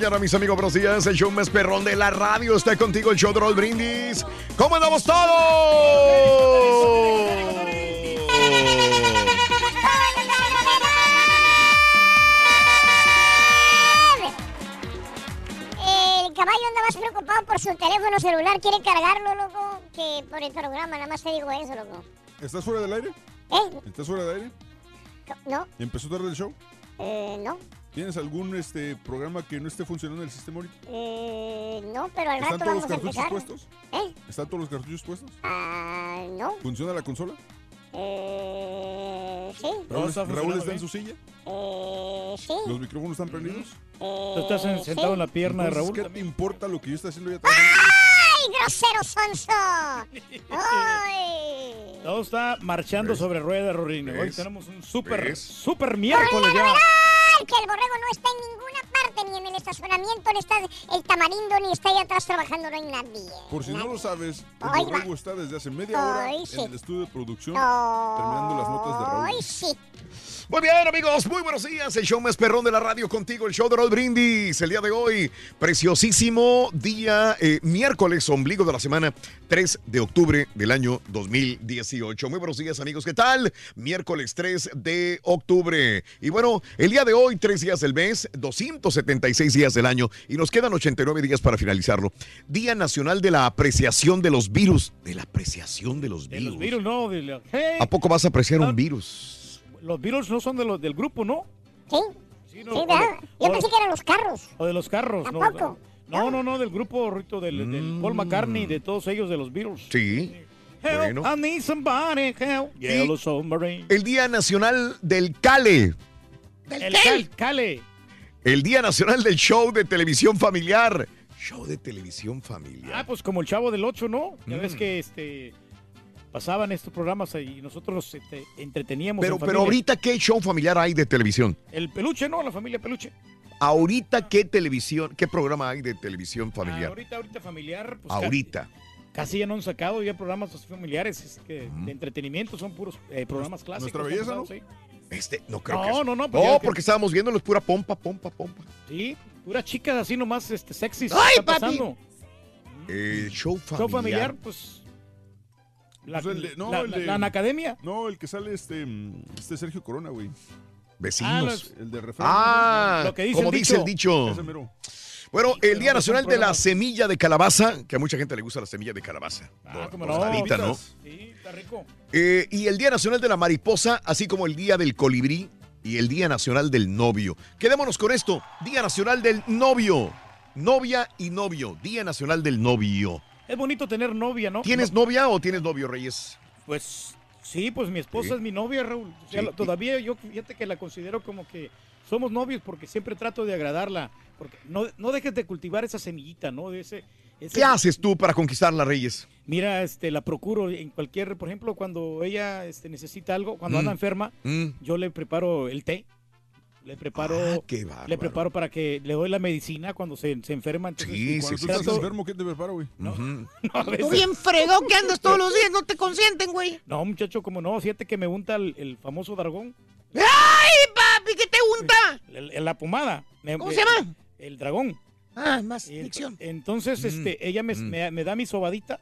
Mañana, mis amigos. Buenos días. El show más perrón de la radio está contigo, el show de Raúl Brindis. ¿Cómo andamos El caballo anda más preocupado por su teléfono celular, quiere cargarlo, loco, que por el programa. Nada más te digo eso, loco. ¿Estás fuera del aire? ¿Eh? ¿Estás fuera del aire? No, ¿Empezó tarde el show? eh, no, ¿Tienes algún este programa que no esté funcionando en el sistema ahorita? eh, no, pero al ¿Están rato todos los vamos cartuchos empezar. puestos? ¿Eh? ¿Están todos los cartuchos puestos? Ah, no, ¿Funciona la consola? eh, sí, ¿Raúl, está Raúl está en su silla? eh, sí, ¿Los micrófonos están prendidos? eh, ¿Tú estás en- sentado sí. en la pierna de Raúl? ¿Qué te importa lo que yo estoy haciendo ya ¡Ay, grosero sonso! ¡Ay! Todo está marchando sobre ruedas, Rorín. Hoy tenemos un super, ¿Ves? super miércoles ya. ¡Ay, que el borrego no está en ninguna parte, ni en el estacionamiento, ni está el tamarindo, ni está ahí atrás trabajando, no hay nadie. Por si no lo sabes, el Ay, borrego va. está desde hace media hora sí. en el estudio de producción terminando las notas de Raúl. Ay, sí. Muy bien, amigos, muy buenos días. El show más perrón de la radio contigo, el show de Raúl Brindis. El día de hoy, preciosísimo día, eh, miércoles, ombligo de la semana, 3 de octubre del año 2018. Muy buenos días, amigos. ¿Qué tal? Miércoles 3 de octubre. Y bueno, el día de hoy, tres días del mes, 276 días del año y nos quedan 89 días para finalizarlo. Día Nacional de la Apreciación de los Virus. De la apreciación de los De virus. los virus, no. de la- Hey, ¿A poco vas a apreciar Ah. un virus? los virus no son de los, del grupo, ¿no? Sí, Yo o- pensé que eran los carros. o de los carros, ¿A ¿no? poco? No, no, no, del grupo Rito, del, del Paul McCartney, de todos ellos, de los virus. Sí. Help, Bueno. I need somebody, help. Yellow Submarine. El Día Nacional del Cale. El cal, Cale. El Día Nacional del Show de Televisión Familiar. Show de televisión familiar. Ah, pues como el chavo del 8, ¿no? Ya Mm. ves que este pasaban estos programas y nosotros nos este, entreteníamos. pero, en pero ahorita, ¿qué show familiar hay de televisión? El peluche, ¿no? La familia peluche. Ahorita, ¿qué televisión, qué programa hay de televisión Ah, familiar? ahorita, ahorita familiar. Pues, Ahorita. Casi ya no han sacado ya programas así familiares es que de entretenimiento, son puros eh, programas clásicos. Nuestra belleza, ¿no? ¿no? Sí, Este, no creo No, que. no, no, No, pues ya que- porque estábamos viendo es pura pompa, pompa, pompa. sí, puras chicas así nomás este, sexys. ¡Ay, está papi! pasando. El show familiar. Show familiar, pues. La, Pues el de- no, la- el la- de- la Anacademia. No, el que sale este, este Sergio Corona, güey. Ah, Vecinos. los- El de referente. Ah, Lo que dice como el dice el dicho. dicho. Ese mero. Bueno, el Día no, Nacional de la. Semilla de Calabaza, que a mucha gente le gusta la semilla de calabaza. Ah, cómo no. ¿no? Sí, está rico. Eh, y el Día Nacional de la Mariposa, así como el Día del Colibrí y el Día Nacional del Novio. Quedémonos con esto, Día Nacional del Novio. novia y novio, Día Nacional del Novio. Es bonito tener novia, ¿no? ¿Tienes No, novia o tienes novio, Reyes? Pues sí, pues mi esposa Sí. es mi novia, Raúl. O sea, Sí. todavía yo fíjate que la considero como que somos novios porque siempre trato de agradarla. Porque no, no dejes de cultivar esa semillita, ¿no? De ese, ese- ¿Qué haces tú para conquistarla, Reyes? Mira, este, la procuro en cualquier, por ejemplo, cuando ella este, necesita algo, cuando Mm. anda enferma, Mm. yo le preparo el té. Le preparo, Ah, qué le preparo para que le doy la medicina cuando se, se enferma. Entonces, Sí, Cuando sí, tú sí, estás sí. enfermo, ¿qué te preparo, güey? No, Ujú. no, a Tú bien fregado que andas todos los días, no te consienten, güey. no, muchacho, como no, fíjate que me unta el, el famoso dragón, ¡Ay, papi, qué te unta! el- la pomada. ¿Cómo me- se llama? El dragón. Ah, más Y ent- dicción. Entonces, este, ella me, mm. me- me da mi sobadita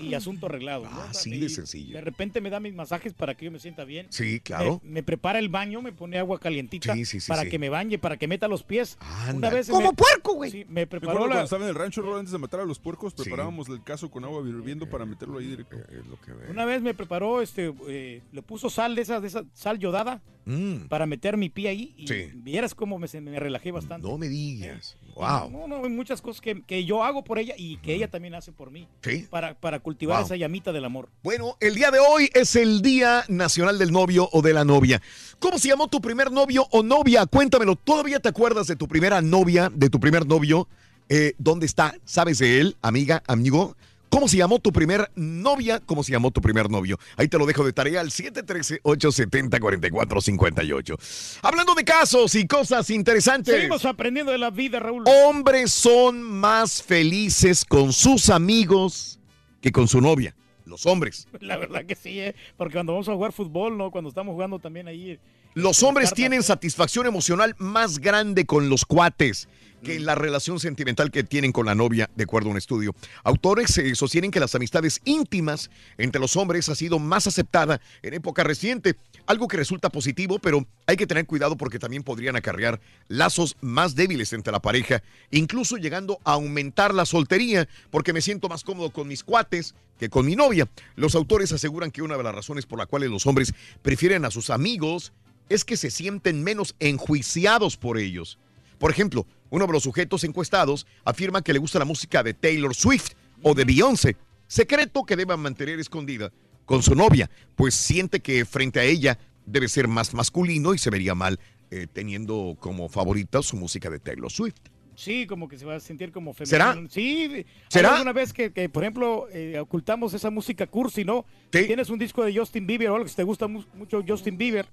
y asunto arreglado. ¿no? Ah, así Y de sencillo. De repente me da mis masajes para que yo me sienta bien. Sí, claro. Me, me prepara el baño, me pone agua calientita Sí, sí, sí, para sí. que me bañe, para que meta los pies. Anda. Una vez Como me, puerco, güey. sí, me preparó la... cuando estaba en el rancho, Rol, antes de matar a los puercos, Sí. preparábamos el caso con agua hirviendo para meterlo ahí directo. Es lo que veo. Una vez me preparó, este, eh, le puso sal de esa, de esa sal yodada Mm. para meter mi pie ahí y Sí. vieras cómo me, relajé bastante. No me digas. Wow. No, no, hay muchas cosas que, que yo hago por ella y que ella también hace por mí. Sí. Para, para cultivar Wow. esa llamita del amor. Bueno, el día de hoy es el Día Nacional del Novio o de la Novia. ¿Cómo se llamó tu primer novio o novia? Cuéntamelo. ¿Todavía te acuerdas de tu primera novia, de tu primer novio? Eh, ¿Dónde está? ¿Sabes de él, amiga, amigo? ¿Cómo se llamó tu primer novia? ¿Cómo se llamó tu primer novio? Ahí te lo dejo de tarea al 713-870-4458. Hablando de casos y cosas interesantes. Seguimos aprendiendo de la vida, Raúl. Hombres son más felices con sus amigos que con su novia. Los hombres. La verdad que sí, ¿eh? porque cuando vamos a jugar fútbol, ¿no? Cuando estamos jugando también ahí. Los en hombres tienen satisfacción emocional más grande con los cuates que en la relación sentimental que tienen con la novia, de acuerdo a un estudio. Autores eh, sostienen que las amistades íntimas entre los hombres ha sido más aceptada en época reciente, algo que resulta positivo, pero hay que tener cuidado porque también podrían acarrear lazos más débiles entre la pareja, incluso llegando a aumentar la soltería, porque me siento más cómodo con mis cuates que con mi novia. Los autores aseguran que una de las razones por las cuales los hombres prefieren a sus amigos es que se sienten menos enjuiciados por ellos. Por ejemplo, uno de los sujetos encuestados afirma que le gusta la música de Taylor Swift o de Beyoncé, secreto que debe mantener escondida con su novia, pues siente que frente a ella debe ser más masculino y se vería mal eh, teniendo como favorita su música de Taylor Swift. Sí, como que se va a sentir como femenino. ¿Será? Sí. ¿Será? ¿Hay alguna vez que, que, por ejemplo, eh, ocultamos esa música cursi, ¿no? Sí. Si tienes un disco de Justin Bieber o algo que te gusta mu- mucho Justin Bieber,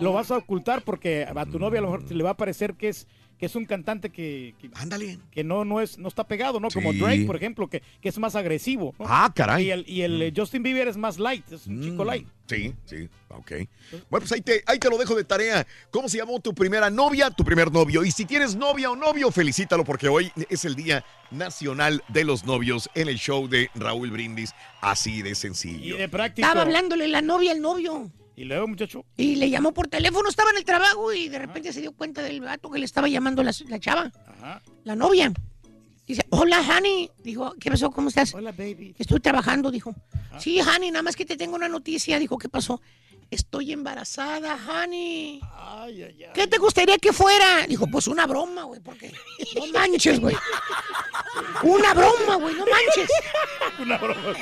lo vas a ocultar porque a tu novia a lo mejor le va a parecer que es que es un cantante que, que, Ándale. que no, no, es, no está pegado, ¿no? Como. Drake, por ejemplo, que, que es más agresivo. ¿no? Ah, caray. Y el, y el eh, Justin Bieber es más light, es un chico Mm, light. Sí, sí, ok. Bueno, pues ahí te, ahí te lo dejo de tarea. ¿Cómo se llamó tu primera novia, tu primer novio? Y si tienes novia o novio, felicítalo porque hoy es el Día Nacional de los Novios en el show de Raúl Brindis. Así de Y sencillo. de práctico. Estaba hablándole la novia al novio. Y luego, muchacho. Y le llamó por teléfono, estaba en el trabajo y de repente se dio cuenta del gato que le estaba llamando la, la chava, Ajá. la novia. Dice, hola, honey. Dijo, ¿qué pasó? ¿Cómo estás? Hola, baby. Estoy trabajando, dijo. Sí, honey, nada más que te tengo una noticia. Dijo, ¿qué pasó? Estoy embarazada, honey. Ay, ay, ay. ¿Qué te gustaría que fuera? Dijo, pues una broma, güey, porque no manches, güey. Una broma, güey, no manches. Una broma.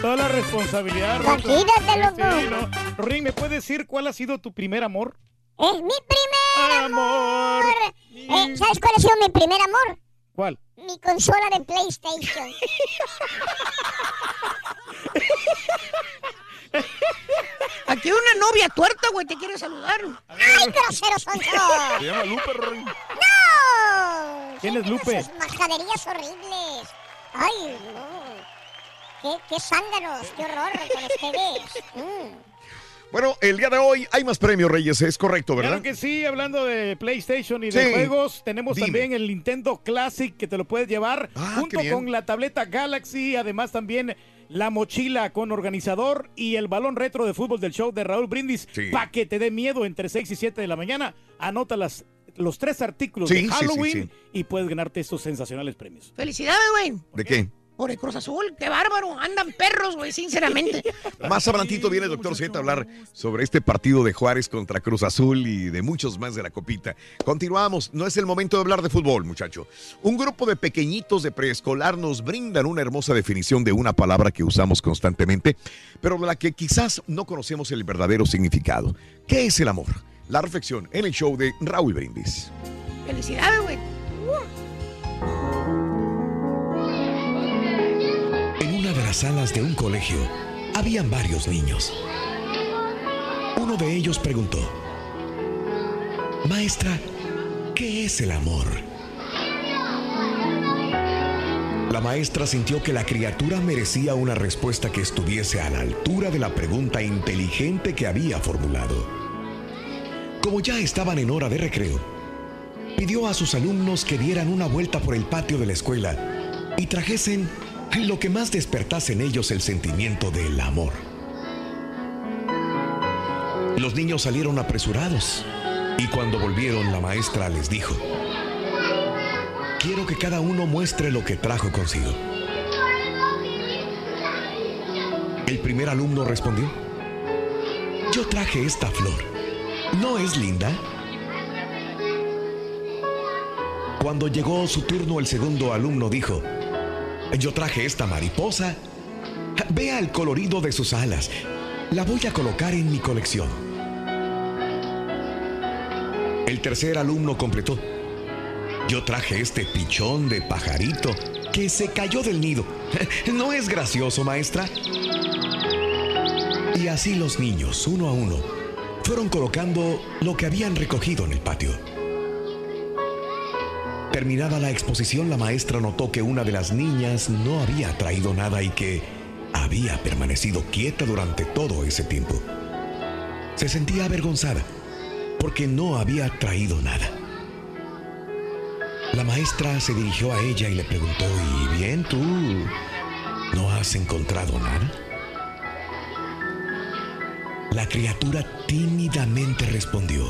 Toda la responsabilidad. Imagínate, loco. Sí, no. Ring, ¿me puedes decir cuál ha sido tu primer amor? Es mi primer Amor. Eh, ¿Sabes cuál ha sido mi primer amor? ¿Cuál? Mi consola de PlayStation. Hay una novia tuerta, güey, te quiere saludar. ¡Ay, grosero son Se llama Lupe, Rorín. ¡No! ¿Quién es Lupe? Sus majaderías horribles. ¡Ay, no! ¡Qué, qué zánganos! ¡Qué horror con ustedes! Mm. Bueno, el día de hoy hay más premios, Reyes. Es correcto, ¿verdad? Claro que sí, hablando de PlayStation y Sí. de juegos, tenemos Dime. también el Nintendo Classic que te lo puedes llevar Ah, junto con la tableta Galaxy, además también la mochila con organizador y el balón retro de fútbol del show de Raúl Brindis Sí. para que te dé miedo entre 6 y 7 de la mañana. Anota las, los tres artículos Sí, de sí, sí, Halloween sí. y puedes ganarte estos sensacionales premios. Felicidades, güey. ¿De qué? Por el Cruz Azul. Qué bárbaro. Andan perros, güey, sinceramente. Más adelantito viene el doctor Z a hablar sobre este partido de Juárez contra Cruz Azul y de muchos más de la copita. Continuamos, no es el momento de hablar de fútbol, muchacho. Un grupo de pequeñitos de preescolar nos brindan una hermosa definición de una palabra que usamos constantemente, pero de la que quizás no conocemos el verdadero significado. ¿Qué es el amor? La reflexión en el show de Raúl Brindis. Felicidades, güey. En las salas de un colegio habían varios niños. Uno de ellos preguntó, Maestra, ¿qué es el amor? La maestra sintió que la criatura merecía una respuesta que estuviese a la altura de la pregunta inteligente que había formulado. Como ya estaban en hora de recreo, pidió a sus alumnos que dieran una vuelta por el patio de la escuela y trajesen lo que más despertase en ellos el sentimiento del amor. Los niños salieron apresurados y cuando volvieron la maestra les dijo, quiero que cada uno muestre lo que trajo consigo. El primer alumno respondió, yo traje esta flor. ¿No es linda? Cuando llegó su turno, el segundo alumno dijo, yo traje esta mariposa. Vea el colorido de sus alas. La voy a colocar en mi colección. El tercer alumno completó. Yo traje este pichón de pajarito que se cayó del nido. ¿No es gracioso, maestra? Y así los niños, uno a uno, fueron colocando lo que habían recogido en el patio. Terminada la exposición, la maestra notó que una de las niñas no había traído nada y que había permanecido quieta durante todo ese tiempo. Se sentía avergonzada porque no había traído nada. La maestra se dirigió a ella y le preguntó, ¿y bien tú? ¿No has encontrado nada? La criatura tímidamente respondió,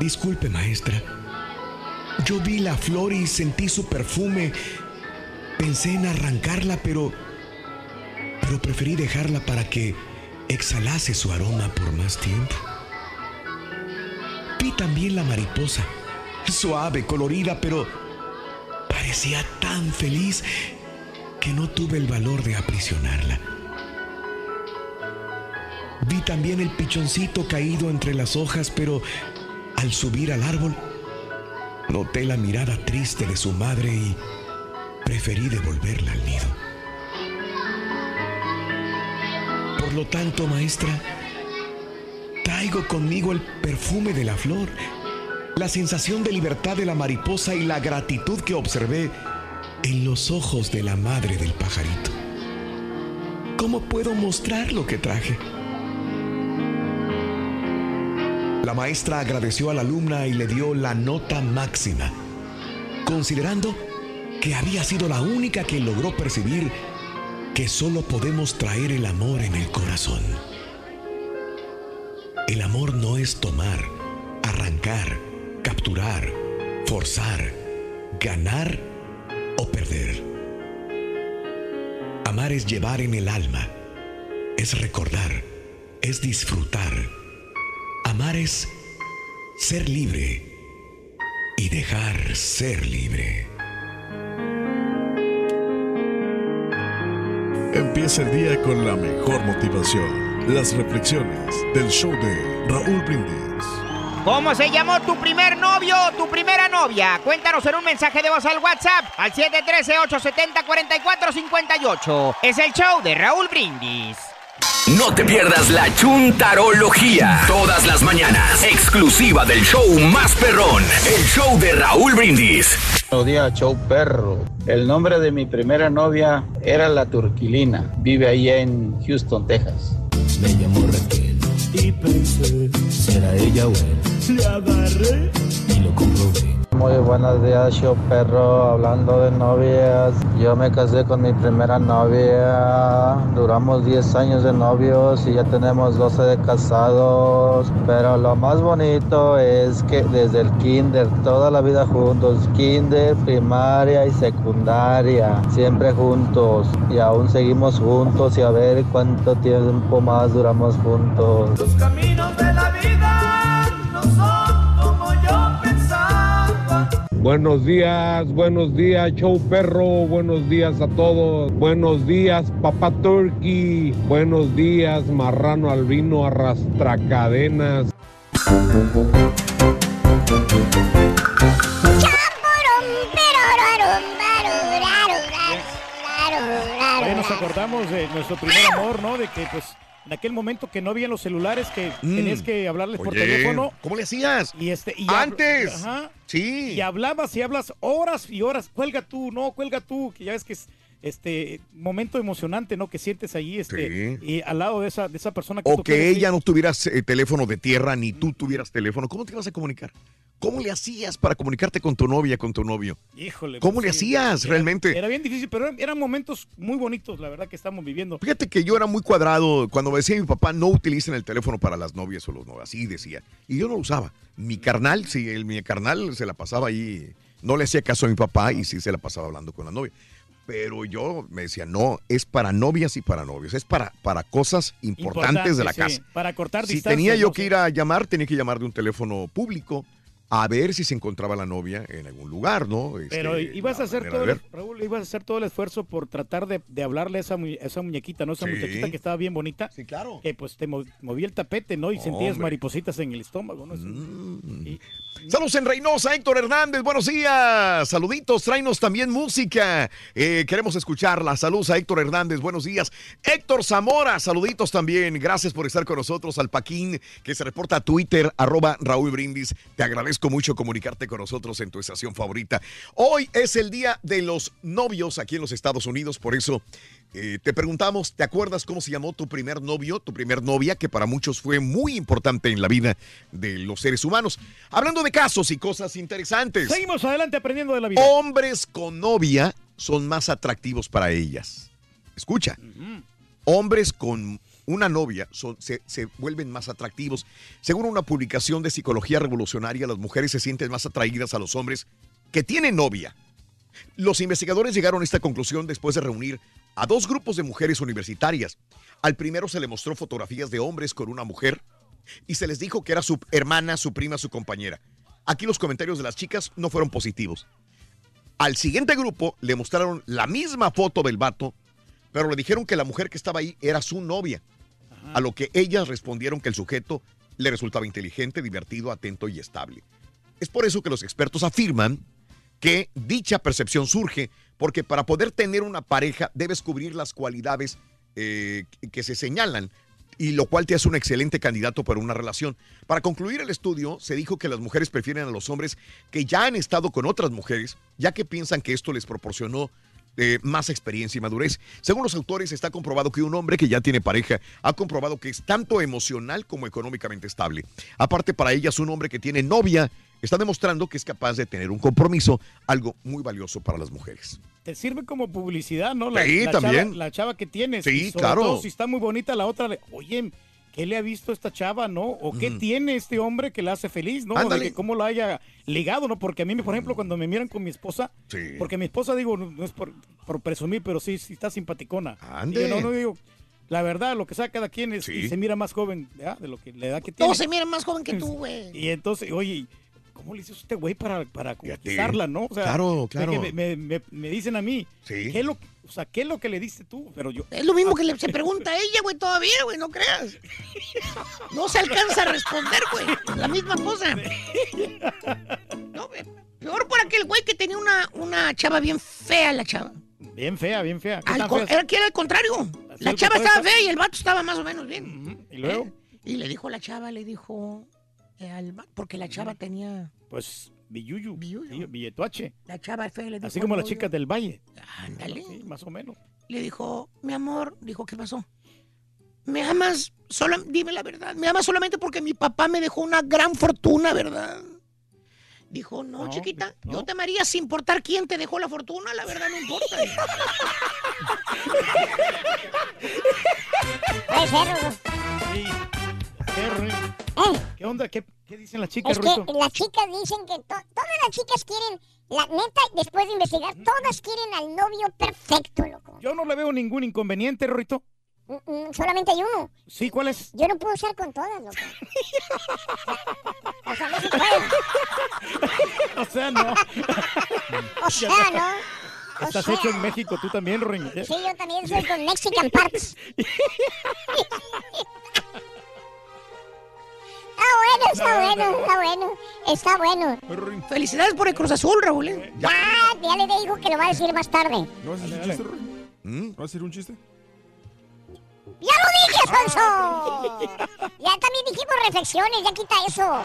Disculpe maestra, yo vi la flor y sentí su perfume. Pensé en arrancarla, pero pero preferí dejarla para que exhalase su aroma por más tiempo. Vi también la mariposa, suave, colorida, pero parecía tan feliz que no tuve el valor de aprisionarla. Vi también el pichoncito caído entre las hojas, pero al subir al árbol, noté la mirada triste de su madre y preferí devolverla al nido. Por lo tanto, maestra, traigo conmigo el perfume de la flor, la sensación de libertad de la mariposa y la gratitud que observé en los ojos de la madre del pajarito. ¿Cómo puedo mostrar lo que traje? La maestra agradeció a la alumna y le dio la nota máxima, considerando que había sido la única que logró percibir que solo podemos traer el amor en el corazón. El amor no es tomar, arrancar, capturar, forzar, ganar o perder. Amar es llevar en el alma, es recordar, es disfrutar. Amar es ser libre y dejar ser libre. Empieza el día con la mejor motivación. Las reflexiones del show de Raúl Brindis. ¿Cómo se llamó tu primer novio o tu primera novia? Cuéntanos en un mensaje de voz al WhatsApp al 713-870-4458. Es el show de Raúl Brindis. No te pierdas la chuntarología. Todas las mañanas. Exclusiva del show más perrón. El show de Raúl Brindis. Buenos días, show perro. El nombre de mi primera novia era la Turquilina. Vive ahí en Houston, Texas. Me llamo Raquel y pensé, será ella o él. Le agarré y lo comprobé. Muy buenos días, show perro. Hablando de novias, yo me casé con mi primera novia. Duramos 10 años de novios y ya tenemos 12 de casados. Pero lo más bonito es que desde el kinder, toda la vida juntos, kinder, primaria y secundaria, siempre juntos. Y aún seguimos juntos y a ver cuánto tiempo más duramos juntos. Los caminos de la vida Buenos días, buenos días, show perro, buenos días a todos. Buenos días, papá turkey. Buenos días, marrano albino arrastracadenas. Oye, nos acordamos de nuestro primer amor, ¿no? De que, pues, en aquel momento que no había los celulares, que Mm. tenías que hablarles por teléfono. ¿Cómo le hacías? Y este, y Antes. Ajá. Sí. Y hablabas y hablas horas y horas. Cuelga tú, no, cuelga tú, que ya ves que es este momento emocionante, ¿no? Que sientes ahí, este, y al lado de esa, de esa persona que O que ella no tuvieras eh, teléfono de tierra ni tú tuvieras teléfono. ¿Cómo te ibas a comunicar? ¿Cómo le hacías para comunicarte con tu novia, con tu novio? Híjole. ¿Cómo pues, le hacías era- realmente? Era bien difícil, pero eran, momentos muy bonitos, la verdad, que estamos viviendo. Fíjate que yo era muy cuadrado. Cuando me decía mi papá, no utilicen el teléfono para las novias o los novios. Así decía. Y yo no lo usaba. Mi carnal, sí, el, mi carnal se la pasaba ahí. No le hacía caso a mi papá y sí se la pasaba hablando con la novia. Pero yo me decía, no, es para novias y para novios. Es para, para cosas importantes de la Importante, sí, casa. Para cortar Si distancias. tenía yo ¿no? que ir a llamar, tenía que llamar de un teléfono público a ver si se encontraba la novia en algún lugar, ¿no? Este, Pero ibas a hacer todo, el, Raúl, ibas a hacer todo el esfuerzo por tratar de, de hablarle a esa, mu- esa muñequita, ¿no? Esa Sí. muchachita que estaba bien bonita. Sí, claro. Que pues te mo- movía el tapete, ¿no? Y sentías maripositas en el estómago, ¿no? Y- Saludos en Reynosa, Héctor Hernández, buenos días. Saluditos, tráenos también música. Eh, queremos escucharla. Saludos a Héctor Hernández, buenos días. Héctor Zamora, saluditos también. Gracias por estar con nosotros. Al Paquín, que se reporta a Twitter, arroba Raúl Brindis. Te agradezco mucho comunicarte con nosotros en tu estación favorita. Hoy es el día de los novios aquí en los Estados Unidos, por eso eh, te preguntamos, ¿te acuerdas cómo se llamó tu primer novio, tu primer novia, que para muchos fue muy importante en la vida de los seres humanos? Hablando de casos y cosas interesantes. Seguimos adelante aprendiendo de la vida. Hombres con novia son más atractivos para ellas. Escucha, hombres con una novia son- se, se vuelven más atractivos. Según una publicación de Psicología Revolucionaria, las mujeres se sienten más atraídas a los hombres que tienen novia. Los investigadores llegaron a esta conclusión después de reunir a dos grupos de mujeres universitarias. Al primero se le mostró fotografías de hombres con una mujer y se les dijo que era su hermana, su prima, su compañera. Aquí los comentarios de las chicas no fueron positivos. Al siguiente grupo le mostraron la misma foto del vato, pero le dijeron que la mujer que estaba ahí era su novia. A lo que ellas respondieron que el sujeto le resultaba inteligente, divertido, atento y estable. Es por eso que los expertos afirman que dicha percepción surge porque para poder tener una pareja debes cubrir las cualidades eh, que se señalan y lo cual te hace un excelente candidato para una relación. Para concluir el estudio, se dijo que las mujeres prefieren a los hombres que ya han estado con otras mujeres, ya que piensan que esto les proporcionó eh, más experiencia y madurez. Según los autores, está comprobado que un hombre que ya tiene pareja ha comprobado que es tanto emocional como económicamente estable. Aparte, para ellas, un hombre que tiene novia está demostrando que es capaz de tener un compromiso, algo muy valioso para las mujeres. Te sirve como publicidad, ¿no? Sí, también. Chava, la chava que tienes. Sí, y sobre claro. todo si está muy bonita la otra, le- oye, ¿qué le ha visto esta chava, no? ¿O qué tiene este hombre que la hace feliz, no? O de que cómo lo haya ligado, ¿no? Porque a mí, por ejemplo, cuando me miran con mi esposa, Sí. porque mi esposa, digo, no no es por, por presumir, pero sí, sí está simpaticona. Ande. Yo no, no digo, la verdad, lo que sea cada quien es, Sí. y se mira más joven ¿verdad? de lo que la edad que tiene. Todos se miran más joven que tú, güey. Y entonces, oye, ¿cómo le hizo este güey para, para conquistarla, no? O sea, Claro, claro. que Me, me- me- me dicen a mí, Sí. ¿qué es lo, o sea, ¿qué es lo que le diste tú? Pero yo... Es lo mismo que le, se pregunta a ella, güey, todavía, güey, no creas. No se alcanza a responder, güey. La misma cosa. No, güey, peor por aquel güey que tenía una, una chava bien fea, la chava. Bien fea, bien fea. ¿Qué Al tan co- fea? era que era el contrario. Así La chava estaba fea y el vato estaba más o menos bien. ¿Y luego? Eh, Y le dijo la chava, le dijo al vato, porque la chava tenía, Pues, billuyu, sí, billetuache. la chava fea le dijo. Así como las chicas del valle. Ándale. Sí, más o menos. Le dijo, mi amor, dijo, ¿qué pasó? ¿Me amas? Solo, dime la verdad. ¿Me amas solamente porque mi papá me dejó una gran fortuna, verdad? Dijo, no, chiquita, yo te amaría sin importar quién te dejó la fortuna, la verdad no importa. Sí. ¿Qué, onda? ¿Qué, qué dicen las chicas, Es que las chicas dicen que to- todas las chicas quieren, la neta, después de investigar, todas quieren al novio perfecto, loco. Yo no le veo ningún inconveniente, Ruito. Mm, mm, solamente hay uno. Sí, ¿cuál es? Yo no puedo usar con todas, loco. o sea, no se puede. O sea, no. O sea, ¿no? O Estás sea. hecho en México, tú también, Ruin. Sí, yo también soy con Mexican Parts. Está bueno, está bueno, está bueno. Está bueno. Felicidades por el Cruz Azul, Raúl. ¿eh? Ya, ya le digo que lo va a decir más tarde. ¿No vas a hacer un chiste, Roy? ¿No vas a hacer un chiste? ¡Ya lo dije, Sonso! Ya también dijimos reflexiones, ya quita eso.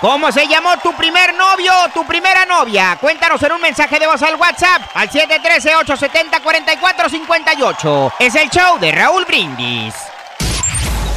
¿Cómo se llamó tu primer novio o tu primera novia? Cuéntanos en un mensaje de voz al WhatsApp al 713-870-4458. Es el show de Raúl Brindis.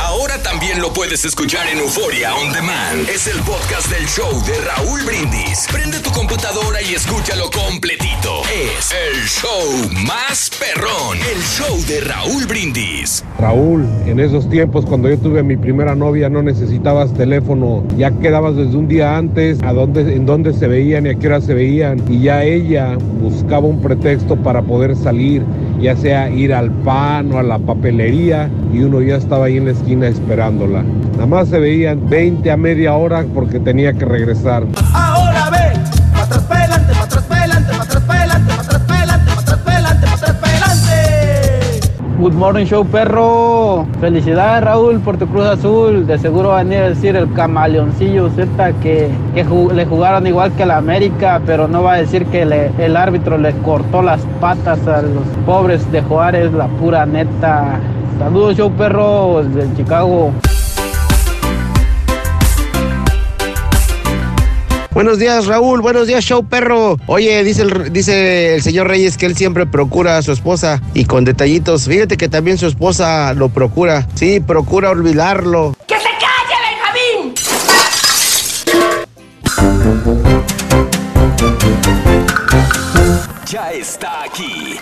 Ahora también lo puedes escuchar en Euforia On Demand. Es el podcast del show de Raúl Brindis. Prende tu computadora y escúchalo completito. Es el show más perrón. El show de Raúl Brindis. Raúl, en esos tiempos cuando yo tuve a mi primera novia no necesitabas teléfono, ya quedabas desde un día antes a dónde, en dónde se veían y a qué hora se veían y ya ella buscaba un pretexto para poder salir, ya sea ir al pan o a la papelería y uno ya estaba ahí en la esquina esperándola. Nada más se veían 20 a media hora porque tenía que regresar. Ahora ve, pa' atrás, pa' adelante, pa' atrás, pa' adelante, pa' atrás, pa' adelante, atrás, pa' adelante, pa' atrás, pa' adelante, pa' atrás, pa' adelante. Good morning show perro. Felicidades Raúl por tu Cruz Azul. De seguro van a ir a decir el camaleoncillo Z que, le jugaron igual que la América, pero no va a decir que le- el árbitro le cortó las patas a los pobres de Juárez, la pura neta. Saludos show perro desde Chicago. Buenos días, Raúl. Buenos días, show perro. Oye, dice el, dice el señor Reyes que él siempre procura a su esposa y con detallitos. Fíjate que también su esposa lo procura. Sí, procura olvidarlo. ¡Que se calle, Benjamín! Ya está aquí.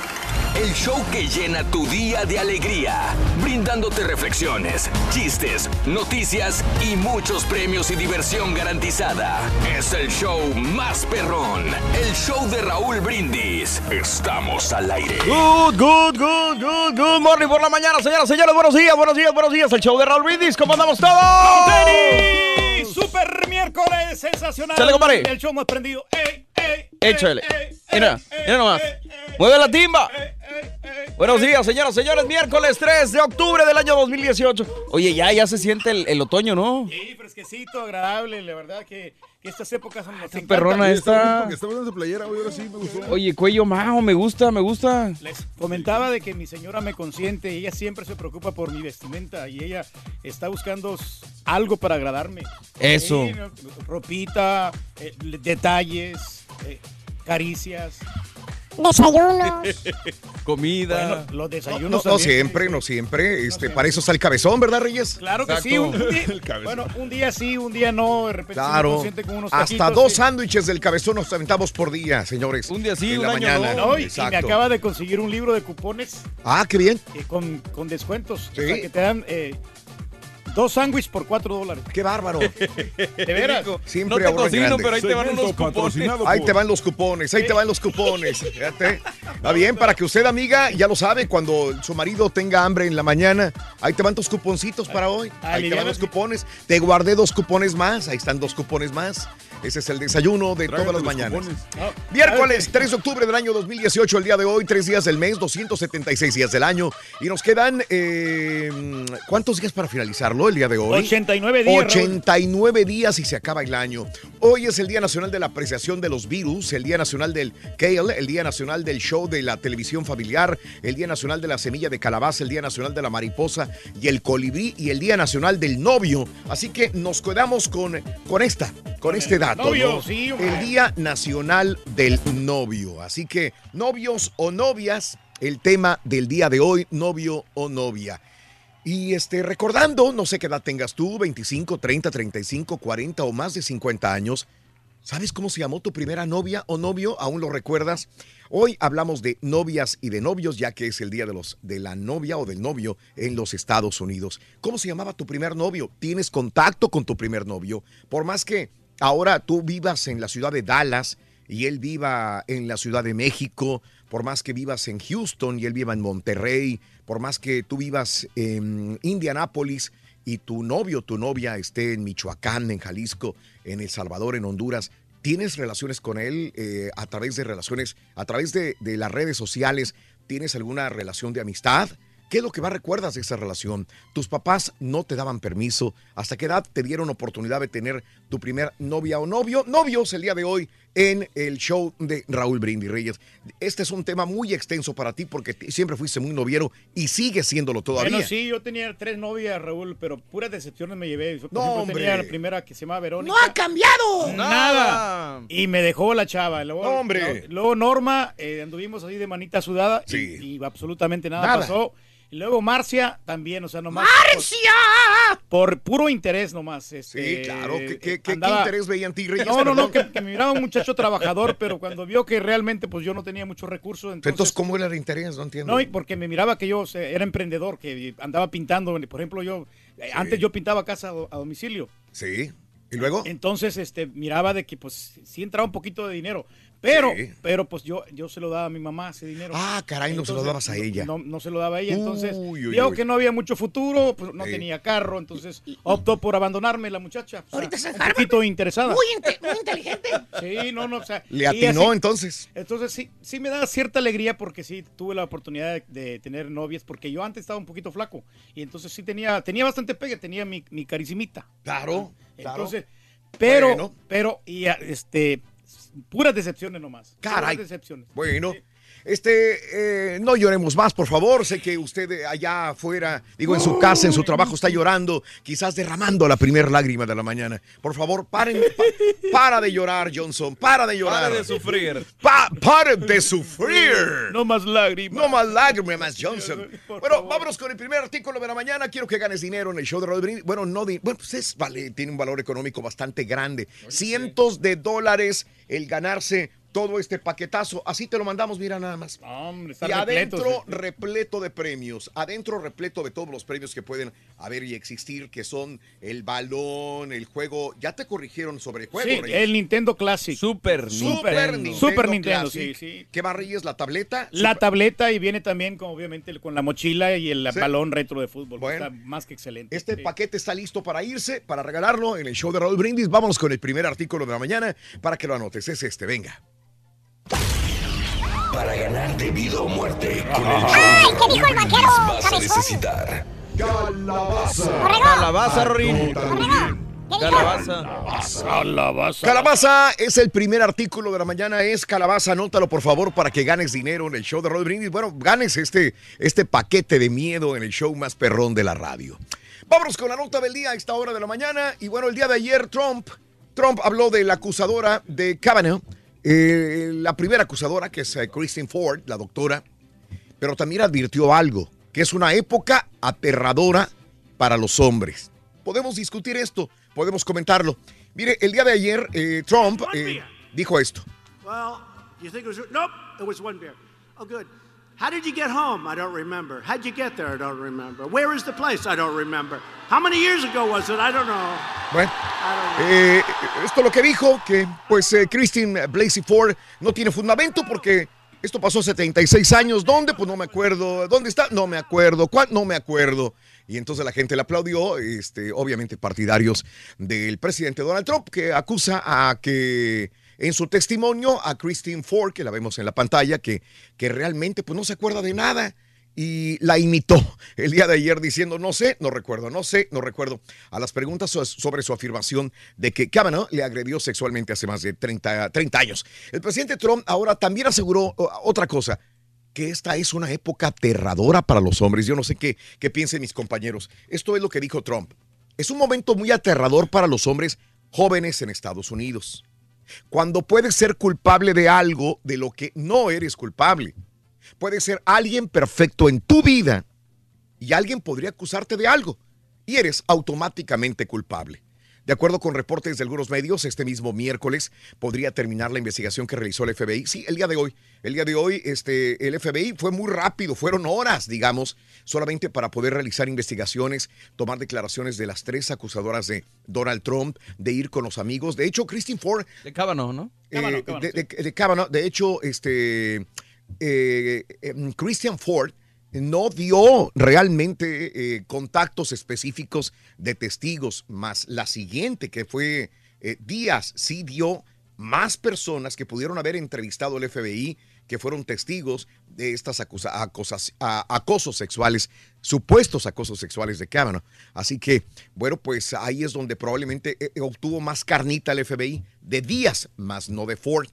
El show que llena tu día de alegría, brindándote reflexiones, chistes, noticias y muchos premios y diversión garantizada. Es el show más perrón, el show de Raúl Brindis. Estamos al aire. Good, good, good, good, good morning por la mañana, señoras, señores. Buenos días, buenos días, buenos días. El show de Raúl Brindis. ¿Cómo andamos todos? ¡Tenis! ¡Super miércoles! ¡Sensacional! Chale, compadre. El show más prendido. ¡Ey, ey! Échale. Mira, mira nomás. Mueve la timba. Buenos días, señoras, señores. Miércoles 3 de octubre del año 2018. Oye, ya, ya se siente el, el otoño, ¿no? Sí, fresquecito, agradable. La verdad que, que estas épocas son las perrona esta. Está buena esa playera, hoy ahora sí me gustó. Oye, cuello majo, me gusta, me gusta. Les comentaba de que mi señora me consiente y ella siempre se preocupa por mi vestimenta y ella está buscando algo para agradarme. Eso. Ropita, eh, le- detalles, eh, caricias. Desayunos. Comida. Bueno, los No, desayunos no, no siempre, no siempre. Este, para eso está el cabezón, ¿verdad, Reyes? Claro que sí. Un día, bueno, un día sí, un día no. De repente Claro. consiente con unos Hasta dos que- sándwiches del cabezón nos aventamos por día, señores. Un día Sí, en un la año mañana. no. Y- y, me acaba de conseguir un libro de cupones Ah, qué bien. eh, con, con descuentos. Sí. O sea, que te dan eh, dos sándwiches por cuatro dólares. Qué bárbaro. ¿De veras? Siempre ahorro en grande. Ahí te van los cupones, ahí te van los cupones. Fíjate. Está bien, para que usted, amiga, ya lo sabe, cuando su marido tenga hambre en la mañana, ahí te van tus cuponcitos para hoy. Ahí te van los cupones. Te guardé dos cupones más, ahí están dos cupones más. Ese es el desayuno de todas las mañanas. Miércoles 3 de octubre del año 2018, el día de hoy, tres días del mes, 276 días del año. Y nos quedan, eh, ¿cuántos días para finalizarlo el día de hoy? 89 días, Raúl. 89 días y se acaba el año. Hoy es el Día Nacional de la Apreciación de los Virus, el Día Nacional del Kale, el Día Nacional del Show de la Televisión Familiar, el Día Nacional de la Semilla de Calabaza, el Día Nacional de la Mariposa y el Colibrí y el Día Nacional del Novio. Así que nos quedamos con, con esta, con este dato. Novio, ¿no? sí, hombre. el Día Nacional del Novio. Así que, novios o novias, el tema del día de hoy, novio o novia. Y este, recordando, no sé qué edad tengas tú, 25, 30, 35, 40 o más de 50 años, ¿Sabes cómo se llamó tu primera novia o novio? ¿Aún lo recuerdas? Hoy hablamos de novias y de novios, ya que es el día de, los, de la novia o del novio en los Estados Unidos. ¿Cómo se llamaba tu primer novio? ¿Tienes contacto con tu primer novio? Por más que ahora tú vivas en la ciudad de Dallas y él viva en la Ciudad de México, por más que vivas en Houston y él viva en Monterrey, por más que tú vivas en Indianápolis y tu novio, tu novia esté en Michoacán, en Jalisco, en El Salvador, en Honduras, ¿tienes relaciones con él eh, a través de relaciones, a través de, de las redes sociales? ¿Tienes alguna relación de amistad? ¿Qué es lo que más recuerdas de esa relación? Tus papás no te daban permiso. ¿Hasta qué edad te dieron oportunidad de tener tu primer novia o novio? Novios el día de hoy en el show de Raúl Brindis Reyes. Este es un tema muy extenso para ti porque siempre fuiste muy noviero y sigues siéndolo todavía. Bueno, sí, yo tenía tres novias, Raúl, pero puras decepciones me llevé. Por No, ejemplo, hombre. tenía la primera que se llama Verónica. ¡No ha cambiado! Nada. Y me dejó la chava. Luego, No, hombre. Luego, Norma, eh, anduvimos así de manita sudada y- y, absolutamente nada, Nada. pasó. Y luego Marcia también, o sea, nomás. ¡Marcia! Por, por puro interés nomás. Este, Sí, claro. ¿Qué, qué- qué- andaba- qué interés veía en ti, Reyes? No, no, no, que, que me miraba un muchacho trabajador, pero cuando vio que realmente pues yo no tenía muchos recursos, entonces... Entonces, ¿cómo era el interés? No entiendo. No, y porque me miraba que yo o sea, era emprendedor, que andaba pintando. Por ejemplo, yo eh, antes yo pintaba casa a domicilio. Sí. ¿Y luego? Entonces, este, miraba de que pues sí entraba un poquito de dinero. Pero, Sí. pero pues yo, yo se lo daba a mi mamá ese dinero. Ah, caray, no se lo dabas a ella. No, no se lo daba a ella. Entonces, Uy, uy. que no había mucho futuro, pues no Sí. tenía carro, entonces optó por abandonarme la muchacha. O sea, Ahorita se un poquito interesada. Muy, inte- muy inteligente. Sí, no, no, o sea. Le atinó así- entonces. Entonces sí, sí me da cierta alegría porque sí tuve la oportunidad de, de tener novias, porque yo antes estaba un poquito flaco y entonces sí tenía, tenía bastante pegue, tenía mi, mi caricimita. Claro, claro. Entonces, pero, Bueno. pero, y este, puras decepciones nomás. Caray. Puras decepciones. Bueno, este, eh, no lloremos más, por favor. Sé que usted eh, allá afuera, digo, en su casa, en su trabajo, está llorando, quizás derramando la primera lágrima de la mañana. Por favor, paren, pa- para de llorar, Johnson, para de llorar. Para de sufrir. Pa- para de sufrir. No más lágrimas. No más lágrimas, Johnson. Bueno, vámonos con el primer artículo de la mañana. Quiero que ganes dinero en el show de Brindis. Bueno, no, di- bueno, pues es, vale, tiene un valor económico bastante grande. Cientos de dólares el ganarse todo este paquetazo. Así te lo mandamos, mira nada más. Hombre, está Y repleto, adentro, sí. repleto de premios. Adentro, repleto de todos los premios que pueden haber y existir, que son el balón, el juego. Ya te corrigieron sobre el juego, Sí, Reyes. el Nintendo Classic. Super Super Nintendo, Super Nintendo, sí, Classic. sí. ¿Qué más, Reyes? ¿La tableta? La tableta y viene también, como obviamente, con la mochila y el Sí. balón retro de fútbol. Bueno. Está más que excelente. Este Sí. paquete está listo para irse, para regalarlo en el show de Raúl Brindis. Vámonos con el primer artículo de la mañana para que lo anotes. Es este, venga. Para ganar de vida o muerte con el ¡Ay, show qué dijo el vaquero! vas a necesitar Calabaza, Rorín. Calabaza. Calabaza. Calabaza es el primer artículo de la mañana. Es calabaza. Anótalo, por favor, para que ganes dinero en el show de Raúl Brindis. Bueno, ganes este, este paquete de miedo en el show más perrón de la radio. Vámonos con la nota del día a esta hora de la mañana. Y bueno, el día de ayer Trump, Trump habló de la acusadora de Kavanaugh, eh, la primera acusadora, que es eh, Christine Ford, la doctora, pero también advirtió algo, que es una época aterradora para los hombres. Podemos discutir esto, podemos comentarlo. Mire, el día de ayer eh, Trump eh, dijo esto. Well, you think it was nope, it was one beer. Oh, good. How did you get home? I don't remember. How'd you get there? I don't remember. Where is the place? I don't remember. How many years ago was it? I don't know. Bueno, eh, esto lo que dijo, que pues eh, Christine Blasey Ford no tiene fundamento porque esto pasó hace 76 años. ¿Dónde? Pues no me acuerdo. ¿Dónde está? No me acuerdo. ¿Cuándo? No me acuerdo. Y entonces la gente le aplaudió, este, obviamente partidarios del presidente Donald Trump, que acusa a que en su testimonio a Christine Ford, que la vemos en la pantalla, que, que realmente pues no se acuerda de nada y la imitó el día de ayer diciendo, no sé, no recuerdo, no sé, no recuerdo, a las preguntas so- sobre su afirmación de que Kavanaugh le agredió sexualmente hace más de 30, 30 años. El presidente Trump ahora también aseguró otra cosa, que esta es una época aterradora para los hombres. Yo no sé qué, qué piensen mis compañeros. Esto es lo que dijo Trump. Es un momento muy aterrador para los hombres jóvenes en Estados Unidos. Cuando puedes ser culpable de algo de lo que no eres culpable. Puede ser alguien perfecto en tu vida y alguien podría acusarte de algo y eres automáticamente culpable. De acuerdo con reportes de algunos medios, este mismo miércoles podría terminar la investigación que realizó el FBI. Sí, el día de hoy. El día de hoy, este, el FBI fue muy rápido, fueron horas, digamos, solamente para poder realizar investigaciones, tomar declaraciones de las tres acusadoras de Donald Trump, de ir con los amigos. De hecho, Christine Ford. De Kavanaugh, ¿no? eh, de, de- de Kavanaugh. De hecho, este eh, em, Christian Ford no dio realmente eh, contactos específicos de testigos, más la siguiente, que fue eh, Díaz, sí dio más personas que pudieron haber entrevistado al FBI, que fueron testigos de estas acusa- acosas- acosos sexuales, supuestos acosos sexuales de Kavanaugh. Así que, bueno, pues ahí es donde probablemente eh, obtuvo más carnita el FBI de Díaz, más no de Ford.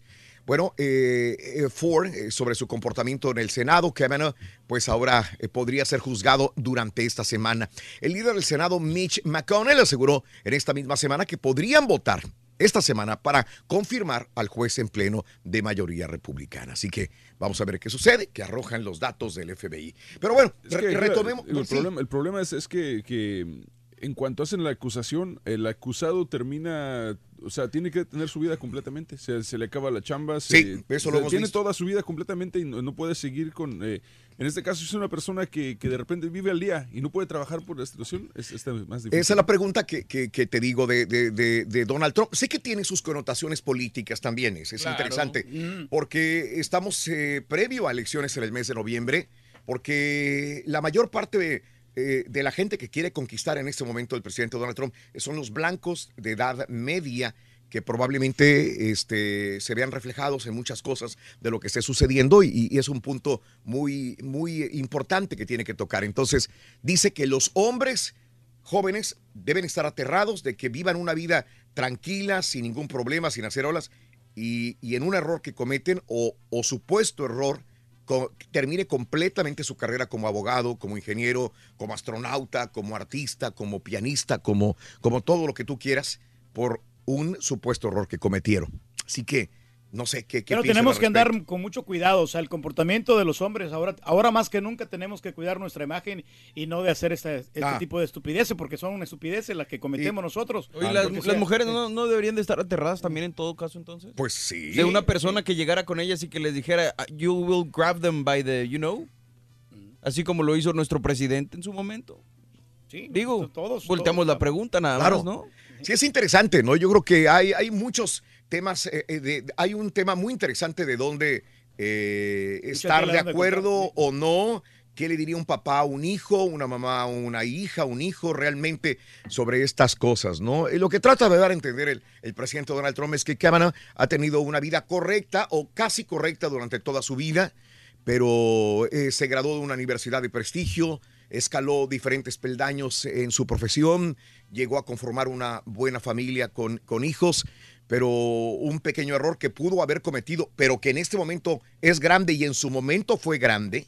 Bueno, eh, eh, Ford, eh, sobre su comportamiento en el Senado, Kavanaugh, pues ahora eh, podría ser juzgado durante esta semana. El líder del Senado, Mitch McConnell, aseguró en esta misma semana que podrían votar esta semana para confirmar al juez en pleno de mayoría republicana. Así que vamos a ver qué sucede, que arrojan los datos del FBI. Pero bueno, Es re- que, retomemos. El, sí. problema, el problema es, es que, que en cuanto hacen la acusación, el acusado termina, o sea, tiene que tener su vida completamente. Se, se le acaba la chamba. se- Sí, eso o lo sea, hemos Tiene visto. toda su vida completamente y no, no puede seguir con... eh, en este caso, si es una persona que, que de repente vive al día y no puede trabajar por la situación, es, es más difícil. Esa es la pregunta que, que- que te digo de, de- de- de Donald Trump. Sé que tiene sus connotaciones políticas también, es, es Claro. interesante, Mm. porque estamos eh, previo a elecciones en el mes de noviembre, porque la mayor parte de, eh, de la gente que quiere conquistar en este momento el presidente Donald Trump son los blancos de edad media que probablemente este, se vean reflejados en muchas cosas de lo que esté sucediendo y, y es un punto muy, muy importante que tiene que tocar. Entonces, dice que los hombres jóvenes deben estar aterrados de que vivan una vida tranquila, sin ningún problema, sin hacer olas, y, y en un error que cometen o, o supuesto error, termine completamente su carrera como abogado, como ingeniero, como astronauta, como artista, como pianista, como, como todo lo que tú quieras, por un supuesto error que cometieron. Así que, no sé qué, qué Pero tenemos que andar con mucho cuidado, o sea, el comportamiento de los hombres, ahora, ahora más que nunca tenemos que cuidar nuestra imagen y no de hacer este Ah. tipo de estupideces, porque son una estupideces las que cometemos nosotros. Oye, las, Porque las sea- mujeres no, no deberían de estar aterradas también en todo caso entonces. Pues sí. De una persona que llegara con ellas y que les dijera, "Ah, you will grab them by the, you know, así como lo hizo nuestro presidente en su momento. Sí, Digo, todos, volteamos la pregunta nada Claro. más, ¿no? Sí, es interesante, ¿no? Yo creo que hay, hay muchos temas, eh, eh, de- hay un tema muy interesante de dónde eh, estar de acuerdo o no. ¿Qué le diría un papá a un hijo, una mamá a una hija, un hijo realmente sobre estas cosas, ¿no? Y lo que trata de dar a entender el, el presidente Donald Trump es que Kavanaugh ha tenido una vida correcta o casi correcta durante toda su vida, pero eh, se graduó de una universidad de prestigio, escaló diferentes peldaños en su profesión, llegó a conformar una buena familia con, con hijos, pero un pequeño error que pudo haber cometido, pero que en este momento es grande y en su momento fue grande,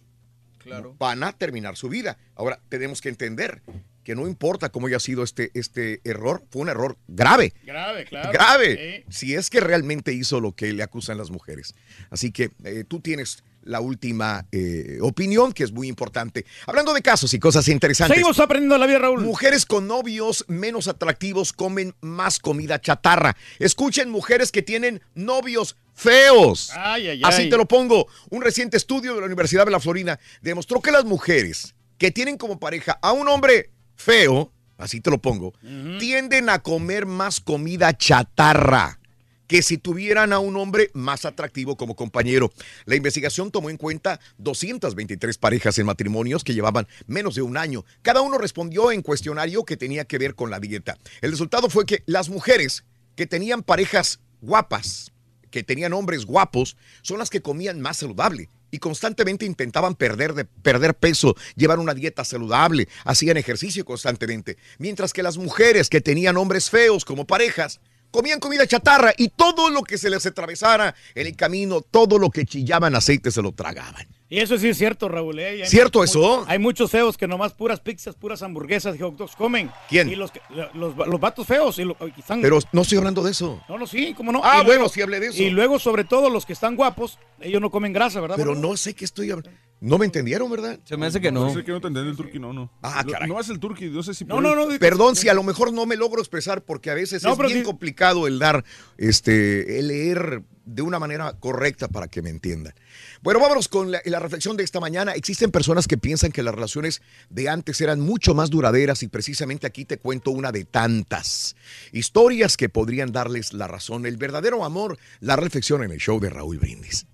Claro. van a terminar su vida. Ahora, tenemos que entender que no importa cómo haya sido este, este error, fue un error grave. Grave, claro. Grave. Si es que realmente hizo lo que le acusan las mujeres. Así que eh, tú tienes la última eh, opinión, que es muy importante. Hablando de casos y cosas interesantes. Seguimos aprendiendo la vida, Raúl. Mujeres con novios menos atractivos comen más comida chatarra. Escuchen, mujeres que tienen novios feos. Ay, ay, Así ay. te lo pongo. Un reciente estudio de la Universidad de la Florida demostró que las mujeres que tienen como pareja a un hombre feo, así te lo pongo, tienden a comer más comida chatarra que si tuvieran a un hombre más atractivo como compañero. La investigación tomó en cuenta 223 parejas en matrimonios que llevaban menos de un año. Cada uno respondió en cuestionario que tenía que ver con la dieta. El resultado fue que las mujeres que tenían parejas guapas, que tenían hombres guapos, son las que comían más saludable y constantemente intentaban perder, de, perder peso, llevar una dieta saludable, hacían ejercicio constantemente. Mientras que las mujeres que tenían hombres feos como parejas, comían comida chatarra y todo lo que se les atravesara en el camino, todo lo que chillaban aceite se lo tragaban. Y eso sí es cierto, Raúl. ¿eh? ¿Cierto eso? Hay muchos feos que nomás puras pizzas, puras hamburguesas y hot dogs comen. ¿Quién? Y los, que- los, los vatos feos. Y lo- y están- Pero no estoy hablando de eso. No, no, sí, cómo no. Ah, Y luego- bueno, sí hablé de eso. Y luego, sobre todo, los que están guapos, ellos no comen grasa, ¿verdad? Pero no sé qué estoy hablando. No me entendieron, ¿verdad? Se me hace que no. Parece que no te entendí el turqui, no, no. Ah, caray. No es el turqui, no sé si... No, no, el- no. Perdón si a lo mejor no me logro expresar porque a veces No, es bien complicado el dar, este, el leer de una manera correcta para que me entiendan. Bueno, vámonos con la, la reflexión de esta mañana. Existen personas que piensan que las relaciones de antes eran mucho más duraderas y precisamente aquí te cuento una de tantas historias que podrían darles la razón. El verdadero amor, la reflexión en el show de Raúl Brindis.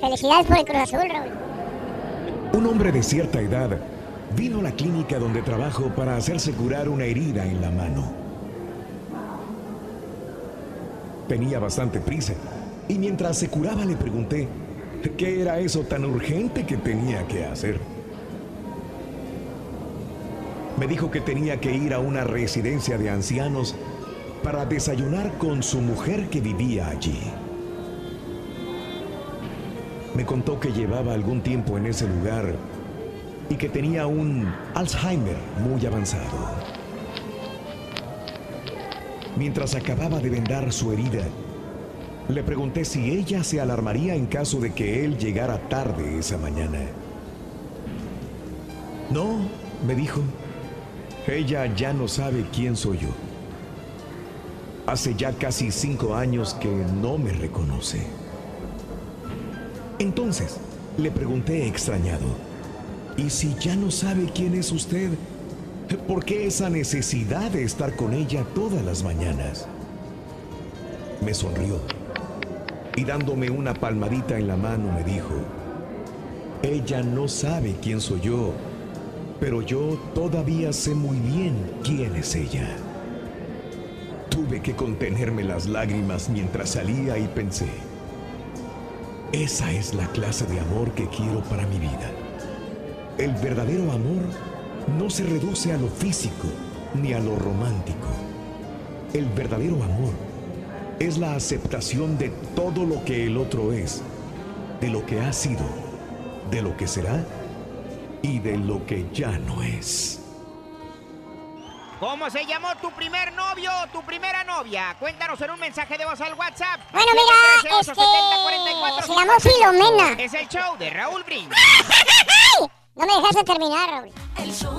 Felicidades por el Cruz Azul, Raúl. Un hombre de cierta edad vino a la clínica donde trabajo para hacerse curar una herida en la mano. Tenía bastante prisa y mientras se curaba le pregunté qué era eso tan urgente que tenía que hacer. Me dijo que tenía que ir a una residencia de ancianos para desayunar con su mujer que vivía allí. Me contó que llevaba algún tiempo en ese lugar y que tenía un Alzheimer muy avanzado. Mientras acababa de vendar su herida, le pregunté si ella se alarmaría en caso de que él llegara tarde esa mañana. No, me dijo, ella ya no sabe quién soy yo. Hace ya casi cinco años que no me reconoce. Entonces, le pregunté extrañado, ¿y si ya no sabe quién es usted? ¿Por qué esa necesidad de estar con ella todas las mañanas? Me sonrió y dándome una palmadita en la mano me dijo, ella no sabe quién soy yo, pero yo todavía sé muy bien quién es ella. Tuve que contenerme las lágrimas mientras salía y pensé, esa es la clase de amor que quiero para mi vida. El verdadero amor no se reduce a lo físico ni a lo romántico. El verdadero amor es la aceptación de todo lo que el otro es, de lo que ha sido, de lo que será y de lo que ya no es. ¿Cómo se llamó tu primer novio o tu primera novia? Cuéntanos en un mensaje de voz al WhatsApp. Bueno, mira, este, se llamó Filomena. Es el show de Raúl Brindis. No me dejaste terminar, Raúl. El show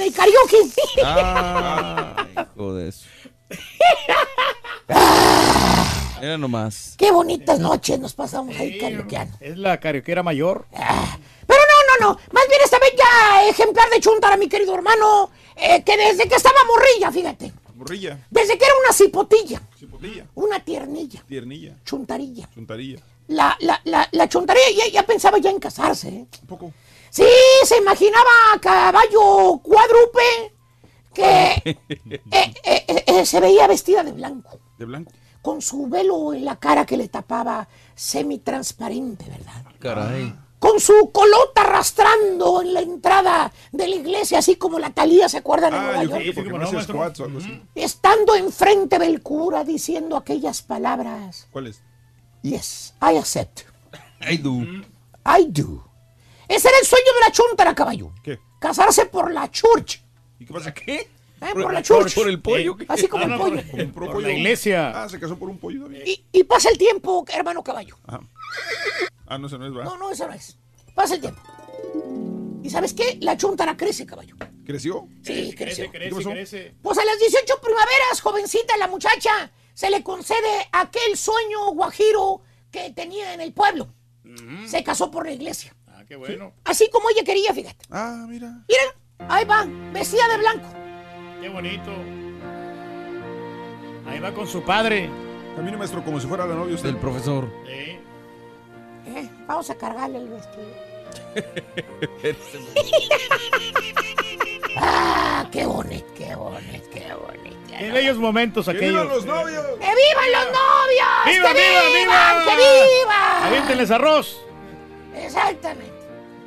En el karaoke. Ah, hijo de eso. Era nomás. Qué bonitas noches nos pasamos ahí karaokeando. Es la carioquera mayor. Pero no, no, no. Más bien esta vez ya ejemplar de chuntara, mi querido hermano. eh, que desde que estaba morrilla, fíjate. Morrilla, Desde que era una cipotilla, cipotilla, una tiernilla, tiernilla, chuntarilla. chuntarilla. La, la, la, la chuntarilla ya, ya pensaba ya en casarse. ¿eh? Un poco. Sí, se imaginaba a caballo cuádrupe que eh, eh, eh, se veía vestida de blanco, De blanco. con su velo en la cara que le tapaba semitransparente, ¿verdad? Caray. Con su colota arrastrando en la entrada de la iglesia, así como la Talía se acuerdan en Ah, Nueva yo York. no hacía squats o algo así. Estando enfrente del cura diciendo aquellas palabras. ¿Cuál es? Yes, I accept. I do. I do. Ese era el sueño de la chuntara, caballo. ¿Qué? Casarse por la church. ¿Y qué pasa? ¿Qué? ¿eh? Por- Por la church. por el pollo. Eh, Así como Ah, el no, pollo. Por pollo. la iglesia. Ah, se casó por un pollo también. Y, y pasa el tiempo, hermano caballo. Ajá. Ah, no, ese no es, ¿verdad? No, no, eso no es. Pasa el tiempo. ¿Y sabes qué? La chuntara crece, caballo. ¿Creció? Sí, creció. crece, ¿Qué pasó? crece. Pues a las 18 primaveras, jovencita, la muchacha, se le concede aquel sueño guajiro que tenía en el pueblo. Se casó por la iglesia. Qué bueno. Así como ella quería, fíjate. Ah, mira. Mira, ahí va, vestida de blanco. Qué bonito. Ahí va con su padre. Camine, maestro, como si fuera la novia usted. Del profesor. Sí. Eh, vamos a cargarle el vestido. ah, qué bonito, qué bonito, qué bonito. Qué bellos momentos ¡Que aquellos. vivan los novios! ¡Que vivan los novios! ¡Viva, ¡Que viva, vivan! viva! ¡Que vivan! Aviéntenles arroz. Exactamente.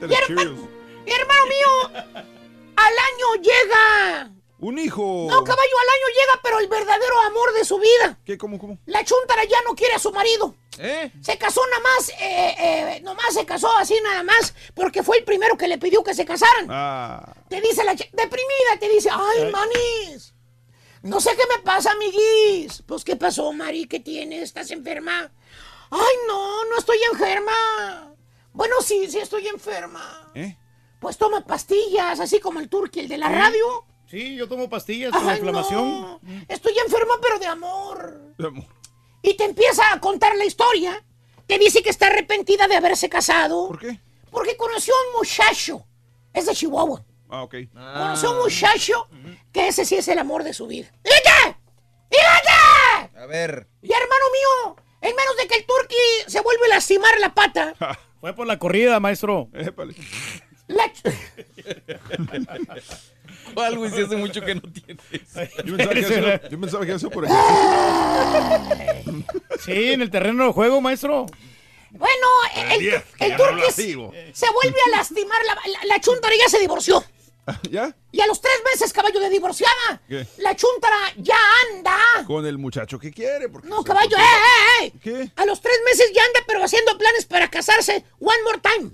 Los hermano, mío, al año llega. ¡Un hijo! No, caballo, al año llega, pero el verdadero amor de su vida. ¿Qué? ¿Cómo? ¿Cómo? La chuntara ya no quiere a su marido. ¿Eh? Se casó nada más, eh, eh, nomás se casó así nada más, porque fue el primero que le pidió que se casaran. Ah. Te dice la deprimida, te dice, ay, manis, no sé qué me pasa, amiguis. Pues, ¿qué pasó, Mari? ¿Qué tienes? ¿Estás enferma? Ay, no, no estoy enferma. Bueno, sí, sí estoy enferma. ¿Eh? Pues toma pastillas, así como el turqui, el de la radio. Sí, yo tomo pastillas Ay, inflamación. no, estoy enferma, pero de amor. Amor. Y te empieza a contar la historia. Te dice que está arrepentida de haberse casado. ¿Por qué? Porque conoció a un muchacho. Es de Chihuahua. Ah, ok. Conoció a un muchacho que ese sí es el amor de su vida. ¡Fíjate! ¡Fíjate! A ver. Y hermano mío, en menos de que el turqui se vuelve a lastimar la pata, Fue por la corrida, maestro. Épale. la ch- ¿Cuál, güey? Si hace mucho que no tienes. Yo pensaba que eso, yo pensaba que eso por aquí. Sí, en el terreno de juego, maestro. bueno, el, el se- vuelve a lastimar la, la, la chuntara ya se divorció. ¿Ya? Y a los tres meses, caballo de divorciada, ¿Qué? la chuntara ya anda. Con el muchacho que quiere. Porque No, caballo, ¡eh, eh, eh! ¿Qué? A los tres meses ya anda, pero haciendo planes para casarse one more time.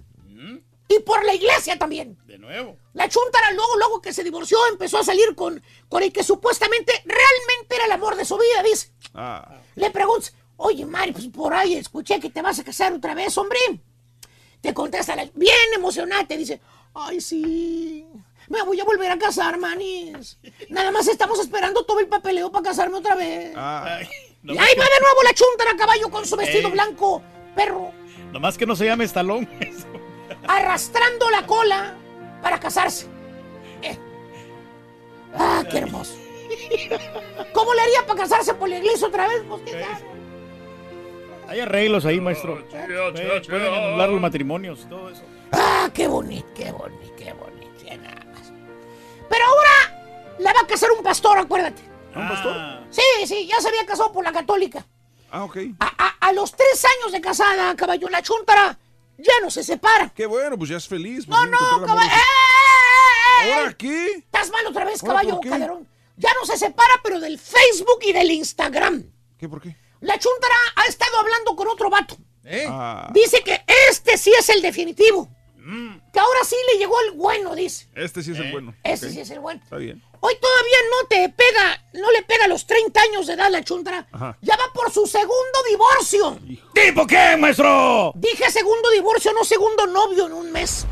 Y por la iglesia también. De nuevo. La chuntara, luego, luego que se divorció, empezó a salir con, con el que supuestamente realmente era el amor de su vida, dice. Ah. Le preguntas, oye, Mari, pues por ahí escuché que te vas a casar otra vez, hombre. Te contesta, la- bien emocionada, te dice, ay, sí, me voy a volver a casar, manis. Nada más estamos esperando todo el papeleo para casarme otra vez. Ah. y ahí va de nuevo la chuntara a caballo con su vestido Ey. blanco, perro, Nomás que no se llame Estalón. arrastrando la cola para casarse. Eh. Ah, qué hermoso. ¿Cómo le haría para casarse por la iglesia otra vez? Pues. Hay arreglos ahí, maestro. Eh, Pueden anular los matrimonios, todo eso. Ah, qué bonito, qué bonito, qué bonito. Pero ahora la va a casar un pastor, acuérdate. ¿Un pastor? Sí, sí, ya se había casado por la católica. Ah, ok. A, a- a los tres años de casada, caballo, la chuntara ya no se separa. Qué bueno, pues ya es feliz. No, no, caballo. ¿Ahora qué? Estás mal otra vez, ¿Ahora caballo? Calderón. Ya no se separa, pero del Facebook y del Instagram. ¿Qué? ¿Por qué? La chuntara ha estado hablando con otro vato. Ah, Dice que este sí es el definitivo. Que ahora sí le llegó el bueno, dice. este sí es el bueno. Ese Ok. sí es el bueno. Está bien. Hoy todavía no te pega, no le pega los 30 años de edad la chuntara. Ajá. Ya va por su segundo divorcio. ¿Tipo qué, maestro? Dije segundo divorcio, no segundo novio en un mes.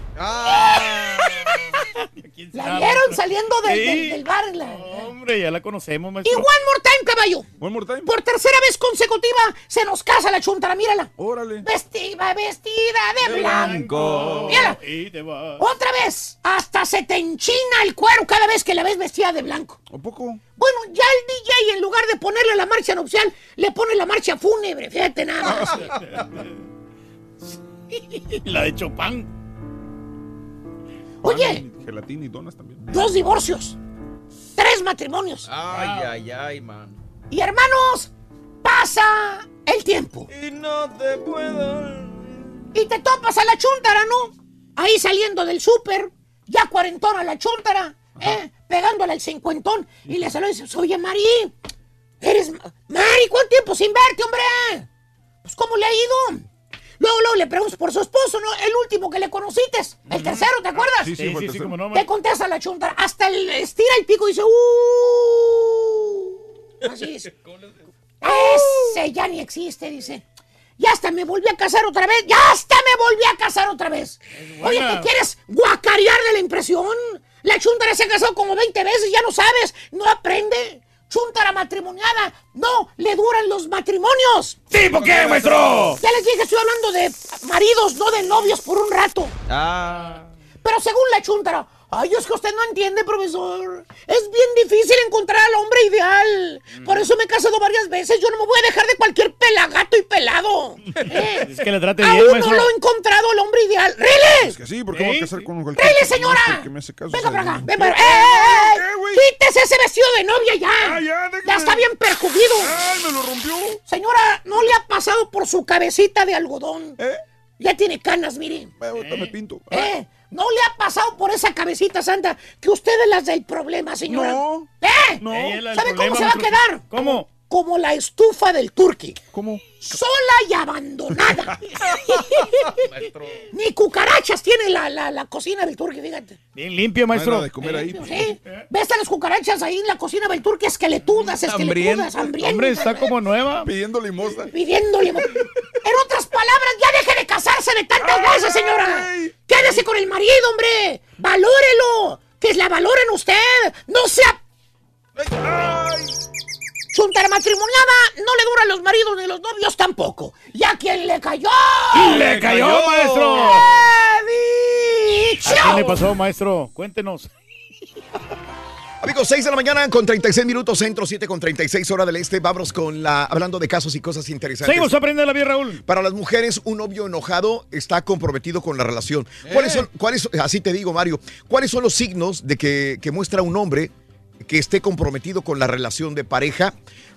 ¿La vieron saliendo del, Sí. del- del bar? La- Hombre, ya la conocemos, Y maestro. one more time, caballo. One more time. Por tercera vez consecutiva se nos casa la chuntara, mírala. Órale. Vestida, vestida de, blanco. Mírala. Y te va. Otra vez. Hasta se te enchina el cuero cada vez que la ves vestida de blanco. ¿Un poco? Bueno, ya el DJ en lugar de ponerle la marcha nupcial, le pone la marcha fúnebre. Fíjate nada más. La de Chopin. Oye, Gelatina y donas también. dos divorcios. Tres matrimonios. Ay, ay, ay, man. Y hermanos, pasa el tiempo. Y no te puedo. Y te topas a la chuntara, ¿no? Ahí saliendo del súper, ya cuarentona la chuntara, ¿eh? Pegándole al cincuentón. Y le saluda y dice, oye, Mari, eres... Ma- Mari, ¿cuánto tiempo sin verte, hombre? Pues, ¿cómo le ha ido? Luego, luego le preguntas por su esposo, ¿no? El último que le conociste. El tercero, ¿te acuerdas? Sí, sí, el tercero. cómo no, Te contesta la chuntara. Hasta el estira el pico y dice, ¡Uh! Así dice. Ese ya ni existe, dice. Ya hasta me volví a casar otra vez. Ya hasta me volví a casar otra vez. Oye. ¿te quieres guacarear de la impresión? La chuntara se ha casado como 20 veces, ya no sabes, no aprende. Chuntara matrimoniada, no le duran los matrimonios. ¿Sí, por qué, maestro? Ya les dije, estoy hablando de maridos, no de novios por un rato. Ah. Pero según la chuntara, ay, es que usted no entiende, profesor. Es bien difícil encontrar al hombre ideal. Por eso me he casado varias veces. Yo no me voy a dejar de cualquier pelagato y pelado. ¿Eh? Es que le trate bien, Aún no lo he encontrado el hombre ideal. ¡Rele! Es que sí, porque voy a casar con cualquier ¡Rele, señora! porque me hace caso. Venga para acá, ven para ¡Eh, eh, eh! ¡Quítese ese vestido de novia ya! ya, está bien perjudido. ¡Ay, me lo rompió! Señora, ¿no le ha pasado por su cabecita de algodón? ¿Eh? Ya tiene canas, mire. Ahorita me pinto. ¿Eh? ¿No le ha pasado por esa cabecita santa que usted es las del problema, señora? No. ¿Eh? No. Ella es la del ¿Sabe cómo se va a quedar? ¿Cómo? Como la estufa del turqui. ¿Cómo? Sola y abandonada. Ni cucarachas tiene la, la, la cocina del turqui, fíjate. Bien limpio, maestro. De comer ahí. pues. ¿Sí? ¿Ves a las cucarachas ahí en la cocina del turqui? Esqueletudas, esqueletudas, hambrientas. Hombre, está como nueva. Pidiendo limosna. pidiéndole. En otras palabras, ya deje de casarse de tantas veces, señora. Quédese con el marido, hombre. Valórelo. Que la valoren usted. No sea. Chuntara matrimoniada no le duran los maridos ni los novios tampoco. ¿Y a quién le cayó? ¡Le cayó, maestro! ¡He dicho! ¿A quién le pasó, maestro? Cuéntenos. Amigos, 6 de la mañana con 36 minutos, centro 7 con 36 hora del este. Vamos con la hablando de casos y cosas interesantes. Seguimos aprendiendo la vida, Raúl. Para las mujeres, un novio enojado está comprometido con la relación. ¿Cuáles son, cuáles, así te digo, Mario, cuáles son los signos de que, que muestra un hombre que esté comprometido con la relación de pareja?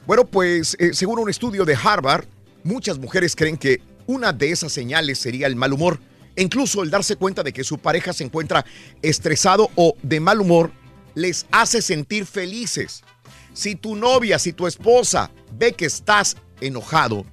Bueno, pues eh, según un estudio de Harvard, muchas mujeres creen que una de esas señales sería el mal humor. E incluso el darse cuenta de que su pareja se encuentra estresado o de mal humor les hace sentir felices. Si tu novia, si tu esposa ve que estás enojado,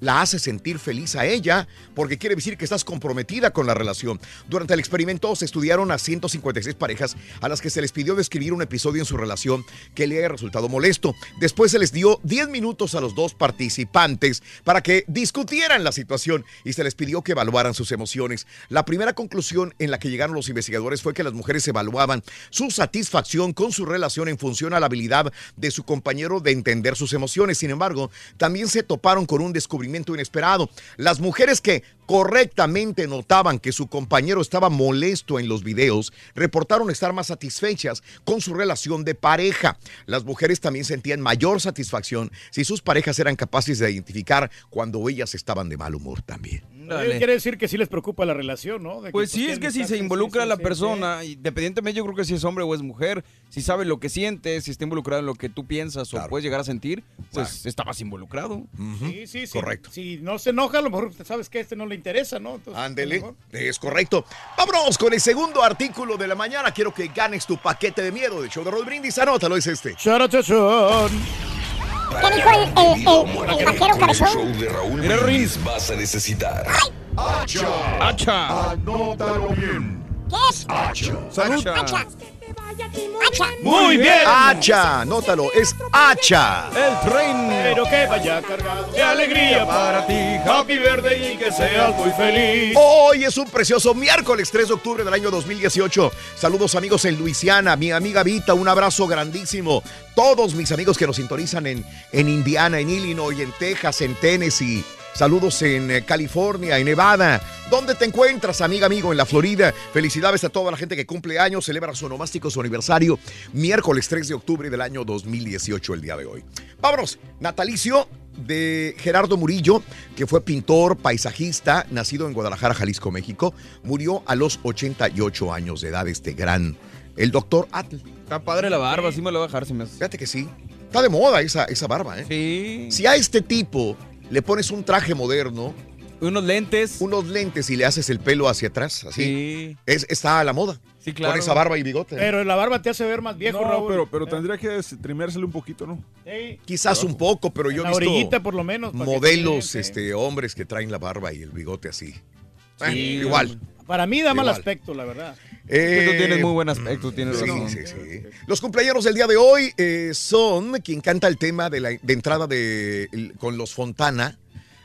la hace sentir feliz a ella porque quiere decir que estás comprometida con la relación. Durante el experimento se estudiaron a 156 parejas a las que se les pidió describir un episodio en su relación que le haya resultado molesto. Después se les dio 10 minutos a los dos participantes para que discutieran la situación y se les pidió que evaluaran sus emociones. La primera conclusión en la que llegaron los investigadores fue que las mujeres evaluaban su satisfacción con su relación en función a la habilidad de su compañero de entender sus emociones. Sin embargo, también se toparon con un descubrimiento inesperado. Las mujeres que correctamente notaban que su compañero estaba molesto en los videos, reportaron estar más satisfechas con su relación de pareja. Las mujeres también sentían mayor satisfacción si sus parejas eran capaces de identificar cuando ellas estaban de mal humor también. Dale. Quiere decir que sí les preocupa la relación, ¿no? De Pues sí, es quieren que si se involucra sí, la sí, persona, independientemente yo creo que si es hombre o es mujer, si sabe lo que siente, si está involucrado en lo que tú piensas o puedes llegar a sentir, pues está más involucrado. Sí, sí, sí. Correcto. Si no se enoja, a lo mejor sabes que a este no le interesa, ¿no? Ándele, es correcto. Vámonos con el segundo artículo de la mañana. Quiero que ganes tu paquete de miedo del show de Roll Brindis. Anótalo, es este. Charachachón. ¿Qué dijo el, el, el, el vaquero cabezón? show de Raúl vas a necesitar. ¡Hacha! ¡Hacha! Anótalo bien. ¿Qué es? ¡Hacha! Salud. Hacha. Hacha. Muy bien. Hacha, anótalo, es hacha. El tren. Pero que vaya cargado de alegría para ti, Happy Verde, y que seas muy feliz. Hoy es un precioso miércoles 3 de octubre del año 2018. Saludos amigos en Luisiana, mi amiga Vita, un abrazo grandísimo. Todos mis amigos que nos sintonizan en, en Indiana, en Illinois, en Texas, en Tennessee. Saludos en eh, California, en Nevada. ¿Dónde te encuentras, amiga, amigo? En la Florida. Felicidades a toda la gente que cumple años, celebra su onomástico, su aniversario, miércoles 3 de octubre del año 2018, el día de hoy. Vámonos, natalicio de Gerardo Murillo, que fue pintor, paisajista, nacido en Guadalajara, Jalisco, México. Murió a los 88 años de edad este gran, el doctor Atl. Está padre la barba, sí me lo voy a dejar si me hace. Fíjate que sí. Está de moda esa, esa barba, ¿eh? Sí. Si a este tipo le pones un traje moderno, unos lentes, unos lentes y le haces el pelo hacia atrás, así, Sí. es, está a la moda. Sí, claro. Con esa barba y bigote. Pero la barba te hace ver más viejo, No, Raúl. pero, pero tendría que trimérsele un poquito, ¿no? Sí. Quizás un poco, pero yo he La visto orillita, por lo menos, que modelos, este, hombres que traen la barba y el bigote así. Eh, Sí. igual. Para mí da mal aspecto, la verdad. Eh, tú tienes muy buen aspecto, tienes Sí, razón. sí, sí. Los cumpleaños del día de hoy eh, son quien canta el tema de la de entrada de el- con los Fontana,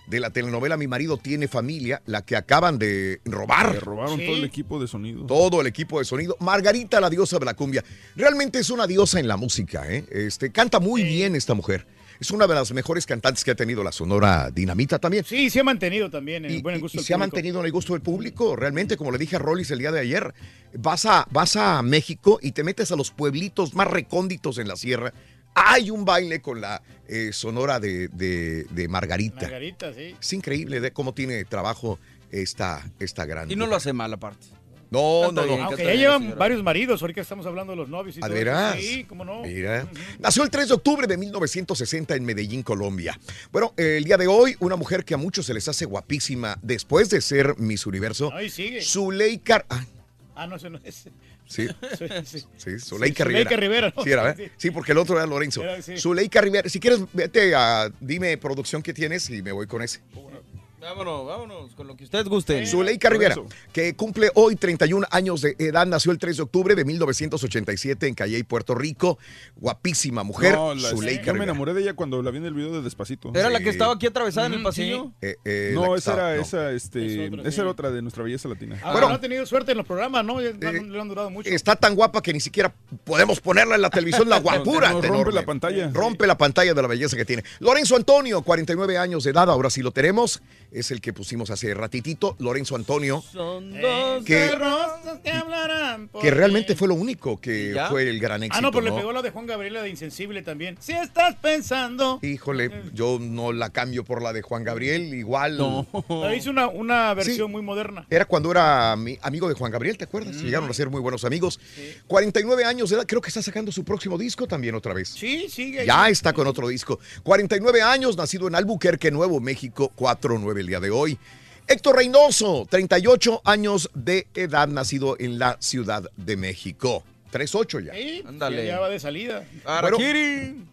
de la telenovela Mi marido tiene familia, la que acaban de robar. Le robaron todo el equipo de sonido. Todo el equipo de sonido. Margarita, la diosa de la cumbia. Realmente es una diosa en la música, ¿eh? Este, canta muy bien esta mujer. Es una de las mejores cantantes que ha tenido la Sonora Dinamita también. Sí, se ha mantenido también en Y, el buen y- gusto y del se ha mantenido en el gusto del público. Realmente, como le dije a Rollis el día de ayer, vas a, vas a México y te metes a los pueblitos más recónditos en la sierra. Hay un baile con la eh, sonora de, de- de Margarita. Margarita, sí. Es increíble de cómo tiene trabajo esta, esta gran. Y no lo hace mal, aparte. No, no, no. Aunque canta ya llevan varios maridos, ahorita estamos hablando de los novios y ¿A todo veras? eso. Sí, cómo no. Mira. Nació el 3 de octubre de 1960 en Medellín, Colombia. Bueno, el día de hoy, una mujer que a muchos se les hace guapísima después de ser Miss Universo. Ahí sigue. Zuleika. Ah, Ah, no, ese no es. sí. Sí, sí. Zuleika Sí, Rivera. Zuleika Rivera, ¿no? Sí, era, ¿eh? Sí. Porque el otro era Lorenzo. Era, sí. Zuleika Rivera. Si quieres, vete a. Dime producción que tienes y me voy con ese. Vámonos, vámonos, con lo que ustedes gusten. Zuleika Rivera, que cumple hoy 31 años de edad, nació el 3 de octubre de 1987 en Calley, Puerto Rico. Guapísima mujer, No, la- Zuleika yo me enamoré de ella cuando la vi en el video de Despacito. ¿Era la que estaba aquí atravesada en el pasillo? Eh, eh, No, esa estaba- era no. esa, este, Es otra, esa sí. era otra de nuestra belleza latina. Ah, Bueno. no ha tenido suerte en los programas, ¿no? Eh, le han durado mucho. Está tan guapa que ni siquiera podemos ponerla en la televisión, la guapura. No, rompe enorme. la pantalla. Rompe la pantalla de la belleza que tiene. Lorenzo Antonio, 49 años de edad, ahora sí lo tenemos. Es el que pusimos hace ratitito. Lorenzo Antonio, Son Eh, dos que- que hablarán que realmente fue lo único que fue el gran éxito. Ah, no, pero ¿no? le pegó la de Juan Gabriela de Insensible también. Si estás pensando. Híjole, yo no la cambio por la de Juan Gabriel, igual. No. Hizo una, una versión muy moderna. Era cuando era mi amigo de Juan Gabriel, ¿te acuerdas? Llegaron a ser muy buenos amigos. 49 años de edad, creo que está sacando su próximo disco también otra vez. Sí, sigue. Ya está con otro disco. 49 años, nacido en Albuquerque, Nuevo México, 4-9 el día de hoy. Héctor Reynoso, 38 años de edad, nacido en la Ciudad de México. 3-8 ya. Sí, Ándale. Ya va de salida. Bueno,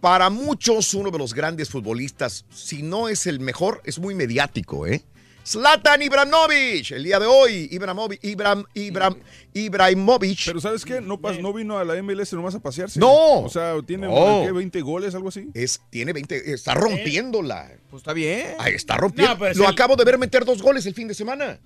para muchos, uno de los grandes futbolistas, si no es el mejor, es muy mediático, ¿eh? Zlatan Ibrahimovic, el día de hoy, Ibrahimovic, Ibram, Ibram, Ibrahimovic. Pero ¿sabes qué? No, pas- no vino a la MLS nomás a pasearse. No. O sea, tiene No. ¿qué, 20 goles, algo así. es, tiene 20, está rompiéndola. Pues está bien. Ay, está rompiendo. No, Lo el- acabo de ver meter dos goles el fin de semana.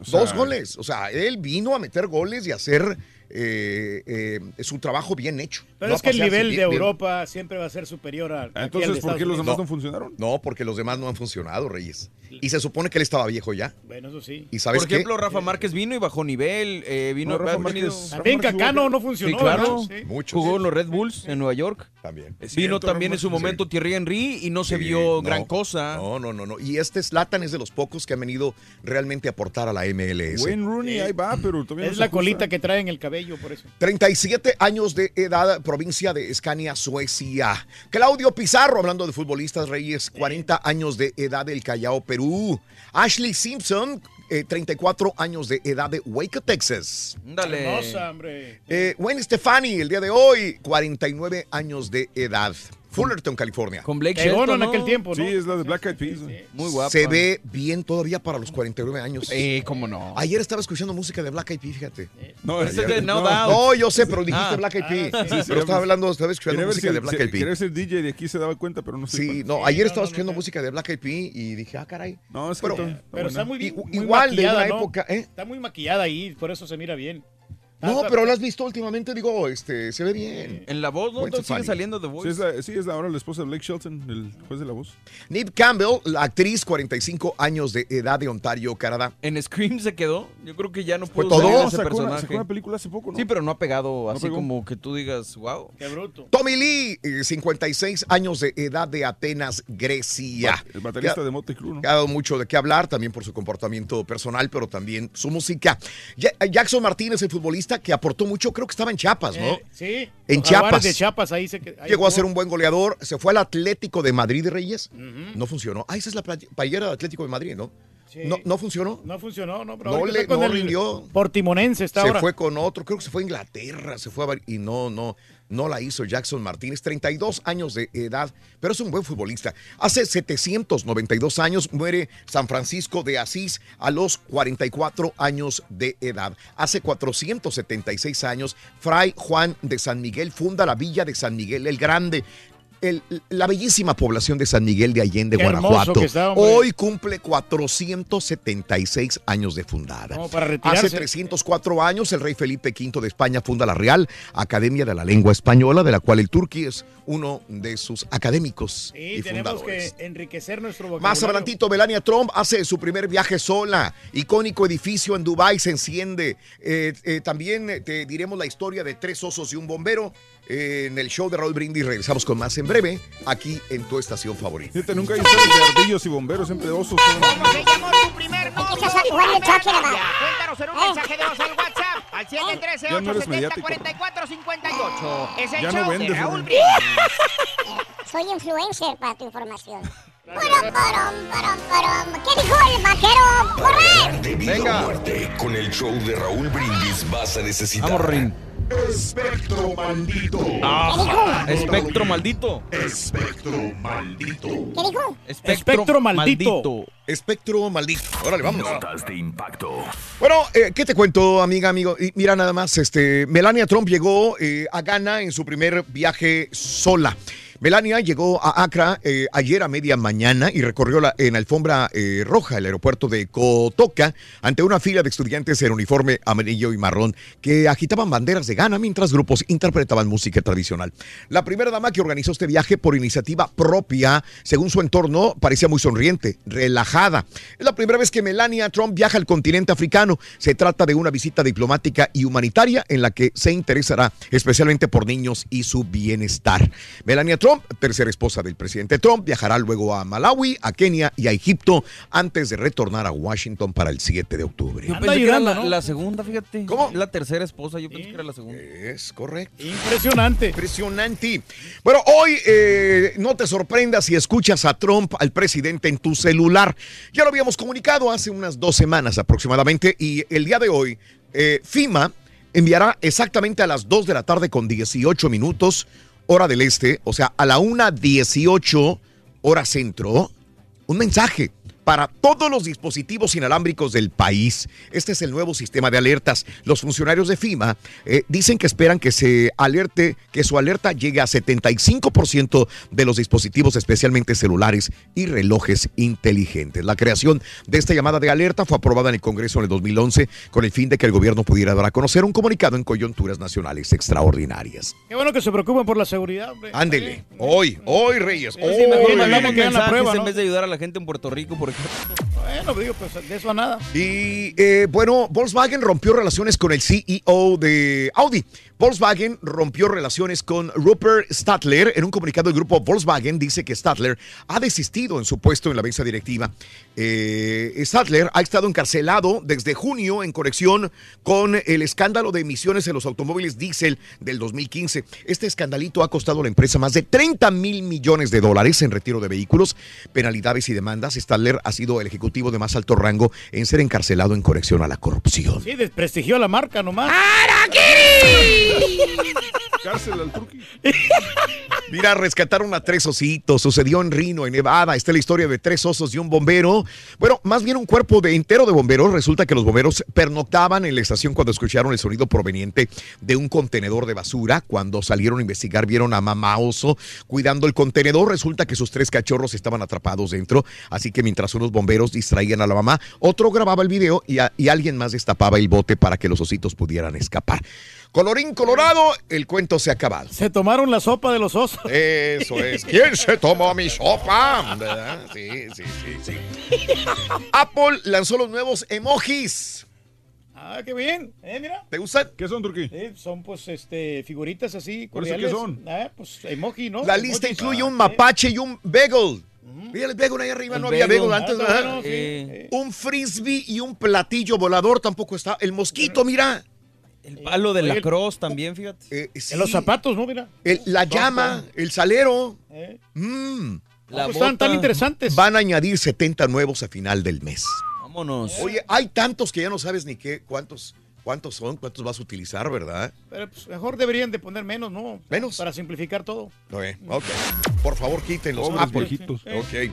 O sea, dos goles. O sea, él vino a meter goles y a hacer eh, eh, su trabajo bien hecho. Pero No es que el nivel bien- de bien- Europa siempre va a ser superior al de Entonces, ¿por Estados qué los demás no funcionaron? No, porque los demás no han funcionado, Reyes. Y se supone que él estaba viejo ya. Bueno, eso sí. ¿Y sabes Por qué? ejemplo, Rafa Márquez vino y bajó nivel. eh, vino No, Rafa Márquez- También Cacano no funcionó. Sí, claro. Sí. Muchos. Jugó en los Red Bulls en Nueva York. También. Vino también en su momento Thierry Henry y no se Sí, vio no. gran cosa. No, no, no, no. Y este Slatan es de los pocos que han venido realmente a aportar a la MLS. Wayne Rooney, ahí va, pero todavía no Es la colita que trae en el cabello, por eso. 37 años de edad, provincia de Escania, Suecia. Claudio Pizarro, hablando de futbolistas reyes, 40 años de edad del Callao, Perú. Ashley Simpson, eh, 34 años de edad de Waco, Texas. Dale. Hermosa, hombre. Eh, Gwen Stefani, el día de hoy, 49 años de edad. Fullerton, California. Con Blake Shelton, en ¿no? aquel tiempo, ¿no? Sí, es la de Black Eyed Peas. Muy guapa. Se ve bien todavía para los 49 años. Eh, cómo no. Ayer estaba escuchando música de Black Eyed Peas, fíjate. No, Ese es de No. Doubt. No, yo sé, pero dijiste Ah. Black Eyed Peas. Ah, sí, sí, pero estaba sí. hablando, estaba escuchando Quería música si, de Black Eyed quería Peas. si el DJ de aquí se daba cuenta, pero no sé. Sí, no, ayer estaba no, escuchando no. música de Black Eyed Peas y dije, ah, caray. No, es que Pero- está- muy, muy igual de una época, ¿eh? Está muy maquillada ahí, por eso se mira bien. No, Está- pero la has visto últimamente, digo, este, se ve bien. En la voz, ¿no? Sigue saliendo de Sí, voz. es, la, sí, es la- ahora la esposa de Blake Shelton, el juez de la voz. Nip Campbell, la actriz, 45 años de edad de Ontario, Canadá. En Scream se quedó. Yo creo que ya no ¿Fue pudo todo? salir No, ese sacó una, personaje. sacó una película hace poco, ¿no? Sí, pero no ha pegado así pegó. como que tú digas, wow. Qué bruto. Tommy Lee, eh, 56 años de edad de Atenas, Grecia. El baterista de Motley Crue, ¿no? Ha dado mucho de qué hablar, también por su comportamiento personal, pero también su música. Jackson Martínez, el futbolista que aportó mucho, creo que estaba en Chiapas, ¿no? Eh, sí. En los Chiapas. de Chiapas, ahí se que- ahí Llegó a ser un buen goleador, se fue al Atlético de Madrid, Reyes. No funcionó. Ah, esa es la play- playera del Atlético de Madrid, ¿no? Sí. No, no funcionó. No funcionó, no, pero No le- con no el rindió. Portimonense está se ahora. fue con otro, creo que se fue a Inglaterra, se fue a y no, no, no la hizo Jackson Martínez, 32 años de edad, pero es un buen futbolista. Hace 792 años muere San Francisco de Asís a los 44 años de edad. Hace 476 años, Fray Juan de San Miguel funda la villa de San Miguel el Grande. El- la bellísima población de San Miguel de Allende, Qué Guanajuato, está, hoy cumple 476 años de fundada. Para. Hace 304 años, el rey Felipe V de España funda la Real Academia de la Lengua Española, de la cual el turqui es uno de sus académicos Sí, y tenemos fundadores. que enriquecer nuestro vocabulario. Más adelantito, Melania Trump hace su primer viaje sola. Icónico edificio en Dubái se enciende. Eh, eh, también eh, te diremos la historia de tres osos y un bombero en el show de Raúl Brindis. Regresamos con más en breve, aquí en tu estación favorita. Fíjate, nunca hay historias de ardillos y bomberos, siempre osos. ¿Cómo se llamó tu primer novio? Cuéntanos en un mensaje de voz al WhatsApp al 713 Ya no eres 870 mediático. 44 58. Es el Ya no show de vendes, Raúl Raúl. Brindis. Soy influencer para tu información. Parom, parom, parom, parom. ¿Qué dijo el vaquero? ¡Corre! De vida Venga. o muerte, con el show de Raúl Brindis vas a necesitar. Vamos. Espectro maldito. Ah, espectro maldito. Espectro maldito. ¿Qué dijo? Espectro maldito. Espectro maldito. Órale, vamos. Notas de impacto. Bueno, eh, ¿qué te cuento, amiga, amigo? Y mira nada más, este, Melania Trump llegó eh, a Ghana en su primer viaje sola. Melania llegó a Accra eh, ayer a media mañana y recorrió la, en alfombra eh, roja el aeropuerto de Kotoka ante una fila de estudiantes en uniforme amarillo y marrón que agitaban banderas de Ghana mientras grupos interpretaban música tradicional. La primera dama que organizó este viaje por iniciativa propia, según su entorno, parecía muy sonriente, relajada. Es la primera vez que Melania Trump viaja al continente africano. Se trata de una visita diplomática y humanitaria en la que se interesará especialmente por niños y su bienestar. Melania Trump, tercera esposa del presidente Trump, viajará luego a Malawi, a Kenia y a Egipto antes de retornar a Washington para el 7 de octubre. Yo Anda pensé que era ayudando, la, ¿no? la segunda, fíjate. ¿Cómo? La tercera esposa, yo pensé que era la segunda. Es correcto. Impresionante. Impresionante. Bueno, hoy eh, no te sorprendas si escuchas a Trump, al presidente, en tu celular. Ya lo habíamos comunicado hace unas dos semanas aproximadamente y el día de hoy eh, FIMA enviará exactamente a las 2 de la tarde con 18 minutos, hora del este, o sea, a la 1.18 hora centro, un mensaje para todos los dispositivos inalámbricos del país. Este es el nuevo sistema de alertas. Los funcionarios de FIMA eh, dicen que esperan que se alerte, que su alerta llegue a 75% de los dispositivos, especialmente celulares y relojes inteligentes. La creación de esta llamada de alerta fue aprobada en el Congreso en el 2011 con el fin de que el gobierno pudiera dar a conocer un comunicado en coyunturas nacionales extraordinarias. Qué bueno que se preocupen por la seguridad, hombre. Ándele, hoy, hoy Reyes, Sí, hoy. mejor Hoy que la prueba, en ¿no? vez de ayudar a la gente en Puerto Rico, por ejemplo. Bueno, digo, pues de eso a nada. Y eh, bueno, Volkswagen rompió relaciones con el CEO de Audi. Volkswagen rompió relaciones con Rupert Stadler. En un comunicado del grupo Volkswagen dice que Stadler ha desistido en su puesto en la mesa directiva. Eh, Stadler ha estado encarcelado desde junio en conexión con el escándalo de emisiones en los automóviles diésel del 2015. Este escandalito ha costado a la empresa más de 30 mil millones de dólares en retiro de vehículos, penalidades y demandas. Stadler ha sido el ejecutivo de más alto rango en ser encarcelado en conexión a la corrupción. Sí, desprestigió la marca nomás. Cárcel al turqui. Mira, rescataron a tres ositos. Sucedió en Reno, en Nevada. Esta es la historia de tres osos y un bombero. Bueno, más bien un cuerpo de entero de bomberos. Resulta que los bomberos pernoctaban en la estación cuando escucharon el sonido proveniente de un contenedor de basura. Cuando salieron a investigar, vieron a mamá oso cuidando el contenedor. Resulta que sus tres cachorros estaban atrapados dentro. Así que mientras unos bomberos distraían a la mamá, otro grababa el video y alguien más destapaba el bote para que los ositos pudieran escapar. Colorín colorado, el cuento se ha acabado. Se tomaron la sopa de los osos. Eso es. ¿Quién se tomó mi sopa? ¿Verdad? Sí, sí, sí, sí. Apple lanzó los nuevos emojis. Ah, qué bien. Eh, mira. ¿Te gustan? ¿Qué son, Turquí? Eh, son pues este figuritas así ¿Por eso qué son? Ah, pues emoji, ¿no? La lista Emojis. incluye un Ah, mapache y un bagel. Mira el bagel ahí arriba, El no había bagel. antes. Ah, sí. Eh, Un frisbee y un platillo volador tampoco está. El mosquito, mira. El palo de la el- cross también, fíjate. Eh, sí. En los zapatos, ¿no? Mira. El- la llama, el salero. Eh. Mm. La Pues están tan interesantes. Van a añadir 70 nuevos a final del mes. Vámonos. Oye, hay tantos que ya no sabes ni qué, cuántos, cuántos son, cuántos vas a utilizar, ¿verdad? Pero pues, mejor deberían de poner menos, ¿no? Menos. Para simplificar todo. Ok, ok. Por favor, quiten los Pobres Apple. viejitos. Ok.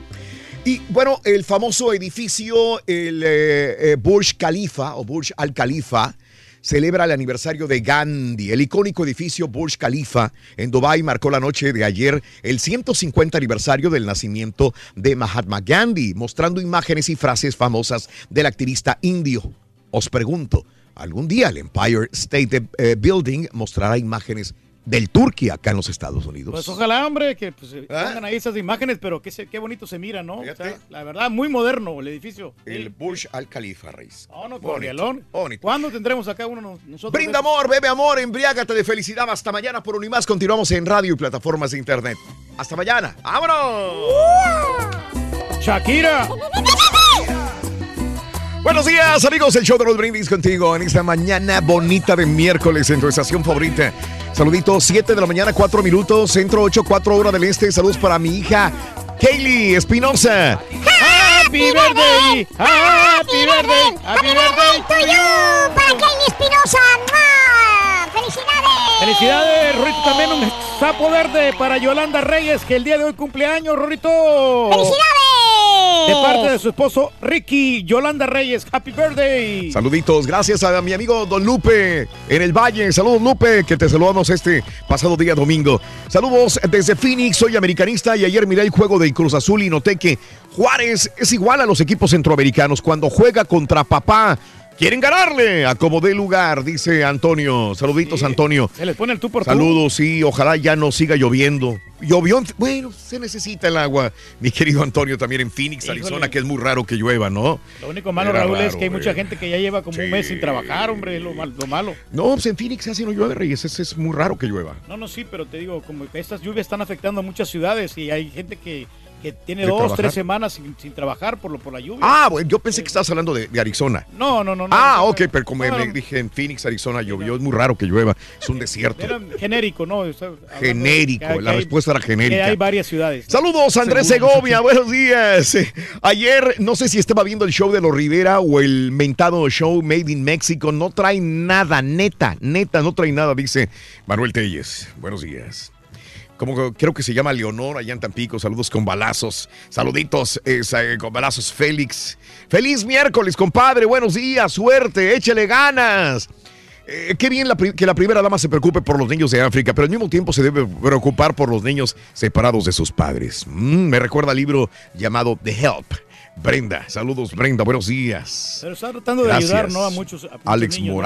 Y bueno, el famoso edificio, el eh, eh, Burj Khalifa o Burj Al Khalifa, celebra el aniversario de Gandhi. El icónico edificio Burj Khalifa en Dubái marcó la noche de ayer el 150 aniversario del nacimiento de Mahatma Gandhi, mostrando imágenes y frases famosas del activista indio. Os pregunto, ¿algún día el Empire State eh, Building mostrará imágenes del Turquía acá en los Estados Unidos? Pues ojalá, hombre, que pues, eh, ¿Ah? pongan ahí esas imágenes, pero qué, se- qué bonito se mira, ¿no? O sea, la verdad, muy moderno el edificio. El Burj Al Khalifa, Reis. No, no, Bonito, bonito. ¿Cuándo tendremos acá uno nos- nosotros? Brinda amor, bebe amor, embriágate de felicidad. Hasta mañana por Unimás. Continuamos en radio y plataformas de internet. Hasta mañana. ¡Vámonos! Shakira. Buenos días, amigos. El show de los brindis contigo en esta mañana bonita de miércoles en tu estación favorita. Saluditos, 7 de la mañana, 4 minutos, centro 8, 4 horas del este. Saludos para mi hija Kaylee Espinosa. Happy birthday, happy birthday, happy birthday to you, para Kenny Espinosa. ¡Felicidades! Felicidades, Rorito, también un sapo verde para Yolanda Reyes, que el día de hoy cumpleaños, Rorito. ¡Felicidades! De parte de su esposo Ricky, Yolanda Reyes, happy birthday. Saluditos, gracias a mi amigo Don Lupe en el Valle. Saludos, Lupe, que te saludamos este pasado día domingo. Saludos desde Phoenix, soy americanista y ayer miré el juego de Cruz Azul y noté que Juárez es igual a los equipos centroamericanos. Cuando juega contra papá, quieren ganarle a como dé lugar, dice Antonio. Saluditos, Antonio. Se les pone el tú por tú. Saludos, sí, ojalá ya no siga lloviendo. Llovió, en- bueno, se necesita el agua, mi querido Antonio, también en Phoenix, Híjole. Arizona, que es muy raro que llueva, ¿no? Lo único malo, Era Raúl, es que hay mucha gente que ya lleva como un mes sin trabajar, hombre, es lo, mal- lo malo. No, pues en Phoenix casi no llueve, Reyes. Es, es muy raro que llueva. No, no, sí, pero te digo, como estas lluvias están afectando a muchas ciudades y hay gente que, que tiene ¿De dos, trabajar? tres semanas sin, sin trabajar por, lo, por la lluvia. Ah, bueno, yo pensé que estabas hablando de, de Arizona. No, no, no. no Ah, no, ok, pero como no, me dije en Phoenix, Arizona, llovió. Es muy raro que llueva. Es un desierto. Era genérico, ¿no? Genérico, que la que hay- respuesta era Que genérica. hay varias ciudades. ¿no? Saludos, Andrés Seguro. Segovia, buenos días. Ayer, no sé si estaba viendo el show de los Rivera o el mentado show Made in Mexico. No trae nada, neta, neta, no trae nada, dice Manuel Telles. Buenos días. Como que- creo que se llama Leonor allá en Tampico. Saludos con balazos. Saluditos es, eh, con balazos, Félix. Feliz miércoles, compadre. Buenos días, suerte, échale ganas. Eh, qué bien la que la primera dama se preocupe por los niños de África, pero al mismo tiempo se debe preocupar por los niños separados de sus padres. Mm, me recuerda al libro llamado The Help. Brenda, saludos Brenda, buenos días. Pero está tratando de ayudar, ¿no? A muchos. a muchos Alex niños, ¿no?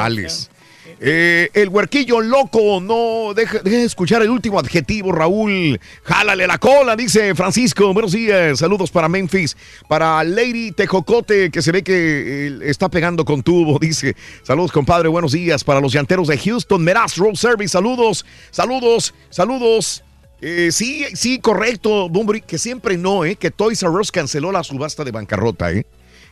Eh, el huerquillo loco, no deja, deja de escuchar el último adjetivo, Raúl. Jálale la cola, dice Francisco. Buenos días, saludos para Memphis. Para Lady Tejocote, que se ve que eh, está pegando con tubo, dice. Saludos, compadre, buenos días. Para los llanteros de Houston, Meraz Road Service, saludos, saludos, saludos. Eh, sí, sí, correcto, Bumbri, que siempre no, ¿eh? Que Toys R Us canceló la subasta de bancarrota, ¿eh?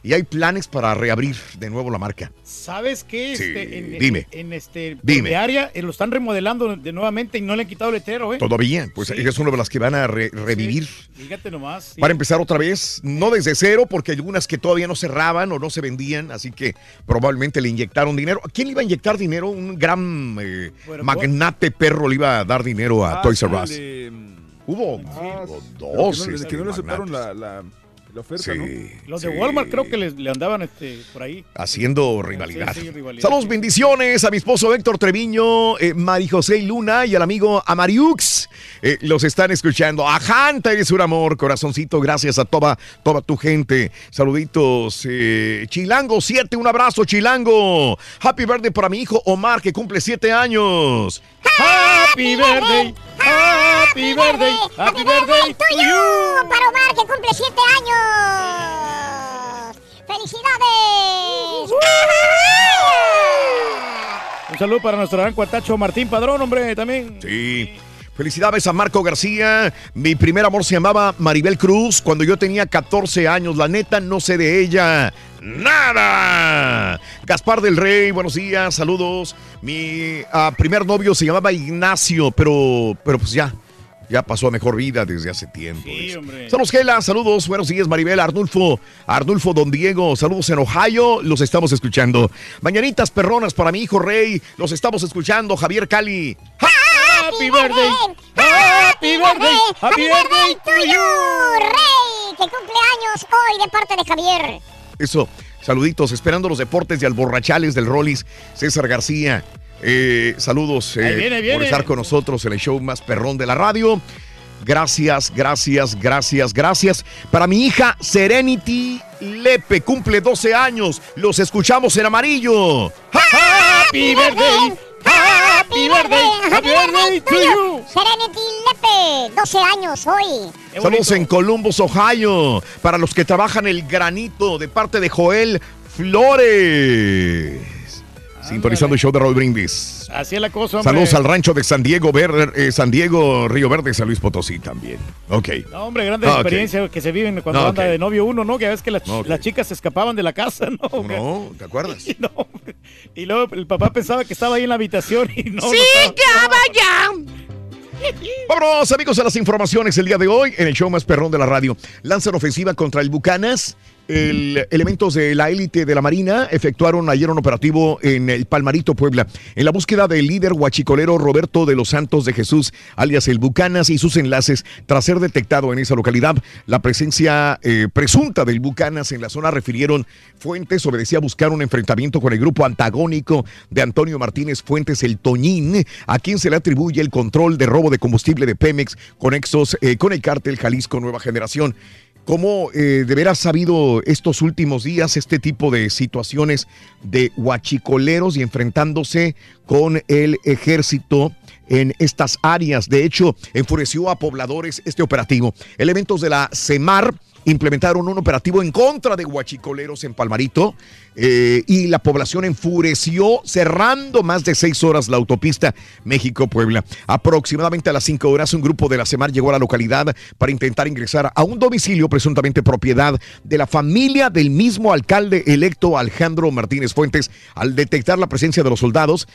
Y hay planes para reabrir de nuevo la marca. ¿Sabes qué? Sí, Este, en, dime. En, este Dime. de área eh, lo están remodelando de nuevamente y no le han quitado el letrero, ¿eh? Todavía, pues Sí. es una de las que van a re- revivir. Fíjate nomás. sí. Para empezar otra vez, no desde cero, porque hay algunas que todavía no cerraban o no se vendían, así que probablemente le inyectaron dinero. ¿A quién le iba a inyectar dinero? Un gran eh, Bueno, magnate perro le iba a dar dinero a Ah, Toys sí, R Us. Hubo, sí, hubo pero dos. Que no, este, que no le la, la, la oferta, ¿no? Los de Walmart creo que les, le andaban este, por ahí. Haciendo rivalidad. Sí, sí, rivalidad. Saludos, bendiciones a mi esposo Héctor Treviño, eh, Mari José Luna y al amigo Amariux. Eh, los están escuchando. Ajanta, eres un amor, corazoncito. Gracias a toda, toda tu gente. Saluditos. eh, Chilango 7, un abrazo, Chilango. Happy birthday para mi hijo Omar, que cumple 7 años. Happy birthday, happy birthday, happy birthday to you, para Omar, que cumple 7 años. ¡Felicidades! Un saludo para nuestro gran cuatacho Martín Padrón, hombre, también. Sí. Felicidades a Marco García. Mi primer amor se llamaba Maribel Cruz cuando yo tenía 14 años. La neta, no sé de ella. Nada. Gaspar del Rey, buenos días, saludos. Mi ah, primer novio se llamaba Ignacio, pero, pero pues ya. Ya pasó a mejor vida desde hace tiempo. dice. Saludos, Gela. Saludos. Buenos días, Maribel. Arnulfo. Arnulfo Don Diego. Saludos en Ohio. Los estamos escuchando. Mañanitas perronas para mi hijo Rey. Los estamos escuchando. Javier Cali. Happy birthday, happy birthday, happy birthday to you, Rey, que cumple años hoy de parte de Javier. Eso. Saluditos, esperando los deportes de alborrachales del Rollis, César García. Eh, saludos eh, Ahí viene, viene. por estar con nosotros en el show más perrón de la radio. Gracias, gracias, gracias, gracias. Para mi hija Serenity Lepe, cumple 12 años. Los escuchamos en amarillo. Happy birthday. Happy birthday. Happy birthday to you. Serenity Lepe, 12 años hoy. Saludos en Columbus, Ohio. Para los que trabajan el granito de parte de Joel Flores. Sintonizando el show de Roll Brindis. Así es la cosa, hombre. Saludos al rancho de San Diego, Ver- eh, San Diego, Río Verde, San Luis Potosí también. Ok. No, hombre, grandes Ah, ok. experiencias que se viven cuando anda de novio uno, ¿no? Que a veces que las, chicas se escapaban de la casa, ¿no? No, ¿te acuerdas? Y, no, y luego el papá pensaba que estaba ahí en la habitación y no. ¡Sí, no ya! Vámonos, amigos, a las informaciones el día de hoy en el show más perrón de la radio. Lanzan ofensiva contra el Bucanas. El- elementos de la élite de la Marina efectuaron ayer un operativo en el Palmarito, Puebla, en la búsqueda del líder huachicolero Roberto de los Santos de Jesús, alias el Bucanas, y sus enlaces, tras ser detectado en esa localidad. La presencia eh, presunta del Bucanas en la zona refirieron fuentes, obedecía a buscar un enfrentamiento con el grupo antagónico de Antonio Martínez Fuentes, el Toñín, a quien se le atribuye el control de robo de combustible de Pemex conexos eh, con el cártel Jalisco Nueva Generación. ¿Cómo eh, de veras ha habido estos últimos días este tipo de situaciones de huachicoleros y enfrentándose con el ejército en estas áreas? De hecho, enfureció a pobladores este operativo. Elementos de la CEMAR implementaron un operativo en contra de huachicoleros en Palmarito eh, y la población enfureció cerrando más de seis horas la autopista México-Puebla. Aproximadamente a las cinco horas un grupo de la CEMAR llegó a la localidad para intentar ingresar a un domicilio presuntamente propiedad de la familia del mismo alcalde electo Alejandro Martínez Fuentes. Al detectar la presencia de los soldados,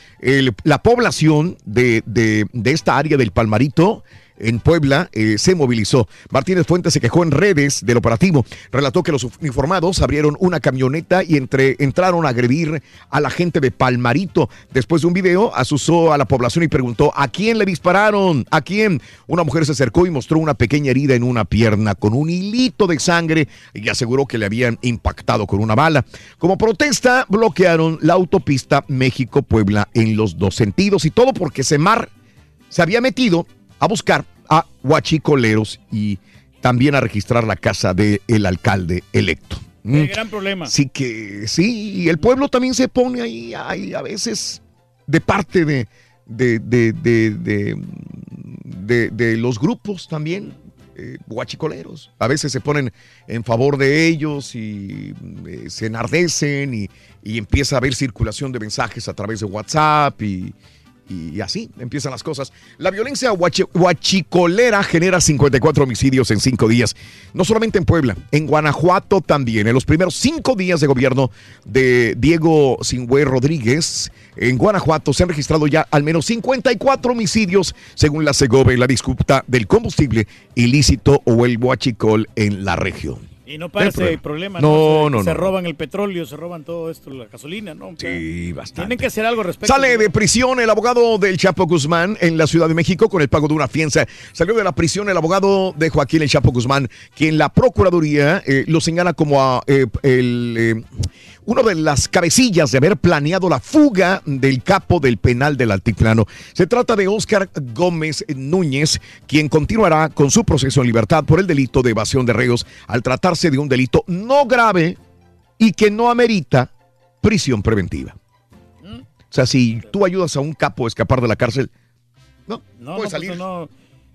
la población de, de- de esta área del Palmarito en Puebla eh, se movilizó. Martínez Fuentes se quejó en redes del operativo. Relató que los uniformados abrieron una camioneta y entre, entraron a agredir a la gente de Palmarito. Después de un video, asusó a la población y preguntó ¿a quién le dispararon? ¿A quién? Una mujer se acercó y mostró una pequeña herida en una pierna con un hilito de sangre y aseguró que le habían impactado con una bala. Como protesta, bloquearon la autopista México-Puebla en los dos sentidos y todo porque Semar se había metido a buscar a huachicoleros y también a registrar la casa del alcalde electo. Qué Mm. gran problema. Sí que sí, y el pueblo también se pone ahí, ahí a veces de parte de, de, de, de, de- de- de los grupos también, eh, guachicoleros. A veces se ponen en favor de ellos y eh, se enardecen y, y empieza a haber circulación de mensajes a través de WhatsApp y, y así empiezan las cosas. La violencia huachi- huachicolera genera 54 homicidios en cinco días. No solamente en Puebla, en Guanajuato también. En los primeros cinco días de gobierno de Diego Singüe Rodríguez, en Guanajuato se han registrado ya al menos 54 homicidios, según la Segove, la disputa del combustible ilícito o el huachicol en la región. Y no parece El problema. No, Se- no, Se no. roban el petróleo, se roban todo esto, la gasolina, ¿no? Sí, bastante. Tienen que hacer algo al respecto. Sale de prisión el abogado del Chapo Guzmán en la Ciudad de México con el pago de una fianza. Salió de la prisión el abogado de Joaquín el Chapo Guzmán, quien la Procuraduría eh, lo señala como a, eh, el, eh, uno de las cabecillas de haber planeado la fuga del capo del penal del Altiplano. Se trata de Óscar Gómez Núñez, quien continuará con su proceso en libertad por el delito de evasión de reos al tratarse de un delito no grave y que no amerita prisión preventiva. O sea, si tú ayudas a un capo a escapar de la cárcel, no, No, puede no, salir. pues no.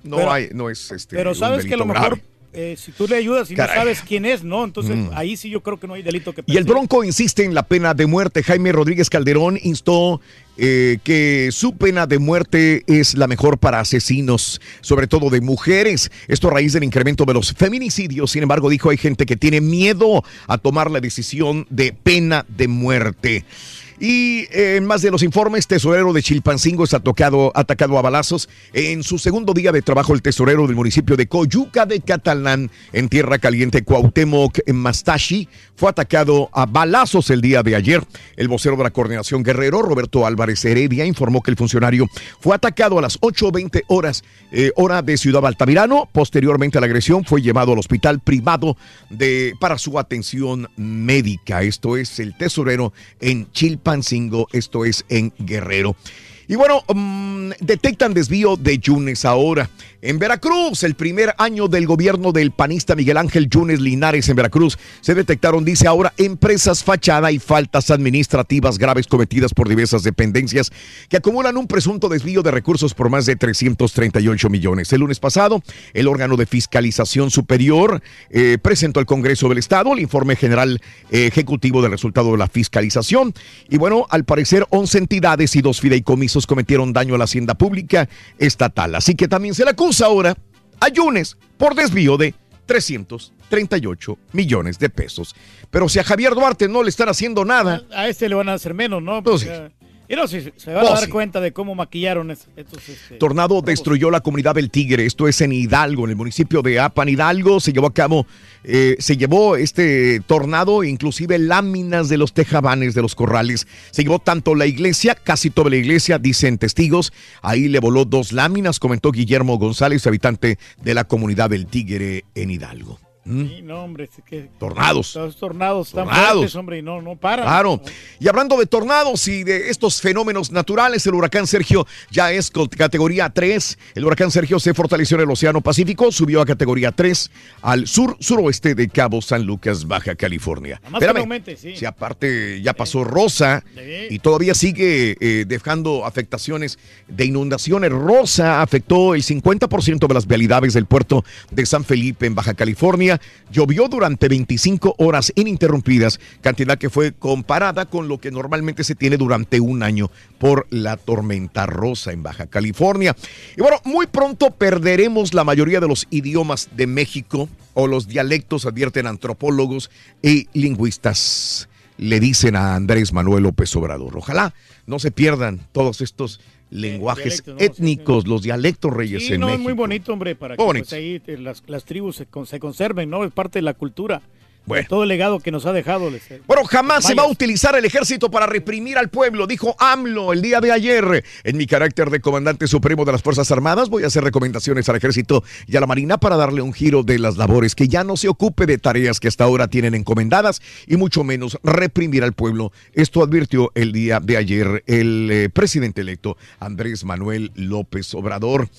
No Pero- hay, no es este. Pero un sabes que lo mejor, grave. Eh, si tú le ayudas y Caray. no sabes quién es, ¿no? Entonces Mm. ahí sí yo creo que no hay delito que Y el. Bronco insiste en la pena de muerte. Jaime Rodríguez Calderón instó eh, que su pena de muerte es la mejor para asesinos, sobre todo de mujeres. Esto a raíz del incremento de los feminicidios. Sin embargo, dijo, hay gente que tiene miedo a tomar la decisión de pena de muerte. Y eh, en más de los informes, tesorero de Chilpancingo está tocado, atacado a balazos. En su segundo día de trabajo, el tesorero del municipio de Coyuca de Catalán, en Tierra Caliente, Cuauhtémoc Mastashi, fue atacado a balazos el día de ayer. El vocero de la Coordinación Guerrero, Roberto Álvarez Heredia, informó que el funcionario fue atacado a las 8.20 horas, eh, hora de Ciudad Altamirano. Posteriormente a la agresión, fue llevado al hospital privado de, para su atención médica. Esto es el tesorero en Chilpancingo, esto es en Guerrero. Y bueno, mm, detectan desvío de Yunes ahora. En Veracruz, el primer año del gobierno del panista Miguel Ángel Yunes Linares en Veracruz, se detectaron, dice ahora, empresas fachada y faltas administrativas graves cometidas por diversas dependencias que acumulan un presunto desvío de recursos por más de 338 millones. El lunes pasado, el órgano de fiscalización superior eh, presentó al Congreso del Estado el informe general eh, ejecutivo del resultado de la fiscalización. Y bueno, al parecer, 11 entidades y dos fideicomisos cometieron daño a la hacienda pública estatal. Así que también se le acusa ahora a Yunes por desvío de 338 millones de pesos. Pero si a Javier Duarte no le están haciendo nada, A este le van a hacer menos, ¿no? Pues Porque, y no, si se van a dar cuenta de cómo maquillaron este, Tornado destruyó la comunidad del Tigre, esto es en Hidalgo, en el municipio de Apan. Hidalgo, se llevó a cabo, eh, se llevó este tornado, inclusive láminas de los tejabanes de los corrales, se llevó tanto la iglesia, casi toda la iglesia, dicen testigos, ahí le voló dos láminas, comentó Guillermo González, habitante de la comunidad del Tigre en Hidalgo. ¿Mm? sí, no, hombre, es que- Tornados. Los tornados están Tornados. fuertes, hombre, y no, no paran. Claro. Y hablando de tornados y de estos fenómenos naturales, el huracán Sergio ya es categoría 3. El huracán Sergio se fortaleció en el Océano Pacífico, subió a categoría 3 al sur suroeste de Cabo San Lucas, Baja California. No aumente, sí. Si aparte ya pasó Rosa y todavía sigue eh, dejando afectaciones de inundaciones. Rosa afectó el 50% de las vialidades del puerto de San Felipe en Baja California. Llovió durante 25 horas ininterrumpidas, cantidad que fue comparada con lo que normalmente se tiene durante un año por la tormenta Rosa en Baja California. Y bueno, muy pronto perderemos la mayoría de los idiomas de México o los dialectos, advierten antropólogos y lingüistas le dicen a Andrés Manuel López Obrador. Ojalá no se pierdan todos estos lenguajes dialectos, ¿no? Sí, étnicos, los dialectos reyes Sí, en no, es México. muy bonito, hombre, para que pues, ahí eh, las, las tribus se, con- se conserven, ¿no? Es parte de la cultura. Bueno. Todo el legado que nos ha dejado. les- Bueno, jamás se va a utilizar el ejército para reprimir al pueblo, dijo AMLO el día de ayer. En mi carácter de comandante supremo de las Fuerzas Armadas, voy a hacer recomendaciones al ejército y a la marina para darle un giro de las labores, que ya no se ocupe de tareas que hasta ahora tienen encomendadas y mucho menos reprimir al pueblo. Esto advirtió el día de ayer el eh, presidente electo Andrés Manuel López Obrador.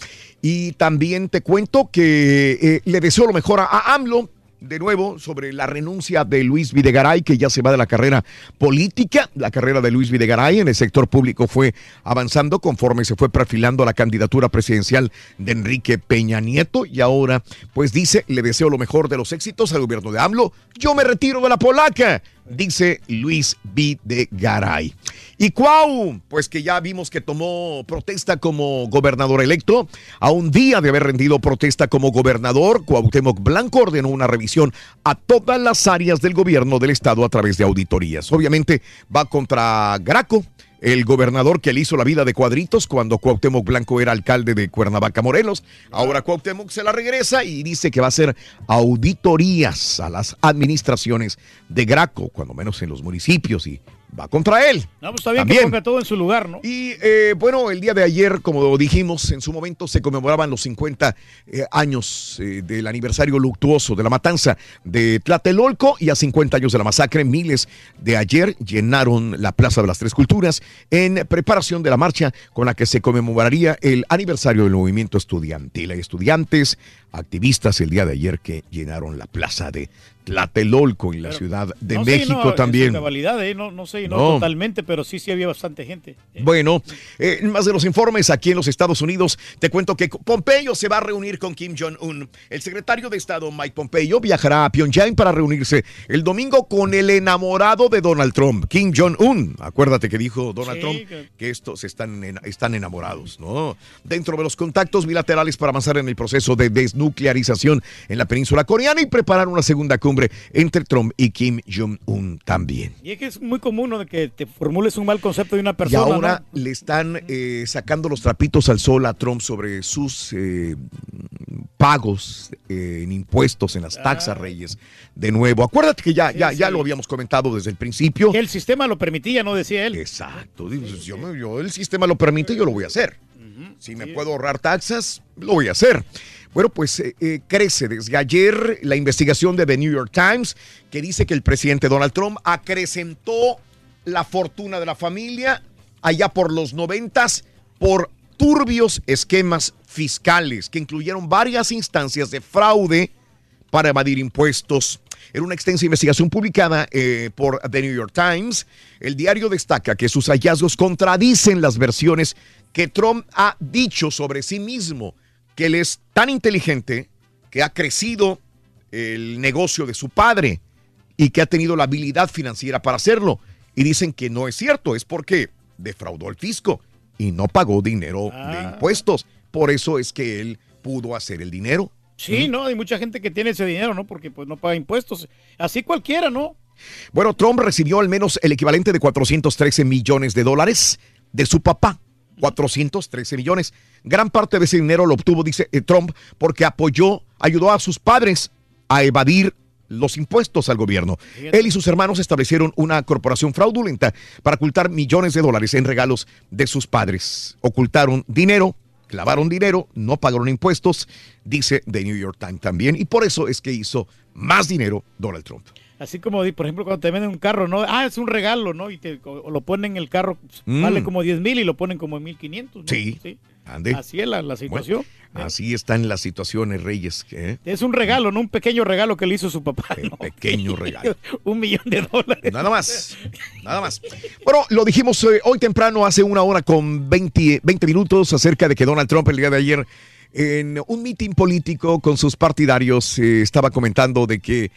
Y también te cuento que eh, le deseo lo mejor a, a AMLO de nuevo sobre la renuncia de Luis Videgaray, que ya se va de la carrera política. La carrera de Luis Videgaray en el sector público fue avanzando conforme se fue perfilando la candidatura presidencial de Enrique Peña Nieto. Y ahora, pues dice, le deseo lo mejor de los éxitos al gobierno de AMLO. Yo me retiro de la polaca, dice Luis Videgaray. Y Cuau, pues que ya vimos que tomó protesta como gobernador electo. A un día de haber rendido protesta como gobernador, Cuauhtémoc Blanco ordenó una revisión a todas las áreas del gobierno del estado a través de auditorías. Obviamente va contra Graco, el gobernador que le hizo la vida de cuadritos cuando Cuauhtémoc Blanco era alcalde de Cuernavaca, Morelos. Ahora Cuauhtémoc se la regresa y dice que va a hacer auditorías a las administraciones de Graco, cuando menos en los municipios, y va contra él. No, pues está bien que También. ponga todo en su lugar, ¿no? Y eh, bueno, el día de ayer, como dijimos, en su momento se conmemoraban los 50 eh, años eh, del aniversario luctuoso de la matanza de Tlatelolco y a 50 años de la masacre, miles de ayer llenaron la Plaza de las Tres Culturas en preparación de la marcha con la que se conmemoraría el aniversario del movimiento estudiantil. Hay estudiantes, activistas el día de ayer que llenaron la Plaza de Tlatelolco en la Ciudad de No, México no, también. cabalidad, ¿eh? no, no sé, no, No. totalmente, pero sí, sí había bastante gente. Bueno, eh, más de los informes aquí en los Estados Unidos, te cuento que Pompeyo se va a reunir con Kim Jong-un. El secretario de Estado Mike Pompeyo viajará a Pyongyang para reunirse el domingo con el enamorado de Donald Trump, Kim Jong-un. Acuérdate que dijo Donald Sí, Trump que- que estos están, en- están enamorados, ¿no? Dentro de los contactos bilaterales para avanzar en el proceso de desnuclearización desnuclearización en la península coreana y preparar una segunda cumbre entre Trump y Kim Jong-un también. Y es que es muy común que te formules un mal concepto de una Y persona. ahora ¿no? le están eh, sacando los trapitos al sol a Trump sobre sus eh, pagos eh, en impuestos, en las Ah. taxas, Reyes. De nuevo, acuérdate que ya, ya, ya lo habíamos comentado desde el principio. Que el sistema lo permitía, no decía él. Exacto. Digo, pues, Yo, yo- el sistema lo permite, yo lo voy a hacer. Si me puedo ahorrar taxas, lo voy a hacer. Bueno, pues eh, eh, crece desde ayer la investigación de The New York Times que dice que el presidente Donald Trump acrecentó la fortuna de la familia allá por los noventas por turbios esquemas fiscales que incluyeron varias instancias de fraude para evadir impuestos. En una extensa investigación publicada eh, por The New York Times, el diario destaca que sus hallazgos contradicen las versiones que Trump ha dicho sobre sí mismo, que él es tan inteligente que ha crecido el negocio de su padre y que ha tenido la habilidad financiera para hacerlo. Y dicen que no es cierto, es porque defraudó al fisco y no pagó dinero de impuestos. Por eso es que él pudo hacer el dinero. Sí, ¿no? Hay mucha gente que tiene ese dinero, ¿no? Porque pues no paga impuestos. Así cualquiera, ¿no? Bueno, Trump recibió al menos el equivalente de 413 millones de dólares de su papá. 413 millones. Gran parte de ese dinero lo obtuvo, dice eh, Trump, porque apoyó, ayudó a sus padres a evadir los impuestos al gobierno. Él y sus hermanos establecieron una corporación fraudulenta para ocultar millones de dólares en regalos de sus padres. Ocultaron dinero, clavaron dinero, no pagaron impuestos, dice The New York Times también, y por eso es que hizo más dinero Donald Trump. Así como, por ejemplo, cuando te venden un carro, ¿no? Ah, es un regalo, ¿no? Y te, lo ponen en el carro, pues, Mm. vale como 10 mil y lo ponen como en 1500. ¿no? Sí. Ande. Así es la, la situación. Bueno, así están las situaciones, Reyes. ¿eh? Es un regalo, ¿no? Un pequeño regalo que le hizo su papá. ¿no? Pequeño regalo. un millón de dólares. Nada más, nada más. Bueno, lo dijimos eh, hoy temprano, hace una hora con 20, 20 minutos, acerca de que Donald Trump el día de ayer, en un mitin político con sus partidarios, eh, estaba comentando de que eh,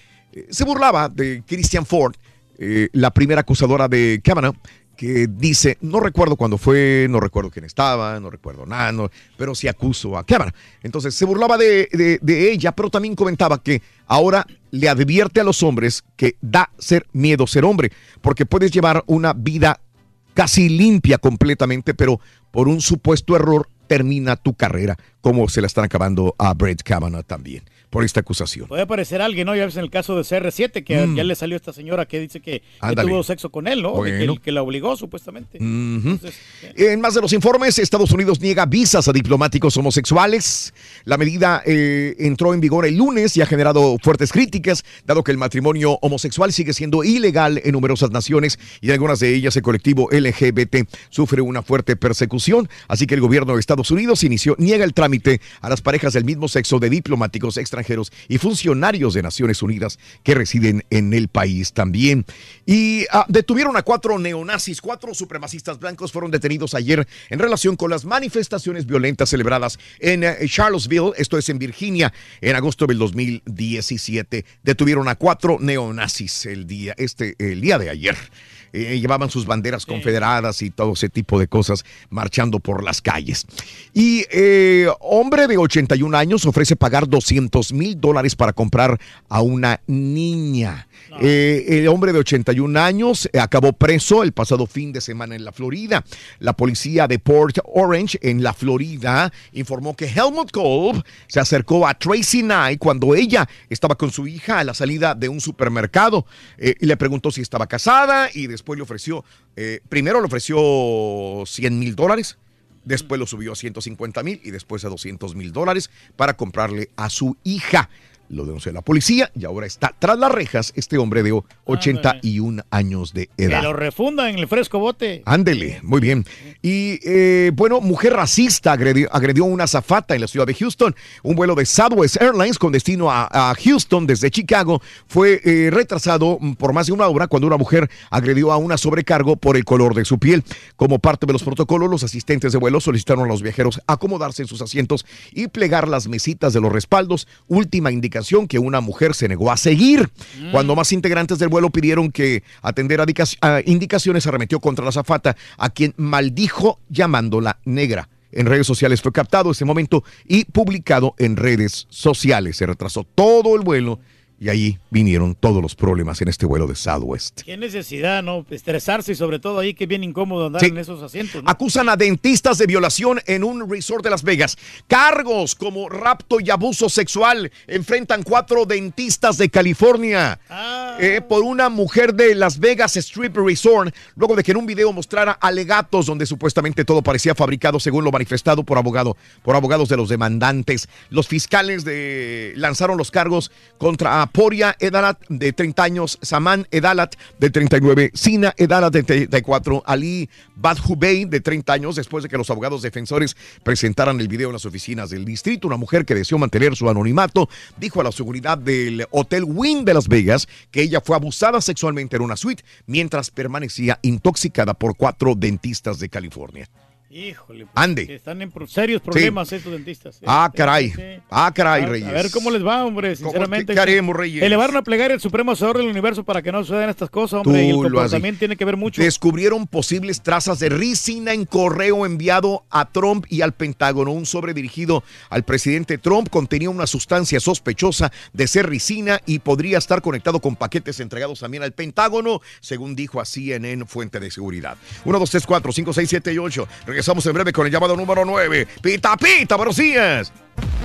se burlaba de Christian Ford, eh, la primera acusadora de Kavanaugh, que dice, no recuerdo cuándo fue, no recuerdo quién estaba, no recuerdo nada, no- pero sí acuso a Kavanaugh. Entonces se burlaba de, de- de ella, pero también comentaba que ahora le advierte a los hombres que da ser miedo ser hombre, porque puedes llevar una vida casi limpia completamente, pero por un supuesto error termina tu carrera, como se la están acabando a Brett Kavanaugh también, por esta acusación. Puede aparecer alguien, ¿no? Ya ves en el caso de CR7, que Mm. ya le salió esta señora que dice que, tuvo sexo con él, ¿no? Que- la obligó, supuestamente. En más de los informes, Estados Unidos niega visas a diplomáticos homosexuales. La medida eh, entró en vigor el lunes y ha generado fuertes críticas, dado que el matrimonio homosexual sigue siendo ilegal en numerosas naciones y en algunas de ellas el colectivo LGBT sufre una fuerte persecución. Así que el gobierno de Estados Unidos inició, niega el trámite a las parejas del mismo sexo de diplomáticos extranjeros y funcionarios de Naciones Unidas que residen en el país también. Y ah, detuvieron a cuatro neonazis, cuatro supremacistas blancos fueron detenidos ayer en relación con las manifestaciones violentas celebradas en eh, Charlottesville, esto es en Virginia, en agosto del 2017. Detuvieron a cuatro neonazis el día, este, el día de ayer. Eh, llevaban sus banderas confederadas y todo ese tipo de cosas marchando por las calles. Y eh, hombre de 81 años ofrece pagar 200 mil dólares para comprar a una niña. Eh, el hombre de 81 años eh, acabó preso el pasado fin de semana en la Florida. La policía de Port Orange en la Florida informó que Helmut Kolb se acercó a Tracy Knight cuando ella estaba con su hija a la salida de un supermercado eh, y le preguntó si estaba casada y después le ofreció, eh, primero le ofreció 100 mil dólares. Después lo subió a 150 mil y después a 200 mil dólares para comprarle a su hija. Lo denunció la policía y ahora está tras las rejas este hombre de 81 años de Que edad. lo refundan en el fresco bote. Ándele, muy bien. Y eh, bueno, mujer racista agredió, agredió a una azafata en la ciudad de Houston. Un vuelo de Southwest Airlines con destino a, a Houston desde Chicago fue eh, retrasado por más de una hora cuando una mujer agredió a una sobrecargo por el color de su piel. Como parte de los protocolos, los asistentes de vuelo solicitaron a los viajeros acomodarse en sus asientos y plegar las mesitas de los respaldos, última indicación que una mujer se negó a seguir. Cuando más integrantes del vuelo pidieron que atender a indica- a indicaciones, arremetió contra la azafata, a quien maldijo llamándola negra. en redes sociales fue captado ese momento y publicado en redes sociales. Se retrasó todo el vuelo y ahí vinieron todos los problemas en este vuelo de Southwest. Qué necesidad, ¿no? Estresarse y sobre todo ahí que bien incómodo andar Sí. en esos asientos. ¿no? Acusan a dentistas de violación en un resort de Las Vegas. Cargos como rapto y abuso sexual enfrentan cuatro dentistas de California eh, por una mujer de Las Vegas Strip Resort, luego de que en un video mostrara alegatos donde supuestamente todo parecía fabricado según lo manifestado por abogado, por abogados de los demandantes. Los fiscales de, lanzaron los cargos contra Poria Edalat de 30 años, Saman Edalat de 39, Sina Edalat de 34, Ali Badhubey de 30 años, después de que los abogados defensores presentaran el video en las oficinas del distrito. Una mujer que deseó mantener su anonimato dijo a la seguridad del Hotel Wynn de Las Vegas que ella fue abusada sexualmente en una suite mientras permanecía intoxicada por cuatro dentistas de California. Híjole. pues, Ande. Están en serios problemas estos dentistas. Ah, Sí, caray. Ah, caray, A- Reyes. A ver cómo les va, hombre, ¿Cómo- sinceramente. qué- haremos, Reyes? Elevaron a plegar el supremo hacedor del universo para que no sucedan estas cosas, hombre. y el Tú lo has comportamiento tiene que ver mucho. Descubrieron posibles trazas de ricina en correo enviado a Trump y al Pentágono. Un sobre dirigido al presidente Trump contenía una sustancia sospechosa de ser ricina y podría estar conectado con paquetes entregados también al Pentágono, según dijo a CNN fuente de seguridad. 1, 2, 3, 4, 5, 6, 7 y 8. Regresamos en breve con el llamado número 9. Pita, pita, buenos días.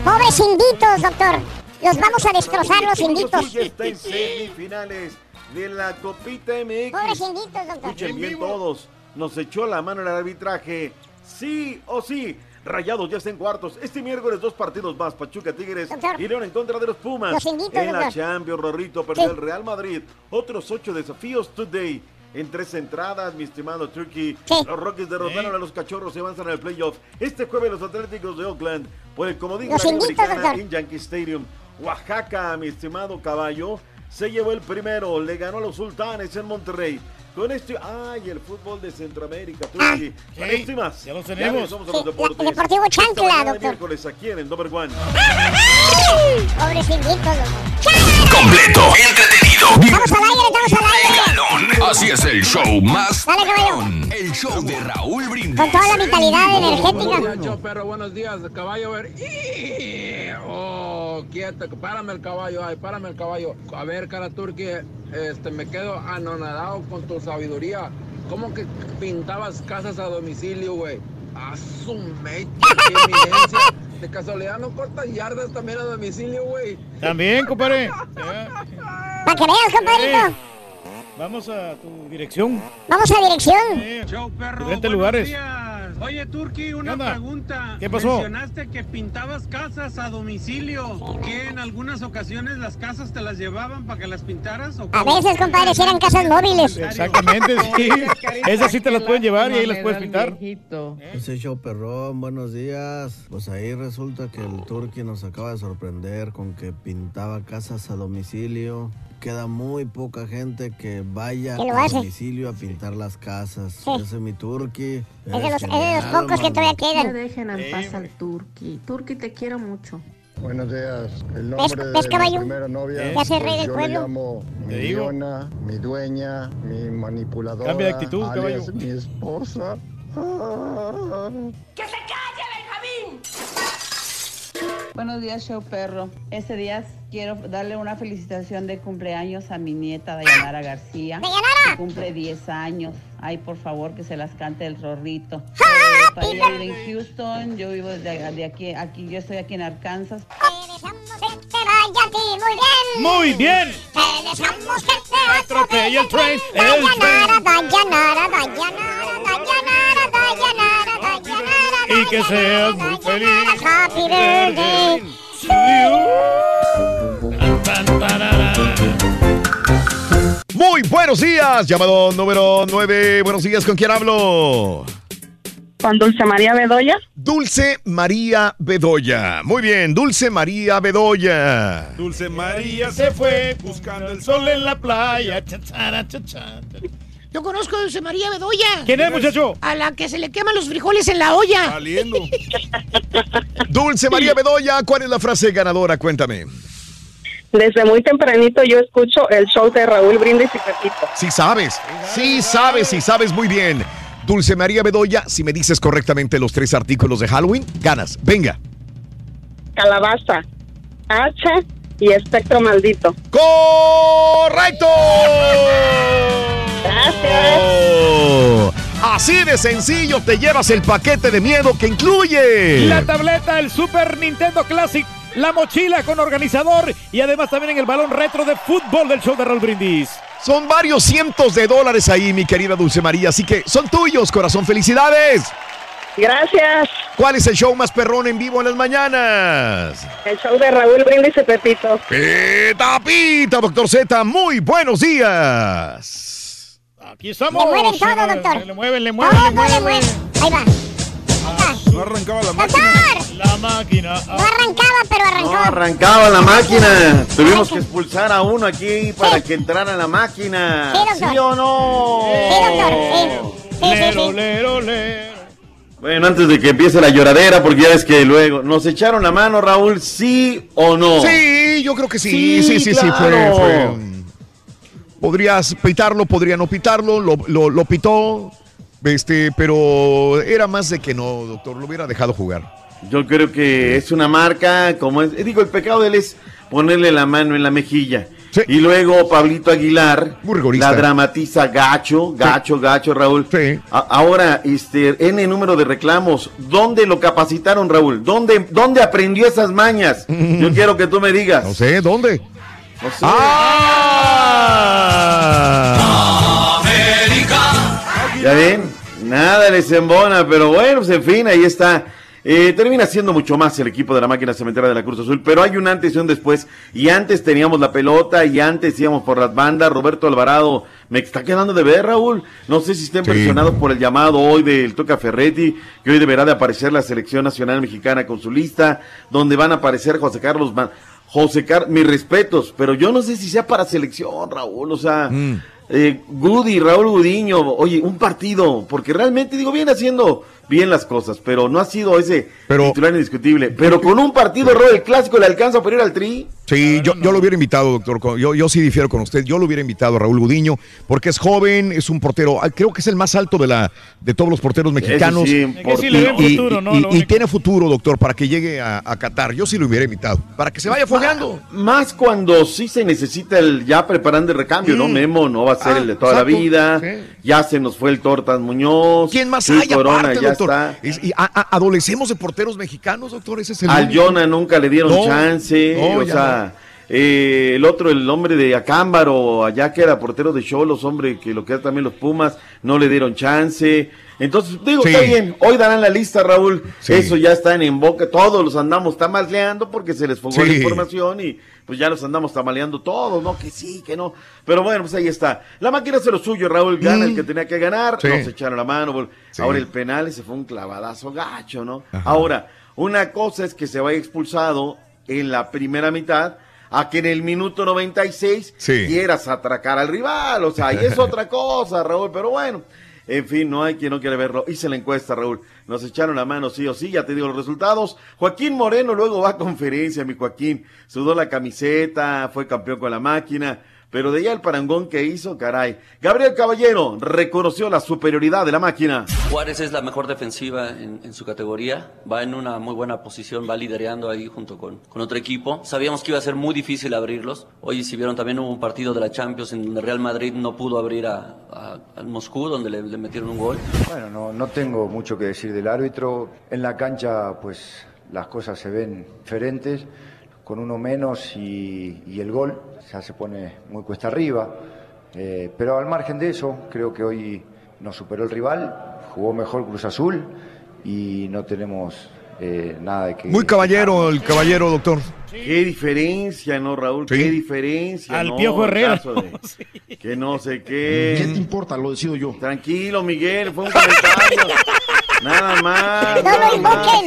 Pobres inditos, doctor. Los vamos a destrozar los inditos. Está en semifinales de la Copita MX. Pobres inditos, doctor. Escuchen bien todos. Nos echó la mano en el arbitraje. Sí o sí. Rayados ya está en cuartos. Este miércoles dos partidos más. Pachuca Tigres Doctor. y León en contra de los Pumas. Los inditos, en la doctor. Champions, Rorrito perdió Sí. el Real Madrid. Otros ocho desafíos today. En tres entradas, mi estimado Turkey. Los Rockies derrotaron a los cachorros y avanzan al playoff. Este jueves los Atléticos de Oakland por el comodín de Americana en Yankee Stadium. Oaxaca, mi estimado caballo, se llevó el primero, le ganó a los sultanes en Monterrey. Con esto, ay, el fútbol de Centroamérica, Turquía. Con esto y más. ya los tenemos. a Sí, los deportes. la- el Deportivo Chancla, doctor. miércoles aquí en el Number One. Pobres. Completo, entretenido, Estamos al aire, estamos al aire. Así es el show más Dale, caballo. El show de Raúl Brindis. Con toda la vitalidad Buenos días, energética. perro, buenos días, caballo, a ver. Oh, quieto, párame el caballo, ay, párame el caballo. A ver, cara turque, este, me quedo anonadado con tu sabiduría. ¿Cómo que pintabas casas a domicilio, güey? A su mecha, qué eminencia. De casualidad no cortas yardas también a domicilio, güey. También, compadre. Para que veas, compadrito. Vamos a tu dirección. Vamos a dirección. Perro. Diferentes lugares. Oye, Turki, una onda? pregunta. ¿Qué pasó? Mencionaste que pintabas casas a domicilio. ¿Que en algunas ocasiones las casas te las llevaban para que las pintaras? ¿o A veces, compadre, si eran casas móviles. Exactamente, sí. Esas sí te las pueden llevar y ahí las puedes pintar. Ese show perrón, buenos días. Pues ahí resulta que el Turqui nos acaba de sorprender con que pintaba casas a domicilio. Queda muy poca gente que vaya a domicilio a pintar las casas. Sí. Ese es mi Turqui. Es de los, es de los pocos que todavía quedan. Ya dejen en paz al Turqui. Turqui, te quiero mucho. Buenos días. El ¿Ves- nombre ves, de caballo? mi primera novia. ¿Qué hace el rey pues, del yo pueblo? le llamo mi. Leona, mi dueña, mi manipuladora. Cambia de actitud, alias caballo. mi esposa. ¡Que se calle! Buenos días, show perro. Este día quiero darle una felicitación de cumpleaños a mi nieta Dayanara García. Que cumple 10 años. Ay, por favor, que se las cante el rorrito. Eh, para ella vive en Houston, yo vivo de, de aquí, aquí, yo estoy aquí en Arkansas. Te vaya a ti muy bien. Muy bien. Te deseamos que te Atropella el tren. Dayanara. Dayanara, Dayanara, Dayanara, Dayanara, Dayanara. Y que seas muy feliz. Happy birthday. Muy buenos días, llamado número 9. Buenos días, ¿con quién hablo? Con Dulce María Bedoya. Dulce María Bedoya. Muy bien, Dulce María Bedoya. Dulce María se fue buscando el sol en la playa. Chachara, chachara. Yo conozco a Dulce María Bedoya. ¿Quién es, muchacho? A la que se le queman los frijoles en la olla. Saliendo. Dulce María Bedoya, ¿cuál es la frase ganadora? Cuéntame. Desde muy tempranito yo escucho el show de Raúl Brindis y Pepito. Sí sabes, sí sabes, sí sabes muy bien. Dulce María Bedoya, si me dices correctamente los tres artículos de Halloween, ganas. Venga. Calabaza, hacha y espectro maldito. ¡Correcto! Gracias. Oh, así de sencillo te llevas el paquete de miedo que incluye. La tableta, el Super Nintendo Classic, la mochila con organizador y además también en el balón retro de fútbol del show de Raúl Brindis. Son varios cientos de dólares ahí, mi querida Dulce María, así que son tuyos, corazón. ¡Felicidades! Gracias. ¿Cuál es el show más perrón en vivo en las mañanas? El show de Raúl Brindis y Pepito. Pita, pita, doctor Z, muy buenos días. Aquí estamos. Le mueven todo, doctor. Le mueven, le mueven, Todo le mueven. le mueven. Ahí va. No arrancaba la máquina. ¡Doctor! La máquina. No arrancaba, pero arrancó. No arrancaba la máquina. Tuvimos que expulsar a uno aquí para que entrara la máquina. Sí, doctor. ¿Sí o no? Sí, doctor, sí. Sí, sí, Lero, sí. lero, lero. Bueno, antes de que empiece la lloradera, porque ya ves que luego nos echaron la mano, Raúl, ¿sí o no? Sí, yo creo que sí, sí, sí, sí, fue, claro. fue. Podrías pitarlo, podría no pitarlo, lo, lo, lo pitó, este, pero era más de que no, doctor, lo hubiera dejado jugar. Yo creo que es una marca, como es, digo, el pecado de él es ponerle la mano en la mejilla. Y luego Pablito Aguilar la dramatiza gacho, gacho, gacho, Raúl. A- ahora, este, N número de reclamos. ¿Dónde lo capacitaron, Raúl? ¿Dónde, dónde aprendió esas mañas? Yo quiero que tú me digas. No sé, ¿dónde? No sé. Ya ven, nada les embona, pero bueno, pues en fin, ahí está. Eh, termina siendo mucho más el equipo de la máquina cementera de la Cruz Azul, pero hay un antes y un después. Y antes teníamos la pelota y antes íbamos por las bandas. Roberto Alvarado, me está quedando de ver, Raúl. No sé si estén presionados por el llamado hoy del Toca Ferretti, que hoy deberá de aparecer la selección nacional mexicana con su lista, donde van a aparecer José Carlos. Man- José Carlos, mis respetos, pero yo no sé si sea para selección, Raúl, o sea, eh, Goody, Raúl Gudiño, oye, un partido, porque realmente, digo, viene haciendo bien las cosas, pero no ha sido ese titular indiscutible. Pero con un partido, Raúl, el clásico le alcanza para ir al tri. Sí, yo, yo lo hubiera invitado, doctor. Yo, yo sí difiero con usted. Yo lo hubiera invitado a Raúl Gudiño, porque es joven, es un portero, ah, creo que es el más alto de la de todos los porteros mexicanos. sí, Y- Que sí le ven y, futuro, ¿no? y- Lo y único. tiene futuro, doctor, para que llegue a, a Qatar. Yo sí lo hubiera invitado, para que se vaya fogueando. Más cuando sí se necesita el ya preparando el recambio, ¿no? Memo no va a ser Ah, el de toda exacto, la vida. sí. Ya se nos fue el Tortas Muñoz. ¿Quién más hay Corona aparte, ya doctor? está. Es- y a- a- adolecemos de porteros mexicanos, doctor. Ese es el Al. Jonah nunca le dieron No, chance. no, o sea, eh, el otro, el hombre de Acámbaro, allá que era portero de Cholos, hombre, que lo que era también los Pumas, no le dieron chance. Entonces, digo, Sí. está bien, hoy darán la lista, Raúl. Sí. Eso ya está en boca, todos los andamos tamaleando porque se les fogó la Sí. información y pues ya los andamos tamaleando todos, ¿no? Que sí, que no. Pero bueno, pues ahí está. La máquina hace lo suyo, Raúl, gana Mm. el que tenía que ganar, Sí. nos echaron la mano. Sí. Ahora el penal, ese fue un clavadazo gacho, ¿no? Ajá. Ahora, una cosa es que se vaya expulsado en la primera mitad a que en el minuto 96 Sí. quieras atracar al rival. O sea, ahí es otra cosa, Raúl, pero bueno. En fin, no hay quien no quiere verlo. Hice la encuesta, Raúl. Nos echaron la mano, sí o sí, ya te digo los resultados. Joaquín Moreno luego va a conferencia, mi Joaquín. Sudó la camiseta, fue campeón con la máquina. Pero de allá el parangón que hizo, caray. Gabriel Caballero reconoció la superioridad de la máquina. Juárez es la mejor defensiva en, en su categoría, va en una muy buena posición, va liderando ahí junto con, con otro equipo. Sabíamos que iba a ser muy difícil abrirlos. Hoy, si vieron, también hubo un partido de la Champions en donde Real Madrid no pudo abrir a, a- al Moscú, donde le, le metieron un gol. Bueno, no, no tengo mucho que decir del árbitro. En la cancha, pues las cosas se ven diferentes, con uno menos y, y el gol ya se pone muy cuesta arriba. Eh, pero al margen de eso, creo que hoy nos superó el rival, jugó mejor Cruz Azul y no tenemos eh, nada de que. Muy caballero el caballero, doctor. Qué diferencia, ¿no, Raúl? Sí. Qué diferencia. Al ¿no? Piojo Herrera. caso de- Que no sé qué. ¿Qué te importa? Lo decido yo. Tranquilo, Miguel, fue un comentario. nada más. ¡No nada lo más.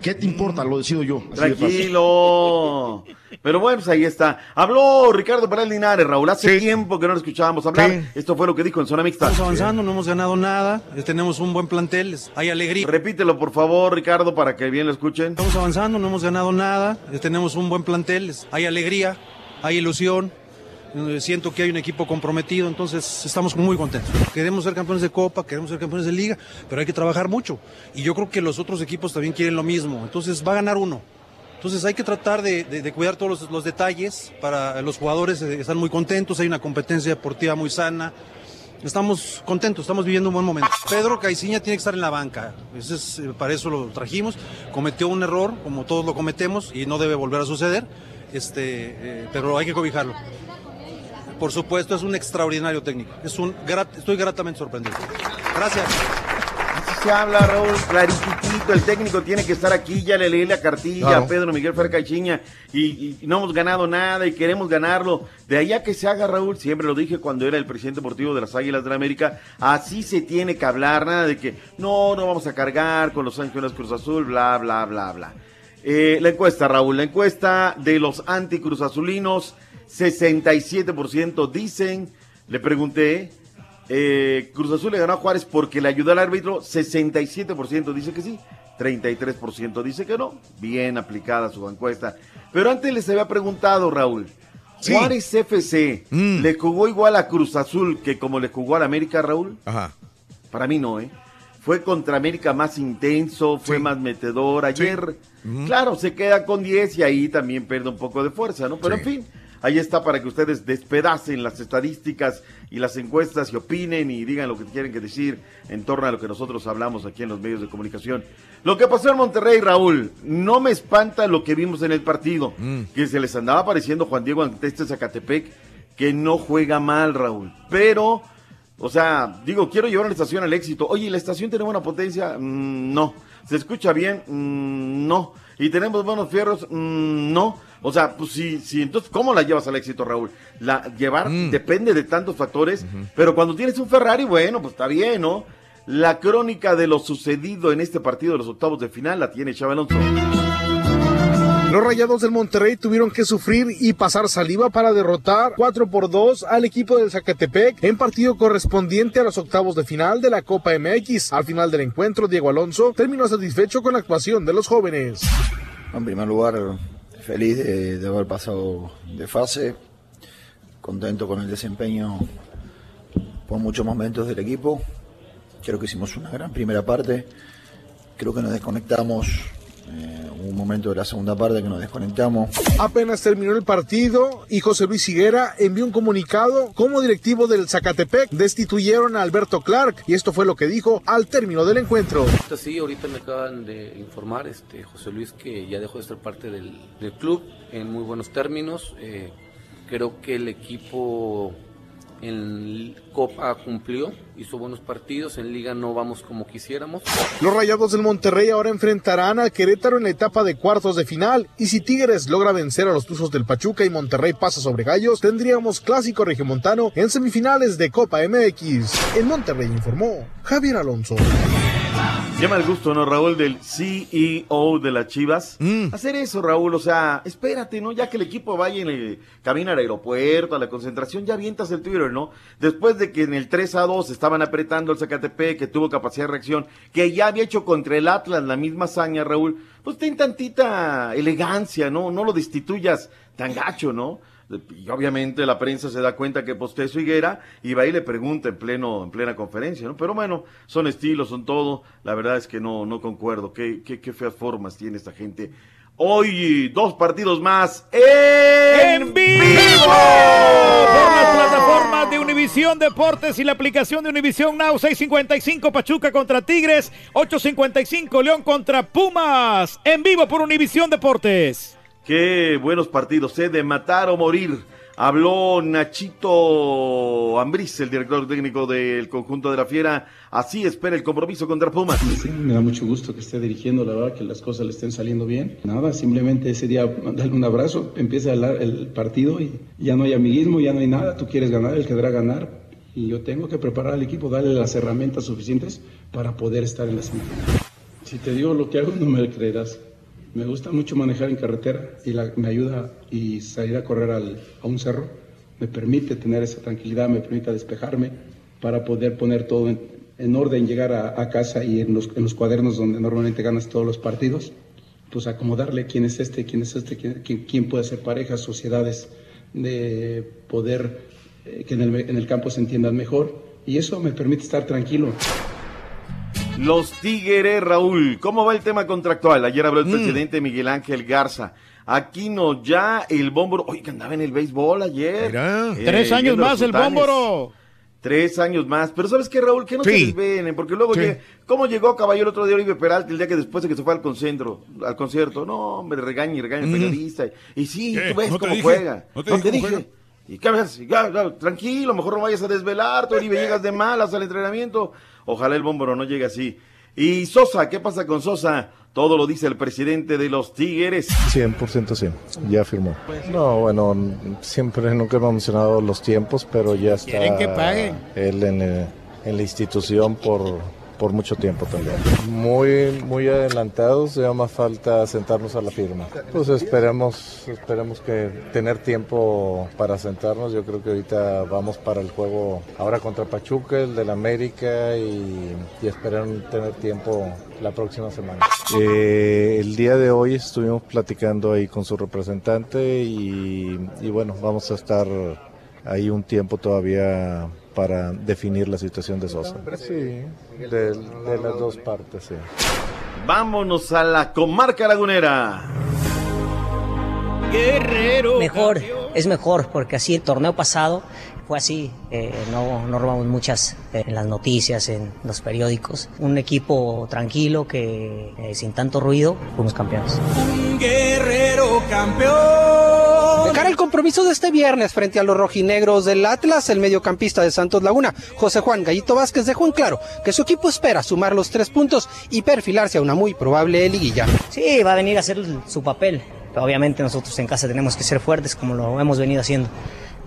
¿Qué te importa? Lo decido yo. Tranquilo. Pero bueno, pues ahí está. Habló Ricardo Peral Linares, Raúl. Hace tiempo que no lo escuchábamos hablar. Sí. Esto fue lo que dijo en zona mixta. Estamos avanzando, no hemos ganado nada, eh, tenemos un buen plantel, hay alegría. Repítelo, por favor, Ricardo, para que bien lo escuchen. Estamos avanzando, no hemos ganado nada, eh, tenemos un buen plantel, hay alegría, hay ilusión. Siento que hay un equipo comprometido, entonces estamos muy contentos. Queremos ser campeones de Copa, queremos ser campeones de Liga, pero hay que trabajar mucho. Y yo creo que los otros equipos también quieren lo mismo. Entonces va a ganar uno. Entonces hay que tratar de, cuidar todos los, detalles. Para los jugadores eh, están muy contentos, hay una competencia deportiva muy sana. Estamos contentos, estamos viviendo un buen momento. Pedro Caiciña tiene que estar en la banca. Ese es, eh, para eso lo trajimos. Cometió un error, como todos lo cometemos, y no debe volver a suceder. Este, eh, pero hay que cobijarlo. Por supuesto, es un extraordinario técnico. Es un grat- estoy gratamente sorprendido. Gracias. Así se habla, Raúl, claritito. El técnico tiene que estar aquí, ya le leí la cartilla Claro. a Pedro Miguel Ferca y Chiña y, no hemos ganado nada y queremos ganarlo. De allá que se haga, Raúl, siempre lo dije cuando era el presidente deportivo de las Águilas de la América, así se tiene que hablar, nada de que no, no vamos a cargar con los Ángeles Cruz Azul, bla, bla, bla, bla. Eh, la encuesta, Raúl, la encuesta de los anticruz azulinos, 67% dicen, le pregunté, eh, Cruz Azul le ganó a Juárez porque le ayudó al árbitro, 67% dice que sí, 33% dice que no, bien aplicada su encuesta. Pero antes les había preguntado, Raúl, Juárez FC le jugó igual a Cruz Azul que como le jugó al América, Raúl? Ajá. Para mí no, ¿eh? Fue contra América más intenso, fue más metedor. Ayer, claro, se queda con 10 y ahí también pierde un poco de fuerza, ¿no? Pero en fin, ahí está para que ustedes despedacen las estadísticas y las encuestas y opinen y digan lo que tienen que decir en torno a lo que nosotros hablamos aquí en los medios de comunicación. Lo que pasó en Monterrey, Raúl, no me espanta lo que vimos en el partido, que se les andaba apareciendo Juan Diego ante este Zacatepec, que no juega mal, Raúl, pero... O sea, digo, quiero llevar a la estación al éxito. Oye, ¿la estación tiene buena potencia? Mm, no. ¿Se escucha bien? Mm, no. ¿Y tenemos buenos fierros? Mm, no. O sea, pues sí, sí. Entonces, ¿cómo la llevas al éxito, Raúl? La llevar depende de tantos factores, pero cuando tienes un Ferrari, bueno, pues está bien, ¿no? La crónica de lo sucedido en este partido de los octavos de final la tiene Chava Alonso. Los Rayados del Monterrey tuvieron que sufrir y pasar saliva para derrotar 4 por 2 al equipo del Zacatepec en partido correspondiente a los octavos de final de la Copa MX. Al final del encuentro, Diego Alonso terminó satisfecho con la actuación de los jóvenes. En primer lugar, feliz de, de haber pasado de fase, contento con el desempeño por muchos momentos del equipo. Creo que hicimos una gran primera parte. Creo que nos desconectamos. Eh, hubo un momento de la segunda parte que nos desconectamos. Apenas terminó el partido y José Luis Higuera envió un comunicado como directivo del Zacatepec. Destituyeron a Alberto Clark y esto fue lo que dijo al término del encuentro. Ahorita Sí, ahorita me acaban de informar, este, José Luis, que ya dejó de ser parte del, del club en muy buenos términos. Eh, creo que el equipo en Copa cumplió, hizo buenos partidos, en Liga no vamos como quisiéramos. Los Rayados del Monterrey ahora enfrentarán al Querétaro en la etapa de cuartos de final y si Tigres logra vencer a los Tuzos del Pachuca y Monterrey pasa sobre Gallos, tendríamos clásico regiomontano en semifinales de Copa MX. En Monterrey informó Javier Alonso. Llama el gusto, ¿no, Raúl? Del CEO de las Chivas. Hacer eso, Raúl, o sea, espérate, ¿no? Ya que el equipo vaya en el camino al aeropuerto, a la concentración, ya avientas el Twitter, ¿no? Después de que en el 3 a 2 estaban apretando el Zacatepec, que tuvo capacidad de reacción, que ya había hecho contra el Atlas la misma hazaña, Raúl, pues ten tantita elegancia, ¿no? No lo destituyas tan gacho, ¿no? Y obviamente la prensa se da cuenta que postea su higuera y va y le pregunta en pleno, en plena conferencia, ¿no? Pero bueno, son estilos, son todo. La verdad es que no, no concuerdo. Qué, qué, qué feas formas tiene esta gente. Hoy, dos partidos más en, vivo. Por las plataformas de Univisión Deportes y la aplicación de Univisión Now 655 Pachuca contra Tigres, 855 León contra Pumas, en vivo por Univisión Deportes. Qué buenos partidos, ¿eh? De matar o morir. Habló Nachito Ambriz, el director técnico del conjunto de la Fiera. Así espera el compromiso contra Pumas. Sí, me da mucho gusto que esté dirigiendo, la verdad que las cosas le estén saliendo bien. Nada, simplemente ese día darle un abrazo, empieza el, el partido y ya no hay amiguismo, ya no hay nada, tú quieres ganar, él querrá ganar y yo tengo que preparar al equipo, darle las herramientas suficientes para poder estar en la semifinal. Si te digo lo que hago, no me creerás. Me gusta mucho manejar en carretera y me ayuda y salir a correr al- a un cerro. Me permite tener esa tranquilidad, me permite despejarme para poder poner todo en, en orden, llegar a, casa y en los, en los cuadernos donde normalmente ganas todos los partidos, pues acomodarle quién es este, quién es este, quién, quién- puede ser pareja, sociedades, de poder eh, que en el, en el campo se entiendan mejor y eso me permite estar tranquilo. Los Tigres, Raúl. ¿Cómo va el tema contractual? Ayer habló el Mm. presidente Miguel Ángel Garza. Aquino ya, el bómboro. Oye, que andaba en el béisbol ayer. Eh, Tres años más el bómboro. Tres años más. Pero ¿sabes qué, Raúl? Que no se Sí. desvenen, porque luego Sí. llega- ¿Cómo llegó Caballo el otro día Oribe Peralta el día que después de que se fue al concentro, al concierto? No, hombre, regaña y regaña el Mm. periodista. Y sí, ¿Qué? tú ves ¿No te cómo juega. ¿No te No dije. ¿Y? Ya, ya, tranquilo, mejor no vayas a desvelarte, Oribe, llegas de malas al entrenamiento. Ojalá el bómboro no llegue así. Y Sosa, ¿qué pasa con Sosa? Todo lo dice el presidente de los Tigres. 100% sí, ya firmó. No, bueno, siempre nunca hemos mencionado los tiempos, pero ya está Quieren que paguen. él en, eh, en la institución por, por mucho tiempo también. Muy, muy adelantados, ya más falta sentarnos a la firma. Pues esperemos, esperemos que tener tiempo para sentarnos. Yo creo que ahorita vamos para el juego ahora contra Pachuca, el del América y, y tener tiempo la próxima semana. Eh, el día de hoy estuvimos platicando ahí con su representante y, y bueno, vamos a estar ahí un tiempo todavía para definir la situación de Sosa. Sí, de, de las dos partes, sí. Vámonos a la comarca lagunera. Guerrero. Mejor, es mejor, porque así el torneo pasado fue así, eh, no, no robamos muchas eh, en las noticias, en los periódicos. Un equipo tranquilo que eh, sin tanto ruido fuimos campeones. Guerrero campeón. De cara al compromiso de este viernes frente a los rojinegros del Atlas, el mediocampista de Santos Laguna, José Juan Gallito Vázquez, dejó en claro que su equipo espera sumar los tres puntos y perfilarse a una muy probable liguilla. Sí, va a venir a hacer su papel. Pero obviamente nosotros en casa tenemos que ser fuertes como lo hemos venido haciendo.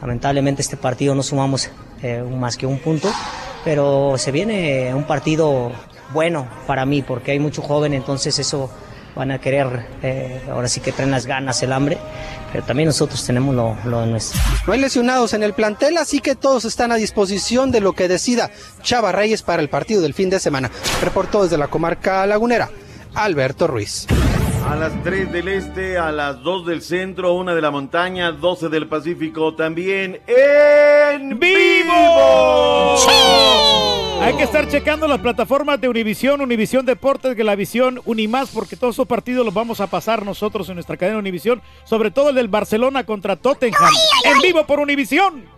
Lamentablemente este partido no sumamos eh, más que un punto, pero se viene un partido bueno para mí porque hay mucho joven, entonces eso van a querer, eh, ahora sí que traen las ganas, el hambre, pero también nosotros tenemos lo, lo nuestro. No hay lesionados en el plantel, así que todos están a disposición de lo que decida Chava Reyes para el partido del fin de semana. Reportó desde la comarca lagunera, Alberto Ruiz. A las 3 del este, a las 2 del centro, 1 de la montaña, 12 del Pacífico, también en vivo. Hay que estar checando las plataformas de Univisión, Univisión Deportes, Galavisión, Unimás, porque todos esos partidos los vamos a pasar nosotros en nuestra cadena Univisión, sobre todo el del Barcelona contra Tottenham, en vivo por Univisión.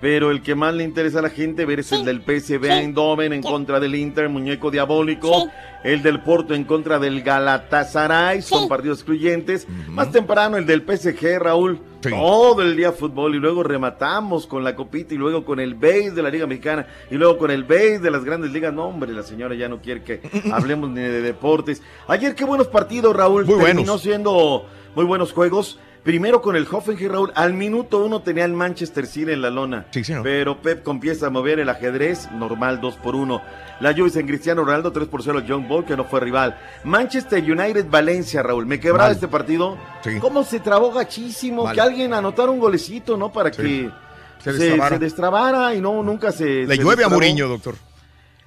Pero el que más le interesa a la gente ver es el del PSV Eindhoven en contra del Inter, muñeco diabólico. El del Porto en contra del Galatasaray, son partidos excluyentes. Más temprano el del PSG, Raúl. Todo el día fútbol y luego rematamos con la copita y luego con el base de la Liga Mexicana y luego con el base de las grandes ligas. No, hombre, la señora ya no quiere que hablemos ni de deportes. Ayer qué buenos partidos, Raúl. Muy Terminó buenos. siendo muy buenos juegos. Primero con el Hoffenheim, Raúl. Al minuto uno tenía el Manchester City en la lona. Pero Pep empieza a mover el ajedrez, normal 2 por 1. La Juve en Cristiano Ronaldo 3 por 0 John Ball, que no fue rival. Manchester United Valencia, Raúl. Me quebraba Mal. este partido. Sí. ¿Cómo se trabó gachísimo? Mal. Que alguien anotara un golecito, ¿no? Para que Se destrabara. se destrabara y no, nunca se. Le se llueve a. Mourinho, doctor.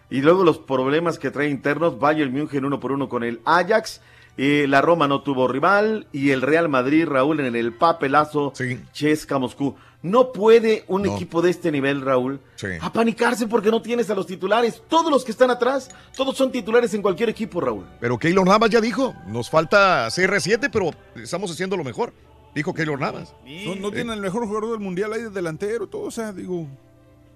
Y luego los problemas que trae internos, Bayern München uno por uno con el Ajax, eh, la Roma no tuvo rival y el Real Madrid, Raúl, en el papelazo, Chesca Moscú. No puede un No. equipo de este nivel, Raúl, apanicarse porque no tienes a los titulares. Todos los que están atrás, todos son titulares en cualquier equipo, Raúl. Pero Keylor Navas ya dijo, nos falta CR7, pero estamos haciendo lo mejor. Dijo Keylor Navas. No, no tiene el mejor jugador del mundial ahí de delantero, todo, o sea, digo.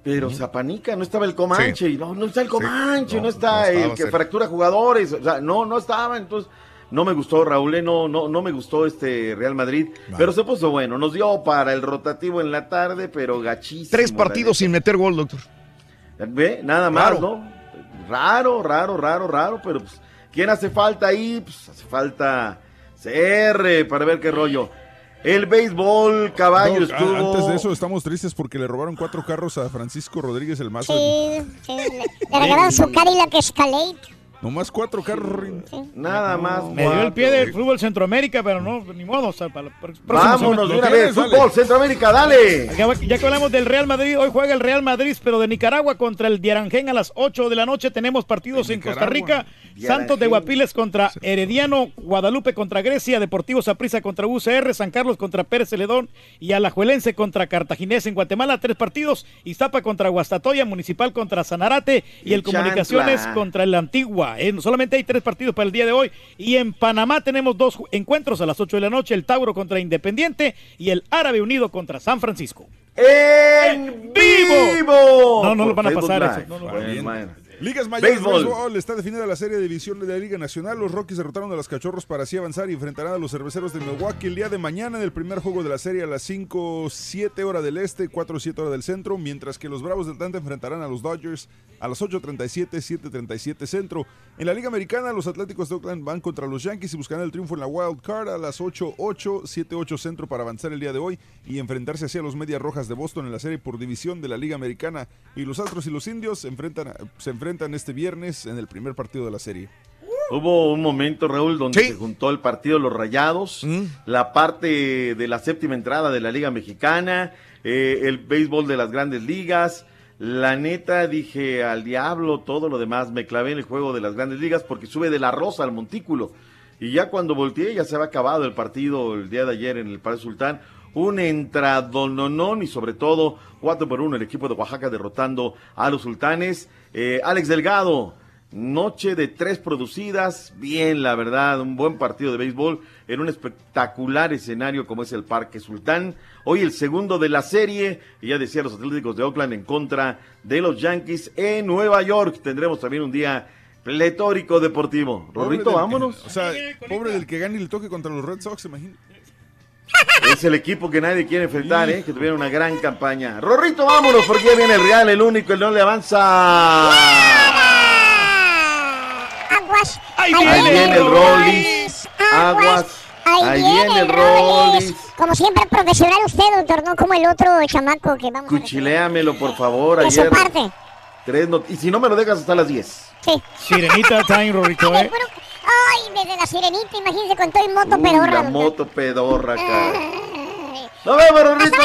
Pero se apanica, no estaba el Comanche, no, no está el Comanche, no, no, está no el que fractura jugadores, o sea, no, no estaba, entonces no me gustó Raúl, eh, no, no, no me gustó este Real Madrid, pero se puso bueno, nos dio para el rotativo en la tarde, pero gachísimo. Tres partidos sin meter gol, doctor. Ve, nada más, Raro. ¿no? Raro, raro, raro, raro, pero pues, ¿quién hace falta ahí? Pues hace falta CR para ver qué rollo. El béisbol, caballo estuvo. Antes de eso estamos tristes porque le robaron cuatro carros a Francisco Rodríguez el Mazo. Sí, sí, le, le regalaron su Cadillac Escalade. Nomás cuatro carros. Nada más. Me dio el pie del fútbol Centroamérica, pero no, ni modo. o sea, para Vámonos de una vez. Fútbol, Centroamérica, dale. Ya, ya que hablamos del Real Madrid, hoy juega el Real Madrid, pero de Nicaragua contra el Diaranjén a las 8 de la noche. Tenemos partidos en Costa Rica. Santos de Guapiles contra Herediano, Guadalupe contra Grecia, Deportivo Saprissa contra UCR, San Carlos contra Pérez Celedón y Alajuelense contra Cartaginés en Guatemala. Tres partidos. Iztapa contra Guastatoya, Municipal contra Sanarate y, Y el Comunicaciones contra el Antigua. Eh, solamente hay tres partidos para el día de hoy. Y en Panamá tenemos dos encuentros a las 8 de la noche: el Tauro contra Independiente y el Árabe Unido contra San Francisco. ¡En vivo! No, no lo van a pasar eso. No, no. Ligas mayores Béisbol. está definida la serie de división de la Liga Nacional. Los Rockies derrotaron a los Cachorros para así avanzar y enfrentarán a los Cerveceros de Milwaukee el día de mañana en el primer juego de la serie a las 5, 7 hora del este, 4, 7 hora del centro, mientras que los Bravos de Atlanta enfrentarán a los Dodgers a las 8.37, 7.37 centro. En la Liga Americana, los Atléticos de Oakland van contra los Yankees y buscarán el triunfo en la Wild Card a las 8, 8, 7, 8 centro para avanzar el día de hoy y enfrentarse hacia los Medias Rojas de Boston en la serie por división de la Liga Americana. Y los Astros y los Indios enfrentan, se enfrentan este viernes en el primer partido de la serie. Hubo un momento, Raúl, donde se juntó el partido de los Rayados, la parte de la séptima entrada de la Liga Mexicana, eh, el béisbol de las grandes ligas. La neta, dije al diablo todo lo demás. Me clavé en el juego de las grandes ligas porque sube de la rosa al montículo. Y ya cuando volteé, ya se había acabado el partido el día de ayer en el Parque Sultán. Un entradononón y sobre todo 4 por 1 el equipo de Oaxaca derrotando a los sultanes. Eh, Alex Delgado, Noche de tres producidas, bien, la verdad, un buen partido de béisbol en un espectacular escenario como es el Parque Sultán. Hoy el segundo de la serie, y ya decía los Atléticos de Oakland en contra de los Yankees en Nueva York. Tendremos también un día pletórico deportivo. Rorrito, vámonos. O sea, pobre del que gane y le toque contra los Red Sox, imagínate. Es el equipo que nadie quiere enfrentar, ¿eh? que tuvieron una gran campaña. Rorrito, vámonos, porque ya viene el Real, el único, el no le avanza. Aguas. Ahí viene el Rollis. Aguas. Ahí viene el Rollis. Como siempre, profesional usted, doctor, no como el otro chamaco que vamos a Cuchiléamelo, por favor. Su Ayer. parte. Tres not- y si no me lo dejas hasta las 10. Sí. Sirenita time, Rorrito, ¿eh? Ay, desde la sirenita, imagínese con todo el moto Uy, pedorra. la moto pedorra acá. ¡Nos vemos, Rorrito!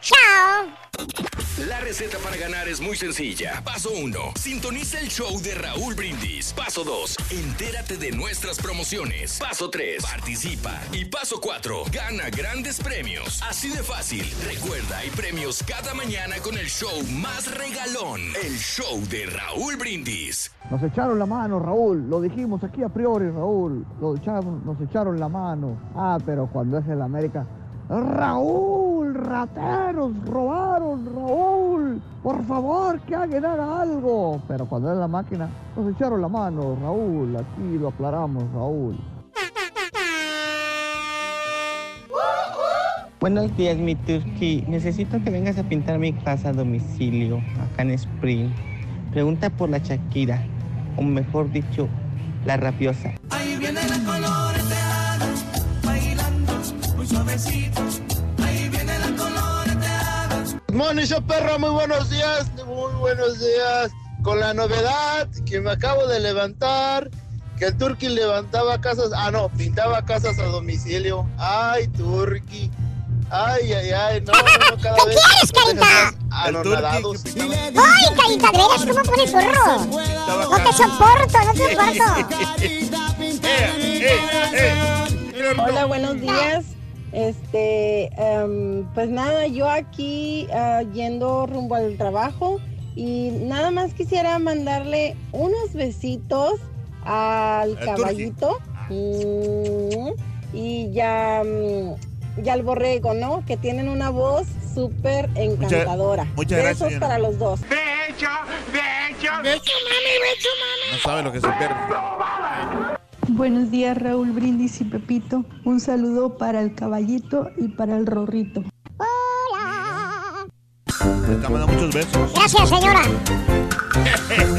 Chao. La receta para ganar es muy sencilla. Paso 1. Sintoniza el show de Raúl Brindis. Paso 2. Entérate de nuestras promociones. Paso 3. Participa. Y paso 4. Gana grandes premios. Así de fácil. Recuerda, hay premios cada mañana con el show más regalón. El show de Raúl Brindis. Nos echaron la mano, Raúl. Lo dijimos aquí a priori, Raúl. Nos echaron la mano. Ah, pero cuando es el América. Raúl, rateros, robaron, Raúl. Por favor, que alguien haga algo. Pero cuando es la máquina, nos echaron la mano, Raúl. Aquí lo aclaramos, Raúl. Buenos días, mi Turkey. Necesito que vengas a pintar mi casa a domicilio, acá en Spring. Pregunta por la Shakira, o mejor dicho, la rabiosa. Ahí viene la coloreteada, bailando muy suavecito. Show perro, muy buenos días, muy buenos días. Con la novedad que me acabo de levantar, que el Turqui levantaba casas, ah no, pintaba casas a domicilio. Ay, Turqui. Ay, ay, ay, no, no, no, cada ¿Qué vez. quieres, Carita? Anonadados. ¡Ay, carita, de veras, cómo pones burro! No te soporto, no te soporto. Hola, buenos días. Este, em, pues nada, yo aquí ah, yendo rumbo al trabajo y nada más quisiera mandarle unos besitos al caballito Mm, y ya, mm, ya al borrego, ¿no? Que tienen una voz súper encantadora. muchas gracias, Besos para los dos. Becho, becho, becho, mami, becho, mami. No sabe lo que se pierde. Buenos días Raúl Brindis y Pepito. Un saludo para el caballito y para el rorrito. Te está mandando muchos besos. Gracias, señora.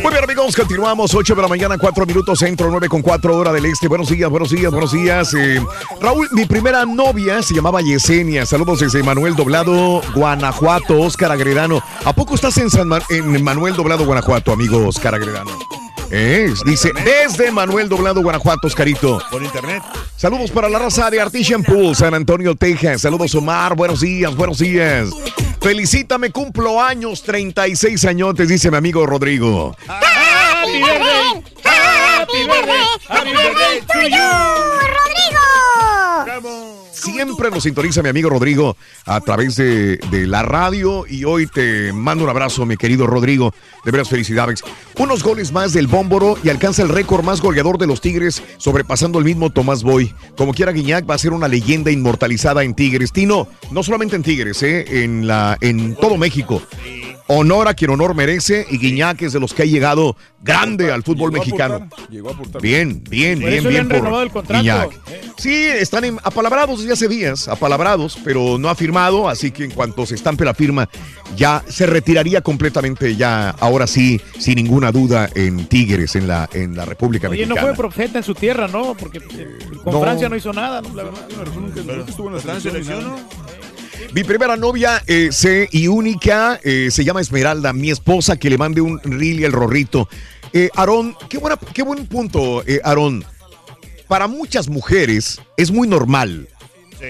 Muy bien, amigos, continuamos. 8 de la mañana, 4 minutos, centro, 9 con 4 hora del este. Buenos días, buenos días, buenos días. Eh, Raúl, mi primera novia se llamaba Yesenia. Saludos desde Manuel Doblado, Guanajuato, Oscar Agredano. ¿A poco estás en, San Ma- en Manuel Doblado, Guanajuato, amigo Oscar Agredano? Es, dice, desde Manuel Doblado, Guanajuato, Oscarito. Por internet. Saludos para la raza de Artisan Pool, San Antonio, Texas. Saludos, Omar. Buenos días, buenos días. Felicítame, cumplo años, 36 añotes, dice mi amigo Rodrigo. Happy birthday, happy birthday, happy birthday to you, Rodrigo. Siempre nos sintoniza mi amigo Rodrigo a través de, de la radio y hoy te mando un abrazo, mi querido Rodrigo. De veras, felicidades. Unos goles más del Bómboro y alcanza el récord más goleador de los Tigres, sobrepasando el mismo Tomás Boy. Como quiera, Guiñac va a ser una leyenda inmortalizada en Tigres. Tino, no solamente en Tigres, eh, en, la, en todo México. Honor a quien honor merece y Guiñac es de los que ha llegado grande al fútbol Llegó a mexicano. aportar, llegó a aportar. Bien, bien, Por bien, eso le bien han por renovado el contrato. Guiñac. Sí, están apalabrados desde hace días, apalabrados, pero no ha firmado, así que en cuanto se estampe la firma, ya se retiraría completamente, ya ahora sí, sin ninguna duda, en Tigres, en la, en la República Oye, no Mexicana. fue profeta en su tierra, ¿no? Porque eh, con No. Francia no hizo nada, ¿no? La verdad. estuvo en la ¿Está en selección, selección, ¿no? Mi primera novia eh, sé, y única eh, se llama Esmeralda, mi esposa, que le mande un reel y el rorrito. Eh, Aarón, qué, buena, qué buen punto, eh, Aarón. Para muchas mujeres es muy normal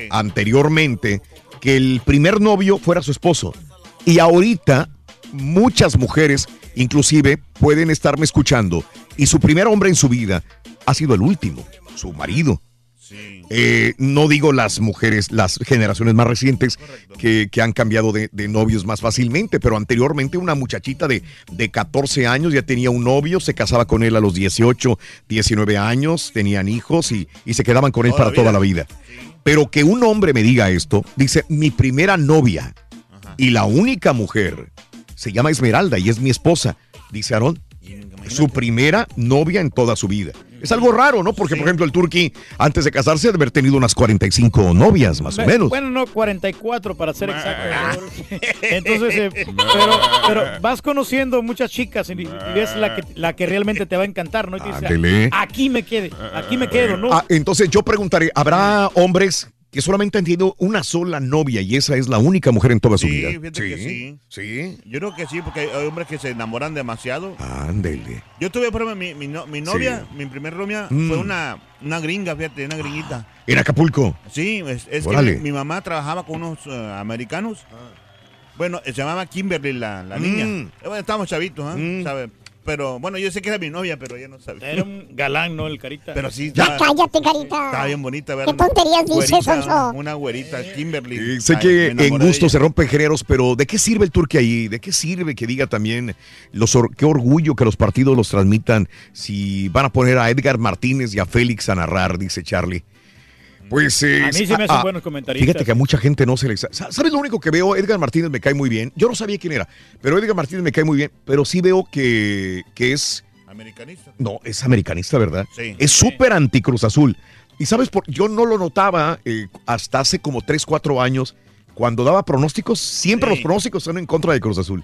anteriormente que el primer novio fuera su esposo. Y ahorita muchas mujeres, inclusive, pueden estarme escuchando y su primer hombre en su vida ha sido el último, su marido. Eh, no digo las mujeres, las generaciones más recientes que, que han cambiado de, de novios más fácilmente, pero anteriormente una muchachita de, de 14 años ya tenía un novio, se casaba con él a los 18, 19 años, tenían hijos y, y se quedaban con él Toda para la toda la vida. Pero que un hombre me diga esto, dice, mi primera novia y la única mujer se llama Esmeralda y es mi esposa, dice Aarón. Su primera novia en toda su vida. Es algo raro, ¿no? Porque, por ejemplo, el Turqui, antes de casarse, debe haber tenido unas 45 novias, más o menos. Bueno, no, 44 para ser exacto. Entonces, eh, pero, pero vas conociendo muchas chicas y, y ves la que, la que realmente te va a encantar, ¿no? Y te aquí me quede, aquí me quedo, ¿no? Ah, entonces yo preguntaré, ¿habrá hombres que solamente han tenido una sola novia y esa es la única mujer en toda su Sí, vida? fíjate que sí. Sí. Yo creo que sí, porque hay hombres que se enamoran demasiado. Ándele. Yo tuve, por ejemplo, mi, mi, no- mi novia, mi primer novia, Mm. fue una, una gringa, fíjate, una gringuita. En Acapulco. Sí, es, es que mi, mi mamá trabajaba con unos eh, americanos. Bueno, se llamaba Kimberly la, la Mm. niña. Eh, Bueno, estábamos chavitos, ¿ah? ¿sabe? Pero bueno, yo sé que era mi novia, pero ella no sabe. Era un galán, ¿no? El carita. Pero sí, Ya estaba, cállate, carita. estaba bien bonita. ¿Qué tonterías dices, Sonso? Una güerita, Kimberly. Eh, sé Ay, que en gusto se rompen géneros, pero ¿de qué sirve el turque ahí? ¿De qué sirve que diga también los or- qué orgullo que los partidos los transmitan si van a poner a Edgar Martínez y a Félix a narrar, dice Charlie? Pues eh, A mí se me hacen buenos comentaristas. Fíjate que a mucha gente no se sa- ¿Sabes lo único que veo? Edgar Martínez me cae muy bien. Yo no sabía quién era, pero Edgar Martínez me cae muy bien. Pero sí veo que, que es... Americanista. No, es americanista, ¿verdad? Sí. Es súper anti Cruz Azul. Y sabes, por, yo no lo notaba eh, hasta hace como 3, 4 años. Cuando daba pronósticos, siempre los pronósticos son en contra de Cruz Azul.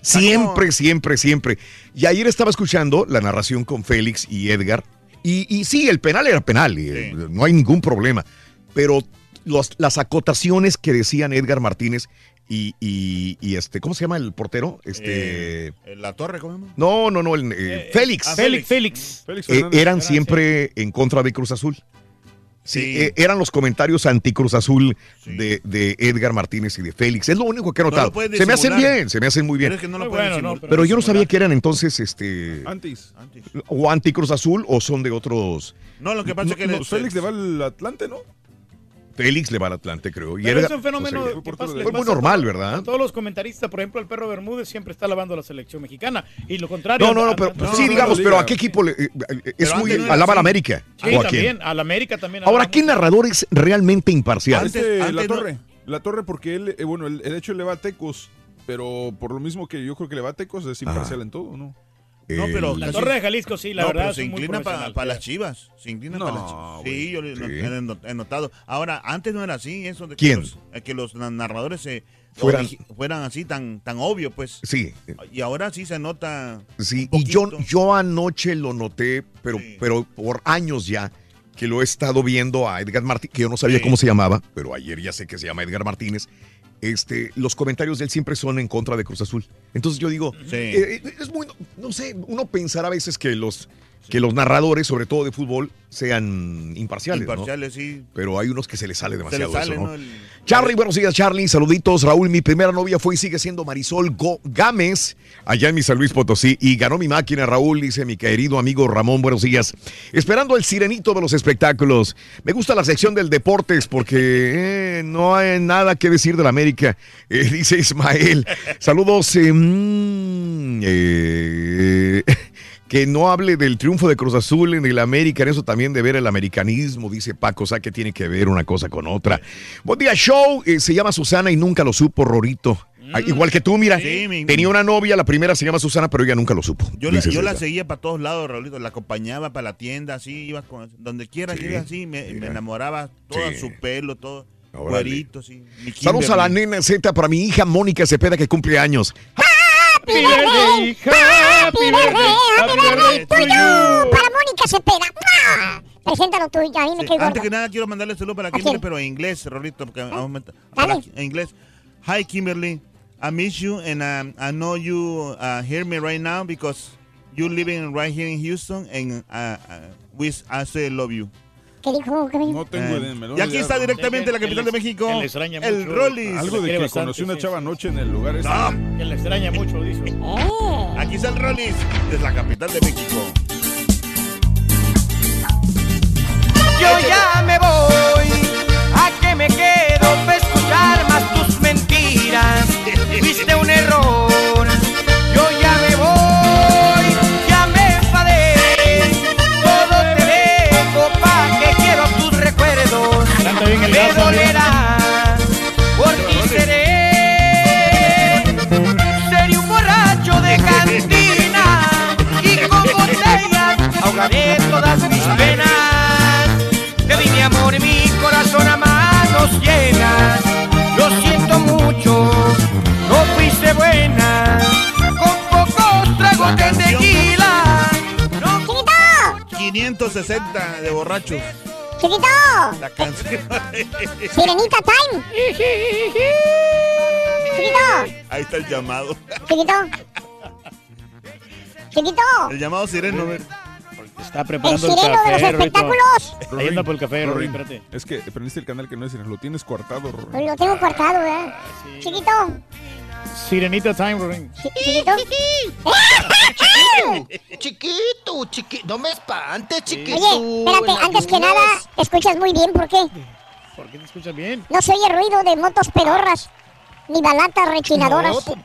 Siempre, siempre, siempre. Y ayer estaba escuchando la narración con Félix y Edgar. Y, y sí, el penal era penal, y, eh, no hay ningún problema. Pero los- las acotaciones que decían Edgar Martínez y, y- y este, ¿cómo se llama el portero? Este. Eh, la torre, ¿cómo se llama? No, no, no, el, eh, Félix. ah, Félix, Félix. Eh, eran siempre en contra de Cruz Azul. Sí, eh, eran los comentarios anti Cruz Azul de, de Edgar Martínez y de Félix. Es lo único que he notado. se me hacen bien, se me hacen muy bien. Pero es que no lo Muy pueden bueno, no, disimular. Pero yo no sabía que eran entonces este Antes. o anti Cruz Azul o son de otros. No, lo que pasa es que... Félix le va al Atlante, ¿no? Félix le va al Atlante, creo. Y es un fenómeno no sé. que pasa- les Fue muy normal, ¿verdad? todos los comentaristas, por ejemplo, el perro Bermúdez siempre está lavando a la selección mexicana. Y lo contrario. No, no, no, pero pues sí, digamos, pero ¿a qué equipo le, eh, eh, es muy alaba a la. América? Sí, ¿O a también. A la América también. Ahora, alabamos. ¿qué narrador es realmente imparcial? Antes- antes la no- torre. La torre porque él, eh, bueno, el, el hecho le va a Tecos, pero por lo mismo que yo creo que le va a Tecos es imparcial en todo, ¿no? No, pero La Torre de Jalisco, sí, la no, verdad. pero es se muy inclina para las chivas. Se inclina No, para las chivas. Sí, yo lo- he not- he notado. Ahora, antes no era así, eso de ¿Quién? que los, eh, que los na- narradores se Fueran- fueran así tan, tan obvio, pues. Sí, Y ahora sí se nota. Sí, un y yo, anoche lo noté, pero, Sí. pero por años ya, que lo he estado viendo a Edgar Martínez, que yo no sabía Sí. cómo se llamaba, pero ayer ya sé que se llama Edgar Martínez, este, los comentarios de él siempre son en contra de Cruz Azul. Entonces yo digo, eh, eh, es muy, no sé, uno pensará a veces que los, que los narradores, sobre todo de fútbol, sean imparciales. ¿no? Imparciales, sí. Pero hay unos que se les sale Se demasiado le sale, eso, ¿no? ¿no? El- Charlie, buenos días, Charlie. Saluditos, Raúl. Mi primera novia fue y sigue siendo Marisol Go- Gámez, allá en mi San Luis Potosí. Y ganó mi máquina, Raúl, dice mi querido amigo Ramón. Buenos días. Esperando el sirenito de los espectáculos. Me gusta la sección del deportes porque eh, no hay nada que decir de la América, eh, dice Ismael. Saludos. eh, mm, eh, que no hable del triunfo de Cruz Azul en el América, en eso también de ver el americanismo, dice Paco, o sea, que tiene que ver una cosa con otra. Buen día, show, eh, se llama Susana y nunca lo supo, Rorito. Ah, Igual que tú, mira, Sí, tenía una novia, la primera se llama Susana, pero ella nunca lo supo. Yo, la, yo seguía para todos lados, Raulito. La acompañaba para la tienda, así, iba con, donde quiera que iba así. Me, me enamoraba, todo Sí. su pelo, todo. Güerito, sí. Saludos a la nena Z para mi hija Mónica Cepeda que cumple años. Happy birthday, hija, happy birthday, happy birthday to you. Para Mónica Cepeda. Preséntalo tú, ya a mí me Sí, cae antes gordo. que nada quiero mandarle saludo para? Kimberly, pero en inglés, Rolito, porque aumenta. Dale. para- en inglés. Hi Kimberly, I miss you and um, I know you uh, hear me right now because you living right here in Houston and uh, uh, we I say love you. ¿Qué dijo? ¿Qué dijo? No tengo idea. me lo y aquí está directamente la capital de México, que le extraña el mucho. Rollis. Algo de que bastante, conocí una sí. chava anoche en el lugar ese. No, Que le extraña mucho, dice. Eh. aquí está el Rollis desde la capital de México. Yo ya me voy, a que me quedo para ahogaré todas mis penas. Te di mi amor y mi corazón a manos llenas. Lo siento mucho, no fuiste buena. Con pocos tragos de tequila. ¡Chiquito! 560 de borrachos. ¡Chiquito! La canción. ¡Sirenita time! ¡Chiquito! Ahí está el llamado. ¡Chiquito! ¡Chiquito! El llamado sireno. a ver. Está ¡El preparando el, sireno de los café, espectáculos! Por el café, Rory, espérate. Es que prendiste el canal que no es, lo tienes cortado, Rorín. Pues lo tengo cortado, ¿verdad? ¡Chiquito! Sirenita Time, Rory. Chi- ¿Chiquito? Chiquito, chiquito, no me espantes, chiquito. Oye, espérate, antes que nada, te escuchas muy bien, ¿por qué? ¿Por qué te escuchas bien? No se oye ruido de motos pedorras, ni balatas rechinadoras. No, po-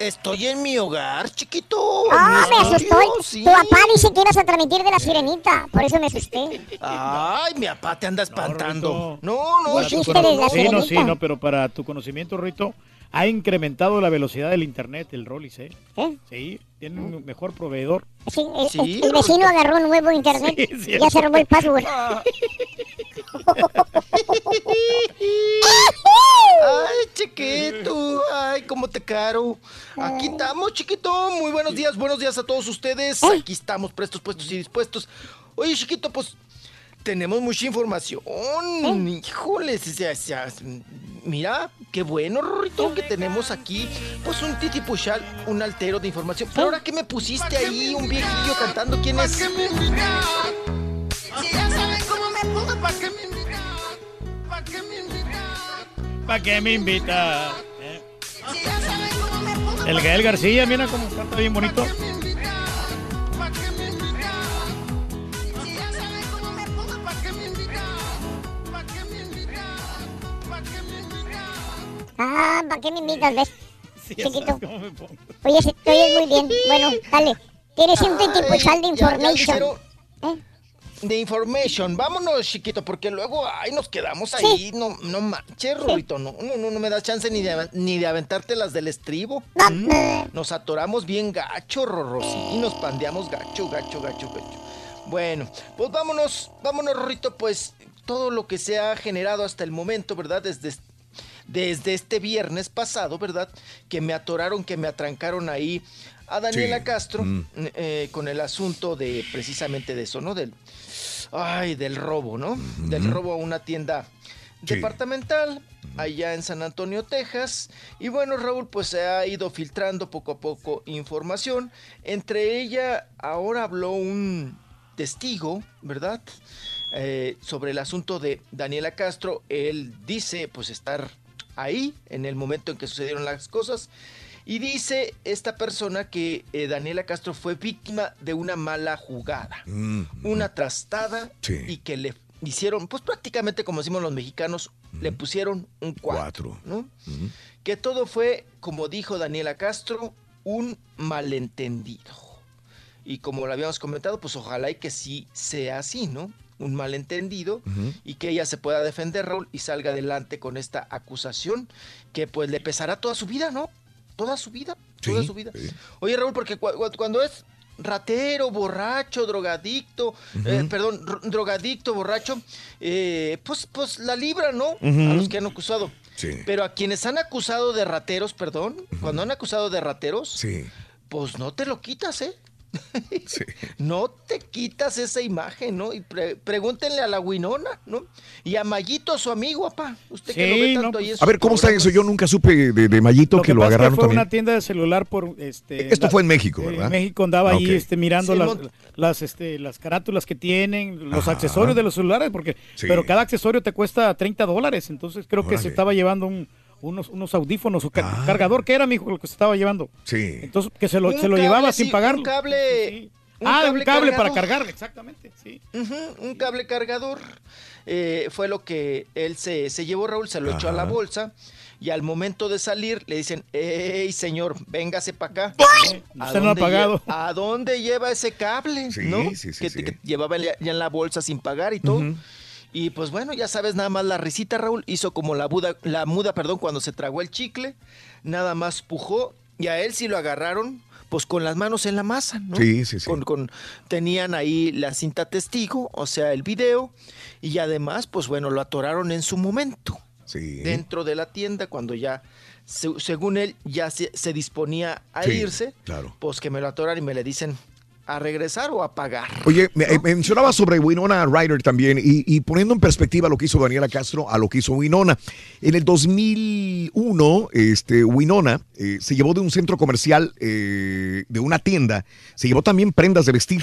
Estoy en mi hogar, chiquito. Ah, me asustó. sí. Tu papá dice que ibas a transmitir de la sirenita, por eso me asusté. Ay, mi papá te anda espantando. No, no, tu Dijiste chiquito. de la Sí, no, sí, no, pero para tu conocimiento, Rito, ha incrementado la velocidad del internet, el Rollis, ¿eh? ¿Eh? Sí, tiene un mejor proveedor. Sí, el, Sí, el- vecino agarró un nuevo internet Sí, ya se robó el password. Ay, chiquito. Ay, cómo te caro. Aquí estamos, chiquito. Muy buenos días, buenos días a todos ustedes. Aquí estamos, prestos, puestos y dispuestos. Oye, chiquito, pues tenemos mucha información. Híjoles, o sea, o sea, mira, qué bueno, Rorrito, que tenemos aquí, pues un titipuchal, un altero de información. Pero ahora que me pusiste ahí un viejillo cantando, ¿quién es? Si ya saben cómo me pongo, ¿para qué me invitan? ¿Para qué me invitan? ¿Para qué me invita? ¿Eh? Si ya saben cómo me pongo, El Gael García, mira cómo canta bien bonito. Ah, ¿para qué me invitas, ves? Sí, Chiquito. sabes cómo me pongo. Oye, si te oyes muy bien. Bueno, dale. Tienes un titipuchal de information. ¿Eh? De information, vámonos chiquito, porque luego ay, nos quedamos ahí, no, no manches, Rorrito, no, no, no, no me da chance ni de, ni de aventarte las del estribo. Mm, Nos atoramos bien gacho, Rorro, sí, nos pandeamos gacho, gacho, gacho, gacho. Bueno, pues vámonos, vámonos, Rorrito, pues todo lo que se ha generado hasta el momento, ¿verdad? Desde, desde este viernes pasado, ¿verdad? Que me atoraron, que me atrancaron ahí a Daniela Sí. Castro Mm. eh, con el asunto de precisamente de eso, ¿no? Del, ay, del robo, ¿no? Del robo a una tienda departamental allá en San Antonio, Texas. Y bueno, Raúl, pues se ha ido filtrando poco a poco información. Entre ella, ahora habló un testigo, ¿verdad? Eh, sobre el asunto de Daniela Castro. Él dice, pues, estar ahí en el momento en que sucedieron las cosas. Y dice esta persona que eh, Daniela Castro fue víctima de una mala jugada, Mm, una trastada Sí. y que le hicieron, pues prácticamente como decimos los mexicanos, le pusieron un cuatro, ¿no? Que todo fue, como dijo Daniela Castro, un malentendido. Y como lo habíamos comentado, pues ojalá y que sí sea así, ¿no? Un malentendido y que ella se pueda defender, Raúl, y salga adelante con esta acusación que pues le pesará toda su vida, ¿no? Toda su vida, toda su vida. sí. Oye, Raúl, porque cu- cu- cuando es ratero, borracho, drogadicto, eh, perdón, dro- drogadicto, borracho, eh, pues, pues la libra, ¿no? A los que han acusado. Sí. Pero a quienes han acusado de rateros, perdón, cuando han acusado de rateros, Sí. pues no te lo quitas, ¿eh? No te quitas esa imagen, ¿no? Y pre- pregúntenle a la Winona, ¿no? Y a Mayito, su amigo, papá. Usted que lo Sí, ve no, tanto ahí en A ver, ¿cómo está eso? Yo nunca supe de, de Mayito Lo que, lo agarraron fue también. una tienda de celular por este Esto fue en México, ¿verdad? En México andaba Ah, ahí este mirando Sí, las, mon- las este las carátulas que tienen, los Ajá. accesorios de los celulares porque Sí. pero cada accesorio te cuesta 30 dólares, entonces creo que se estaba llevando un- unos unos audífonos o ca- cargador que era mi hijo lo que se estaba llevando. Sí. Entonces que se lo, se lo cable, llevaba sí, sin pagarlo. Un cable. ah, un cable para cargar, exactamente, sí. Un cable cargador. Eh, fue lo que él se, se llevó, Raúl, se lo echó a la bolsa. Y al momento de salir le dicen, ¡Ey, señor, véngase para acá! Usted no ha dónde pagado. lle- ¿A dónde lleva ese cable? Sí, ¿no? sí, sí, que, sí. que llevaba ya en la bolsa sin pagar y todo. Ujú. Y pues bueno, ya sabes, nada más la risita, Raúl, hizo como la, buda, la muda, perdón, cuando se tragó el chicle, nada más pujó y a él sí lo agarraron, pues con las manos en la masa, ¿no? Sí, sí, sí. Con, con- tenían ahí la cinta testigo, o sea, el video, y además, pues bueno, lo atoraron en su momento, Sí. dentro de la tienda, cuando ya, se- según él, ya se, se disponía a Sí, irse, claro. pues que me lo atoran y me le dicen a regresar o a pagar. Oye, me- eh, mencionaba sobre Winona Ryder también y, y poniendo en perspectiva lo que hizo Daniela Castro a lo que hizo Winona. En el 2001, este, Winona eh, se llevó de un centro comercial, eh, de una tienda, se llevó también prendas de vestir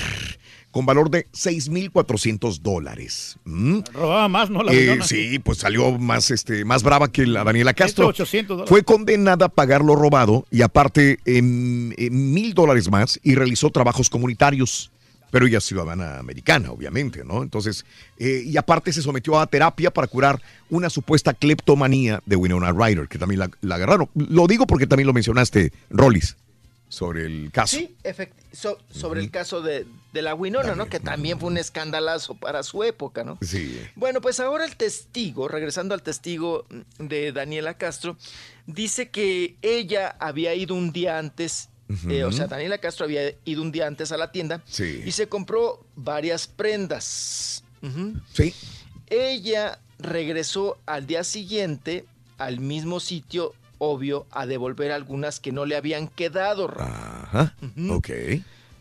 con valor de 6,400 dólares. ¿Mm? Robaba más, ¿no? La Eh, sí, pues salió más, este, más brava que la Daniela Castro. 800 dólares. Fue condenada a pagar lo robado y aparte mil dólares más y realizó trabajos comunitarios. Pero ella es ciudadana americana, obviamente, ¿no? Entonces, eh, y aparte se sometió a terapia para curar una supuesta cleptomanía de Winona Ryder, que también la, la agarraron. Lo digo porque también lo mencionaste, Rollis, sobre el caso. Sí, so- sobre el caso de, de la Winona, ¿no? Que también fue un escandalazo para su época, ¿no? Sí. Bueno, pues ahora el testigo, regresando al testigo de Daniela Castro, dice que ella había ido un día antes, eh, o sea, Daniela Castro había ido un día antes a la tienda Sí. y se compró varias prendas. Sí. Ella regresó al día siguiente al mismo sitio, obvio, a devolver algunas que no le habían quedado. Ajá. Ok.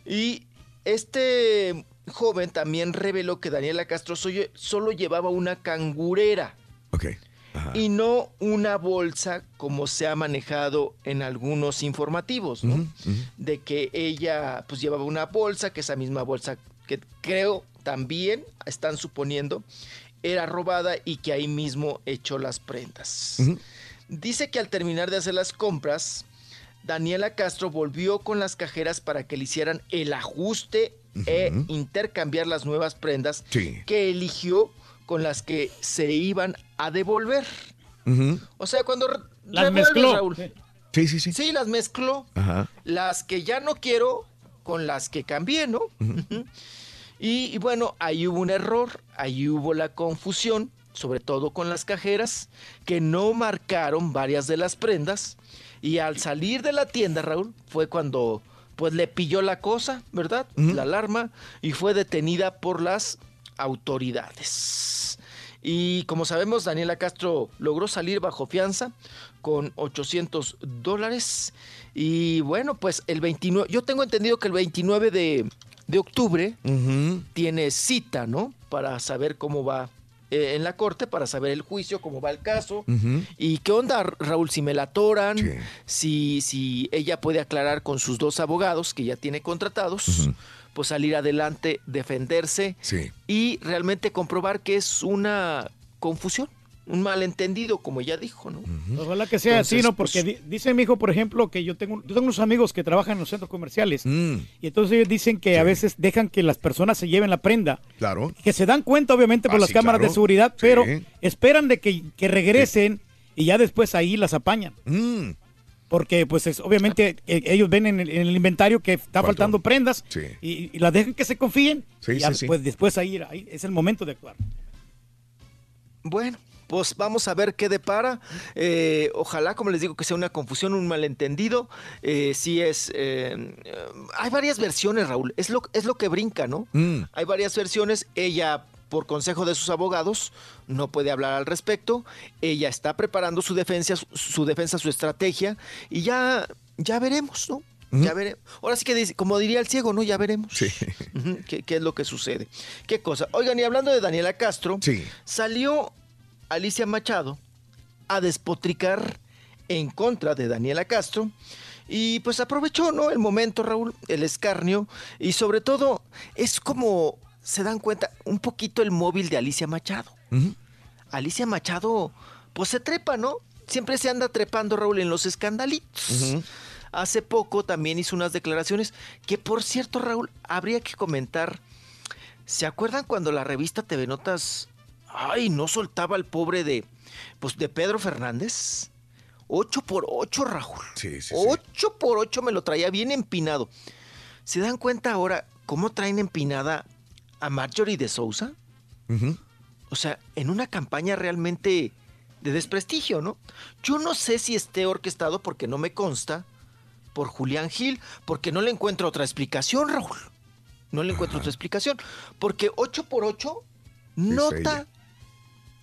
Y este joven también reveló que Daniela Castro solo llevaba una cangurera Ok. Ajá. y no una bolsa como se ha manejado en algunos informativos, ¿no? De que ella pues llevaba una bolsa, que esa misma bolsa que creo también están suponiendo era robada y que ahí mismo echó las prendas. Dice que al terminar de hacer las compras, Daniela Castro volvió con las cajeras para que le hicieran el ajuste e intercambiar las nuevas prendas Sí. que eligió con las que se iban a devolver. O sea, cuando Las mezcló. Raúl. Sí, sí, sí. Sí, las mezcló. Ajá. Las que ya no quiero con las que cambié, ¿no? Y, y bueno, ahí hubo un error, ahí hubo la confusión, sobre todo con las cajeras, que no marcaron varias de las prendas. Y al salir de la tienda, Raúl, fue cuando pues le pilló la cosa, ¿verdad? La alarma y fue detenida por las autoridades. Y como sabemos, Daniela Castro logró salir bajo fianza con 800 dólares. Y bueno, pues el 29, yo tengo entendido que el 29 de, de octubre tiene cita, ¿no? Para saber cómo va eh, en la corte para saber el juicio, cómo va el caso. ¿Y qué onda, Raúl? Si me la atoran, si, si ella puede aclarar con sus dos abogados que ya tiene contratados, pues salir adelante, defenderse Sí. y realmente comprobar que es una confusión, un malentendido, como ella dijo, ¿no? Ojalá que sea así, ¿no? Porque pues- di- dice mi hijo, por ejemplo, que yo tengo, yo tengo unos amigos que trabajan en los centros comerciales Mm. y entonces ellos dicen que a veces dejan que las personas se lleven la prenda. Claro. Que se dan cuenta, obviamente, por Ah, las sí, cámaras claro. de seguridad, Sí. pero esperan de que, que regresen y ya después ahí las apañan. Mm. Porque, pues, es, obviamente, eh, ellos ven en el, en el inventario que está ¿Cuánto? faltando prendas Sí. y, y las dejan que se confíen. Sí, y ya, sí, sí. Pues después ahí, ahí es el momento de actuar. Bueno, pues vamos a ver qué depara. Eh, ojalá, como les digo, que sea una confusión, un malentendido. Eh, sí es... eh, hay varias versiones, Raúl. Es lo, es lo que brinca, ¿no? Mm. Hay varias versiones. Ella, por consejo de sus abogados, no puede hablar al respecto. Ella está preparando su defensa, su, defensa, su estrategia. Y ya, ya veremos, ¿no? Ya veremos. Ahora sí que, dice- como diría el ciego, ¿no? Ya veremos. Sí. ¿Qué, qué es lo que sucede? ¿Qué cosa? Oigan, y hablando de Daniela Castro, salió Alicia Machado a despotricar en contra de Daniela Castro y pues aprovechó, ¿no? El momento, Raúl, el escarnio y sobre todo es como se dan cuenta un poquito el móvil de Alicia Machado. Alicia Machado, pues se trepa, ¿no? Siempre se anda trepando, Raúl, en los escandalitos. Hace poco también hizo unas declaraciones que, por cierto, Raúl, habría que comentar. ¿Se acuerdan cuando la revista TV Notas, ay, no soltaba al pobre de, pues, de Pedro Fernández? 8 por 8, Raúl. Sí, sí, 8 por 8 me lo traía bien empinado. ¿Se dan cuenta ahora cómo traen empinada a Marjorie de Sousa? O sea, en una campaña realmente de desprestigio, ¿no? Yo no sé si esté orquestado porque no me consta por Julián Gil, porque no le encuentro otra explicación, Raúl. No le encuentro otra explicación. Porque 8 por 8 nota.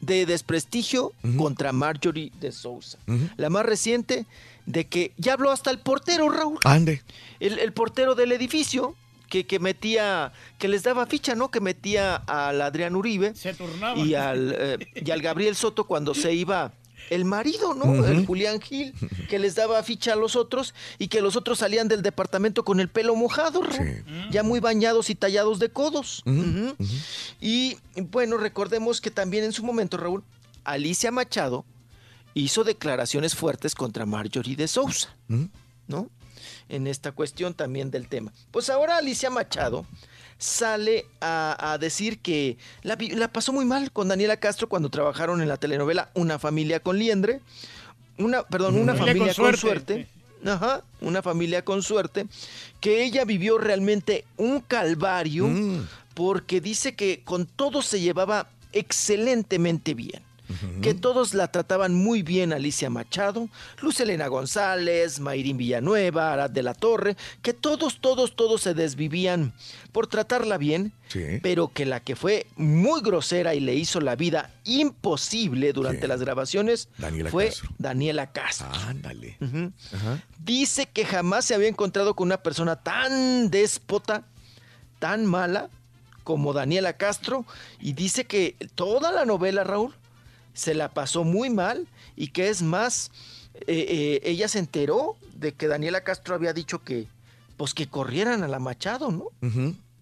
De desprestigio contra Marjorie de Sousa. La más reciente de que ya habló hasta el portero, Raúl. Ande. El, el portero del edificio que, que metía, que les daba ficha, ¿no? Que metía al Adrián Uribe Se turnaba. y al, eh, y al Gabriel Soto cuando se iba el marido, ¿no? El Julián Gil, que les daba ficha a los otros y que los otros salían del departamento con el pelo mojado, Raúl, ya muy bañados y tallados de codos. Y bueno, recordemos que también en su momento, Raúl, Alicia Machado hizo declaraciones fuertes contra Marjorie de Sousa, ¿no? En esta cuestión también del tema. Pues ahora Alicia Machado sale a, a decir que la, la pasó muy mal con Daniela Castro cuando trabajaron en la telenovela Una familia con liendre, una, perdón, una Familia familia, con con suerte. Ajá, una familia con suerte, que ella vivió realmente un calvario porque dice que con todos se llevaba excelentemente bien. Que todos la trataban muy bien Alicia Machado, Luz Elena González, Mayrín Villanueva, Arad de la Torre, que todos, todos, todos se desvivían por tratarla bien, pero que la que fue muy grosera y le hizo la vida imposible durante las grabaciones Daniela fue Castro. Daniela Castro. Ándale. Dice que jamás se había encontrado con una persona tan déspota, tan mala como Daniela Castro y dice que toda la novela, Raúl, se la pasó muy mal y que es más, eh, eh, ella se enteró de que Daniela Castro había dicho que, pues que corrieran a la Machado, ¿no?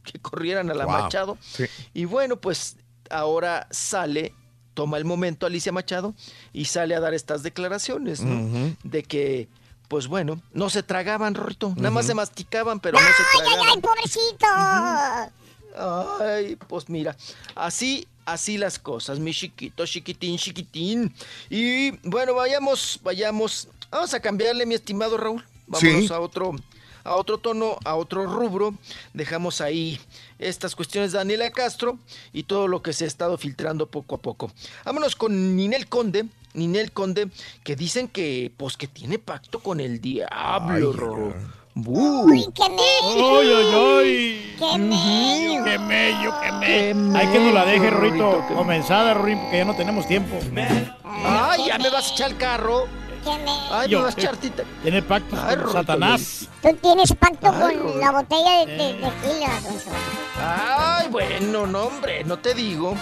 Que corrieran a la Wow. Machado. Sí. Y bueno, pues ahora sale, toma el momento Alicia Machado y sale a dar estas declaraciones, ¿no? De que, pues bueno, no se tragaban, Rorrito. Nada más se masticaban, pero no se ¡Ay, tragaban. ay, pobrecito! Ay, pues mira, así, así las cosas, mi chiquito, chiquitín, chiquitín. Y bueno, vayamos, vayamos. Vamos a cambiarle, mi estimado Raúl. Vámonos Sí. a otro, a otro tono, a otro rubro. Dejamos ahí estas cuestiones de Daniela Castro y todo lo que se ha estado filtrando poco a poco. Vámonos con Ninel Conde. Ninel Conde, que dicen que, pues, que tiene pacto con el diablo, Rorro. Uy, qué mello. ¡Ay, ay, ay! ¡Qué mello! ¡Qué mello, qué Qué mello! Hay que no la deje, qué- comenzada, Rorín, porque ya no tenemos tiempo. Ay, ya me vas a echar el carro. ¡Qué mello! Ay, Yo, me vas a eh, echar tita. Tiene pactos Ay, con Satanás. Tú tienes pacto Ay, con la botella de, de tequila, Alfonso. Ay, bueno, no, hombre, no te digo.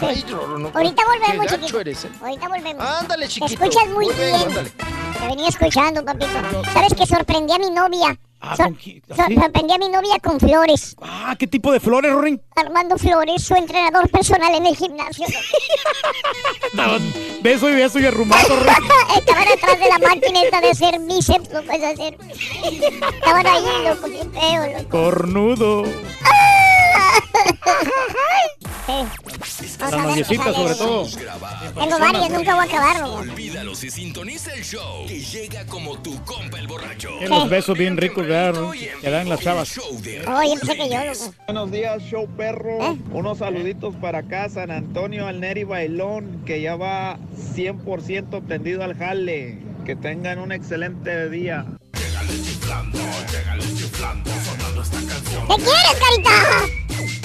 Ay, Rorro, no. Ahorita volvemos, Qué gacho chiquito. eres, ¿eh? Ahorita volvemos. Ándale, Te chiquito. escuchas muy bien. ándale. Te venía escuchando, papito. ¿Sabes que sorprendí a mi novia? Ah, Sor- ¿Sí? Sorprendí a mi novia con flores. Ah, ¿qué tipo de flores, Rorín? Armando Flores, su entrenador personal en el gimnasio. Beso y beso y arrumado. Estaban atrás de la máquina esta de hacer bíceps, lo puedes hacer. Estaban ahí, loco, bien feo, loco. Cornudo. Sí. Las noviecitas, sobre todo. Tengo varias, nunca voy a acabar, loco. Olvídalo y sintoniza el show que llega como tu compa el borracho. Que los besos bien ricos. Que dan las chavas. Oye, pensé que yo, loco. Buenos días, show perro. Unos saluditos para acá, San Antonio, al Neri Bailón, que ya va 100% prendido al jale. Que tengan un excelente día. ¿Qué quieres, carita?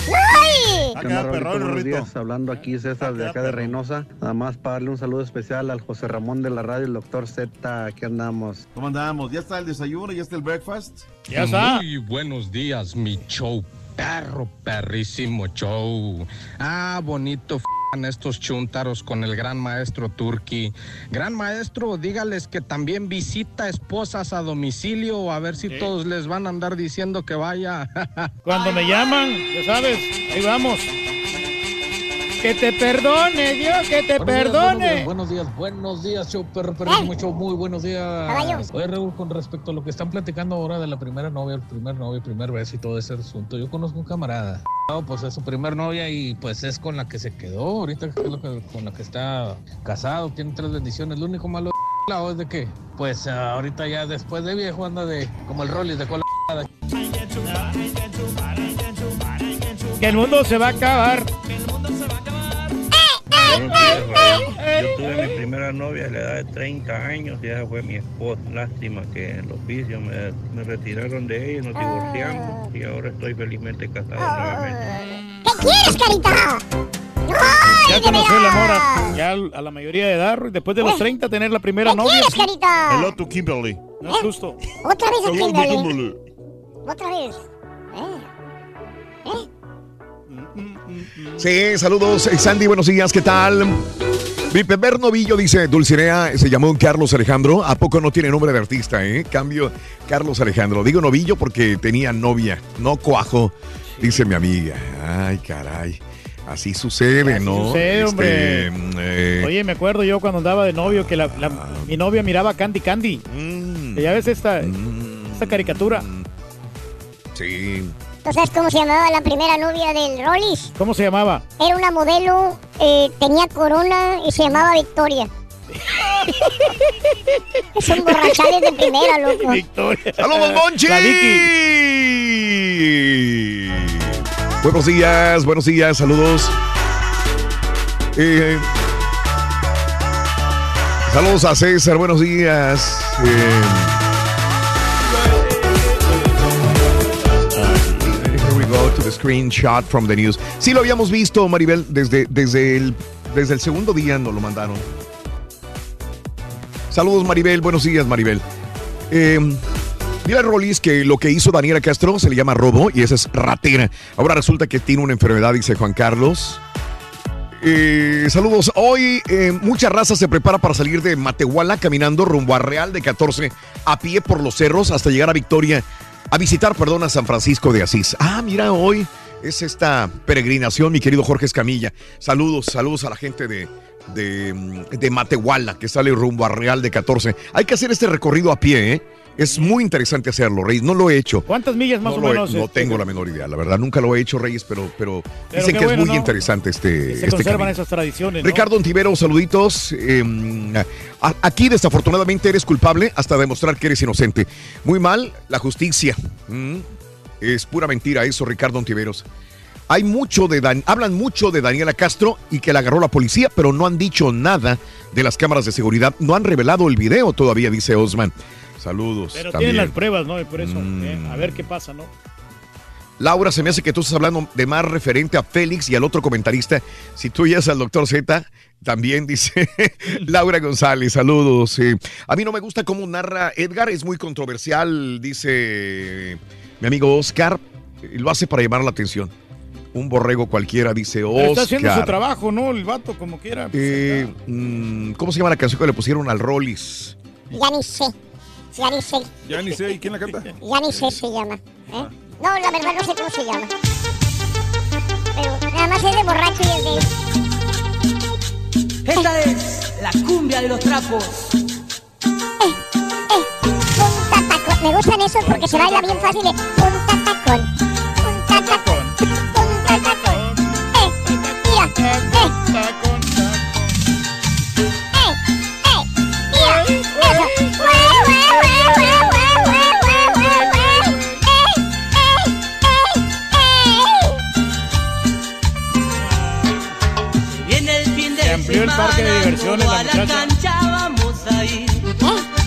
¡Ay! ¿Qué onda, Raulito? Buenos días, hablando aquí César de acá de Reynosa. Nada más para darle un saludo especial al José Ramón de la radio, el doctor Z, aquí andamos. ¿Cómo andamos? ¿Ya está el desayuno? ¿Ya está el breakfast? Muy buenos días, mi show. Perro, perrísimo show. Ah, bonito f estos chuntaros con el gran maestro Turki. Gran maestro, dígales que también visita esposas a domicilio, a ver si todos les van a andar diciendo que vaya. Cuando me llaman, ya sabes, ahí vamos. Que te perdone, Dios, que te Buenos días, perdone. Buenos días, buenos días, show perro, perrísimo show, muy buenos días. Oye, Raúl, con respecto a lo que están platicando ahora de la primera novia, el primer novio, el primer beso y todo ese asunto, yo conozco un camarada. No, pues es su primer novia y pues es con la que se quedó, ahorita que es lo que- con la que está casado, tiene tres bendiciones. Lo único malo de es de que, pues ah, ahorita ya después de viejo anda de como el Rollis de cola. Que el mundo se va a acabar. Yo tuve mi primera novia a la edad de 30 años y esa fue mi esposa. Lástima que los vicios me, me retiraron de ella, nos divorciamos y ahora estoy felizmente casado nuevamente. ¿Qué quieres, carita? Ya conoció el amor a, ya a la mayoría de edad, después de los 30 tener la primera ¿Qué novia. quieres, carita? Hello to Kimberly. No es justo. Otra vez a. Kimberly. Otra vez. Sí, saludos. Sandy, buenos días, ¿qué tal? Mi primer novillo, dice Dulcinea, se llamó Carlos Alejandro. ¿A poco no tiene nombre de artista, eh? Cambio, Carlos Alejandro. Digo novillo porque tenía novia, no cuajo, dice mi amiga. Ay, caray. Así sucede, ¿no? sucede, hombre. Este, eh, Oye, me acuerdo yo cuando andaba de novio que la, la- mi novia miraba Candy Candy. Mm. Ya ves esta, esta caricatura. sí. ¿Tú sabes cómo se llamaba la primera novia del Rollis? ¿Cómo se llamaba? Era una modelo, eh, tenía corona y se llamaba Victoria. Son borrachales de primera, loco. Victoria. ¡Saludos, Monchi! Buenos días, buenos días, saludos. Eh, saludos a César, buenos días. Eh, to the screenshot from the news. Sí lo habíamos visto, Maribel, desde, desde, el, desde el segundo día nos lo mandaron. Saludos, Maribel, buenos días, Maribel. Eh, Dile a Rolis que lo que hizo Daniela Castro se le llama robo y esa es ratera. Ahora resulta que tiene una enfermedad, dice Juan Carlos. Eh, saludos. Hoy eh, mucha raza se prepara para salir de Matehuala caminando rumbo a Real de 14 a pie por los cerros hasta llegar a Victoria, a visitar, perdón, a San Francisco de Asís. Ah, mira, hoy es esta peregrinación, mi querido Jorge Escamilla. Saludos, saludos a la gente de, de, mm, de Matehuala que sale rumbo a Real de 14. Hay que hacer este recorrido a pie, ¿eh? Es muy interesante hacerlo, Reyes. No lo he hecho. ¿Cuántas millas más no o he- menos? no este, tengo la menor idea, la verdad. Nunca lo he hecho, Reyes, pero, pero, Pero dicen que bueno, es muy ¿no? interesante este, Se este conservan camino. esas tradiciones. ¿no? Ricardo Ontivero, saluditos. Eh, a- aquí desafortunadamente eres culpable hasta demostrar que eres inocente. Muy mal, la justicia. Mm, Es pura mentira eso, Ricardo Ontiveros. Hay mucho de Dan- hablan mucho de Daniela Castro y que la agarró la policía, pero no han dicho nada de las cámaras de seguridad. No han revelado el video todavía, dice Osman. Saludos. Pero también. tienen las pruebas, ¿no? Y por eso, Mm. eh, a ver qué pasa, ¿no? Laura, se me hace que tú estás hablando de más referente a Félix y al otro comentarista. Si tú ya al doctor Z, también dice Laura González, saludos. eh. a mí no me gusta cómo narra Edgar, es muy controversial, dice mi amigo Oscar. Lo hace para llamar la atención. un borrego cualquiera, dice Pero Oscar. Está haciendo su trabajo, ¿no? El vato, como quiera. Eh, mm, ¿Cómo se llama la canción que le pusieron al Rollis? Ya ni sé. Ya ni sé. Ya ni sé, ¿y quién la canta? Ya ni sé se llama. ¿eh? No, la verdad no sé cómo se llama. Pero nada más es de borracho y es de él. Esta es la cumbia de los trapos. Punta tacón. Me gustan esos porque se baila bien fácil de punta tacón. Punta tacón. Punta tacón. Eh, mira, eh. Eh, amplió el parque de diversiones, la a la muchacha. cancha vamos a ir.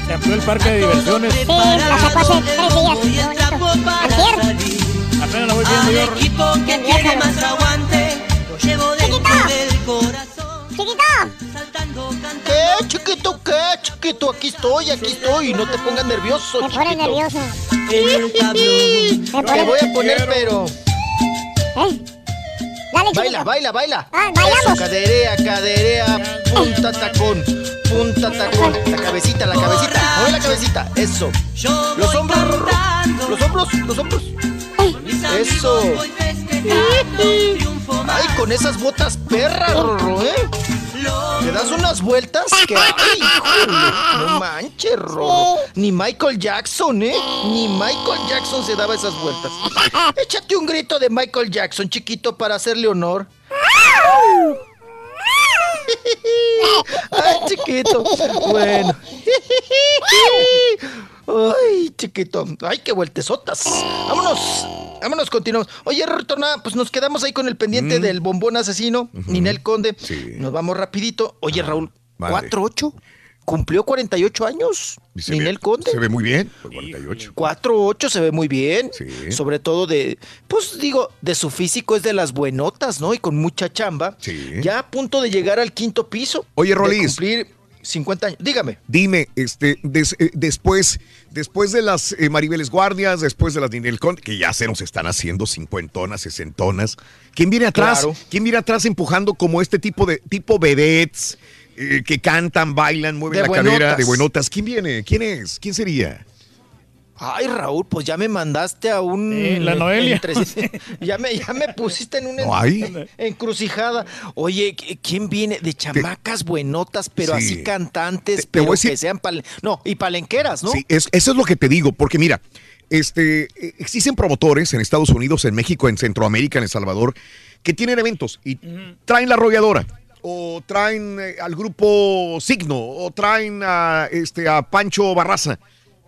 Se amplió el parque de diversiones. Sí, hace tres días. Y el trapo para Antier. salir. Apenas la voy Al viendo yo. equipo que tiene más aguante, lo llevo dentro del corazón. Chiquito. Saltando, cantando. ¿Qué, chiquito? ¿Qué, chiquito? Aquí estoy, aquí estoy. No te pongas nervioso, Me pone tablón. Te voy a poner, pero... ¿Eh? Dale, Baila, baila, baila. Ah, bailamos. Eso, caderea, caderea, punta tacón, punta tacón. La cabecita, la cabecita. Mueve la cabecita. Eso. Los hombros. Los hombros, los hombros. Eso. Ay, con esas botas perras, Rorro, ¿eh? ¿Le das unas vueltas? Que, ay, no manches. Ni Michael Jackson, ¿eh? Ni Michael Jackson se daba esas vueltas. Échate un grito de Michael Jackson, chiquito, para hacerle honor. Ay, chiquito. Bueno. Ay, chiquito. Ay, qué vueltesotas. Vámonos. Vámonos, continuamos. Oye, nada, pues nos quedamos ahí con el pendiente Mm. del bombón asesino, Ninel Conde. Sí. Nos vamos rapidito. Oye, Raúl, madre. 4-8. Cumplió 48 años. Ninel ve- Conde. Se ve muy bien. 48. 4-8 se ve muy bien. Sí. Sobre todo de, pues digo, de su físico es de las buenotas, ¿no? Y con mucha chamba. Sí. Ya a punto de llegar al quinto piso. Oye, de Rolis. cumplir 50 años. Dígame. Dime, este, des- eh, después, después de las eh, Maribeles Guardias, después de las Ninel Conde, que ya se nos están haciendo cincuentonas, sesentonas, ¿quién viene atrás? Claro. ¿Quién viene atrás empujando como este tipo de tipo vedettes eh, que cantan, bailan, mueven De la cadera buenotas. de buenotas? ¿Quién viene? ¿Quién es? ¿Quién sería? Ay, Raúl, pues ya me mandaste a un. Sí, la Noelia. entre- ya, me, ya me pusiste en una No encrucijada. Oye, ¿qui- ¿quién viene de chamacas buenotas, pero Sí. así cantantes, Te- te pero decir- que sean. pal- No, y palenqueras, ¿no? Sí, es- eso es lo que te digo, porque mira, este, eh, existen promotores en Estados Unidos, en México, en Centroamérica, en El Salvador, que tienen eventos y traen la arrolladora, o traen eh, al grupo Signo, o traen a, este, a Pancho Barraza,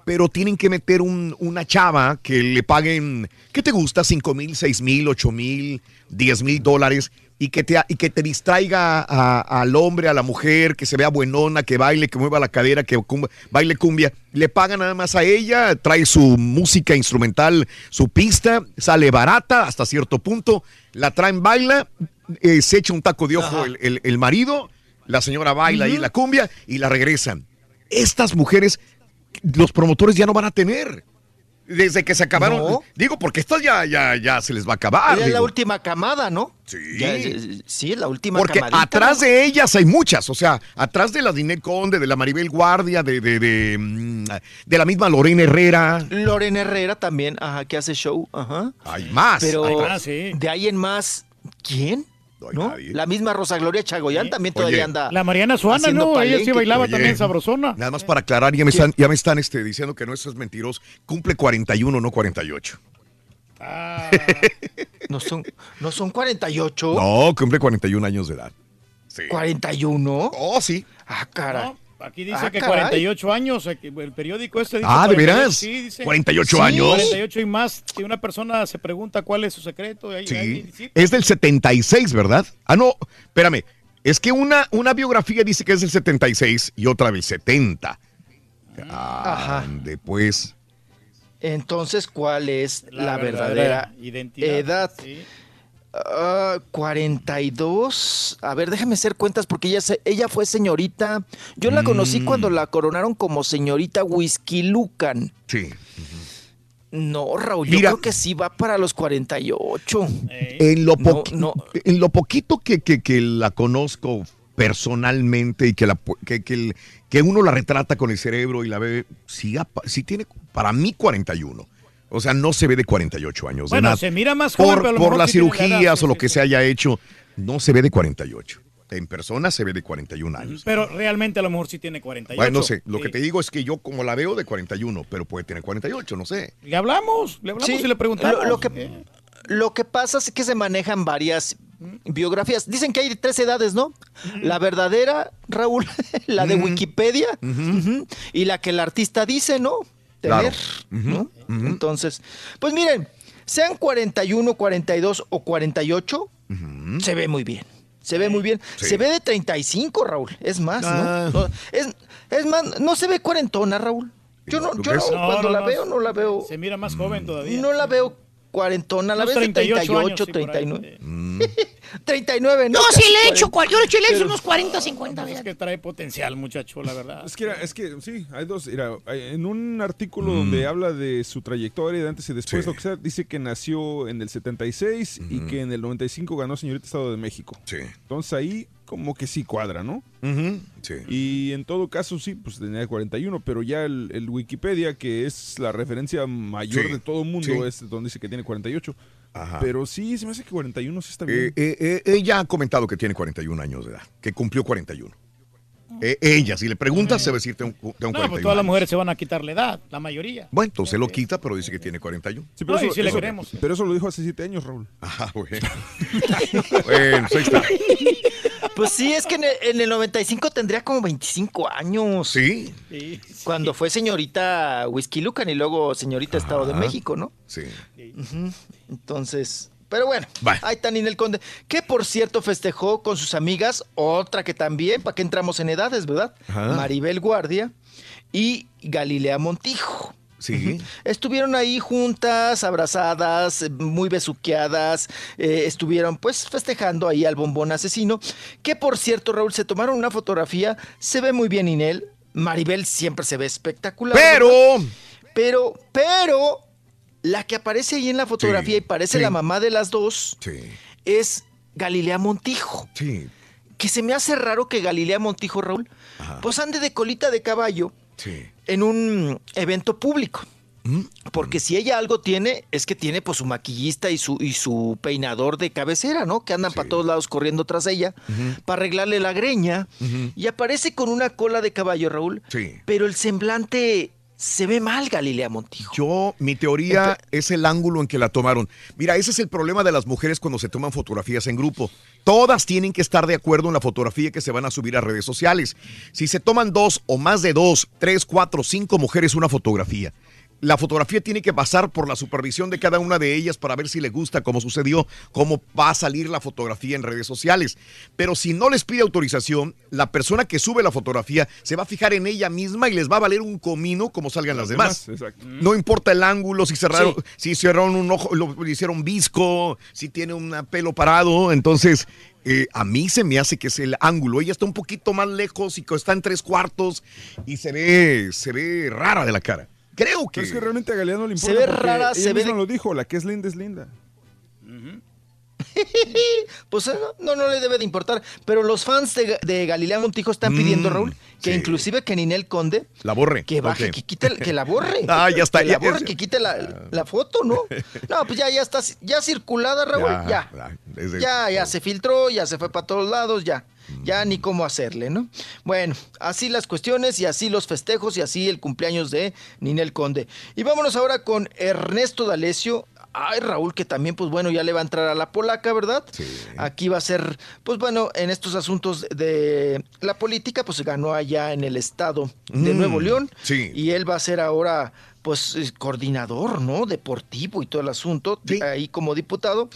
pero tienen que meter un- una chava que le paguen, ¿qué te gusta? 5 mil, 6 mil, 8 mil, 10 mil dólares. Y que, te, y que te distraiga a- al hombre, a la mujer, que se vea buenona, que baile, que mueva la cadera, que cum- baile cumbia. Le pagan nada más a ella, trae su música instrumental, su pista, sale barata hasta cierto punto, la traen, baila, eh, se echa un taco de ojo el, el- el marido, la señora baila ahí la cumbia y la regresan. Estas mujeres los promotores ya no van a tener. Desde que se acabaron. No. Digo, porque estas ya, ya, ya se les va a acabar. Es la última camada, ¿no? Sí. Ya, sí, la última Porque camadita. atrás de ellas hay muchas, o sea, atrás de la Diné Conde, de la Maribel Guardia, de, de, de, mm, de la misma Lorena Herrera. Lorena Herrera también, ajá, que hace show, ajá. Hay más. Pero hay más, sí. de ahí en más, ¿quién? No hay ¿No? nadie. La misma Rosa Gloria Chagoyán también todavía Oye. anda. La Mariana Suana, ¿no? Ella sí palenque. bailaba Oye. también sabrosona. Nada más para aclarar, ya me están, ya me están este, diciendo que no, eso es mentiroso. Cumple 41, no 48. Ah, No son, no son 48. No, cumple 41 años de edad. Sí. 41. Oh, sí. Ah, cara. no, aquí dice Ah, que caray. 48 años, aquí, el periódico este dice Ah, ¿de 48, veras? Sí, dice. 48 Sí, años. 48 y más. Si una persona se pregunta cuál es su secreto, ahí, ahí Sí. dice, Es del 76, ¿verdad? Ah, no, espérame. Es que una, una biografía dice que es del 76 y otra del 70. Ah, Ajá. Después. Entonces, ¿cuál es la, La verdadera, verdadera identidad, edad? sí. Ah, 42. A ver, déjame hacer cuentas porque ella, se- ella fue señorita. Yo la conocí Mm. cuando la coronaron como señorita Whisky Lucan. Sí. No, Raúl, Mira. yo creo que sí va para los 48. En lo, No, poqui- no. en lo poquito que, que- que la conozco personalmente y que, la, que, que el- que uno la retrata con el cerebro y la ve, sí, sí tiene para mí 41. O sea, no se ve de 48 años. de Bueno, nada. se mira más joven, por, pero a lo por mejor las sí la cirugías o lo que se haya hecho, no se ve de 48. En persona se ve de 41 años. Pero realmente a lo mejor sí tiene 48. Bueno, no sé, lo Sí. que te digo es que yo como la veo de 41, pero puede tener 48, no sé. Le hablamos, le hablamos Sí, y le preguntamos. Lo, lo que, lo que pasa es que se manejan varias biografías. Dicen que hay tres edades, ¿no? La verdadera, Raúl, la de Wikipedia, y la que el artista dice, ¿no? Claro. Tener, ¿no? Entonces, pues miren, sean 41, 42 o 48, se ve muy bien. Se ve muy bien. Sí. Se ve de 35, Raúl. Es más, Ah. ¿no? No, es, es más, no se ve cuarentona, Raúl. Yo no, ¿Tú yo no, No, cuando no, la no, veo, no la veo. Se mira más joven todavía. No la veo cuarentona, la Unos veo de 38 años, 38, sí, por ahí. 39. Mm. 39, ¿no? Yo sí le he hecho, 40. cua- yo sí le he hecho unos 40, 50, Es fíjate. que trae potencial, muchacho, la verdad. Es que, era- es que sí, hay dos. Mira, hay- en un artículo Mm. donde habla de su trayectoria de antes y después, lo que sea, dice que nació en el 76 y que en el 95 ganó Señorita Estado de México. Sí. Entonces ahí como que sí cuadra, ¿no? Sí. Y en todo caso sí, pues tenía 41, pero ya el, el Wikipedia, que es la referencia mayor Sí, de todo el mundo, sí. es donde dice que tiene 48. Ajá. Pero sí, se me hace que 41 sí está bien. Eh, eh, eh, ella ha comentado que tiene 41 años de edad, que cumplió 41. Eh, ella, si le preguntas, se va a decir, tengo, tengo No, 41 pues todas las mujeres se van a quitar la edad, la mayoría. Bueno, entonces lo quita, pero dice que tiene 41. Sí, pero, No, eso, si le eso- queremos. pero eso lo dijo hace 7 años, Raúl. Ah, bueno. bueno, pues ahí está. Pues sí, es que en el, en el 95 tendría como 25 años. Sí. Cuando fue señorita Whisky Lucan y luego señorita Estado de. México, ¿no? Sí. Entonces, pero bueno, Va. ahí está Ninel Conde, que por cierto festejó con sus amigas, otra que también, para que entramos en edades, ¿verdad? Ajá. Maribel Guardia y Galilea Montijo. Sí. Estuvieron ahí juntas, abrazadas, muy besuqueadas, eh, estuvieron pues festejando ahí al bombón asesino, que por cierto, Raúl, se tomaron una fotografía, se ve muy bien Inel, Maribel siempre se ve espectacular. Pero. ¿verdad? Pero, pero, la que aparece ahí en la fotografía Sí, y parece sí. la mamá de las dos Sí. es Galilea Montijo. Sí. Que se me hace raro que Galilea Montijo, Raúl, pues ande de colita de caballo en un evento público. ¿Mm? Porque si ella algo tiene, es que tiene pues su maquillista y su, y su peinador de cabecera, ¿no? Que andan para todos lados corriendo tras ella para arreglarle la greña. Y aparece con una cola de caballo, Raúl. Sí. Pero el semblante se ve mal, Galilea Montijo. Yo, mi teoría es el ángulo en que la tomaron. Mira, ese es el problema de las mujeres cuando se toman fotografías en grupo. Todas tienen que estar de acuerdo en la fotografía que se van a subir a redes sociales. Si se toman dos o más de dos, tres, cuatro, cinco mujeres una fotografía, la fotografía tiene que pasar por la supervisión de cada una de ellas para ver si le gusta, cómo sucedió, cómo va a salir la fotografía en redes sociales. Pero si no les pide autorización, la persona que sube la fotografía se va a fijar en ella misma y les va a valer un comino como salgan las demás. No importa el ángulo, si cerraron, Sí. si cerraron un ojo, lo hicieron visco, si tiene un pelo parado. Entonces, eh, a mí se me hace que es el ángulo. Ella está un poquito más lejos y está en tres cuartos y se ve, se ve rara de la cara. Creo que. Pero es que realmente a Galilea no le Se importa. ve porque rara, ella se ve de- lo dijo, la que es linda es linda. Pues eh, no, no le debe de importar. Pero los fans de, de Galilea Montijo están pidiendo, Mm, Raúl, que sí. inclusive que Ninel Conde La borre. que baje, que quite, que la borre. Ah, ya está, Que la ya- borre, ya- que quite la, la foto, ¿no? No, pues ya, ya está, ya circulada, Raúl, ya. Ya, Ya, ya, se filtró, ya se fue para todos lados, ya. Ya ni cómo hacerle, ¿no? Bueno, así las cuestiones y así los festejos y así el cumpleaños de Ninel Conde. Y vámonos ahora con Ernesto D'Alessio. Ay, Raúl, que también, pues bueno, ya le va a entrar a la polaca, ¿verdad? Sí. Aquí va a ser, pues bueno, en estos asuntos de la política, pues ganó allá en el estado de Mm, Nuevo León. sí. Y él va a ser ahora, pues, eh, coordinador, ¿no? Deportivo y todo el asunto, ahí como diputado.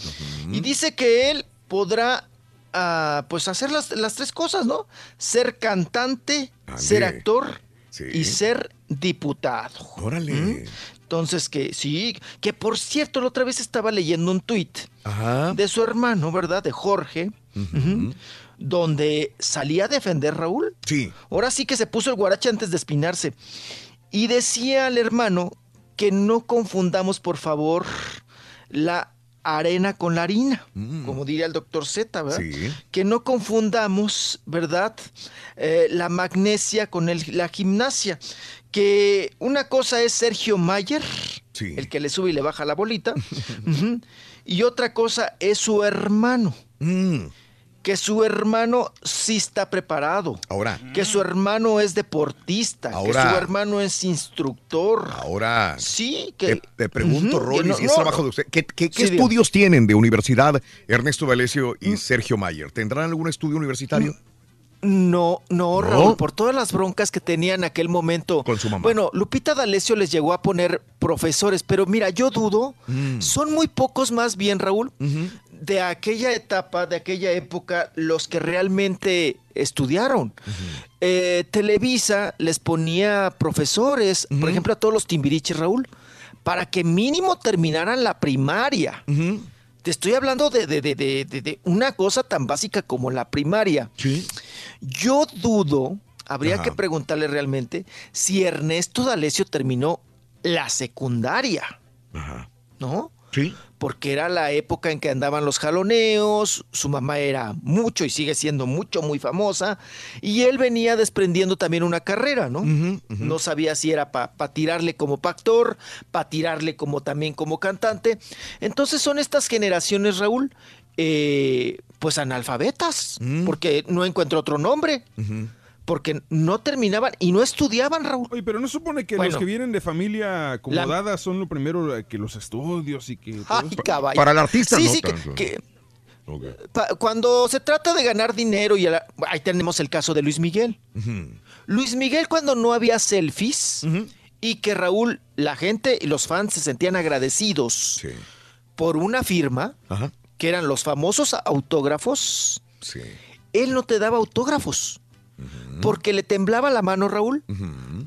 Y dice que él podrá, ah, pues, hacer las, las tres cosas, ¿no? Ser cantante, ser actor Sí. y ser diputado. Órale. ¿Mm? Entonces, que sí, que por cierto, la otra vez estaba leyendo un tuit de su hermano, ¿verdad? De Jorge, donde salía a defender Raúl. Sí. Ahora sí que se puso el guarache antes de espinarse. Y decía al hermano que no confundamos, por favor, la arena con la harina, como diría el doctor Z, ¿verdad? Sí. Que no confundamos, ¿verdad? Eh, la magnesia con el- la gimnasia. Que una cosa es Sergio Mayer, el que le sube y le baja la bolita, y otra cosa es su hermano. Que su hermano sí está preparado. Ahora. Que su hermano es deportista. Ahora. Que su hermano es instructor. Ahora. Sí, que. Te, te pregunto, Ujú, que Rolly, no- si es no, trabajo de usted. ¿Qué, qué- qué Sí, diga. estudios tienen de universidad Ernesto D'Alessio y Sergio Mayer? ¿Tendrán algún estudio universitario? No, no, ¿No? Raúl, por todas las broncas que tenía en aquel momento. Con su mamá. Bueno, Lupita D'Alessio les llegó a poner profesores, pero mira, yo dudo, Mm. son muy pocos más bien, Raúl, de aquella etapa, de aquella época, los que realmente estudiaron. Eh, Televisa les ponía profesores, por ejemplo, a todos los timbiriches, Raúl, para que mínimo terminaran la primaria. Te estoy hablando de, de- de- de- de- de una cosa tan básica como la primaria. Yo dudo, habría Ajá. que preguntarle realmente, si Ernesto D'Alessio terminó la secundaria. ¿No? Sí. Porque era la época en que andaban los jaloneos, su mamá era mucho y sigue siendo mucho, muy famosa, y él venía desprendiendo también una carrera, ¿no? No sabía si era para tirarle como pa' actor, para tirarle como también como cantante. Entonces son estas generaciones, Raúl, eh, pues analfabetas, porque no encuentro otro nombre, porque no terminaban y no estudiaban, Raúl. Oye, pero no supone que Bueno. los que vienen de familia acomodada son lo primero que los estudios y que... todo Ay, caballo. Para el artista Sí, no sí, que- tanto. que, Pa- cuando se trata de ganar dinero, y la- ahí tenemos el caso de Luis Miguel. Luis Miguel cuando no había selfies y que Raúl, la gente y los fans se sentían agradecidos por una firma, Ajá. Que eran los famosos autógrafos, Sí. él no te daba autógrafos. Porque le temblaba la mano, Raúl,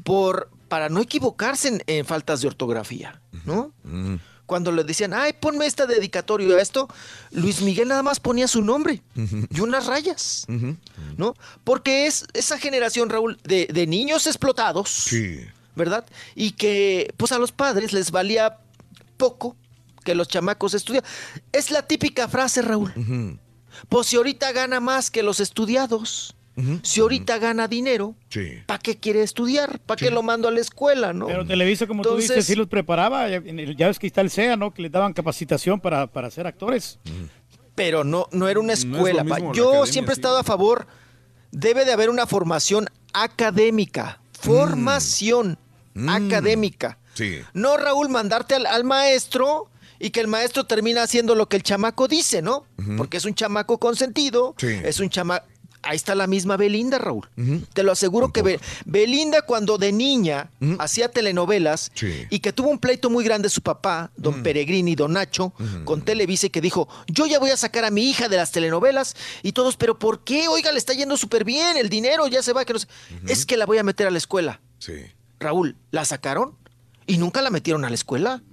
por, para no equivocarse en, en faltas de ortografía, ¿no? Cuando le decían, ay, ponme esta dedicatoria a esto, Luis Miguel nada más ponía su nombre y unas rayas, ¿no? Porque es esa generación, Raúl, de, de niños explotados, Sí. ¿verdad? Y que, pues a los padres les valía poco que los chamacos estudiaran. Es la típica frase, Raúl. Pues si ahorita gana más que los estudiados, si ahorita gana dinero, Sí. ¿para qué quiere estudiar? ¿Para qué lo mando a la escuela, no? Pero Televisa, como tú dices, sí los preparaba. Ya, ves que está el SEA, ¿no? Que les daban capacitación para, para ser actores. pero no, no era una escuela. mismo Yo academia, siempre he sí. estado a favor, debe de haber una formación académica, formación académica. Sí. No, Raúl, mandarte al, al maestro y que el maestro termina haciendo lo que el chamaco dice, ¿no? Porque es un chamaco consentido, Sí. es un chamaco... Ahí está la misma Belinda, Raúl. Te lo aseguro que Be- Belinda cuando de niña hacía telenovelas Sí. y que tuvo un pleito muy grande su papá, don Peregrini, don Nacho, con Televisa y que dijo, yo ya voy a sacar a mi hija de las telenovelas y todos, pero ¿por qué? Oiga, le está yendo súper bien, el dinero ya se va, que no sé". Es que la voy a meter a la escuela. Sí. Raúl, ¿la sacaron? Y nunca la metieron a la escuela.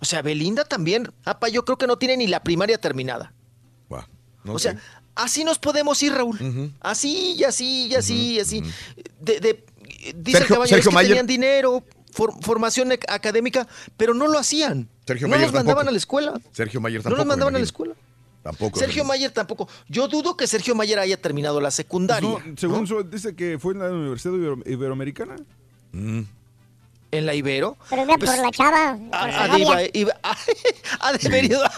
O sea, Belinda también. Apa, yo creo que no tiene ni la primaria terminada. No o sea, así nos podemos ir, Raúl. Así y así y así y así. De, de- dice el Sergio- caballo, es Sergio que Mayer. tenían dinero, for- formación ec- académica, pero no lo hacían. Sergio no Mayer los mandaban tampoco. a la escuela. Sergio Mayer No tampoco. los mandaban a la escuela. Tampoco. Sergio Mayer tampoco. Yo dudo que Sergio Mayer haya terminado la secundaria. No, según su- dice que fue en la Universidad Ibero- Iberoamericana. ¿En la Ibero? Pero era por la chava. por su novia. iba- iba- ha de haber ido a, a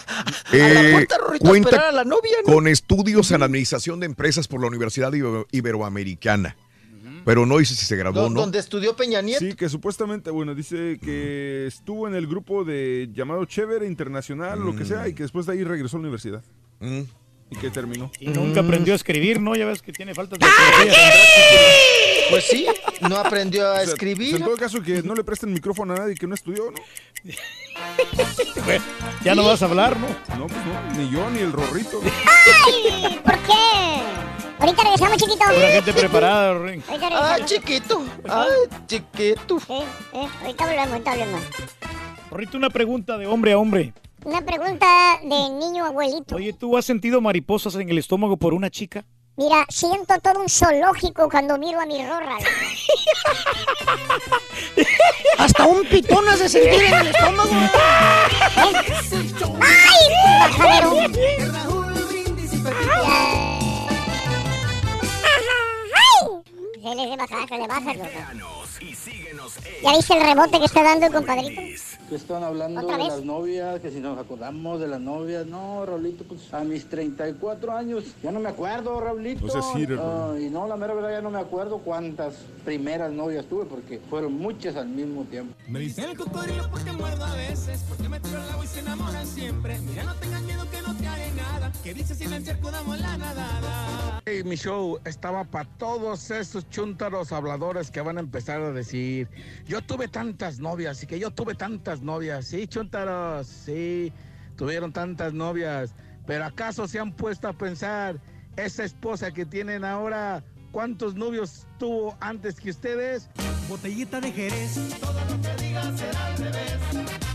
Eh, la puerta Rorrito, a cuenta esperar a la novia, ¿no? con estudios en administración de empresas por la Universidad Ibe- Iberoamericana. Pero no dice si se graduó o no. Donde estudió Peña Nieto. Sí, que supuestamente, bueno, dice que estuvo en el grupo de llamado Chévere Internacional, lo que sea, y que después de ahí regresó a la universidad. Y que terminó. Y nunca aprendió a escribir, ¿no? Ya ves que tiene faltas de Pues sí, no aprendió a O sea, escribir. En todo caso, que no le presten micrófono a nadie que no estudió, ¿no? ya no vas a hablar, ¿no? No, pues no, ni yo, ni el Rorrito. ¡Ay! ¿Por qué? Ahorita regresamos, chiquito. Pura gente preparada, Ring. Ah, regresamos. chiquito. Ay, chiquito. Sí, sí, ahorita volvemos, ahorita volvemos. Ahorita una pregunta de hombre a hombre. Una pregunta de niño abuelito. Oye, ¿tú has sentido mariposas en el estómago por una chica? Mira, siento todo un zoológico cuando miro a mi rorra. Hasta un pitón hace sentir en el estómago. ¡Ay, majadero! Se le baja, se le baja, loco. ¿Ya viste el rebote que está dando el compadrito? Que están hablando ¿Otra de vez? las novias, que si nos acordamos de las novias. No, Raulito, pues a mis 34 años ya no me acuerdo, Raulito. No seas hater, Ah, y no, la mera verdad ya no me acuerdo cuántas primeras novias tuve, porque fueron muchas al mismo tiempo. Me dice el cocodrilo porque muerdo a veces, porque me tiro el agua y se enamora siempre. Mira, no tengas miedo que no te haré nada, que dice si en el cerco damos la nadada. Hey, mi show estaba para todos esos chúntaros habladores que van a empezar a decir, yo tuve tantas novias y que yo tuve tantas novias. Sí, chúntaros, sí, tuvieron tantas novias. Pero ¿acaso se han puesto a pensar, esa esposa que tienen ahora, cuántos novios tuvo antes que ustedes? Botellita de Jerez, todo lo que digas será al revés.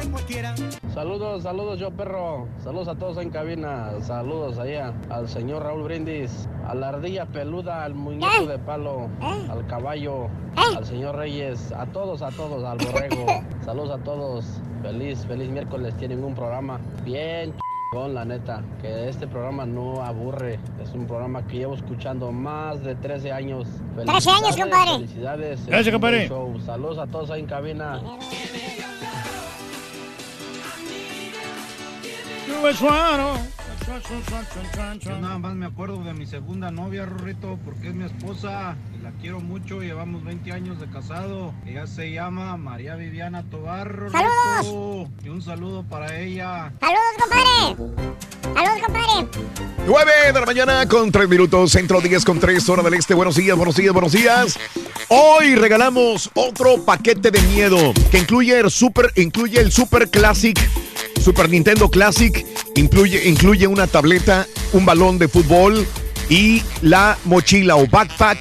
Botellita de cualquiera. Saludos, saludos yo perro, saludos a todos en cabina, saludos allá al señor Raúl Brindis, a la ardilla peluda, al muñeco de palo, al caballo, al señor Reyes, a todos, a todos, al borrego, saludos a todos, feliz, feliz miércoles, tienen un programa bien con la neta, que este programa no aburre, es un programa que llevo escuchando más de 13 años. 13 años, compadre. Felicidades. Gracias, compadre. Saludos a todos ahí en cabina. Yo nada más me acuerdo de mi segunda novia, Rorrito, porque es mi esposa y la quiero mucho. Llevamos 20 años de casado. Ella se llama María Viviana Tobar, Rorrito. Y un saludo para ella. ¡Saludos, compadre! ¡Saludos, compadre! 9 de la mañana con 3 minutos, centro 10 con 3, hora del este. Buenos días, buenos días, buenos días. Hoy regalamos otro paquete de miedo que incluye el Super, incluye el Super Classic, Super Nintendo Classic, incluye, incluye una tableta, un balón de fútbol y la mochila o backpack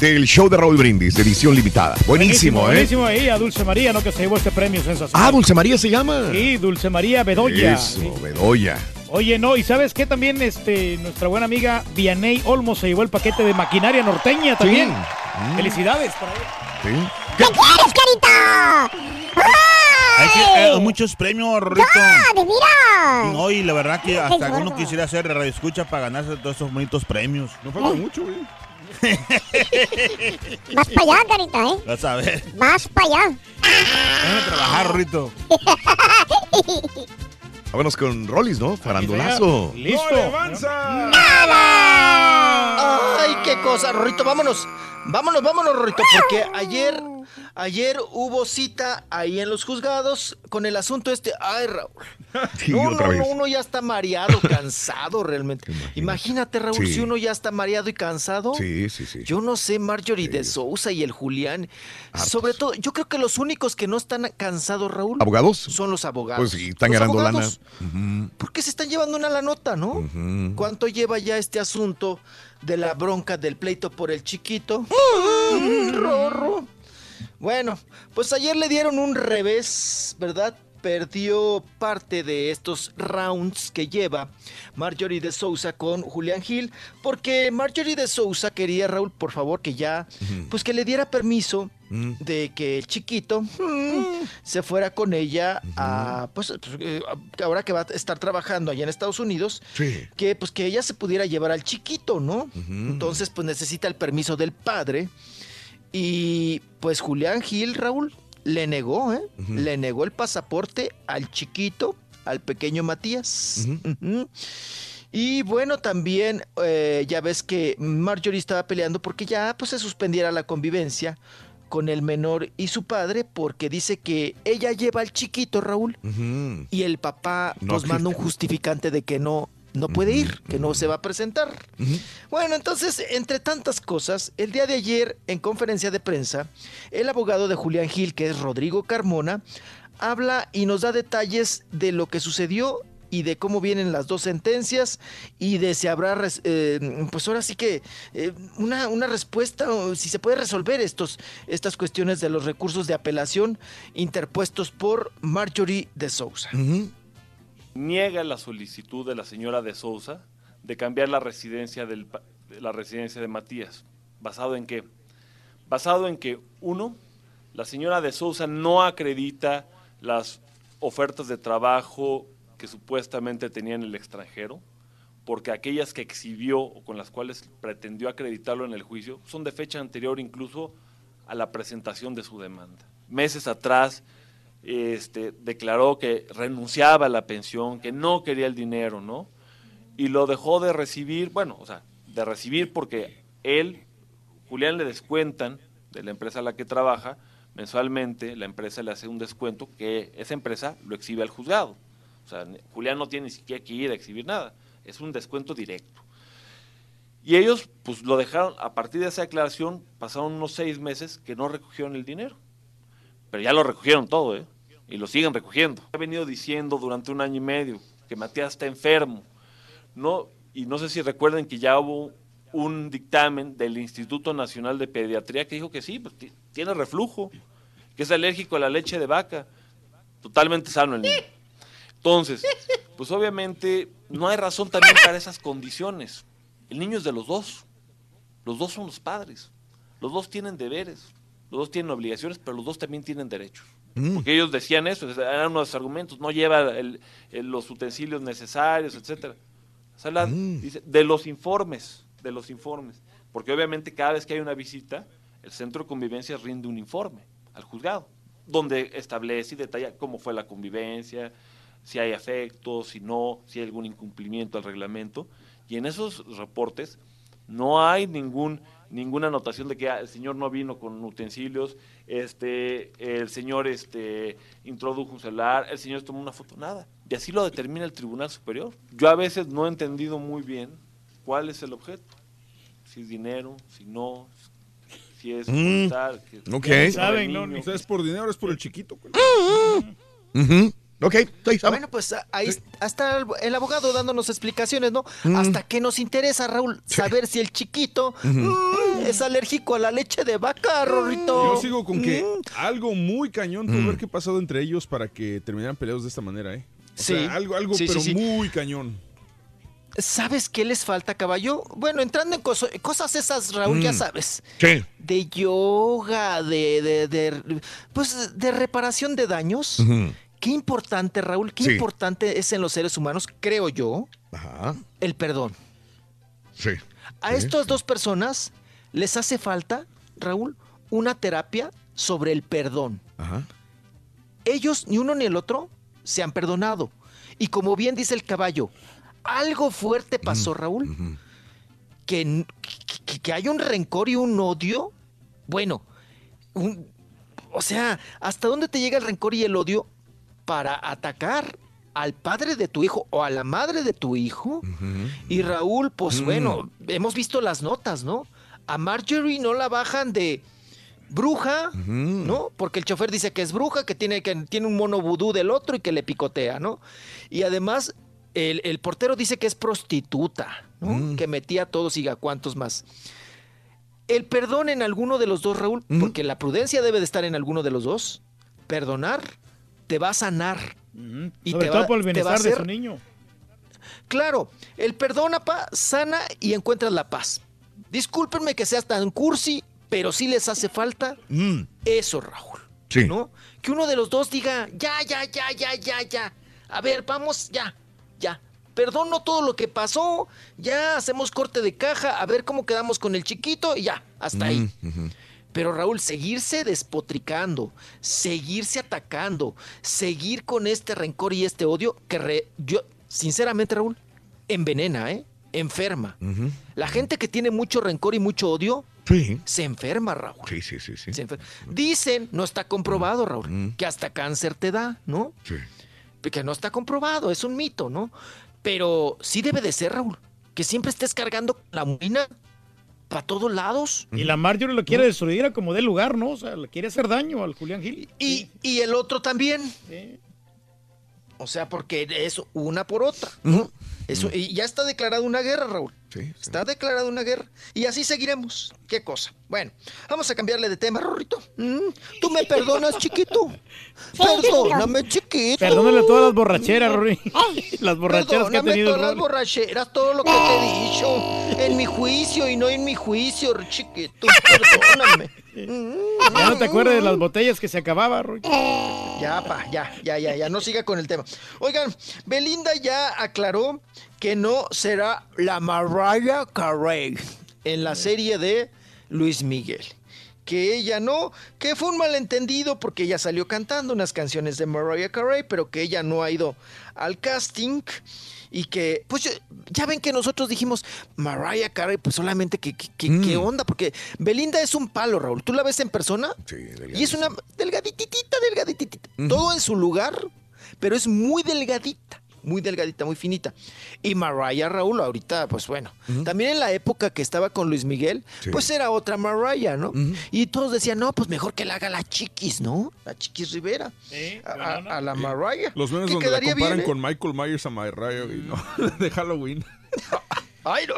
del show de Raúl Brindis, de edición limitada. Buenísimo, ¿eh? Buenísimo ahí a Dulce María, ¿no? Que se llevó este premio sensacional. Ah, Dulce María se llama. Sí, Dulce María Bedoya. Eso, Bedoya. Oye, no, y ¿sabes qué? También este, nuestra buena amiga Vianey Olmo se llevó el paquete de maquinaria norteña también. Mm. Felicidades por ahí. Sí. ¿Qué quieres, carita? Hay que, eh, muchos premios, Rorrito. ¡De mira! No, y la verdad que hasta gordo. uno quisiera hacer radio escucha para ganarse todos esos bonitos premios. No falta mucho, güey. Vas para allá, carita, ¿eh? Vas a ver. Vas para allá. Déjame trabajar, Rorrito. Vámonos con Rollis, ¿no? Farandulazo. Listo. Ay, qué cosa, Rorrito, vámonos. Vámonos, vámonos, Rorrito, porque ayer, ayer hubo cita ahí en los juzgados con el asunto este. Ay, Raúl. Sí, no, otra no, vez. no, uno ya está mareado, cansado realmente. Imagínate, Raúl, Sí. si uno ya está mareado y cansado. Sí, sí, sí. Yo no sé, Marjorie de Sousa y el Julián. Sobre todo, yo creo que los únicos que no están cansados, Raúl. ¿Abogados? Son los abogados. Pues sí, están Los ganando lana. Ujú, ¿Por qué se están llevando una la nota, no? ¿Cuánto lleva ya este asunto de la bronca del pleito por el chiquito? Rorro. Bueno, pues ayer le dieron un revés, ¿verdad? Perdió parte de estos rounds que lleva Marjorie de Sousa con Julián Gil, porque Marjorie de Sousa quería, Raúl, por favor, que ya, pues que le diera permiso Mm. de que el chiquito mm, se fuera con ella a, pues, pues, eh, ahora que va a estar trabajando allá en Estados Unidos, Sí. que pues que ella se pudiera llevar al chiquito, ¿no? Entonces pues necesita el permiso del padre y pues Julián Gil, Raúl, le negó, ¿eh? Le negó el pasaporte al chiquito, al pequeño Matías. Y bueno, también eh, ya ves que Marjorie estaba peleando porque ya pues se suspendiera la convivencia con el menor y su padre porque dice que ella lleva al chiquito, Raúl, y el papá No pues manda un justificante de que no no puede ir, que no se va a presentar. Bueno, entonces, entre tantas cosas, el día de ayer, en conferencia de prensa, el abogado de Julián Gil, que es Rodrigo Carmona, habla y nos da detalles de lo que sucedió y de cómo vienen las dos sentencias y de si habrá, eh, pues ahora sí que eh, una, una respuesta, o si se puede resolver estos, estas cuestiones de los recursos de apelación interpuestos por Marjorie de Sousa. Niega la solicitud de la señora de Sousa de cambiar la residencia, del, la residencia de Matías. ¿Basado en qué? Basado en que, uno, la señora de Sousa no acredita las ofertas de trabajo que supuestamente tenía en el extranjero, porque aquellas que exhibió o con las cuales pretendió acreditarlo en el juicio son de fecha anterior incluso a la presentación de su demanda. Meses atrás este, declaró que renunciaba a la pensión, que no quería el dinero, ¿no? Y lo dejó de recibir, bueno, o sea, de recibir porque él, Julián le descuentan de la empresa a la que trabaja, mensualmente la empresa le hace un descuento que esa empresa lo exhibe al juzgado. O sea, Julián no tiene ni siquiera que ir a exhibir nada, es un descuento directo. Y ellos, pues lo dejaron, a partir de esa declaración, pasaron unos seis meses que no recogieron el dinero. Pero ya lo recogieron todo, ¿eh? Y lo siguen recogiendo. He venido diciendo durante un año y medio que Matías está enfermo. No, y no sé si recuerden que ya hubo un dictamen del Instituto Nacional de Pediatría que dijo que sí, pues, ti- tiene reflujo, que es alérgico a la leche de vaca. Totalmente sano el niño. Entonces, pues obviamente no hay razón también para esas condiciones. El niño es de los dos. Los dos son los padres. Los dos tienen deberes. Los dos tienen obligaciones, pero los dos también tienen derechos. Porque ellos decían eso, eran unos argumentos, no lleva el- el- los utensilios necesarios, etcétera. Sala dice, de los informes, de los informes. Porque obviamente cada vez que hay una visita, el centro de convivencia rinde un informe al juzgado, donde establece y detalla cómo fue la convivencia, si hay afecto, si no, si hay algún incumplimiento al reglamento. Y en esos reportes no hay ningún ninguna anotación de que ah, el señor no vino con utensilios, este, el señor este, introdujo un celular, el señor tomó una foto, nada. Y así lo determina el Tribunal Superior. Yo a veces no he entendido muy bien cuál es el objeto. Si es dinero, si no, si es Mm, ocultar, que- Saben, el ¿no? niño. O sea, ¿es por dinero o es por el chiquito? pues. Ujú. Ok, estoy Bueno, pues ahí está el, abogado dándonos explicaciones, ¿no? Mm. Hasta que nos interesa, Raúl, saber si el chiquito mm, es alérgico a la leche de vaca, Rorrito. Yo sigo con que Mm. algo muy cañón tuvo Mm. que haber que pasado entre ellos para que terminaran peleados de esta manera, ¿eh? O Sí. sea, algo, algo Sí, sí, pero sí. muy cañón. ¿Sabes qué les falta, caballo? Bueno, entrando en coso- cosas esas, Raúl, ya Mm. sabes. Sí. De yoga, de, de, de- pues, de reparación de daños. Qué importante, Raúl, qué Sí. importante es en los seres humanos, creo yo, Ajá. el perdón. Sí. A Sí, estas sí. dos personas les hace falta, Raúl, una terapia sobre el perdón. Ajá. Ellos, ni uno ni el otro, se han perdonado. Y como bien dice el caballo, algo fuerte pasó, Raúl, que, que, que hay un rencor y un odio. Bueno, un- o sea, ¿hasta dónde te llega el rencor y el odio para atacar al padre de tu hijo o a la madre de tu hijo? Y Raúl, pues Mm. bueno, hemos visto las notas, ¿no? A Marjorie no la bajan de bruja, ¿no? Porque el chofer dice que es bruja, que tiene, que tiene un mono vudú del otro y que le picotea, ¿no? Y además, el, el portero dice que es prostituta, ¿no? Que metía a todos y a cuantos más. El perdón en alguno de los dos, Raúl, porque la prudencia debe de estar en alguno de los dos. Perdonar te va a sanar. Y Sobre te todo va- por el bienestar de su niño. Claro, el perdona, pa, sana y encuentras la paz. Discúlpenme que seas tan cursi, pero sí les hace falta Mm. eso, Raúl. Sí. ¿No? Que uno de los dos diga, ya, ya, ya, ya, ya, ya. A ver, vamos, ya, ya. Perdono todo lo que pasó, ya hacemos corte de caja, a ver cómo quedamos con el chiquito y ya, hasta ahí. Mm. Pero Raúl, seguirse despotricando, seguirse atacando, seguir con este rencor y este odio, que re- yo, sinceramente, Raúl, envenena, ¿eh? Enferma. La gente que tiene mucho rencor y mucho odio, Sí. se enferma, Raúl. Sí, sí, sí, sí. Se Dicen, no está comprobado, Raúl, que hasta cáncer te da, ¿no? Sí. Que no está comprobado, es un mito, ¿no? Pero sí debe de ser, Raúl, que siempre estés cargando la muina para todos lados. Y la Marjorie lo quiere destruir a como dé lugar, ¿no? O sea, le quiere hacer daño al Julián Gil. Y, y el otro también. O sea, porque es una por otra. ¿no? Eso, y ya está declarada una guerra, Raúl. Está declarada una guerra. Y así seguiremos. ¿Qué cosa? Bueno, vamos a cambiarle de tema, Rorrito. Mm, ¿Tú me perdonas, chiquito? Perdóname, chiquito. Perdónale todas las borracheras, Rory. Las borracheras que ha Perdóname tenido. todas las borracheras, todo lo que te he dicho. En mi juicio y no en mi juicio, chiquito. Perdóname. Ya no te acuerdas de las botellas que se acababa, Rory. Ya, pa, ya, ya, ya, ya, no siga con el tema. Oigan, Belinda ya aclaró que no será la Mariah Carey en la serie de Luis Miguel. Que ella no, que fue un malentendido porque ella salió cantando unas canciones de Mariah Carey, pero que ella no ha ido al casting y que, pues ya- ven que nosotros dijimos, Mariah Carey, pues solamente que, que- que- qué onda, porque Belinda es un palo, Raúl. ¿Tú la ves en persona? y es una delgaditita, delgaditita. Todo en su lugar, pero es muy delgadita, muy delgadita, muy finita. Y Mariah, Raúl, ahorita, pues bueno, también en la época que estaba con Luis Miguel, pues era otra Mariah, ¿no? Y todos decían, no, pues mejor que la haga la Chiquis, ¿no? La Chiquis Rivera. a, a- a la Mariah. Los memes donde la comparan bien, ¿eh? con Michael Myers a Mariah, ¿no? de Halloween. Ay, no.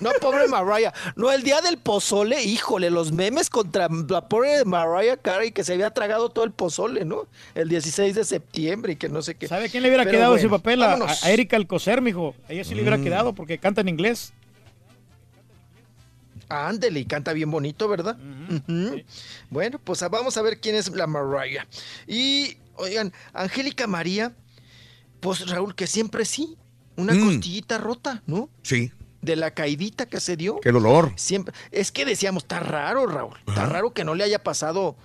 No, pobre Mariah. No, el día del pozole, híjole, los memes contra la pobre Mariah Carey que se había tragado todo el pozole, ¿no? El 16 de septiembre y que no sé qué. ¿Sabe quién le hubiera Pero quedado bueno, ese papel? A, a Erika Alcocer, mijo. A ella sí le hubiera Mm. quedado porque canta en inglés. Ándele, y canta bien bonito, ¿verdad? Bueno, pues ah, vamos a ver quién es la Mariah. Y, oigan, Angélica María, pues Raúl, que siempre sí, una Mm. costillita rota, ¿no? Sí. De la caidita que se dio. Qué dolor. Siempre. Es que decíamos, está raro, Raúl. Está raro que no le haya pasado,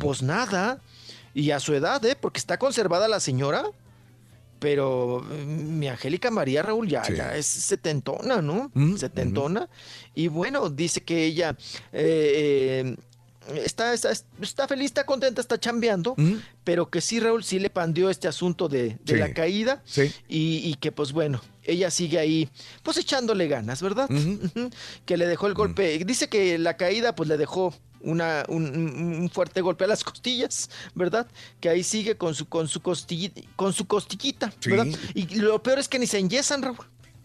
pues nada. Y a su edad, ¿eh? Porque está conservada la señora. Pero mm, mi Angélica María Raúl ya, ya es setentona, ¿no? setentona. Y bueno, dice que ella eh, eh, está, está, está feliz, está contenta, está chambeando. Pero que sí, Raúl, sí le pandeó este asunto de, de Sí. la caída. Sí. Y, y que pues bueno, ella sigue ahí, pues echándole ganas, ¿verdad? Que le dejó el golpe. Dice que la caída pues le dejó una, un, un- un fuerte golpe a las costillas, ¿verdad? Que ahí sigue con su, con su, costillita, con su costillita, Sí. ¿verdad? Y lo peor es que ni se enyesan, Raúl.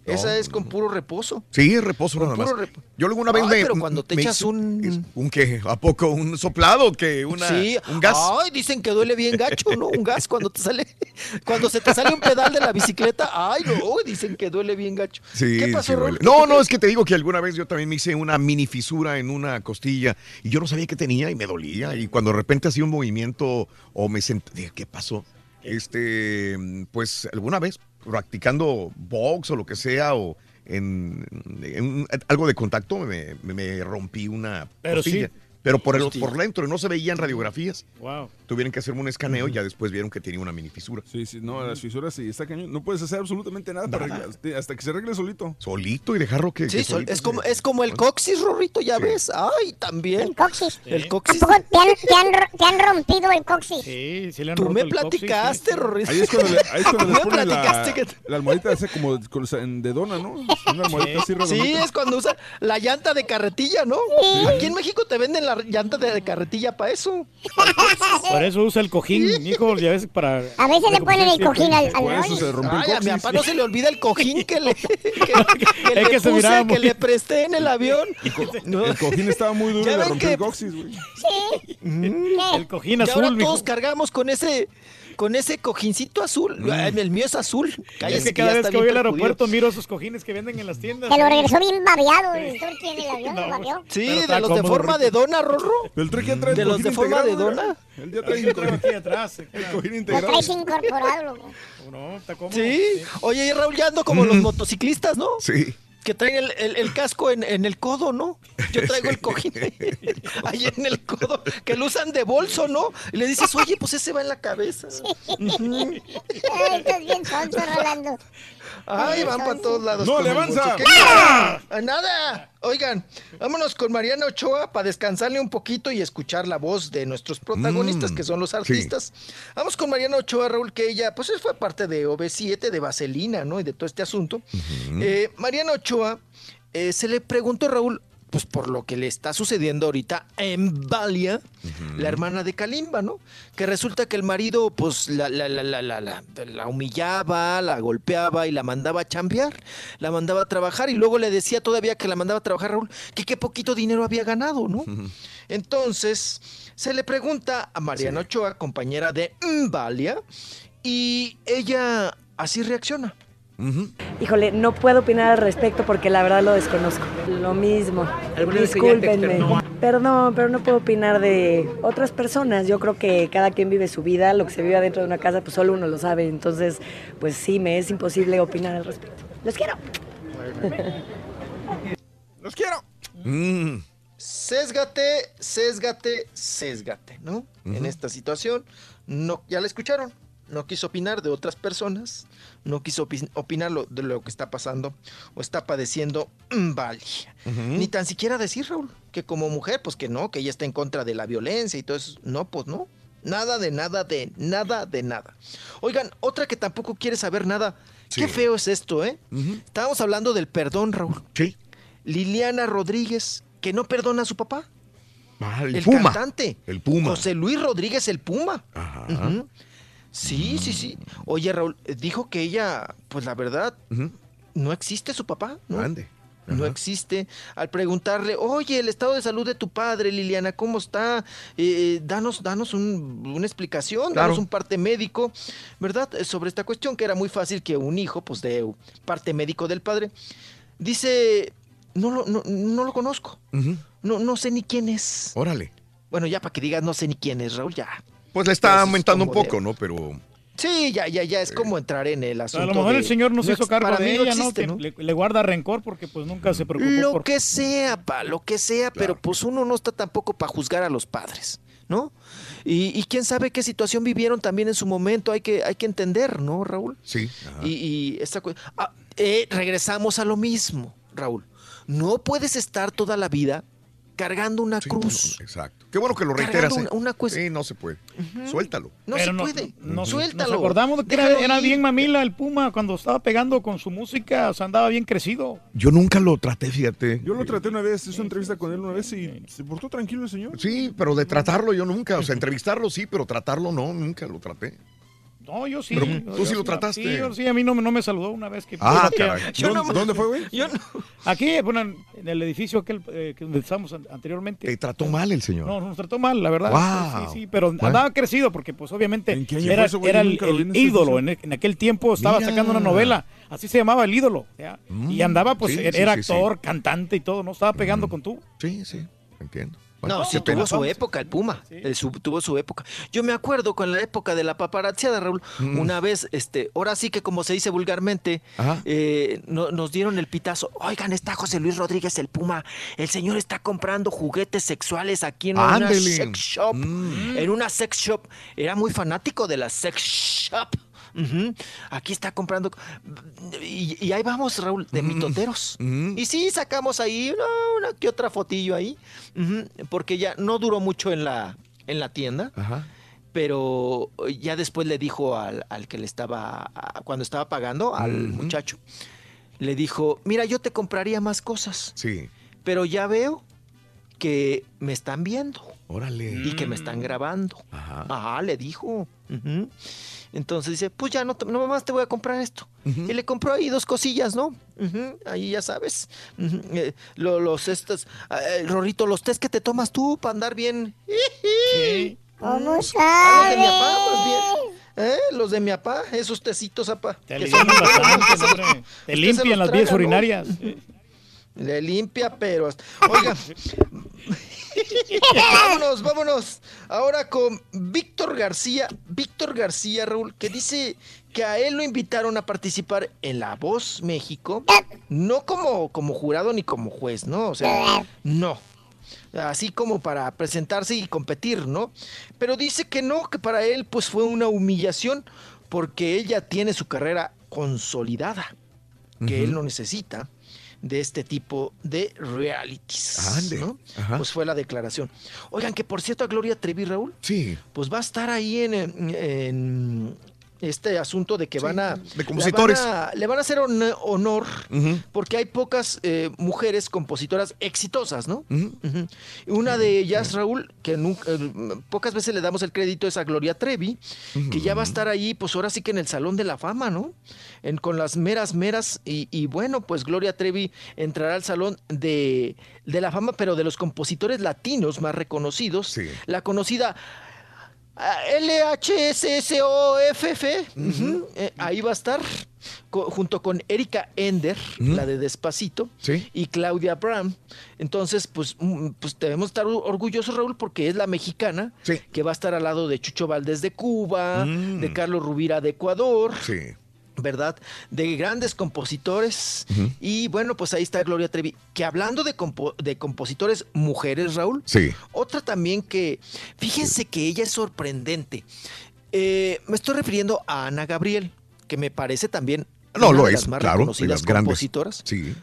Esa es con puro reposo. Sí, reposo nada más. rep- Yo alguna vez Ay, me. pero cuando te echas un- ¿Un qué? ¿A poco? ¿Un soplado? que una, sí, ¿Un gas? Ay, dicen que duele bien gacho, ¿no? Un gas cuando te sale, cuando se te sale un pedal de la bicicleta. Ay, no, dicen que duele bien gacho. Sí, ¿Qué pasó, sí duele. No, no, es que te digo que alguna vez yo también me hice una mini fisura en una costilla y yo no sabía qué tenía y me dolía. Y cuando de repente hacía un movimiento o me senté, dije, ¿qué pasó? Este, pues alguna vez practicando box o lo que sea o en, en algo de contacto me, me- rompí una Pero costilla. sí. Pero por, el, por dentro no se veían radiografías. Wow. Tuvieron que hacerme un escaneo y ya después vieron que tenía una mini fisura. Sí, sí, no, las fisuras sí, está cañón. No puedes hacer absolutamente nada, para Nada. arreglar- hasta que se arregle solito. Solito y dejarlo que. Sí, sol- solito es se- como, es como el coxis, Rorrito, ya ves. Ay, también. El coxis. El ¿A coxis. poco te han, te han ro- te han rompido el coxis? Sí, sí le han Tú roto me el coxis, platicaste, sí. Rorrito. Ahí es cuando le, ahí es cuando les me ponen la, platicaste que- la almohadita esa como con- en- de dona, ¿no? Una almohadita así Sí, redondita. es cuando usa la llanta de carretilla, ¿no? Aquí en México te venden la llanta de carretilla para eso. Por eso usa el cojín, hijo, ya ves, para... A veces le ponen el cojín al, al Por eso se rompió Ay, el a mi papá no se le olvida el cojín que le, que, que Es le que se puse, que le presté en el avión. No. El cojín estaba muy duro y le ven rompió que- el coxis, güey. El cojín Y azul, ahora mijo. todos cargamos con ese con ese cojincito azul. Ay, El mío es azul. Es Cállate, que cada ya vez que voy al aeropuerto miro esos cojines que venden en las tiendas. Se lo regresó bien babeado el turqui en el avión, lo babeó. Sí, de los de forma de dona, Rorro. El truque ya trae De los de forma de dona. Él ya trae lo aquí atrás. el cojín Lo integrado. traes incorporado, loco. No, está cómodo. Sí. Oye, y Raúl, ya ando como los motociclistas, ¿no? Sí. Que traen el, el- el casco en, en el codo, ¿no? Yo traigo el cojín ahí en el codo, que lo usan de bolso, ¿no? Y le dices, oye, pues ese va en la cabeza. Ay, estás bien Rolando. Ay, van para todos lados. No, con le el avanza. bolso. ¿Qué? ¡Ah, ¡Nada! Oigan, vámonos con Mariana Ochoa para descansarle un poquito y escuchar la voz de nuestros protagonistas, Mm, que son los sí. artistas. Vamos con Mariana Ochoa, Raúl, que ella, pues fue parte de OV7, de Vaselina, ¿no? Y de todo este asunto. Eh, Mariana Ochoa, eh, se le preguntó, Raúl, pues por lo que le está sucediendo ahorita en Valia, la hermana de Kalimba, ¿no? Que resulta que el marido, pues, la, la, la, la, la, la- la humillaba, la golpeaba y la mandaba a chambear, la mandaba a trabajar y luego le decía todavía que la mandaba a trabajar, Raúl, que qué poquito dinero había ganado, ¿no? Entonces, se le pregunta a Mariana Ochoa, compañera de Valia, y ella así reacciona. Híjole, no puedo opinar al respecto porque la verdad lo desconozco. Lo mismo. ¿Alguna vez ella te Discúlpenme. Perdón, pero no puedo opinar de otras personas. Yo creo que cada quien vive su vida. Lo que se vive dentro de una casa, pues solo uno lo sabe. Entonces, pues sí, me es imposible opinar al respecto. Los quiero. ¡Los quiero! Mm. Sésgate, sésgate, sésgate, ¿no? En esta situación, no, ya la escucharon, no quiso opinar de otras personas, no quiso opi- opinar lo- de lo que está pasando o está padeciendo Valia. Ni tan siquiera decir, Raúl, que como mujer, pues que no, que ella está en contra de la violencia y todo eso. No, pues no. Nada de nada de nada de nada. Oigan, otra que tampoco quiere saber nada. Qué feo es esto, ¿eh? Estábamos hablando del perdón, Raúl. Sí. Liliana Rodríguez, que no perdona a su papá. Ah, el, El Puma. cantante. El Puma. José Luis Rodríguez, el Puma. Ujú. Sí, sí, sí. Oye, Raúl, eh, dijo que ella, pues la verdad, no existe su papá. ¿no? Ande. No existe. Al preguntarle, oye, el estado de salud de tu padre, Liliana, ¿cómo está? Eh, danos, danos un- una explicación, Claro. danos un parte médico, ¿verdad? Eh, Sobre esta cuestión, que era muy fácil que un hijo, pues, de parte médico del padre. Dice, no lo, no, no lo conozco. No, no sé ni quién es. Órale. Bueno, ya para que digas no sé ni quién es, Raúl, ya. Pues le está aumentando un de- poco, ¿no? Pero. Sí, ya, ya, ya es como entrar en el asunto. A lo mejor de- el señor no se hizo cargo para de mí no ella, ¿no? existe. Le, le guarda rencor porque pues nunca se preocupó Lo por... que sea, pa, lo que sea, pero pues uno no está tampoco para juzgar a los padres, ¿no? Y, y quién sabe qué situación vivieron también en su momento, hay que, hay que entender, ¿no, Raúl? Sí. Y, y esta ah, eh, regresamos a lo mismo, Raúl. No puedes estar toda la vida cargando una cruz. Exacto. Qué bueno que lo reiteras. ¿eh? una- una cues- Sí, no se puede. Suéltalo. No Pero se puede. Suéltalo. nos acordamos de que era, bien mamila el Puma cuando estaba pegando con su música, o sea, andaba bien crecido. Yo nunca lo traté, fíjate. Yo lo traté una vez, hice una entrevista con él una vez y se portó tranquilo el señor. Sí, pero de tratarlo yo nunca. O sea, entrevistarlo sí, pero tratarlo no, nunca lo traté. No, yo sí. Pero yo- tú sí yo lo trataste. Sí, yo sí, a mí no, me- no me saludó una vez que... Ah, que- caray. ¿Dónde- dónde fue, güey? Yo no. Aquí, bueno, en en el edificio aquel eh, que estábamos an- anteriormente. Te trató mal el señor. No, nos trató mal, la verdad. Guau. Sí, sí, pero Bueno. andaba crecido porque, pues, obviamente, qué año era, fue eso, era el, el en ídolo. En, en aquel tiempo estaba Mira. sacando una novela, así se llamaba El ídolo. ¿ya? y andaba, pues, sí, era sí, era sí, sí. actor, cantante y todo, ¿no? Estaba pegando con tú. Sí, sí, entiendo. No, sí tuvo pena. su época el Puma, el tuvo su época. Yo me acuerdo con la época de la paparazziada, Raúl, Mm. una vez, este, ahora sí que como se dice vulgarmente, eh, no- nos dieron el pitazo. Oigan, está José Luis Rodríguez el Puma, el señor está comprando juguetes sexuales aquí en una sex shop, Mm. en una sex shop. Era muy fanático de la sex shop. Aquí está comprando. Y, y ahí vamos, Raúl, de mitoteros. Y sí, sacamos ahí una, una que otra fotillo ahí. Porque ya no duró mucho en la, en la tienda. Ajá. Pero ya después le dijo al, al que le estaba. a- cuando estaba pagando, al muchacho, le dijo: Mira, yo te compraría más cosas. Sí. Pero ya veo que me están viendo Órale. y que me están grabando. Ajá. Ajá, le dijo. Ujú. Entonces dice, pues ya no, te- no más te voy a comprar esto. Y le compró ahí dos cosillas, ¿no? Ujú, Ahí ya sabes. Eh, lo- los estos, eh, Rorrito, los test que te tomas tú para andar bien. ¿Cómo Ah, los de mi papá, más bien. ¿Eh? Los de mi papá, esos tecitos, apá. Te que limpian son- bastante. Te limpian las vías traga, ¿no? urinarias. Le limpia, pero... hasta- Oiga, vámonos, vámonos. Ahora con Víctor García. Víctor García, Raúl, que dice que a él lo invitaron a participar en La Voz México, no como, como jurado ni como juez, ¿no? O sea, no. Así como para presentarse y competir, ¿no? Pero dice que no, que para él pues fue una humillación porque él ya tiene su carrera consolidada, que él no necesita de este tipo de realities. ¿no? Pues fue la declaración. Oigan, que por cierto, a Gloria Trevi, Raúl, Sí. pues va a estar ahí en este asunto de que van a... de compositores. Le van a, le van a hacer hon- honor porque hay pocas eh, mujeres compositoras exitosas, ¿no? Una de ellas, Raúl, que nunca, eh, pocas veces le damos el crédito, es a Gloria Trevi, que ya va a estar ahí, pues ahora sí que en el Salón de la Fama, ¿no? En- con las meras, meras, y, y bueno, pues Gloria Trevi entrará al Salón de, de la Fama, pero de los compositores latinos más reconocidos. La conocida ah, LHSSOFF, ujú, eh, ahí va a estar, co- junto con Erika Ender, la de Despacito, Sí. y Claudia Brown. Entonces, pues, mm, pues debemos estar or- orgullosos, Raúl, porque es la mexicana que va a estar al lado de Chucho Valdés de Cuba, Mm. de Carlos Rubira de Ecuador. Sí. ¿Verdad? De grandes compositores. Y bueno, pues ahí está Gloria Trevi. Que hablando de, compo- de compositores mujeres, Raúl, Sí. otra también que, fíjense que ella es sorprendente. Eh, me estoy refiriendo a Ana Gabriel, que me parece también No, una lo de es, las más claro, de reconocidas las grandes. compositoras Sí.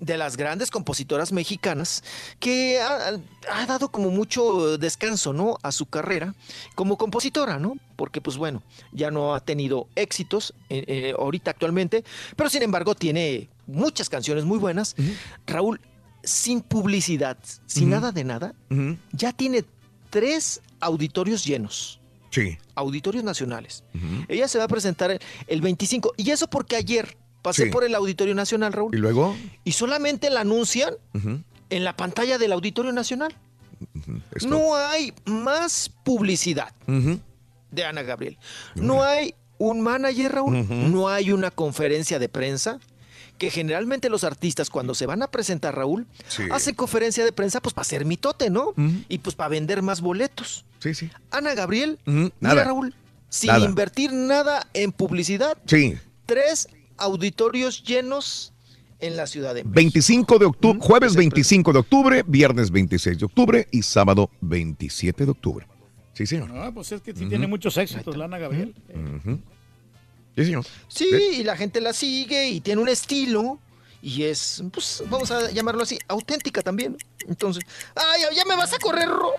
De las grandes compositoras mexicanas que ha, ha dado como mucho descanso, ¿no? A su carrera como compositora, ¿no? Porque pues bueno, ya no ha tenido éxitos eh, eh, ahorita actualmente, pero sin embargo tiene muchas canciones muy buenas. Raúl, sin publicidad, sin nada de nada, ya tiene tres auditorios llenos. Sí. Auditorios nacionales. Ella se va a presentar el 25. Y eso porque ayer pasé Sí. por el Auditorio Nacional, Raúl. ¿Y luego? Y solamente la anuncian en la pantalla del Auditorio Nacional. No hay más publicidad de Ana Gabriel. No hay un manager, Raúl. No hay una conferencia de prensa. Que generalmente los artistas cuando se van a presentar, Raúl, Sí. hacen conferencia de prensa pues para hacer mitote, ¿no? Y pues para vender más boletos. Sí, sí. Ana Gabriel, mira Nada. Raúl, sin Nada. invertir nada en publicidad, Sí. tres auditorios llenos en la Ciudad de México. 25 de octubre, jueves 25 de octubre, viernes 26 de octubre y sábado 27 de octubre. Sí, señor. No, pues es que sí tiene muchos éxitos, Lana Gabriel. Ujú. Sí, señor. Sí, y la gente la sigue y tiene un estilo y es, pues, vamos a llamarlo así, auténtica también. Entonces, ay, ya me vas a correr, Ro.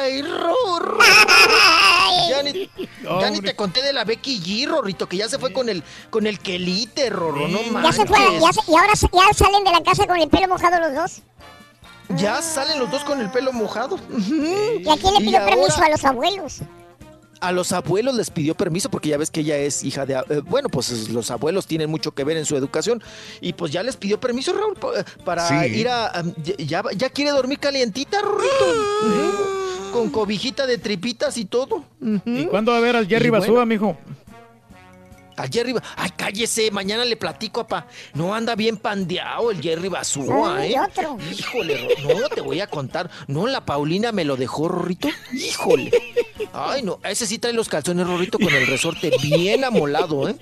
Ay, Ro, Ro. Ya ni, ya ni te conté de la Becky G, Rorrito, que ya se fue con el con el quelite, Rorro, no Ya manches. se fue, ya se- y ahora ya salen de la casa con el pelo mojado los dos. Ya salen los dos con el pelo mojado. ¿Y a quién le Y pidió permiso? ahora- A los abuelos. A los abuelos les pidió permiso porque ya ves que ella es hija de... eh, bueno, pues es- los abuelos tienen mucho que ver en su educación y pues ya les pidió permiso, Raúl, pa- para Sí. ir a... ya, ya quiere dormir calientita, Rorrito. Con cobijita de tripitas y todo. ¿Y cuándo va a ver al Jerry Y bueno. Basúa, mijo? Al Jerry... Ay, cállese, mañana le platico, papá. No anda bien pandeado el Jerry Basúa, ¿eh? otro. Híjole, no te voy a contar. No, la Paulina me lo dejó, Rorrito. Híjole. Ay, no, ese sí trae los calzones, Rorrito, con el resorte bien amolado, ¿eh?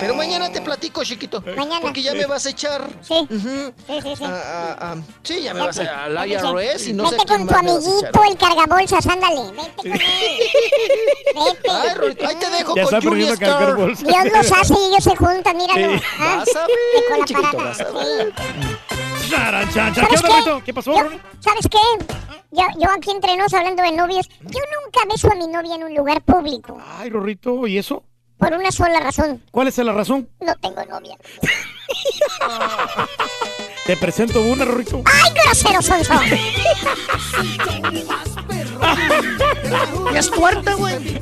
Pero mañana te platico, chiquito. Mañana. Porque ya me vas a echar. Sí. Ujú. Sí, sí, sí. Ah, ah, ah, sí, ya me vas a al IRS y no sé Vete quién con tu a amiguito, echar. el cargabolsas, ándale. Vete con él. Vete. Ay, Rorrito, ahí te dejo Ya con a cargar Star. Dios los hace y ellos se juntan, míralo. Sí. Ah, Vas a y ver, chiquito, parada. vas a Sí. ver. Charan, chan, chan. ¿Sabes ¿Qué onda, qué? Rito? ¿Qué pasó, Yo- Ronnie? ¿Sabes qué? Yo, yo aquí entre nos hablando de novios, yo nunca beso a mi novia en un lugar público. Ay, Rorrito, ¿y eso? Por una sola razón. ¿Cuál es la razón? No tengo novia. Te presento una, Rorrito. ¡Ay, grosero sonso! Ya es tuerta, güey.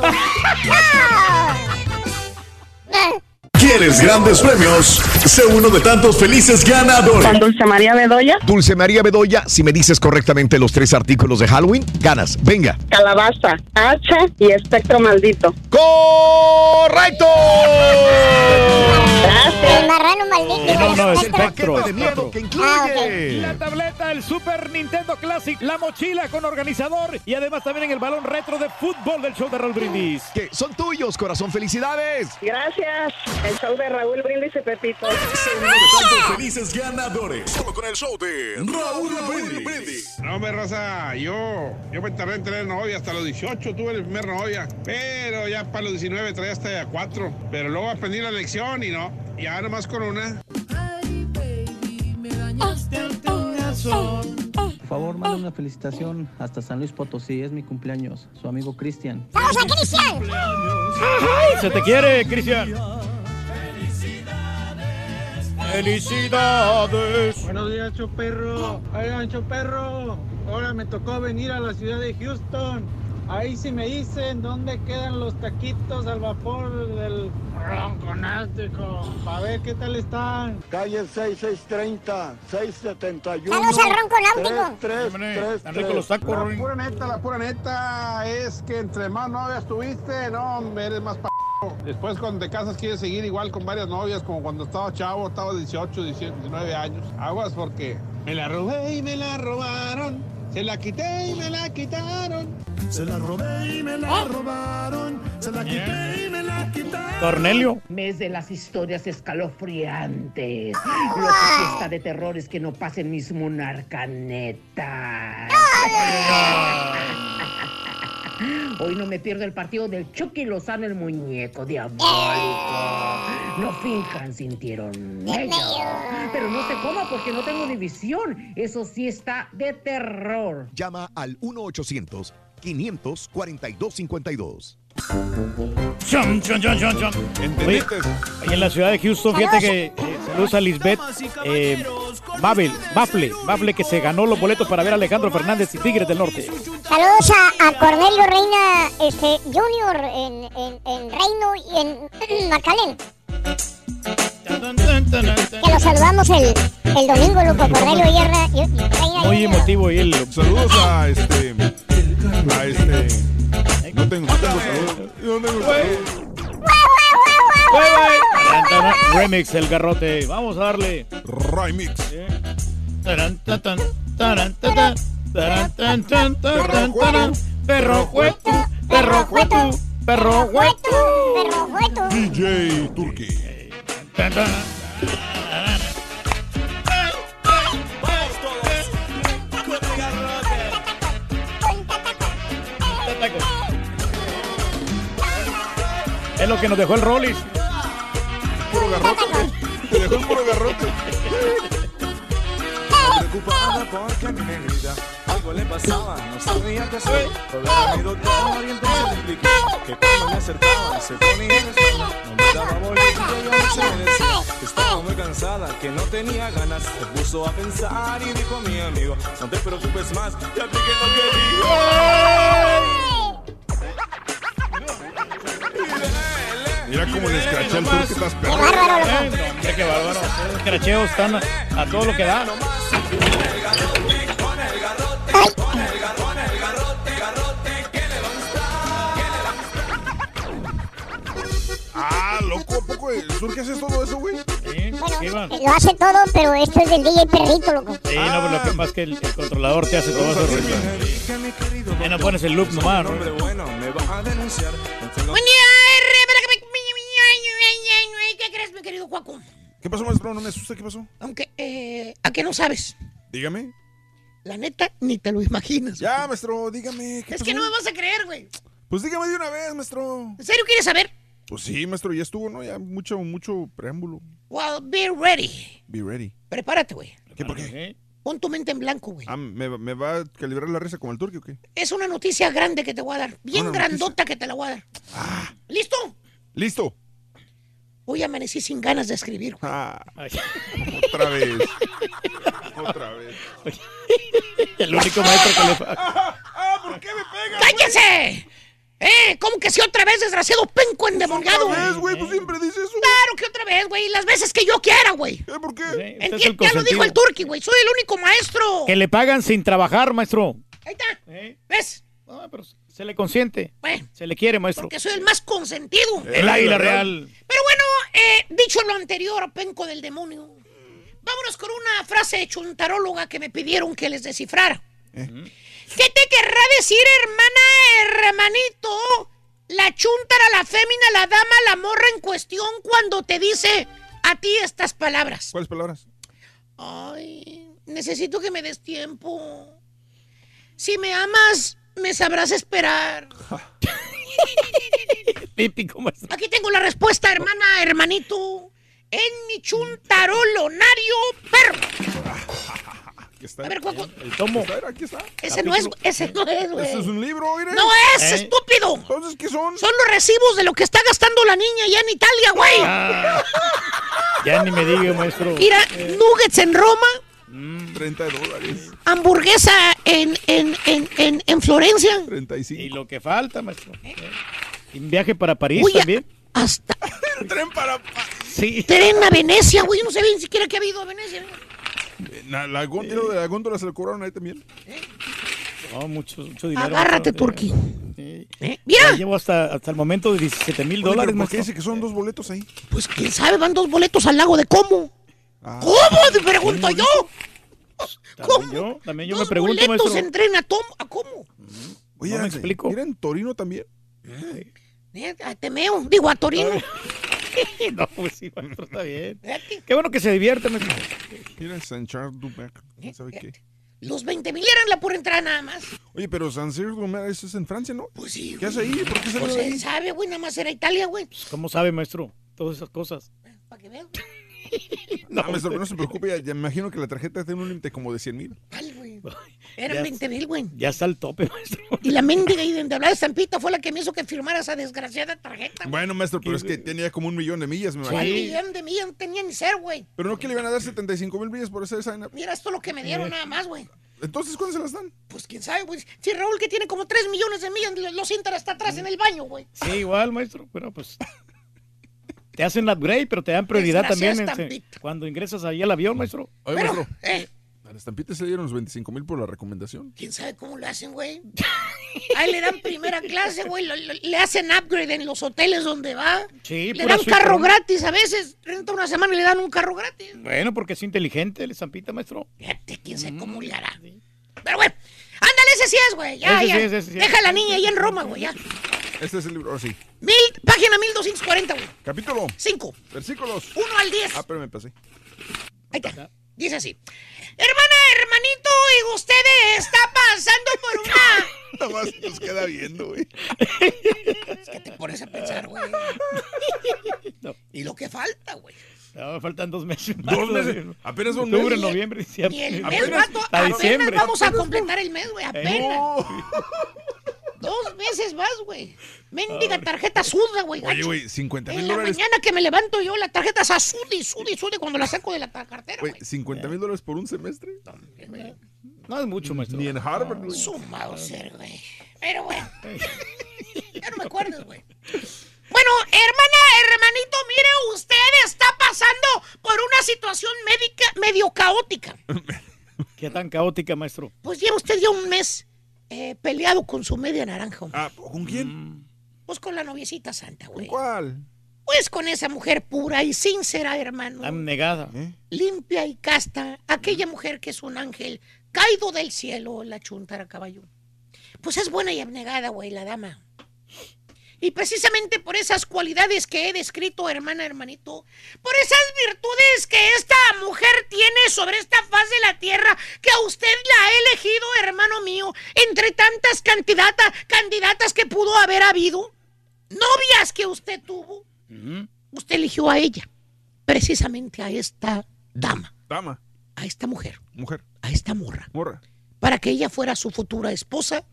¿Quieres grandes premios? Sé uno de tantos felices ganadores. Con Dulce María Bedoya, Dulce María Bedoya, si me dices correctamente los tres artículos de Halloween, ganas. Venga. Calabaza, Hacha y Espectro Maldito. ¡Correcto! El marrano maldito. No, no, es Espectro. espectro. de miedo que Ah, incluye. La tableta, el Super Nintendo Classic, la mochila con organizador y además también en el balón retro de fútbol del show de Raúl Brindis. Que son tuyos, corazón. ¡Felicidades! Gracias. El show de Raúl Brindis y Pepito. Tantos felices ganadores. Solo con el show de Raúl Brindis. No, hombre, Rosa, yo, yo me tardé en tener novia. Hasta los 18 tuve la primera novia. Pero ya para los 19 traía hasta ya 4. Pero luego aprendí la lección y no. Nomás con una. Por favor, manda una felicitación hasta San Luis Potosí. Es mi cumpleaños. Su amigo Cristian. ¡Vamos a Cristian! Ay, se te quiere, Cristian. Felicidades. Buenos días, Choperro. Oigan, Choperro. Ahora me tocó venir a la ciudad de Houston. Ahí sí me dicen dónde quedan los taquitos al vapor del ronconástico. A ver qué tal están. Calle 6630, 671. Saludos al Ronco Náutico. 3333. Tan ricos los tacos, La pura neta, la pura neta es que entre más novias tuviste, no, eres más p. Después cuando te casas quieres seguir igual con varias novias, como cuando estaba chavo, estaba 18, 19 años. Aguas porque me la robé y me la robaron. Se la quité y me la quitaron. Se la robé y me la robaron. Se la quité y me la quitaron. Cornelio. Mes de las historias escalofriantes. Lo que está de terror es que no pasen mis monarcanetas. Hoy no me pierdo el partido del Chucky Lozano, el muñeco diabólico. ¡Eh! No finjan, sintieron ellos. Pero no se coma porque no tengo división. Eso sí está de terror. Llama al 1 800 542 52 Chum, chum, chum, oye, en la ciudad de Houston, fíjate que eh, saludos a Lisbeth eh, Babel, Bafle, Bafle que se ganó los boletos para ver a Alejandro Fernández y Tigres del Norte. Saludos a, Cornelio Reina este, Junior en, Reino y en, en Macalén. Que los saludamos el, el domingo, Luco Cornelio y, Reina. Muy emotivo y él. Saludos a este. A este no tengo. No tengo Remix, el garrote. Vamos a darle. Remix. Perro cueto, perro cueto, perro cueto. DJ Turkey. Es lo que nos dejó el Rollis. Puro garrote. Te dejó el puro garrote. Preocupada porque a mi negrita algo le pasaba, no sabía qué hacer. A mi doctor y entonces le expliqué que cuando me acercaba se ponía en espalda, no me daba bolillo y a veces me decía que estaba muy cansada, que no tenía ganas. Se puso a pensar y dijo mi amigo, no te preocupes más, te apliqué lo que digo. Cómo le escraché al Turkey, estás Qué bárbaro, loco. Mira qué bárbaro. Los cracheos están a, a todo lo que da. Ah, loco, ¿a poco el Turkey haces todo eso, güey? Bueno, lo hace todo, pero esto es del DJ Perrito, loco. Sí, no, pero lo que pasa es que el, el controlador te hace todo eso. Rollis. Ya no pones el loop nomás, ¿no? Bueno, me va a denunciar. Buen día, R. ¿Qué crees, mi querido Juaco? ¿Qué pasó, maestro? No me asusta, ¿qué pasó? Aunque, eh, ¿a qué no sabes? Dígame. La neta, ni te lo imaginas. Ya, maestro, dígame. ¿qué Es pasó? que no me vas a creer, güey. Pues dígame de una vez, maestro. ¿En serio quieres saber? Pues sí, maestro, ya estuvo, ¿no? Ya mucho, mucho preámbulo. Well, be ready. Be ready. Prepárate, güey. ¿Qué por qué? Pon tu mente en blanco, güey. Ah, ¿me, me va a calibrar la risa como el Turkey o qué? Es una noticia grande que te voy a dar. Bien grandota que te la voy a dar. ¿Listo? Listo. Hoy amanecí sin ganas de escribir. Ah, otra vez. otra vez. El único maestro que le fa- Ah, ¿por qué me pega? ¡Cállense! ¿Eh? ¿Cómo que si otra vez, desgraciado penco endemoniado? Otra vez, güey, pues siempre dices eso. Claro que otra vez, güey. Las veces que yo quiera, güey. ¿Eh, ¿Por qué? Usted es el Enti- ya lo dijo el turqui, güey. Soy el único maestro. Que le pagan sin trabajar, maestro. Ahí está. ¿Ves? No, pero se le consiente. Bueno. Se le quiere, maestro. Porque soy el más consentido. El águila real. Pero bueno, eh, dicho lo anterior, penco del demonio, vámonos con una frase chuntaróloga que me pidieron que les descifrara. ¿Qué te querrá decir, hermana, hermanito? La chuntara, la fémina, la dama, la morra en cuestión cuando te dice a ti estas palabras. ¿Cuáles palabras? Ay, necesito que me des tiempo. Si me amas, me sabrás esperar. Típico, maestro. Aquí tengo la respuesta, hermana, hermanito. En mi chuntarolonario perro. Aquí está. A ver, ¿cuál- cuál? El tomo. Aquí está, aquí está. Ese no es, ese no es, güey. Este es un libro, mire. ¡No es, ¿Eh? estúpido! Entonces, ¿qué son? Son los recibos de lo que está gastando la niña allá en Italia, güey. Ah, ya ni me diga, maestro. Mira, nuggets en Roma, 30 dólares. hamburguesa en, en, en, en, en Florencia. 35. Y lo que falta, maestro. Y un viaje para París Uy, también. Hasta El tren para... Sí. tren a Venecia, güey. No sabía ni siquiera que ha habido a Venecia. La, la góndola de la góndola se la cobraron ahí también. No, mucho, mucho dinero. Agárrate. Sí. ¿Eh? Mira, Ya llevo hasta, hasta el momento de 17 mil dólares, pero ¿Por qué dice que son dos boletos ahí? pues quién sabe, van dos boletos al lago de cómo. Ah. ¿Cómo? Te pregunto yo. También yo, también yo me Dos pregunto, boletos maestro. en tren a, Tom- a cómo. Oye, No me explico. ¿Era en Torino también? Eh, A Temeo, digo a Torino. no, pues sí, maestro, está bien. Qué bueno que se divierte, maestro. Mira, en San Charles Dubec. ¿Quién sabe qué? Los 20 mil eran la pura entrada nada más. Oye, pero San Charles Dubec, eso es en Francia, ¿no? Pues sí. ¿Qué hace ahí? ¿Por qué salió Pues él ahí? sabe, güey, nada más era Italia, güey. ¿Cómo sabe, maestro? Todas esas cosas. Para que veas. No, maestro, no se preocupe, ya, ya me imagino que la tarjeta tiene un límite como de 100 mil. Güey. Eran Ya- 20 mil, güey. Ya está al tope, maestro. Y la mendiga y de hablar de Zampita fue la que me hizo que firmara esa desgraciada tarjeta. güey. Bueno, maestro, pero es que tenía como un millón de millas, me ¿Cuál imagino. millón de millas no tenía ni ser, güey? Pero no que le iban a dar 75 mil millas por hacer esa... Mira, esto es lo que me dieron nada más, güey. Entonces, ¿cuándo se las dan? Pues quién sabe, güey. Si Raúl que tiene como 3 millones de millas, lo- lo sientan hasta atrás en el baño, güey. Sí, igual, maestro. Pero pues. Te hacen upgrade, pero te dan prioridad también este, estampita. cuando ingresas ahí al avión, maestro. Oye, Pero, maestro, eh, a la estampita se le dieron los 25 mil por la recomendación. quién sabe cómo lo hacen, güey. Ahí le dan primera clase, güey. Le hacen upgrade en los hoteles donde va. Sí, Le dan suite, carro ¿no? gratis a veces. Renta una semana y le dan un carro gratis. Bueno, porque es inteligente el estampita, maestro. Fíjate, quién sabe cómo le hará. Pero, güey, ándale, ese sí es, güey. Ya, Ese ya. sí es, ese sí es. Deja a la niña ahí en Roma, güey, ya. Este es el libro, ahora sí. Mil, página 1240, güey. Capítulo, Cinco. versículos. Uno al diez. Ah, pero me pasé. Ahí está. Dice así. Hermana, hermanito, y usted está pasando por una... Nada más nos queda viendo, güey. Es que te pones a pensar, güey. Y lo que falta, güey. No, me faltan dos meses. más, Dos meses. güey. Apenas son Octubre, noviembre, diciembre. Y el mes, Apenas- vato, apenas diciembre. vamos a completar el mes, güey, apenas. No. Dos meses más, güey. Mendiga tarjeta suda, güey. Oye, güey, 50 mil En la dólares. mañana que me levanto yo, la tarjeta y sude y sude cuando la saco de la cartera, Güey, güey. 50 mil dólares por un semestre. No es mucho, maestro. Ni en Harvard, güey. Su Mauser, güey. Pero, güey. ya no me acuerdas, güey. Bueno, hermana, hermanito, mire, usted está pasando por una situación médica medio caótica. Qué tan caótica, maestro. Pues lleva usted ya un mes eh, peleado con su media naranja. hombre. Ah, ¿con quién? Pues con la noviecita santa, güey. ¿Cuál? Pues con esa mujer pura y sincera, hermano. Abnegada. limpia y casta, aquella mujer que es un ángel caído del cielo, la chuntara caballo. Pues es buena y abnegada, güey, la dama. Y precisamente por esas cualidades que he descrito, hermana, hermanito, por esas virtudes que esta mujer tiene sobre esta faz de la tierra, que a usted la ha elegido, hermano mío, entre tantas candidatas, candidatas que pudo haber habido, novias que usted tuvo, usted eligió a ella, precisamente a esta dama, Dama, a esta mujer, mujer, a esta morra, morra. para que ella fuera su futura esposa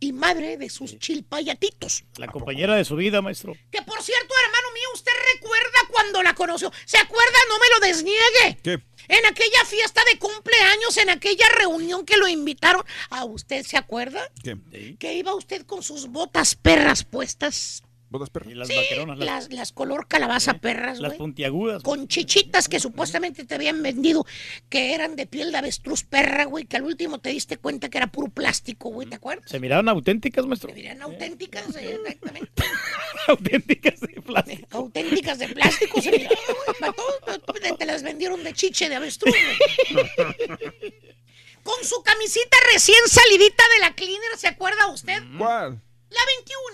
y madre de sus chilpayatitos. La compañera de su vida, maestro. Que por cierto, hermano mío, usted recuerda cuando la conoció. ¿Se acuerda? No me lo desniegue. ¿Qué? En aquella fiesta de cumpleaños, en aquella reunión que lo invitaron. ¿A usted se acuerda? ¿Qué? Que iba usted con sus botas perras puestas. ¿Botas perras? Y las Sí, vaqueronas, las, las, las color calabaza perras, las puntiagudas. Con chichitas que supuestamente te habían vendido, que eran de piel de avestruz perra, güey, que al último te diste cuenta que era puro plástico, güey, ¿te acuerdas? Se miraban auténticas, maestro. Eran auténticas, eh, exactamente. auténticas de plástico. Auténticas de plástico, se miraban, güey. todo, te las vendieron de chiche de avestruz, güey. Con su camisita recién salidita de la cleaner, ¿se acuerda usted? ¿Cuál? La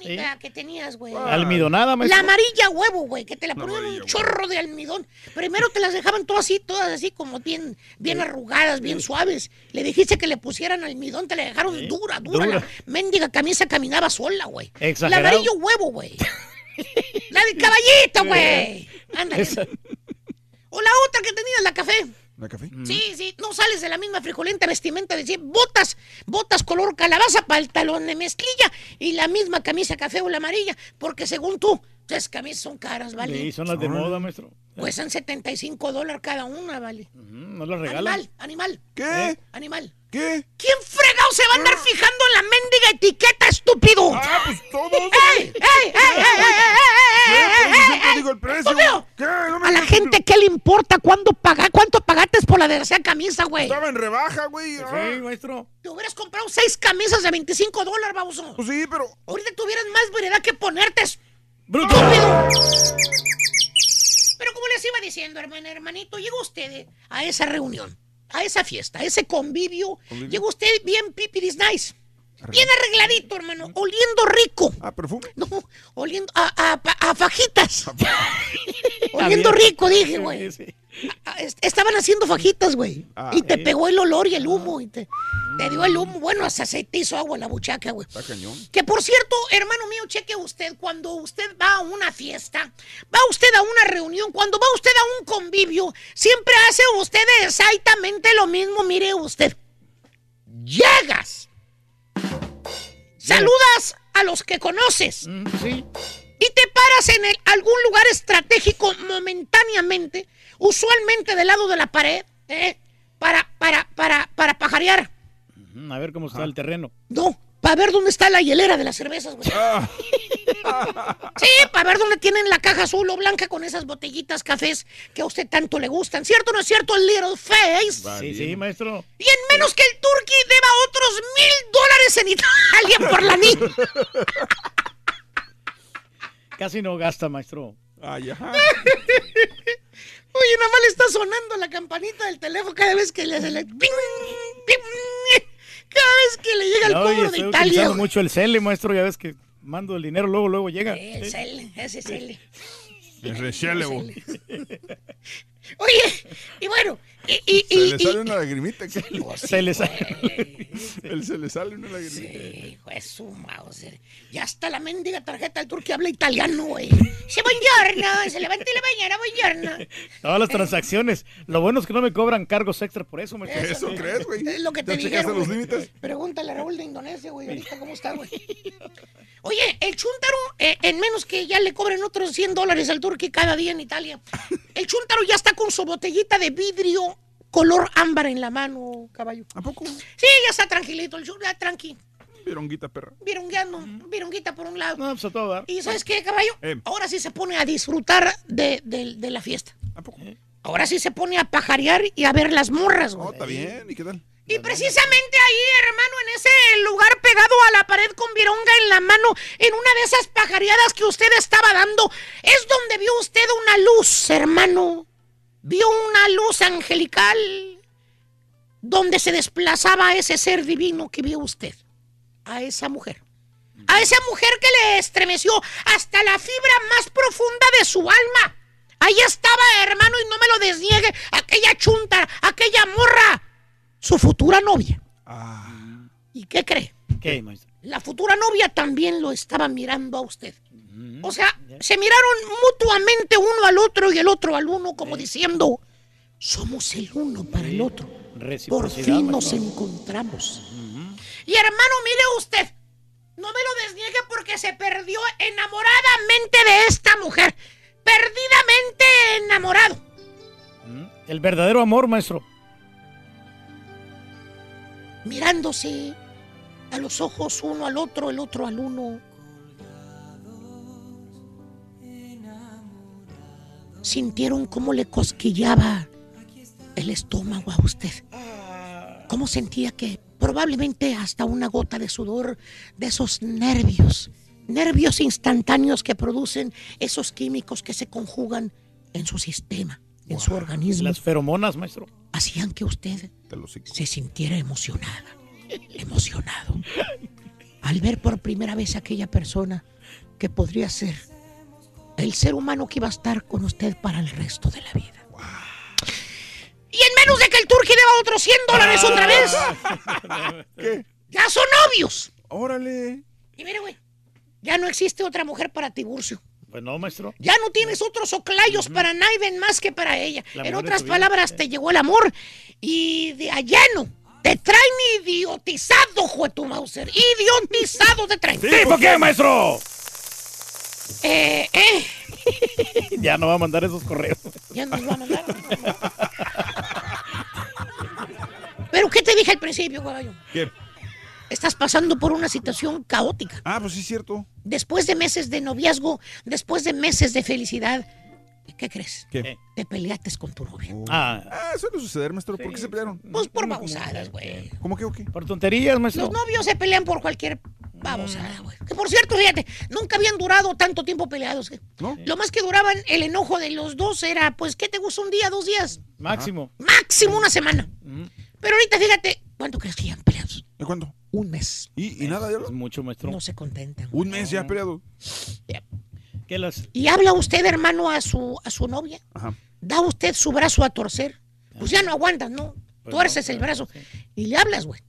21 que tenías, güey. Almidonada, La amarilla huevo, güey, que te la ponían un chorro de almidón. Primero te las dejaban todas así, todas así como bien, bien arrugadas, bien suaves. Le dijiste que le pusieran almidón, te la dejaron dura, dura. Dura. La mendiga camisa caminaba sola, güey. La amarillo huevo, güey. La de caballito, güey. Ándale. O la otra que tenías, la café. ¿La café? Sí, sí, no sales de la misma frijolenta vestimenta de siempre. Botas, botas color calabaza, pantalón de mezclilla y la misma camisa café o la amarilla, porque según tú, esas camisas son caras, ¿vale? Sí, son las de moda, maestro. Cuestan 75 dólares cada una, ¿vale? No las regalan. Animal, animal. ¿Qué? Animal. ¿Qué? ¿Quién fregado se va a andar fijando en la mendiga etiqueta, estúpido? Ah, pues todos. ¡Ey, ey, ey, ey, ey, ey, ey, Yo siempre ey, ey! digo el precio. Estúpido. ¿Qué? No me A la gente, ¿qué le importa cuándo paga, cuánto pagaste por la desgraciada camisa, güey? Estaba en rebaja, güey. Ah. Sí, maestro. Te hubieras comprado seis camisas de 25 dólares, baboso. Pues sí, pero. Ahorita tuvieras más variedad que ponerte. ¡Bruto! Pero como les iba diciendo, hermana, hermanito, llegó usted eh, a esa reunión, a esa fiesta, a ese convivio. Convivio. Llegó usted bien pipiris nice. Bien arregladito, hermano, oliendo rico. Ah, perfume. No, oliendo a, a- a fajitas. oliendo rico, dije, güey. A- a- est- Estaban haciendo fajitas, güey. Ah. y te pegó el olor y el humo. Y te, te dio el humo. Bueno, hasta se te hizo agua en la buchaca, güey. Está cañón. Que por cierto, hermano mío, cheque usted, cuando usted va a una fiesta, va usted a una reunión, cuando va usted a un convivio, siempre hace usted exactamente lo mismo, mire usted. Llegas. Saludas a los que conoces. Mm, Sí. Y te paras en el- algún lugar estratégico momentáneamente, usualmente del lado de la pared, ¿eh? para, para, para, para pajarear. A ver cómo está el terreno. No, para ver dónde está la hielera de las cervezas, güey. Ah. Sí, para ver dónde tienen la caja azul o blanca con esas botellitas cafés que a usted tanto le gustan. ¿Cierto o no es cierto, Little Face? Sí, sí, maestro. Y en menos que el Turkey deba otros mil dólares en Italia por la niña. Casi no gasta, maestro. Ay, ajá. Oye, nada más le está sonando la campanita del teléfono cada vez que le hace Cada vez que le llega el No, y cobro de estoy Italia. utilizando mucho el cele, maestro. Ya ves que mando el dinero, luego, luego llega. El cel, ese cel. Es rechelevo. Oye, y bueno, y... y, Se y- le y- sale una lagrimita. ¿qué? Se le sale. Él se le sale una lagrimita. Sí, pues su Mauser. Ya está la mendiga tarjeta del turco que habla italiano, güey. Se buongiorno, se levanta en la mañana, buongiorno. Todas las transacciones. Lo bueno es que no me cobran cargos extra por eso, maestro. ¿Eso crees, güey? Es lo que te ¿Ya checaste dijeron. los güey. límites? Pregúntale a Raúl de Indonesia, güey, ahorita cómo está, güey. Oye, el chúntaro, eh, en menos que ya le cobren otros 100 dólares al turqui cada día en Italia, el chúntaro ya está con su botellita de vidrio color ámbar en la mano, caballo. ¿A poco? Sí, ya está tranquilito, el ya tranqui. Vironguita, perra. Virungueando, virunguita por un lado. No, pues a todo dar. ¿Y sabes qué, caballo? Eh. Ahora sí se pone a disfrutar de, de- de la fiesta. ¿A poco? Ahora sí se pone a pajarear y a ver las morras, güey. Oh, está bien. ¿Y qué tal? Y precisamente ahí, hermano, en ese lugar pegado a la pared con vironga en la mano, en una de esas pajareadas que usted estaba dando, es donde vio usted una luz, hermano. Vio una luz angelical donde se desplazaba ese ser divino que vio usted. A esa mujer. A esa mujer que le estremeció hasta la fibra más profunda de su alma. Ahí estaba, hermano, y no me lo desniegue, aquella chunta, aquella morra, su futura novia. Ah. ¿Y qué cree? La futura novia también lo estaba mirando a usted. O sea, se miraron mutuamente uno al otro y el otro al uno, como diciendo, somos el uno para el otro. Por fin nos encontramos. Y hermano, mire usted, no me lo desniegue porque se perdió enamoradamente de esta mujer. Perdidamente enamorado. Mm, El verdadero amor, maestro. Mirándose a los ojos uno al otro, el otro al uno. Sintieron cómo le cosquillaba el estómago a usted. Cómo sentía que probablemente hasta una gota de sudor de esos nervios, nervios instantáneos que producen esos químicos que se conjugan en su sistema, en su organismo, Las feromonas, maestro. hacían que usted se sintiera emocionada, emocionado, al ver por primera vez a aquella persona que podría ser el ser humano que iba a estar con usted para el resto de la vida. Y en menos de que el turqui deba otros 100 dólares otra vez, ¿Qué? ya son novios. Órale. Y mire, güey, ya no existe otra mujer para Tiburcio. Pues no, maestro. Ya no tienes otros oclayos para Naiven más que para ella. La en otras tu vida. palabras, te llegó el amor y de allá no. Te traen idiotizado, Juetu Mauser. Idiotizado te traen. ¿Tipo qué, maestro? Eh, eh. ya no va a mandar esos correos. Ya nos va a mandar. Pero, ¿qué te dije al principio, caballo? ¿Qué? Estás pasando por una situación caótica. Ah, pues sí es cierto. Después de meses de noviazgo, después de meses de felicidad, ¿qué crees? ¿Qué? Te peleaste con tu novia. Ah. Ah, suele suceder, maestro. ¿Por qué se pelearon? Pues por babosadas, güey. ¿Cómo que o qué? Por tonterías, maestro. Los novios se pelean por cualquier babosada, güey. Que por cierto, fíjate, nunca habían durado tanto tiempo peleados. ¿eh? Lo más que duraban el enojo de los dos era, pues, ¿qué te gusta un día, dos días? Máximo. Máximo una semana. Pero ahorita fíjate, ¿cuánto crees que ya han peleado? ¿De cuándo? Un mes. ¿Y, y nada ya? Es mucho, maestro. No se contentan. Un mes ya peleado. ¿Qué las? ¿Y habla usted, hermano, a su, a su novia? Ajá. ¿Da usted su brazo a torcer? Pues ya no aguantas, ¿no? Pues Tuerces el brazo. Y le hablas, güey.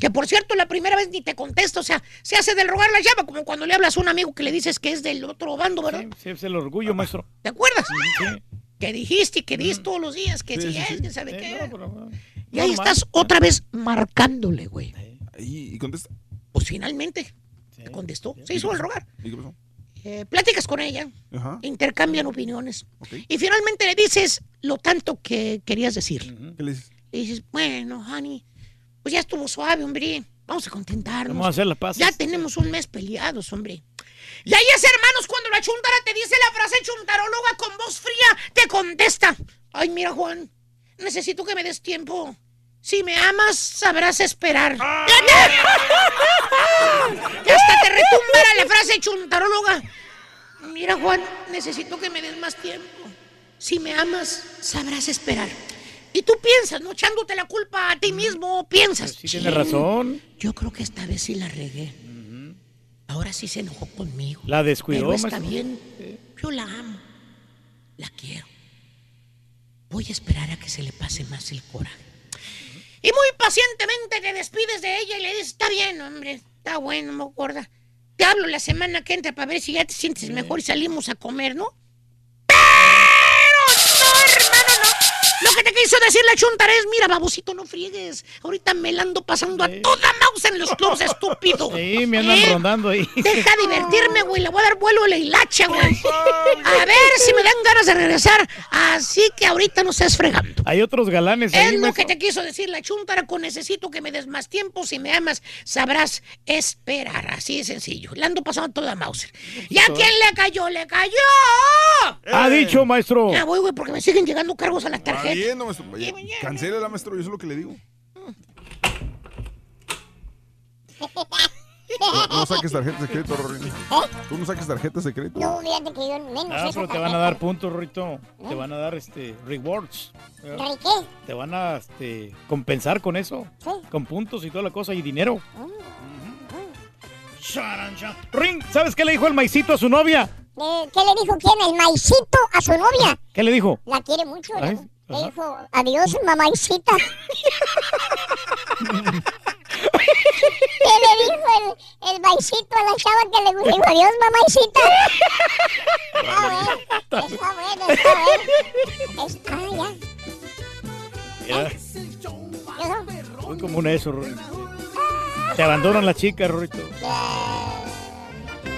Que por cierto, la primera vez ni te contesta, o sea, se hace del rogar la llama, como cuando le hablas a un amigo que le dices que es del otro bando, ¿verdad? Sí, es el orgullo, maestro. ¿Te acuerdas? Sí. Que dijiste y que dices todos los días, que Sí, si sí, es, sí. que sabe Sí, qué. no, pero- y ahí normal. estás otra vez marcándole, güey. ¿Y, y contesta? Pues finalmente te contestó, se hizo el rogar. ¿Y qué pasó? Eh, platicas con ella, Ajá. intercambian opiniones y finalmente le dices lo tanto que querías decir. ¿Qué le dices? Le dices, bueno, honey, pues ya estuvo suave, hombre. Vamos a contentarnos. Vamos a hacer las paces. Ya tenemos un mes peleados, hombre. Y ahí es, hermanos, cuando la chuntara te dice la frase chuntaróloga con voz fría, te contesta. Ay, mira, Juan, necesito que me des tiempo. Si me amas, sabrás esperar. Que hasta te retumbara la frase chuntaróloga. Mira, Juan, necesito que me des más tiempo. Si me amas, sabrás esperar. Y tú piensas, ¿no? Echándote la culpa a ti mismo, piensas. Sí, tiene razón. Yo creo que esta vez sí la regué. Ahora sí se enojó conmigo. La descuidó, Pero está bien. Yo la amo. La quiero. Voy a esperar a que se le pase más el coraje. Y muy pacientemente te despides de ella y le dices, está bien, hombre, está bueno, me acuerda. Te hablo la semana que entra para ver si ya te sientes mejor y salimos a comer, ¿no? Lo que te quiso decir la chuntara es, mira, babosito, no friegues. Ahorita me la ando pasando a toda mouse en los clubs, estúpido. Sí, me andan ¿Eh? rondando ahí. Deja divertirme, güey. Le voy a dar vuelo a la hilacha, güey. A ver si me dan ganas de regresar. Así que ahorita no seas fregando. Hay otros galanes Es ahí, lo maestro. que te quiso decir la chuntara con necesito que me des más tiempo. Si me amas, sabrás esperar. Así de sencillo. Le ando pasando toda Mauser. ¿Y a quién le cayó? ¡Le cayó! Ha dicho, maestro. Ya voy, güey, porque me siguen llegando cargos a la tarjeta. no, maestro. Oye, maestro. Yo es lo que le digo. No, no saques tarjetas de crédito, Rorín. Tú no saques tarjetas de crédito. No, fíjate que yo menos Ah, pero te van a dar puntos, Rito. Te van a dar este rewards. ¿De qué? Te van a este, compensar con eso. Con puntos y toda la cosa y dinero. Charan, chan. Ring, ¿sabes qué le dijo el maicito a su novia? Eh, ¿Qué le dijo quién? El maicito a su novia. ¿Qué le dijo? La quiere mucho. Ay, Le, le dijo, adiós, mamaicita. ¿Qué le dijo el, el maicito a la chava que le gusta? Le dijo, adiós, mamaicita. Está bueno, está bueno, está bueno. Es- ah, ya. Ya, muy común eso. Te abandonan las chicas, Rito.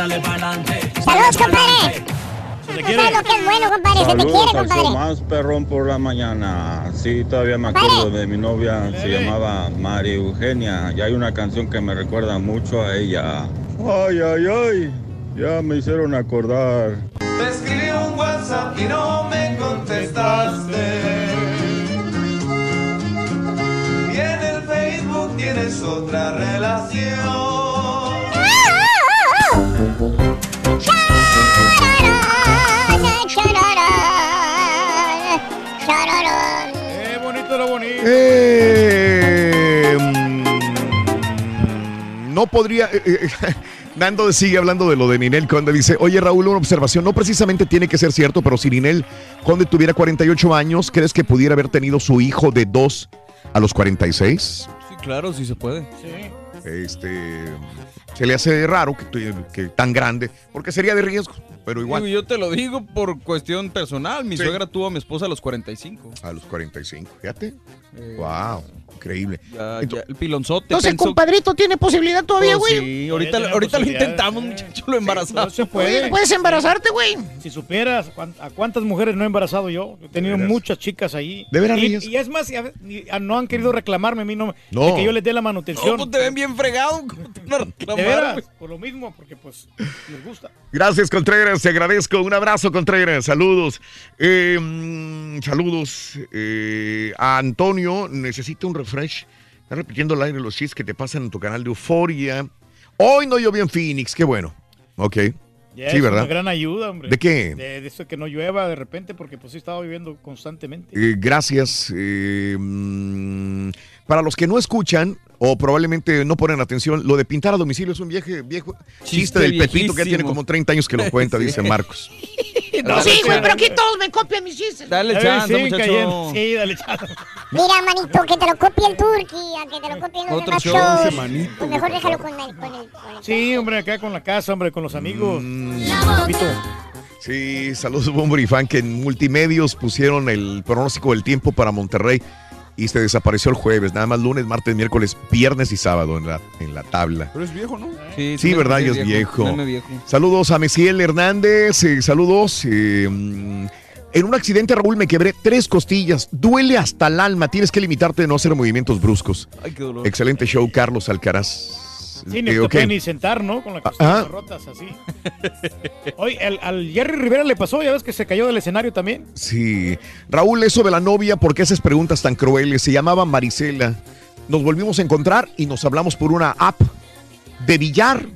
Dale pa'lante. Saludos, compadre. Se ¿Tú sabes lo que es bueno, compadre? Se te quiere, compadre. más perrón por la mañana. Sí, todavía me acuerdo de mi novia, se llamaba María Eugenia. Y hay una canción que me recuerda mucho a ella. Ay, ay, ay, ya me hicieron acordar. Te escribí un WhatsApp y no me contestaste. Y en el Facebook tienes otra relación. ¡Qué bonito lo bonito! Eh, mm, no podría... Eh, eh, Nando sigue hablando de lo de Ninel Conde. Dice, oye Raúl, una observación. No precisamente tiene que ser cierto, pero si Ninel Conde tuviera 48 años, ¿crees que pudiera haber tenido su hijo de 2 a los 46? Sí, claro, sí se puede. Sí. Este... Se le hace raro que, que tan grande, porque sería de riesgo, pero igual. Digo, yo te lo digo por cuestión personal. Mi Sí. suegra tuvo a mi esposa a los 45. A los 45, fíjate. wow, increíble. Ya, ya, el pilonzote. Entonces, pensó- compadrito, ¿tiene posibilidad todavía, Pues güey? sí, ahorita, ahorita lo intentamos, muchacho, lo embarazamos. se puede. Oye, Puedes embarazarte, güey. Si supieras a cuántas mujeres no he embarazado yo, he tenido muchas chicas ahí. ¿De veras, y, y es más, y a ve- ni- a- no han querido reclamarme a mí, no, No. de que yo les dé la manutención. No, pues te ven bien fregado. ¿cómo te van a de reclamar, veras, güey? por lo mismo, porque pues les gusta. Gracias, Contreras, te agradezco. Un abrazo, Contreras. Saludos. Mm, saludos eh, a Antonio. Necesito un refresh. Está repitiendo al aire los chistes que te pasan en tu canal de Euforia. Hoy no llovió en Phoenix, qué bueno. Ok. Ya sí, es ¿verdad? una gran ayuda, hombre. ¿De qué? De, de eso que no llueva de repente, porque pues sí estaba viviendo constantemente. Eh, gracias. eh, mm, para los que no escuchan o probablemente no ponen atención, lo de pintar a domicilio es un viejo, viejo chiste, Chiste del Pepito que ya tiene como 30 años que lo cuenta, Sí. dice Marcos. No, sí, güey, pero aquí todos me copian mis chistes. Dale chance, sí, muchacho. cayendo. Sí, dale chance. Mira, manito, que te lo copie el turqui, a que te lo copien los Otro demás show, shows. ese manito, Pues mejor déjalo con el, con el, con el- Sí, hombre, acá con la casa, hombre, con los amigos. Mm. Sí, saludos Bomber y Fan que en multimedios pusieron el pronóstico del tiempo para Monterrey y se desapareció el jueves, nada más lunes, martes, miércoles, viernes y sábado en la, en la tabla. Pero es viejo, ¿no? Sí, verdad, ya es viejo. Saludos a Mesiel Hernández, eh, saludos. eh, mm, en un accidente, Raúl, me quebré tres costillas. Duele hasta el alma. Tienes que limitarte de no hacer movimientos bruscos. Ay, qué dolor. Excelente show, Carlos Alcaraz. Sí, ni te ok. puede ni sentar, ¿no? Con las costillas Ah. rotas así. Oye, al, al Jerry Rivera le pasó, ya ves que se cayó del escenario también. Sí. Raúl, eso de la novia, ¿por qué haces preguntas tan crueles? Se llamaba Marisela. Nos volvimos a encontrar y nos hablamos por una app de billar.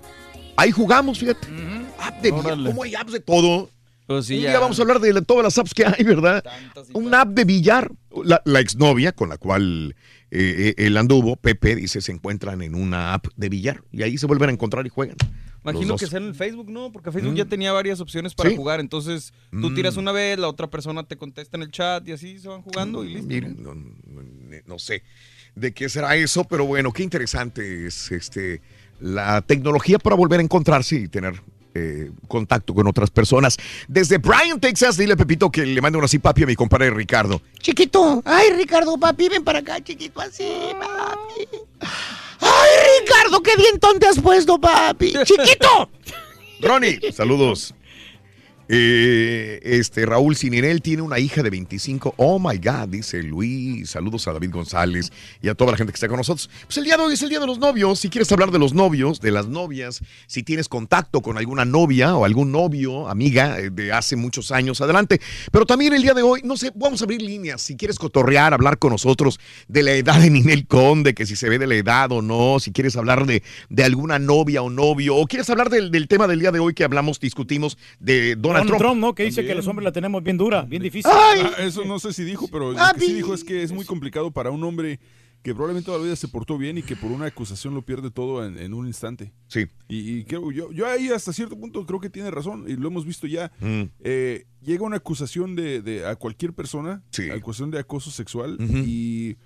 Ahí jugamos, fíjate. App de billar. ¿Cómo hay apps de todo? Pues sí, Un ya. día vamos a hablar de todas las apps que hay, ¿verdad? Una app de billar. La, la exnovia con la cual eh, eh, él anduvo, Pepe, dice, se encuentran en una app de billar. Y ahí se vuelven a encontrar y juegan. Imagino que sea en el Facebook, ¿no? Porque Facebook Mm. ya tenía varias opciones para Sí. jugar. Entonces, tú Mm. tiras una vez, la otra persona te contesta en el chat y así se van jugando y listo. Miren, no, no- no sé de qué será eso, pero bueno, qué interesante es este la tecnología para volver a encontrarse y tener eh, contacto con otras personas. Desde Bryan, Texas, dile Pepito que le mande una así papi a mi compadre Ricardo. Chiquito. Ay, Ricardo, papi, ven para acá, chiquito, así, papi. Ay, Ricardo, qué dientón te has puesto, papi. Chiquito. Ronnie, saludos. Eh, este Raúl Sininel tiene una hija de 25. Oh my God, dice Luis. Saludos a David González y a toda la gente que está con nosotros. Pues el día de hoy es el día de los novios. Si quieres hablar de los novios, de las novias, si tienes contacto con alguna novia o algún novio, amiga eh, de hace muchos años, adelante. Pero también el día de hoy, no sé, vamos a abrir líneas. Si quieres cotorrear, hablar con nosotros de la edad de Ninel Conde, que si se ve de la edad o no, si quieres hablar de, de alguna novia o novio, o quieres hablar del, del tema del día de hoy que hablamos, discutimos de Donald, Donald Trump. Trump, ¿no? Que dice que los hombres la tenemos bien dura, bien difícil. Ah, eso no sé si dijo, pero lo que Papi. sí dijo es que es muy complicado para un hombre que probablemente toda la vida se portó bien y que por una acusación lo pierde todo en, en un instante. Sí. Y, y creo, yo, yo ahí hasta cierto punto creo que tiene razón y lo hemos visto ya. Mm. Eh, llega una acusación de, de- a cualquier persona, Sí. acusación de acoso sexual y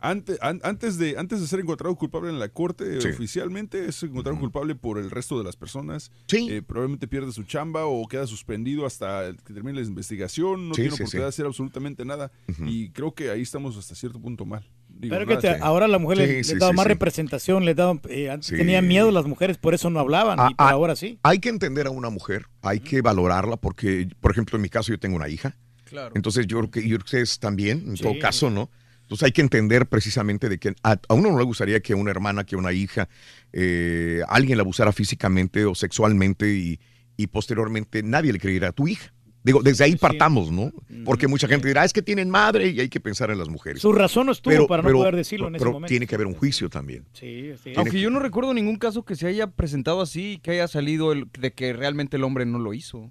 ante- an- antes, de, antes de ser encontrado culpable en la corte Sí. oficialmente es encontrado culpable por el resto de las personas. Sí. Eh, probablemente pierde su chamba o queda suspendido hasta que termine la investigación, no Sí, tiene sí, oportunidad sí. de hacer absolutamente nada Ujú. y creo que ahí estamos hasta cierto punto mal. Digo, Pero que te- ahora la mujer le, Sí, le daba sí, más sí. representación, le daba, eh, antes Sí. tenían miedo las mujeres, por eso no hablaban, Ah, y pero ah, ahora sí. Hay que entender a una mujer, hay que valorarla porque, por ejemplo, en mi caso yo tengo una hija. Claro. Entonces yo creo que, yo creo que ustedes también, en Sí. todo caso, ¿no? Entonces hay que entender precisamente de que a, a uno no le gustaría que una hermana, que una hija, eh, alguien la abusara físicamente o sexualmente y, y posteriormente nadie le creyera a tu hija. Digo, desde ahí partamos, ¿no? Porque mucha gente dirá, es que tienen madre y hay que pensar en las mujeres. Su razón no estuvo para no poder decirlo en ese pero momento. tiene que haber un juicio también. Sí, sí. Aunque yo no recuerdo ningún caso que se haya presentado así, que haya salido el, de que realmente el hombre no lo hizo.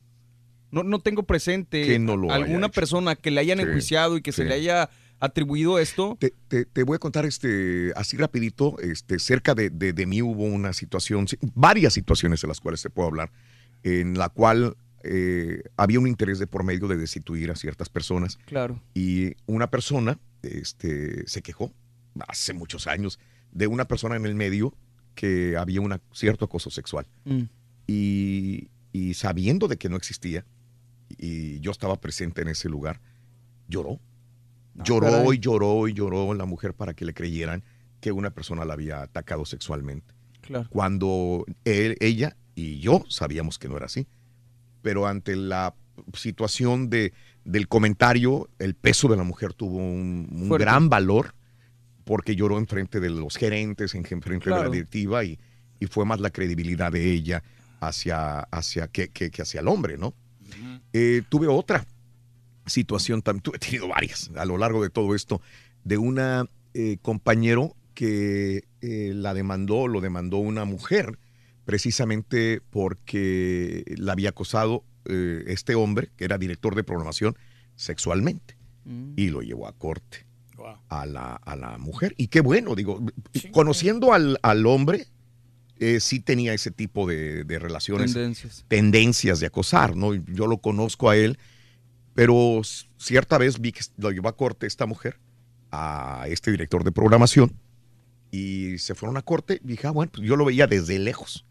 No, no tengo presente no alguna persona que le hayan Sí, enjuiciado y que se le haya atribuido esto. Te, te- te voy a contar este así rapidito, este cerca de, de- de mí hubo una situación, varias situaciones de las cuales te puedo hablar, en la cual eh, había un interés de por medio de destituir a ciertas personas Claro. y una persona este, se quejó hace muchos años de una persona en el medio que había un cierto acoso sexual Mm. y, y sabiendo de que no existía y yo estaba presente en ese lugar, lloró. Lloró caray. y lloró y lloró la mujer para que le creyeran que una persona la había atacado sexualmente. Claro. Cuando él, ella y yo sabíamos que no era así. Pero ante la situación de, del comentario, el peso de la mujer tuvo un, un gran valor porque lloró en frente de los gerentes, en frente de Claro. la directiva y, y fue más la credibilidad de ella hacia, hacia que, que- que hacia el hombre, ¿no? Eh, tuve otra situación, tam- tuve he tenido varias a lo largo de todo esto, de una eh, compañero que eh, la demandó, lo demandó una mujer, precisamente porque la había acosado eh, este hombre, que era director de programación, sexualmente, y lo llevó a corte a la, a la mujer. Y qué bueno, digo, conociendo al, al hombre, eh, sí tenía ese tipo de, de relaciones, Tendencias. tendencias de acosar, ¿no? Yo lo conozco a él, pero cierta vez vi que lo llevó a corte esta mujer, a este director de programación, y se fueron a corte. Dije, ah, bueno, pues yo lo veía desde lejos,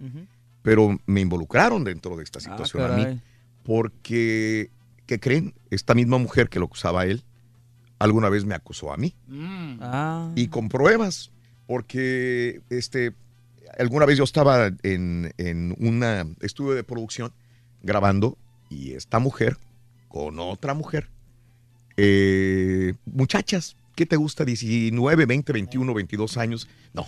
pero me involucraron dentro de esta situación a mí, porque, ¿qué creen? Esta misma mujer que lo acusaba a él, alguna vez me acusó a mí Ah. y con pruebas, porque este, alguna vez yo estaba en, en un estudio de producción grabando y esta mujer con otra mujer, eh, muchachas, ¿qué te gusta? 19, 20, 21, 22 años, no,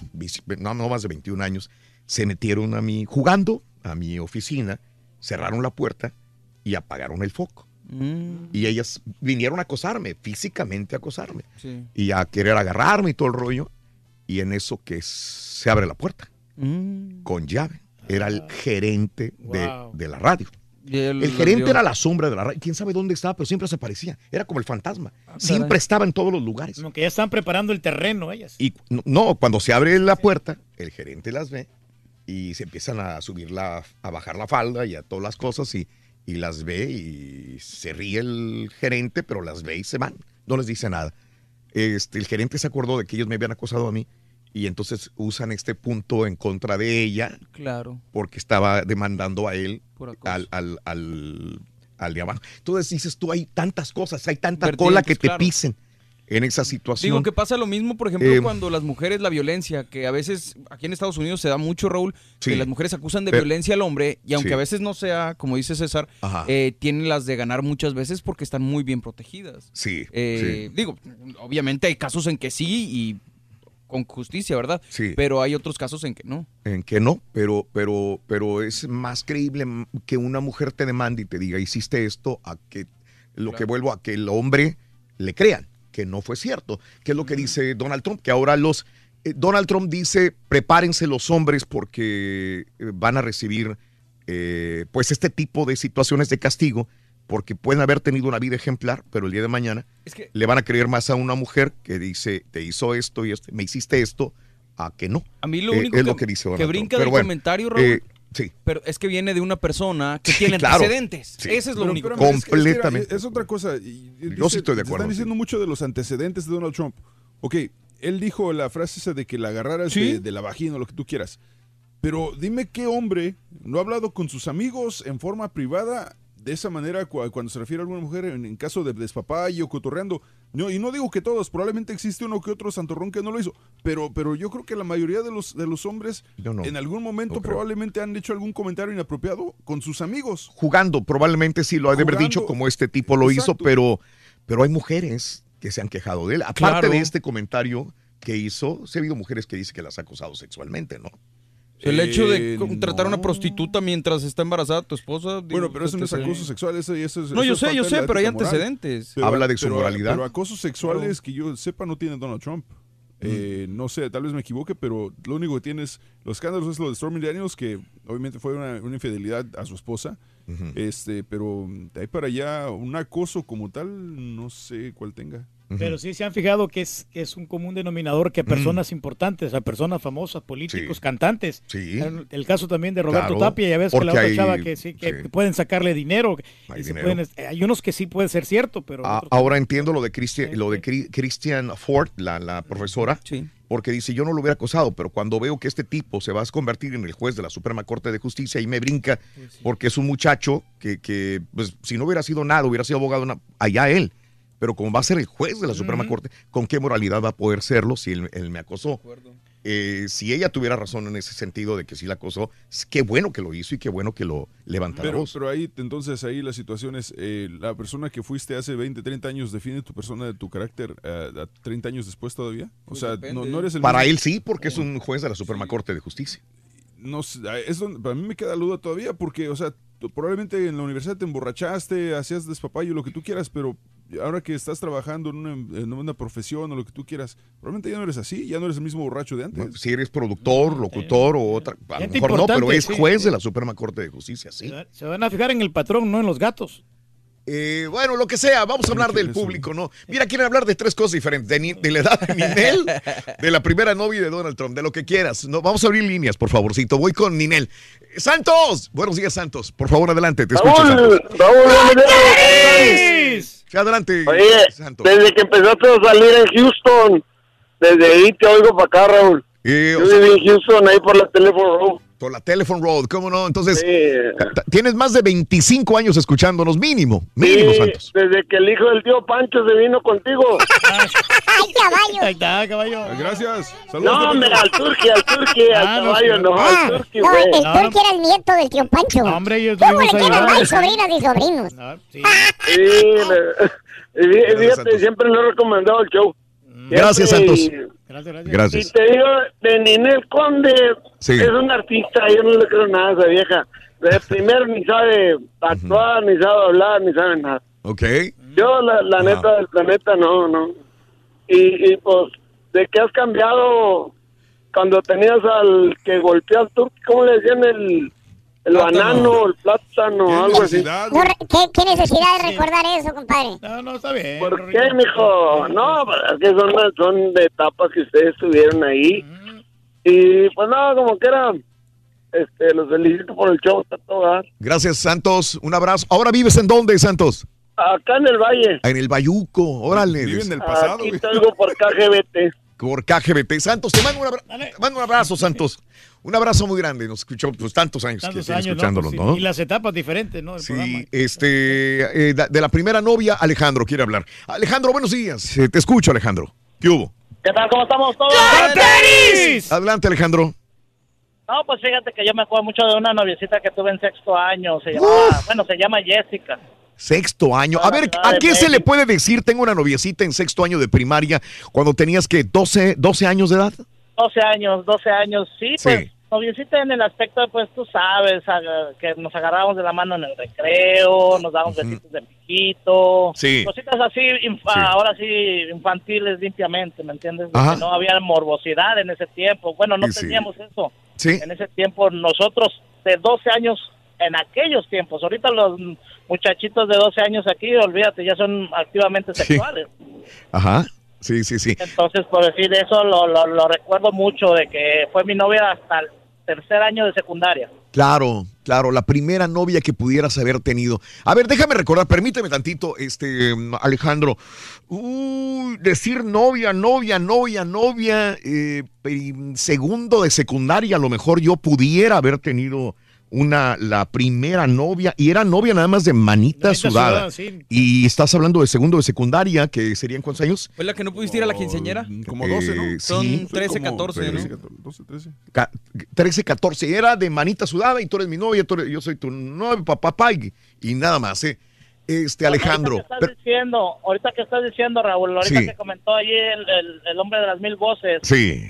no, no más de 21 años, se metieron a mí jugando a mi oficina, cerraron la puerta y apagaron el foco. Mm. Y ellas vinieron a acosarme, físicamente a acosarme Sí. y a querer agarrarme y todo el rollo. Y en eso que se abre la puerta Mm. con llave. Era el gerente de, de la radio. El gerente era la sombra de la radio. Quién sabe dónde estaba, pero siempre se aparecía. Era como el fantasma. Ah, Siempre caray. estaba en todos los lugares. Como que ya están preparando el terreno ellas. Y no, no, cuando se abre la puerta, el gerente las ve y se empiezan a subir la, a bajar la falda y a todas las cosas y, y las ve y se ríe el gerente, pero las ve y se van. No les dice nada. Este, el gerente se acordó de que ellos me habían acosado a mí y entonces usan este punto en contra de ella Claro. porque estaba demandando a él al, al, al, al de abajo. Entonces dices tú, hay tantas cosas, hay tanta Vertientes, cola que te claro. pisen en esa situación. Digo que pasa lo mismo, por ejemplo, Eh, cuando las mujeres, la violencia, que a veces aquí en Estados Unidos se da mucho, Raúl, Sí. que las mujeres acusan de Pero- violencia al hombre y aunque Sí. a veces no sea, como dice César, eh, tienen las de ganar muchas veces porque están muy bien protegidas. Sí, Eh, Digo, obviamente hay casos en que sí y con justicia, ¿verdad? Sí. Pero hay otros casos en que no. En que no, pero, pero, pero es más creíble que una mujer te demande y te diga, hiciste esto, a que lo que vuelvo a que el hombre le crean, que no fue cierto, que es lo que dice Donald Trump, que ahora los... eh, Donald Trump dice, prepárense los hombres porque eh, van a recibir eh, pues este tipo de situaciones de castigo, porque pueden haber tenido una vida ejemplar, pero el día de mañana Es que- le van a creer más a una mujer que dice, te hizo esto y esto, me hiciste esto, a que no. A mí lo Eh, único es que, lo que dice que brinca Pero del bueno, comentario, Raúl, eh, sí. pero es que viene de una persona que tiene claro. antecedentes. Sí. Ese es lo Pero único. espérame, es que- es Completamente. Es, otra cosa. y- y Yo sí estoy de acuerdo, Están sí. diciendo mucho de los antecedentes de Donald Trump. Ok, él dijo la frase esa de que la agarraras Sí. de, de la vagina o lo que tú quieras. Pero dime qué hombre no ha hablado con sus amigos en forma privada de esa manera cu- cuando se refiere a alguna mujer en, en caso de despapay o cotorreando. No, y no digo que todos, probablemente existe uno que otro santorrón que no lo hizo, pero, pero yo creo que la mayoría de los, de los hombres no, en algún momento no probablemente han hecho algún comentario inapropiado con sus amigos. jugando, probablemente sí lo ha de haber dicho como este tipo lo hizo, pero, pero hay mujeres que se han quejado de él. Aparte Claro. de este comentario que hizo, sí ha habido mujeres que dicen que las ha acosado sexualmente, ¿no? El hecho de Eh, contratar a una prostituta mientras está embarazada tu esposa. digo, Bueno, pero eso no es acoso sexual, eso, eso es- No, eso yo sé, yo sé, pero hay moral. antecedentes. Habla de su pero- moralidad. Pero acosos sexuales que yo sepa no tiene Donald Trump. Eh, no sé, tal vez me equivoque, pero lo único que tiene es los escándalos es lo de Stormy Daniels, que obviamente fue una, una infidelidad a su esposa. este, pero de ahí para allá, un acoso como tal, no sé cuál tenga. Pero sí se han fijado que es, que es un común denominador que a personas importantes, a personas famosas, políticos, cantantes. Sí. El, caso también de Roberto Claro, Tapia, ya ves que la otra hay- chava que sí, que pueden sacarle dinero. Hay y se dinero. pueden- hay unos que sí puede ser cierto, pero Ah, ahora entiendo lo de Christian, lo de Christian Ford, la, la profesora, porque dice, yo no lo hubiera acosado, pero cuando veo que este tipo se va a convertir en el juez de la Suprema Corte de Justicia y me brinca, porque es un muchacho que, que, pues, si no hubiera sido nada, hubiera sido abogado, allá él. Pero como va a ser el juez de la Suprema. Corte, ¿con qué moralidad va a poder serlo si él, él me acosó? Eh, si ella tuviera razón en ese sentido de que sí la acosó, qué bueno que lo hizo y qué bueno que lo levanta la Pero, pero ahí, entonces, ahí la situación es, eh, la persona que fuiste hace 20, 30 años define tu persona, de tu carácter eh, a 30 años después todavía. O sea, no, no eres el Para mismo- él sí, porque es un juez de la Suprema Corte de Justicia. no sé, es donde, para mí me queda duda todavía porque, o sea, tú probablemente en la universidad te emborrachaste, hacías despapayo, lo que tú quieras, pero ahora que estás trabajando en una, en una profesión o lo que tú quieras, probablemente ya no eres así, ya no eres el mismo borracho de antes. Si eres productor, locutor o otra, a lo mejor no, pero es juez sí. de la Suprema Corte de Justicia, sí. se van a fijar en el patrón, no en los gatos. Eh, bueno, lo que sea, vamos a hablar del público, ¿no? Mira, quieren hablar de tres cosas diferentes, de, ni- de la edad de Ninel, de la primera novia de Donald Trump, de lo que quieras. No, vamos a abrir líneas, por favorcito. Voy con Ninel. ¡Santos! Buenos días, Santos. Por favor, adelante, te escucho, Raúl, Santos. Raúl. Sí, adelante, Oye, desde que empezaste a salir en Houston, desde ahí te oigo para acá, Raúl. Yo sea- viví en Houston, ahí por la teléfono. Por la Telephone Road, ¿cómo no? Entonces, tienes más de 25 años escuchándonos, mínimo, mínimo, Sí, Santos. desde que el hijo del tío Pancho se vino contigo. ¡Ay, caballo! Ahí está, caballo. Gracias. No, hombre, al turqui, al turqui, al Ah, no, caballo, sí. no, Ah, al turqui, no, güey. el turqui era el nieto del tío Pancho. hombre, ellos ¿Cómo le mal y sobrinos? Sí, le- y fí- fíjate, Santos. siempre lo he recomendado el show. Gracias, Santos. y- Gracias. Y te digo, de Ninel Conde Sí. es un artista, yo no le creo nada a esa vieja. De primero ni sabe actuar, ni sabe hablar, ni sabe nada. Ok. Yo, la, la neta del planeta, no, no. Y, y pues, ¿de qué has cambiado cuando tenías al que golpeó al turco? ¿Cómo le decían? El, el banano, el plátano, algo así. No, ¿qué, qué necesidad de recordar eso, compadre? No, no, está bien. ¿Por qué, mijo? No, pues, es que son, son de etapas que ustedes estuvieron ahí. Y pues no, como que era, este, los felicito por el show, está todo. Gracias, Santos. Un abrazo. ¿Ahora vives en dónde, Santos? Acá en el Valle. En el Bayuco. Órale. Vive en el Aquí te oigo por KGBT. Por KGBT. Santos, te mando un, abra- te mando un abrazo, Santos. Un abrazo muy grande. Nos escuchó pues, tantos años Tantos que años, Pues, ¿no? sí, Y las etapas diferentes, ¿no? programa. Este, eh, de la primera novia, Alejandro quiere hablar. Alejandro, buenos días. Eh, te escucho, Alejandro. ¿Qué hubo? ¿Qué tal? ¿Cómo estamos todos? Adelante, Alejandro. No, pues fíjate que yo me acuerdo mucho de una noviecita que tuve en sexto año. Se llamaba, bueno, se llama Jessica. Sexto año. A ver, ¿a qué se le puede decir? Tengo una noviecita en sexto año de primaria cuando tenías que 12, 12 años de edad. 12 años, 12 años. Sí, pues Sí. noviecita en el aspecto, pues tú sabes, que nos agarrábamos de la mano en el recreo, nos dábamos besitos de piquito. Sí. Cositas así, Sí. ahora sí, infantiles limpiamente, ¿me entiendes? No había morbosidad en ese tiempo. Bueno, no Sí, teníamos eso. Sí. En ese tiempo nosotros de 12 años, en aquellos tiempos, ahorita los muchachitos de 12 años aquí, olvídate, ya son activamente sexuales. Ajá. Sí, sí, sí. Entonces, por decir eso, lo, lo, lo recuerdo mucho de que fue mi novia hasta el tercer año de secundaria. Claro, claro, la primera novia que pudieras haber tenido. A ver, déjame recordar, permíteme tantito, este, Alejandro. Decir novia, novia, novia, novia, eh, segundo de secundaria, a lo mejor yo pudiera haber tenido una, la primera novia, y era novia nada más de manita, Manita sudada. sudada, sí. Y estás hablando de segundo de secundaria, que serían cuántos años? ¿Fue la que no pudiste ir a la quinceañera? Como 12, ¿no? Eh, Son sí. 13, como 14, ¿no? 13, 12, 13. Ca- 13, 14. Era de manita sudada y tú eres mi novia, tú eres- yo soy tu novia, papá, papá, y, y nada más, ¿eh? Este, Alejandro. Ahorita que pero- estás diciendo, ahorita que estás diciendo, Raúl, ahorita Sí. que comentó allí el, el- el hombre de las mil voces, Sí.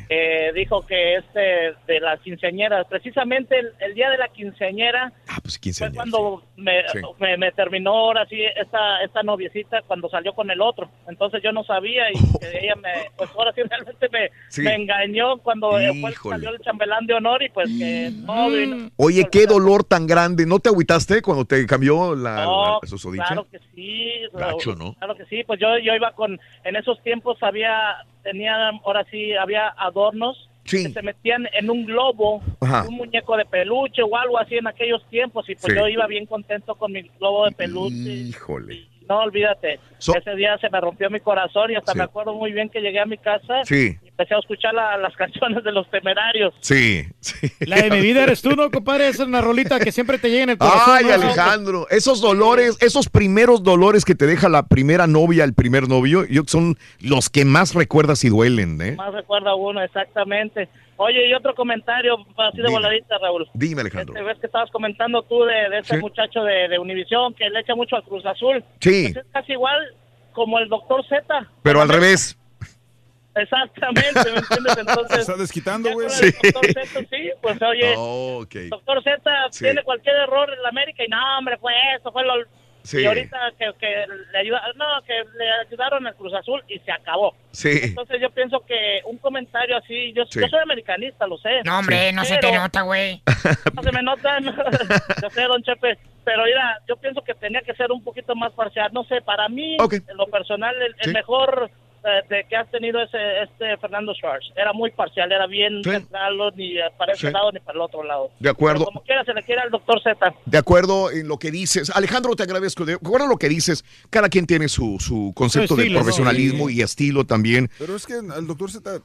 dijo que este de las quinceañeras, precisamente el, el día de la quinceañera, pues 15 Fue cuando me, Sí. me, me terminó ahora sí esta, esta noviecita cuando salió con el otro. Entonces yo no sabía y que ella me, pues ahora sí realmente me, engañó cuando Híjole. salió el chambelán de honor y pues que no, y no- Oye, qué dolor tan grande. ¿No te agüitaste cuando te cambió la, No, la? Claro que sí. Gacho, ¿no? Claro que sí. Pues yo, yo iba con, en esos tiempos había, tenía, ahora sí, había adornos Sí. que se metían en un globo, Ajá. un muñeco de peluche o algo así en aquellos tiempos y pues Sí. yo iba bien contento con mi globo de peluche. Híjole. No, olvídate. So- Ese día se me rompió mi corazón y hasta Sí. me acuerdo muy bien que llegué a mi casa Sí. y empecé a escuchar la- las canciones de los temerarios. Sí, sí. La de mi vida eres tú, ¿no, compadre? Esa es una rolita que siempre te llega en el corazón. Ay, ¿no? Alejandro, esos dolores, esos primeros dolores que te deja la primera novia, el primer novio, yo son los que más recuerdas y duelen, ¿eh? Más recuerda uno, exactamente. Oye, y otro comentario así de Dime. voladita, Raúl. Dime, Alejandro. Este, ves que estabas comentando tú de, de ese Sí. muchacho de, de Univisión que le echa mucho al Cruz Azul. Sí. Pues es casi igual como el doctor Z. Pero al revés. Exactamente, ¿me entiendes? Entonces, Se está desquitando, güey. el doctor Z, sí, pues oye, Oh, ok. doctor Z Sí. tiene cualquier error en la América y no, hombre, fue esto, fue lo... Sí. Y ahorita que, que le ayuda, no, que le ayudaron al Cruz Azul y se acabó. Sí. Entonces yo pienso que un comentario así, yo, Sí. yo soy americanista, lo sé. No, hombre, no se te nota, güey. no se me nota, no. yo sé, don Chepe, pero mira, yo pienso que tenía que ser un poquito más parcial. No sé, para mí, en lo personal, el, el Sí. mejor eh, de que has tenido ese este Fernando Schwartz. Era muy parcial, era bien Sí. ni para ese Sí. lado ni para el otro lado. De acuerdo. Pero como quiera, se le quiere al doctor Z. De acuerdo en lo que dices. Alejandro, te agradezco. De acuerdo a lo que dices, cada quien tiene su, su concepto Su de profesionalismo Sí. y estilo también. Pero es que el doctor Z eh,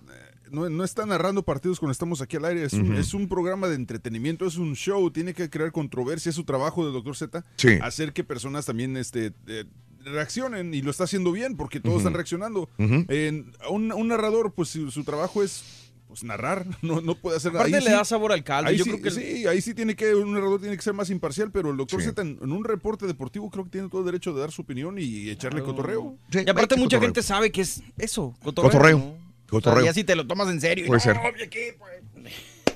no, no está narrando partidos cuando estamos aquí al aire. Es, un, es un programa de entretenimiento, es un show. Tiene que crear controversia. Es su trabajo del doctor Z. Sí. Hacer que personas también este, eh, reaccionen y lo está haciendo bien porque todos están reaccionando. Ujú. En- un, un narrador, pues su, su trabajo es pues, narrar. No, no puede hacer Aparte ahí le sí- da sabor al caldo. Ahí Yo sí, creo que el- sí, ahí sí tiene que, un narrador tiene que ser más imparcial, pero el doctor Sí. Z en, en un reporte deportivo creo que tiene todo el derecho de dar su opinión y echarle cotorreo. Y aparte mucha gente sabe que es eso, cotorreo. Cotorreo. ¿no? Cotorreo. O sea, ya si te lo tomas en serio. y Puede no, ser. oye, ¿qué? Pues,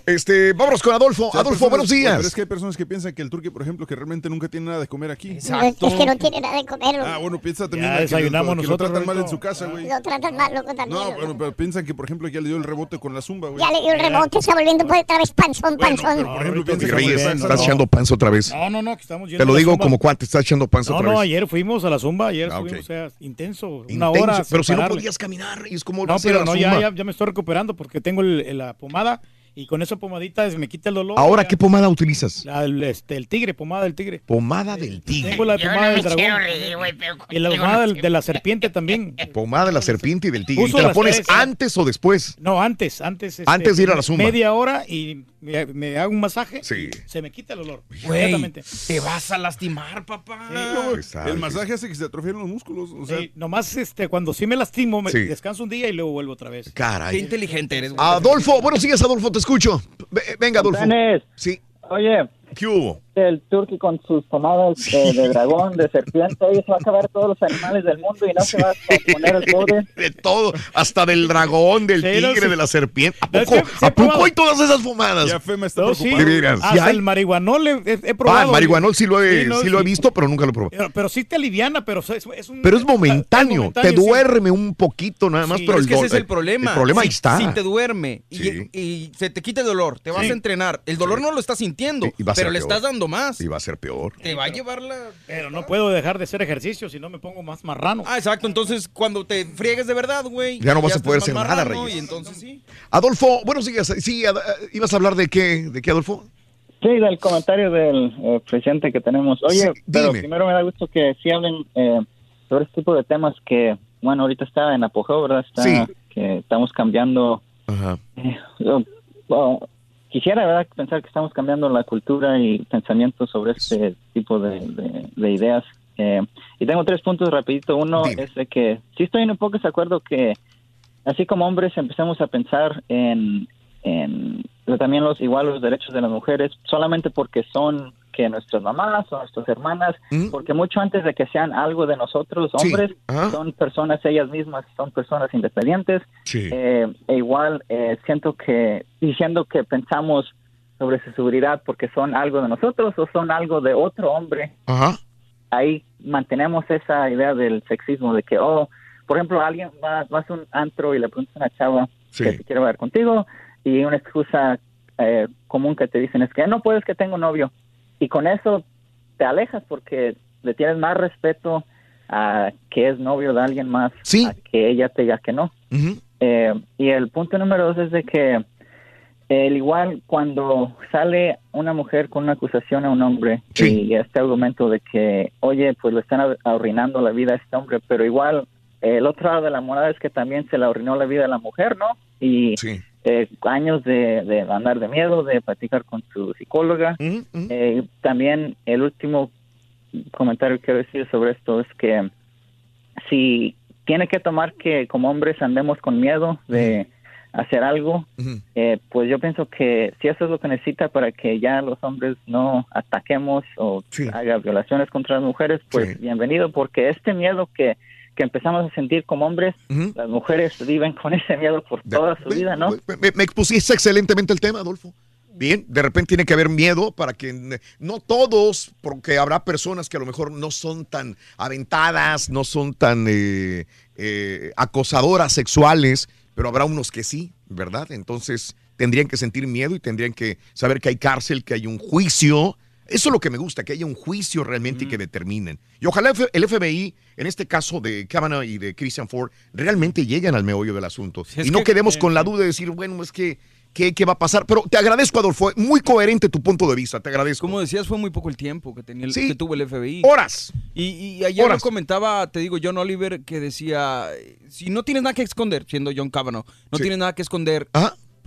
Este, vámonos con Adolfo. O sea, Adolfo, personas- buenos días. Pero es que hay personas que piensan que el turqui, por ejemplo, que realmente nunca tiene nada de comer aquí. Es, es que no tiene nada de comer. Ah, bueno, piensa también Ya que, lo, que lo nosotros, tratan mal en su casa, güey. Lo tratan mal, loco, también. No, bueno, pero piensan que, por ejemplo, ya le dio el rebote con la zumba, güey. Ya le dio el rebote, está volviendo por otra vez panzón, panzón. Por ejemplo, Reyes, bien, estás no, no. echando panza otra vez. No, no, no, que estamos yendo Te lo digo como cuánto estás echando panza No, otra no, vez. ayer fuimos a la zumba, ayer Ah, ok. fuimos, o sea, intenso, una Intenso, hora. pero si no podías caminar, Reyes, ¿cómo No, pero no, ya, zumba? ya, ya me estoy recuperando porque tengo el- el- la pomada y con esa pomadita me quita el dolor. Ahora, ya. ¿qué pomada utilizas? La- el, este, el tigre, pomada del tigre. Pomada del tigre. Tengo la Yo pomada no del dragón. reír, Y la pomada del- de la serpiente también. Pomada de la serpiente y del tigre. ¿Y Uso te la pones tres, ¿eh? antes o después? No, antes, antes. este, Antes de ir a la zumba. Media hora y me, me hago un masaje. Sí. Se me quita el olor. Inmediatamente. te vas a lastimar, papá. Ah, El masaje hace que se atrofien los músculos. O sea, Sí, nomás este, cuando sí me lastimo, me Sí. descanso un día y luego vuelvo otra vez. Qué Caray. inteligente eres, güey. Adolfo, buenos días, Adolfo, te escucho. Ve- Venga, Adolfo. Sí. Oye, ¿Qué hubo? El turqui con sus pomadas de, de dragón, de serpiente, ahí se va a acabar todos los animales del mundo y no se va a poner el pobre. De todo, hasta del dragón, del Sí, no, igual sí. de la serpiente. ¿A poco, sí ¿a poco probado. hay todas esas fumadas? ya Fema está No, sí. preocupada. De veras. ¿Sí Hasta el marihuanol he, he- he Ah, probado. el marihuanol sí lo he, Sí, no, sí lo he visto, pero nunca lo he probado. Pero, pero sí te aliviana, pero es, es un... Pero es momentáneo, momentáneo, te sí. duerme un poquito nada más, Sí, pero es el que ese es el problema. El problema si, ahí está. Si te duerme y, Sí. y se te quita el dolor, te vas Sí. a entrenar. El dolor no lo estás sintiendo, Y pero le estás dando más. Y va a ser peor. Te va a llevar la... Pero no puedo dejar de hacer ejercicio si no me pongo más marrano. Ah, exacto. Entonces, cuando te friegues de verdad, güey. Ya no vas a poder hacer nada, Reyes. Y entonces sí. Adolfo, buenos días. Sí, ad- eh, ¿ibas a hablar de qué? ¿De qué, Adolfo? Sí, del comentario del eh, presidente que tenemos. Oye, Sí, pero primero me da gusto que sí hablen eh, sobre este tipo de temas que, bueno, ahorita está en apogeo, ¿verdad? Está, Sí. Que estamos cambiando Ajá. Eh, oh, oh, quisiera ¿verdad? pensar que estamos cambiando la cultura y pensamiento sobre este tipo de, de- de ideas. Eh, y tengo tres puntos rapidito. Uno Dime. es de que sí estoy en un poco de acuerdo que así como hombres empecemos a pensar en, en también los igual los derechos de las mujeres solamente porque son que nuestras mamás o nuestras hermanas, ¿Mm? porque mucho antes de que sean algo de nosotros, Sí. hombres, son personas ellas mismas, son personas independientes Sí. eh, e igual eh, siento que diciendo que pensamos sobre su seguridad porque son algo de nosotros o son algo de otro hombre, Ajá. ahí mantenemos esa idea del sexismo de que, oh, por ejemplo, alguien va, vas a un antro y le preguntas a una chava Sí. que te quiere ver contigo y una excusa eh, común que te dicen es que no puedes que tengo novio y con eso te alejas porque le tienes más respeto a que es novio de alguien más a que ella te diga que no. Eh, y el punto número dos es de que el igual cuando sale una mujer con una acusación a un hombre y este argumento de que, oye, pues le están ar- arruinando la vida a este hombre, pero igual eh, el otro lado de la moneda es que también se le arruinó la vida a la mujer, ¿no? Y eh, años de, de andar de miedo, de platicar con su psicóloga. Eh, y también el último comentario que quiero decir sobre esto es que si tiene que tomar que como hombres andemos con miedo de hacer algo, eh, pues yo pienso que si eso es lo que necesita para que ya los hombres no ataquemos o haga violaciones contra las mujeres, pues bienvenido, porque este miedo que, que empezamos a sentir como hombres, las mujeres viven con ese miedo por toda su vida, ¿no? Me, me expusiste excelentemente el tema, Adolfo. Bien, de repente tiene que haber miedo para que no todos, porque habrá personas que a lo mejor no son tan aventadas, no son tan eh, eh, acosadoras sexuales, pero habrá unos que sí, ¿verdad? Entonces tendrían que sentir miedo y tendrían que saber que hay cárcel, que hay un juicio. Eso es lo que me gusta, que haya un juicio realmente y que determinen. Y ojalá el FBI, en este caso de Kavanaugh y de Christian Ford, realmente lleguen al meollo del asunto. y no que- quedemos eh, con la duda de decir, bueno, es que, ¿qué, qué va a pasar? Pero te agradezco, Adolfo. Muy coherente tu punto de vista, te agradezco. Como decías, fue muy poco el tiempo que, tenía el, Sí. que tuvo el FBI. Horas. Y, y ayer Horas. lo comentaba, te digo, John Oliver, que decía, eh, si no tienes nada que esconder, siendo John Kavanaugh, no tienes nada que esconder,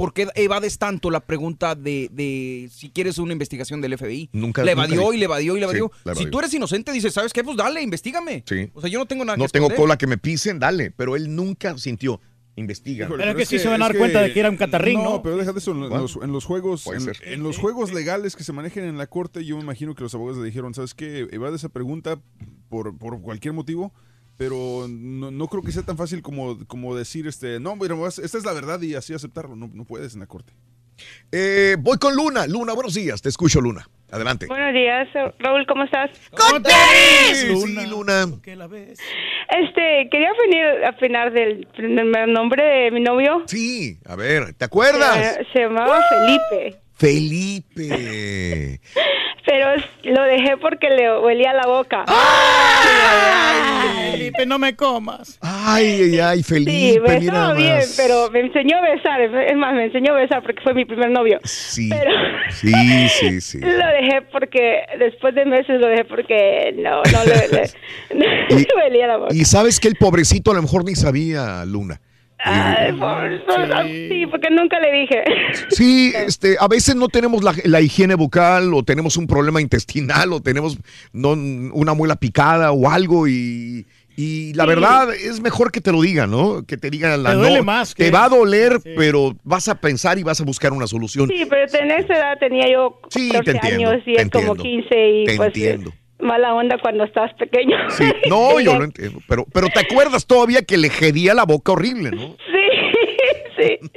¿por qué evades tanto la pregunta de, de si quieres una investigación del FBI? Nunca- le evadió y le evadió y le Sí, evadió. la si tú eres inocente, dices, ¿sabes qué? Pues dale, investigame. Sí. O sea, yo no tengo nada No que tengo cola que me pisen, dale. Pero él nunca sintió. Investiga. Pero es que sí se van a dar cuenta de que era un catarrín, ¿no? No, pero deja de eso. En, Bueno, los, en los juegos, en los juegos legales que se manejen en la corte, yo me imagino que los abogados le dijeron, ¿sabes qué? Evade esa pregunta por, por cualquier motivo. Pero no, no creo que sea tan fácil como, como decir, este, no, pero vas- esta es la verdad y así aceptarlo. No, no puedes en la corte. Eh, voy con Luna. Luna, buenos días. Te escucho, Luna. Adelante. Buenos días, Raúl, ¿cómo estás? ¡Con tenis! Sí, Luna. Este, quería venir a opinar del primer nombre de mi novio. Sí, a ver, ¿te acuerdas? Se, se llamaba Felipe, Felipe. pero lo dejé porque le huelía la boca. Felipe, no me comas. Ay, ay, ay, Felipe. Sí, mira nada bien, más. pero me enseñó a besar. Es más, me enseñó a besar porque fue mi primer novio. Sí, Pero sí, sí, sí. lo dejé porque, después de meses lo dejé porque no, no le, le- le huelía la boca. Y sabes que el pobrecito a lo mejor ni sabía, Luna. Ay, por- por- sí, porque nunca le dije. Sí, este, a veces no tenemos la, la higiene bucal o tenemos un problema intestinal o tenemos no, una muela picada o algo y, y la Sí. verdad es mejor que te lo digan, ¿no? Que te digan la Te duele no. más te va a doler, pero vas a pensar y vas a buscar una solución. Sí, pero en esa edad tenía yo 14 te entiendo, años y te es como entiendo, 15 y te pues entiendo. Mala onda cuando estás pequeño. Sí, no, yo lo entiendo, pero, pero te acuerdas todavía que le jedía la boca horrible, ¿no? Sí, sí.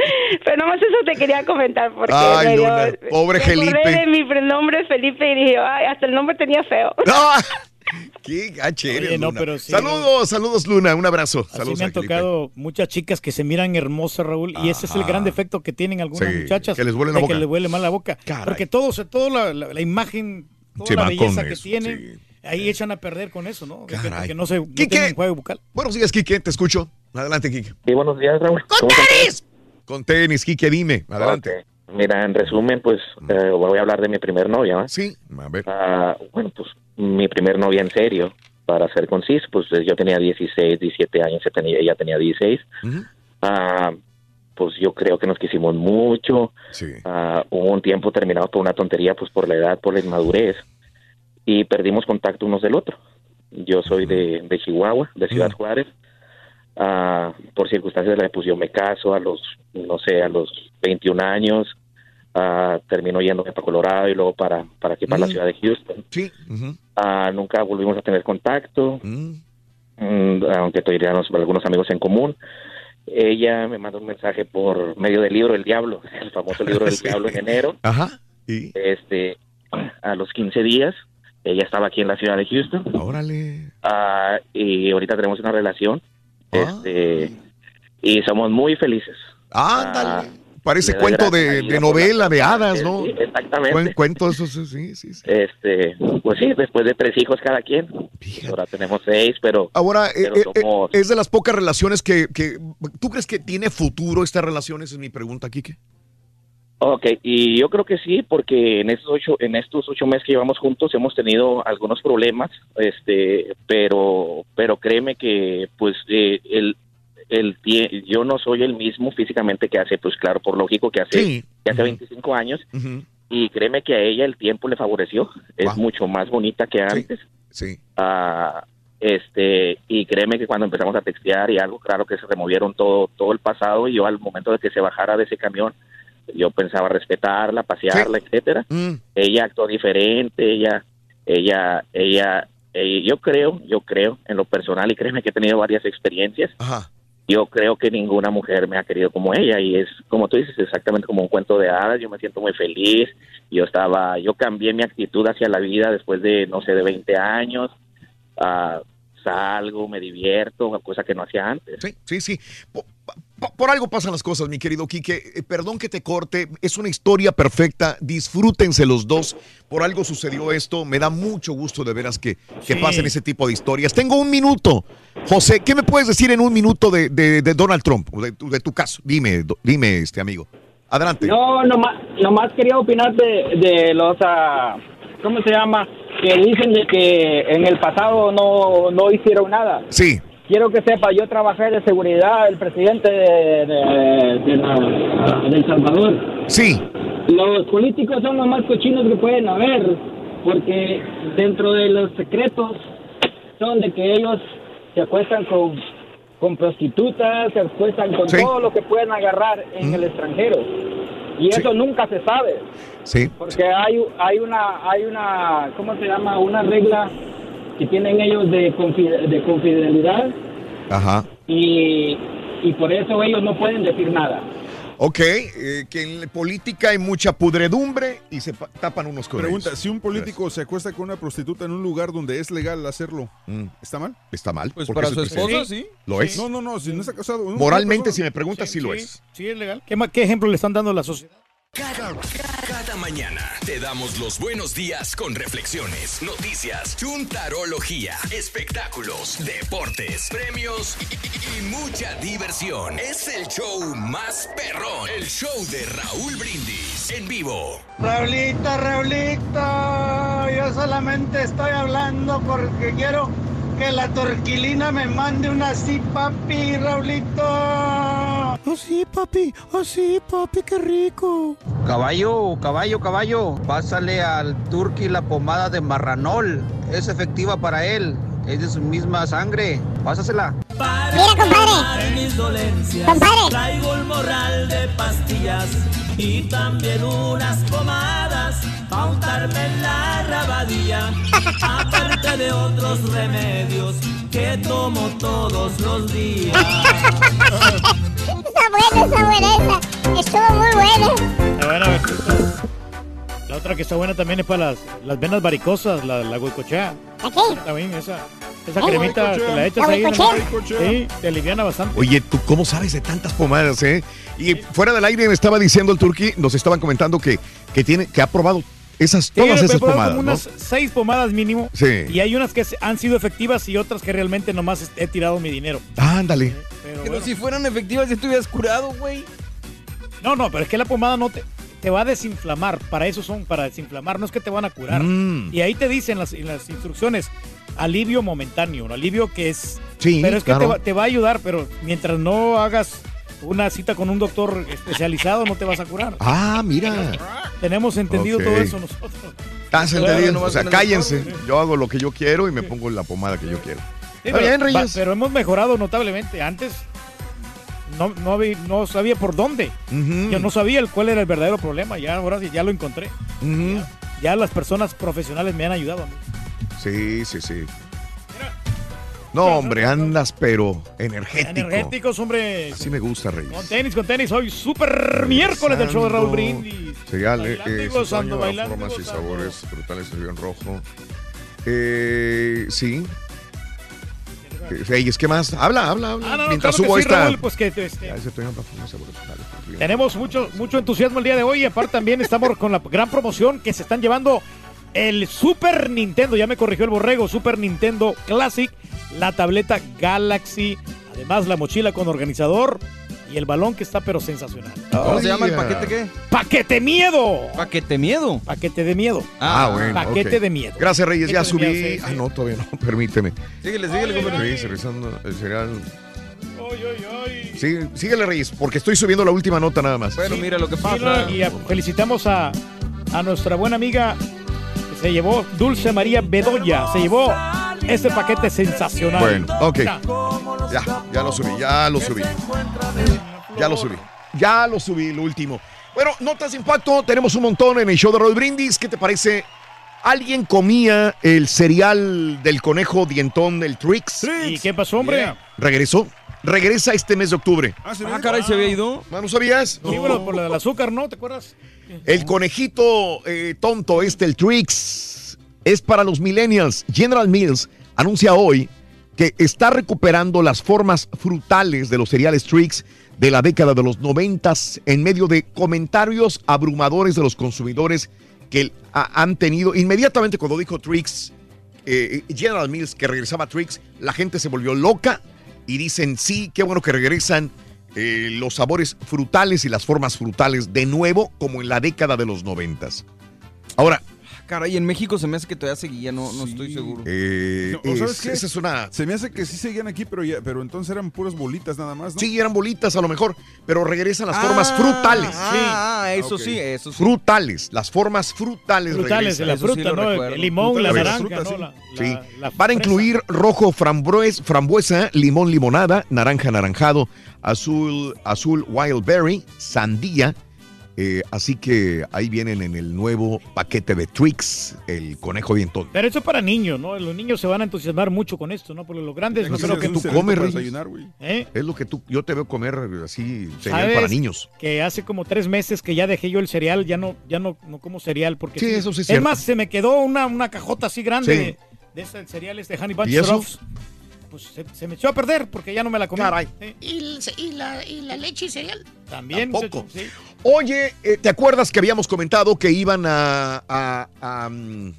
Pero nomás eso te quería comentar porque Ay, me dio- Luna, pobre me Felipe. de mi nombre es Felipe y dije, ay, hasta el nombre tenía feo. ¡Ah! ¡Qué gache eres, Oye, no, Luna. pero sí, saludos, saludos, Luna. Un abrazo. Así Saludos me han tocado muchas chicas que se miran hermosas, Raúl, y ese es el gran defecto que tienen algunas Sí, muchachas. que les huele la boca. Que les huele mal la boca. Caray. Porque todo, se- toda la, la- la imagen, toda Se la va belleza con que eso, tienen, ahí echan a perder con eso, ¿no? Que, Caray. que no se no juego bucal. Buenos días, Quique, te escucho. Adelante, Quique. Sí, buenos días, Raúl. ¡Con tenis! Con tenis, Quique, dime. Adelante. Mira, en resumen, pues eh, voy a hablar de mi primer novia. ¿va? Sí, a ver. Ah, bueno, pues mi primer novia en serio, para ser conciso, pues yo tenía 16, 17 años, ella tenía, ella tenía 16. Ah, pues yo creo que nos quisimos mucho. Ah, hubo un tiempo terminado por una tontería, pues por la edad, por la inmadurez, y perdimos contacto unos del otro. Yo soy de, de Chihuahua, de Ciudad Juárez. Ah, por circunstancias, de la- pues yo me caso a los, no sé, a los 21 años. Ah, termino yéndome para Colorado y luego para, para aquí, para la ciudad de Houston. Sí. Nunca volvimos a tener contacto, Mm, aunque tuviéramos algunos amigos en común. Ella me mandó un mensaje por medio del libro El Diablo, el famoso libro del Sí. Diablo en enero. Ajá. Este, a los 15 días, ella estaba aquí en la ciudad de Houston. Órale. Ah, y ahorita tenemos una relación. Este, y somos muy felices. Ándale. Parece cuento de, de novela, de hadas, ¿no? Sí, exactamente. Cuen- cuento eso, sí, sí, sí. Este, pues sí, después de tres hijos cada quien. Ahora tenemos seis, pero. Ahora, eh, pero eh, eh, somos- es de las pocas relaciones que, que... ¿Tú crees que tiene futuro esta relación? Esa es mi pregunta, Kike. Ok, y yo creo que sí, porque en estos ocho, en estos ocho meses que llevamos juntos hemos tenido algunos problemas, este, pero, pero créeme que, pues, eh, el, el, yo no soy el mismo físicamente que hace, pues, claro, por lógico que hace, Sí. que hace 25 años, y créeme que a ella el tiempo le favoreció, es mucho más bonita que antes. Sí. Ah, este, y créeme que cuando empezamos a textear y algo, claro que se removieron todo, todo el pasado, y yo al momento de que se bajara de ese camión, yo pensaba respetarla, pasearla, etcétera. Ella actuó diferente, ella, ella, ella, eh, yo creo, yo creo en lo personal y créeme que he tenido varias experiencias. Yo creo que ninguna mujer me ha querido como ella y es, como tú dices, exactamente como un cuento de hadas. Yo me siento muy feliz. Yo estaba, yo cambié mi actitud hacia la vida después de, no sé, de 20 años. Ah, salgo, me divierto, cosa que no hacía antes. Sí, sí, sí. Po- po- Por, algo pasan las cosas, mi querido Quique. Eh, perdón que te corte, es una historia perfecta. Disfrútense los dos. Por algo sucedió esto. Me da mucho gusto de veras que, que Sí. pasen ese tipo de historias. Tengo un minuto. José, ¿qué me puedes decir en un minuto de, de- de Donald Trump? De, tu- de tu caso. Dime, do- dime, este amigo. Adelante. No, nomás, nomás quería opinar de, de los, ah, ¿cómo se llama? Que dicen de que en el pasado no, no hicieron nada. Sí. Quiero que sepa, yo trabajé de seguridad, el presidente de, de- de la- de El Salvador. Sí. Los políticos son los más cochinos que pueden haber, porque dentro de los secretos son de que ellos se acuestan con, con prostitutas, se acuestan con Sí. todo lo que pueden agarrar en el extranjero. Y eso nunca se sabe, Sí. porque hay, hay una, hay una, ¿cómo se llama? Una regla que tienen ellos de, de confidencialidad Ajá. y, y por eso ellos no pueden decir nada. Ok, eh, que en la política hay mucha pudredumbre y se pa- tapan unos con Pregunta, si un político se acuesta con una prostituta en un lugar donde es legal hacerlo, ¿está mal? Está mal. Pues porque para su esposa, sí. Lo es. No, no, no, si no está casado. no, Moralmente, si me preguntas, sí, lo es. Sí, es legal. ¿Qué, qué ejemplo le están dando a la sociedad? Cada, mañana te damos los buenos días con reflexiones, noticias, chuntarología, espectáculos, deportes, premios y mucha diversión. Es el show más perrón, el show de Raúl Brindis en vivo. Raulito, Raulito, yo solamente estoy hablando porque quiero que la torquilina me mande una así, papi, Raulito. Así, papi, así, papi, qué rico. Caballo, caballo, caballo, pásale al turqui la pomada de marranol. Es efectiva para él. Es de su misma sangre. Pásasela. Mira, compadre. mis. Compadre. Traigo un morral de pastillas y también unas pomadas para untarme en la rabadilla. Aparte de otros remedios que tomo todos los días. Está buena, está buena esa. Estuvo muy buena. Está buena. La otra que está buena también es para las, las venas varicosas, la, la huicochea. ¿La qué? También esa, esa ¿Eh? cremita te la echas ¿La ahí. Sí, te aliviana bastante. Oye, ¿tú cómo sabes de tantas pomadas, eh? Y fuera del aire me estaba diciendo el turqui, nos estaban comentando que, que tiene, que ha probado esas, Sí, todas he esas probado pomadas, como ¿no? unas seis pomadas mínimo. Sí. Y hay unas que han sido efectivas y otras que realmente nomás he tirado mi dinero. Ándale. Pero, si fueran efectivas, ya estuvieras curado, güey. No, no, pero es que la pomada no te, te va a desinflamar. Para eso son, para desinflamar. No es que te van a curar. Mm. Y ahí te dicen las, en las instrucciones, alivio momentáneo, un alivio que es... Sí, pero es que te, va, te va a ayudar, pero mientras no hagas una cita con un doctor especializado, no te vas a curar. Ah, mira. Tenemos entendido todo eso nosotros. ¿Estás Claro, entendido? O sea, cállense. doctor. Yo hago lo que yo quiero y me pongo la pomada que yo quiero. Sí, pero, bien, Reyes. va- pero hemos mejorado notablemente. Antes no, no, había- no sabía por dónde. Yo no sabía el- cuál era el verdadero problema. Ya ahora sí, ya lo encontré. Ya las personas profesionales me han ayudado a mí. Sí, sí, sí. No, hombre, andas pero energético. Energéticos, hombre. Así me gusta, Reyes. Con tenis, con tenis. Hoy súper miércoles del show de Raúl Brindis. Cereal, eh, Bailando formas y sabores brutales en rojo. Eh, sí. Eh, Reyes, ¿qué más? Habla, habla, habla. Ah, no, no, Mientras claro que subo sí, esta. Raúl, pues que, este. Tenemos mucho, mucho entusiasmo el día de hoy y aparte también estamos con la gran promoción que se están llevando el Super Nintendo, ya me corrigió el borrego, Super Nintendo Classic, la tableta Galaxy, además la mochila con organizador y el balón que está pero sensacional. ¿Cómo se llama el paquete qué? ¡Paquete miedo! ¿Paquete miedo? Paquete de miedo. Ah, bueno. Paquete de miedo. Gracias, Reyes. Ya Paquete subí. miedo, sí, Ah, no, todavía no. Permíteme. Síguele, síguele, compadre. Sí, revisando el cereal. Sí, síguele, Reyes, porque estoy subiendo la última nota nada más. Bueno, mira lo que pasa. y a- felicitamos a, a nuestra buena amiga que se llevó Dulce María Bedoya. Se llevó este paquete sensacional. Bueno, ok. Ya, ya lo subí, ya lo subí. Ya lo subí. Ya lo subí, lo último. Bueno, notas de impacto, tenemos un montón en el show de Roll Brindis. ¿Qué te parece? ¿Alguien comía el cereal del conejo dientón del Trix? ¿Y qué pasó, hombre? Regresó. Regresa este mes de octubre. Ah, caray, ¿se había ido? Ah, ¿No sabías? Sí, bueno, por del azúcar, ¿no? ¿Te acuerdas? El conejito eh, tonto este, el Trix, es para los millennials. General Mills anuncia hoy que está recuperando las formas frutales de los cereales Trix de la década de los noventas en medio de comentarios abrumadores de los consumidores que ha- han tenido. Inmediatamente cuando dijo Trix, eh, General Mills que regresaba a Trix, la gente se volvió loca y dicen, sí, qué bueno que regresan eh, los sabores frutales y las formas frutales de nuevo como en la década de los noventas. Ahora, Caray, en México se me hace que todavía seguía, no, no estoy seguro. eh, No, ¿o ¿Sabes es- qué? esa es una... Se me hace que sí seguían aquí, pero, ya, pero entonces eran puras bolitas nada más, ¿no? Sí, eran bolitas a lo mejor, pero regresan las formas frutales. Ah, ah, eso sí, eso sí. Frutales, las formas frutales. Frutales regresan. la Eso sí fruta, lo ¿no? recuerdo. El limón, la naranja, fruta, ¿no? sí. La- Sí. la- Van a incluir rojo frambues, frambuesa, limón limonada, naranja anaranjado, azul, azul wild berry, sandía. Eh, así que ahí vienen en el nuevo paquete de Trix, el conejo dientón. Pero eso es para niños, ¿no? Los niños se van a entusiasmar mucho con esto, ¿no? Porque los grandes no Es lo que tú comes. ¿Eh? Es lo que tú, yo te veo comer así, cereal ¿Sabes para niños. Que hace como tres meses que ya dejé yo el cereal, ya no, ya no, no como cereal. Porque Sí, eso sí es cierto. más, se me quedó una, una cajota así grande Sí. de, de ese cereal, este Honey Bunch ¿Y eso? Pues se, se me echó a perder porque ya no me la comí. Caray. Sí, ¿Y, la, y la leche y cereal? También. Sí. Oye, eh, ¿te acuerdas que habíamos comentado que iban a, a, a, mm,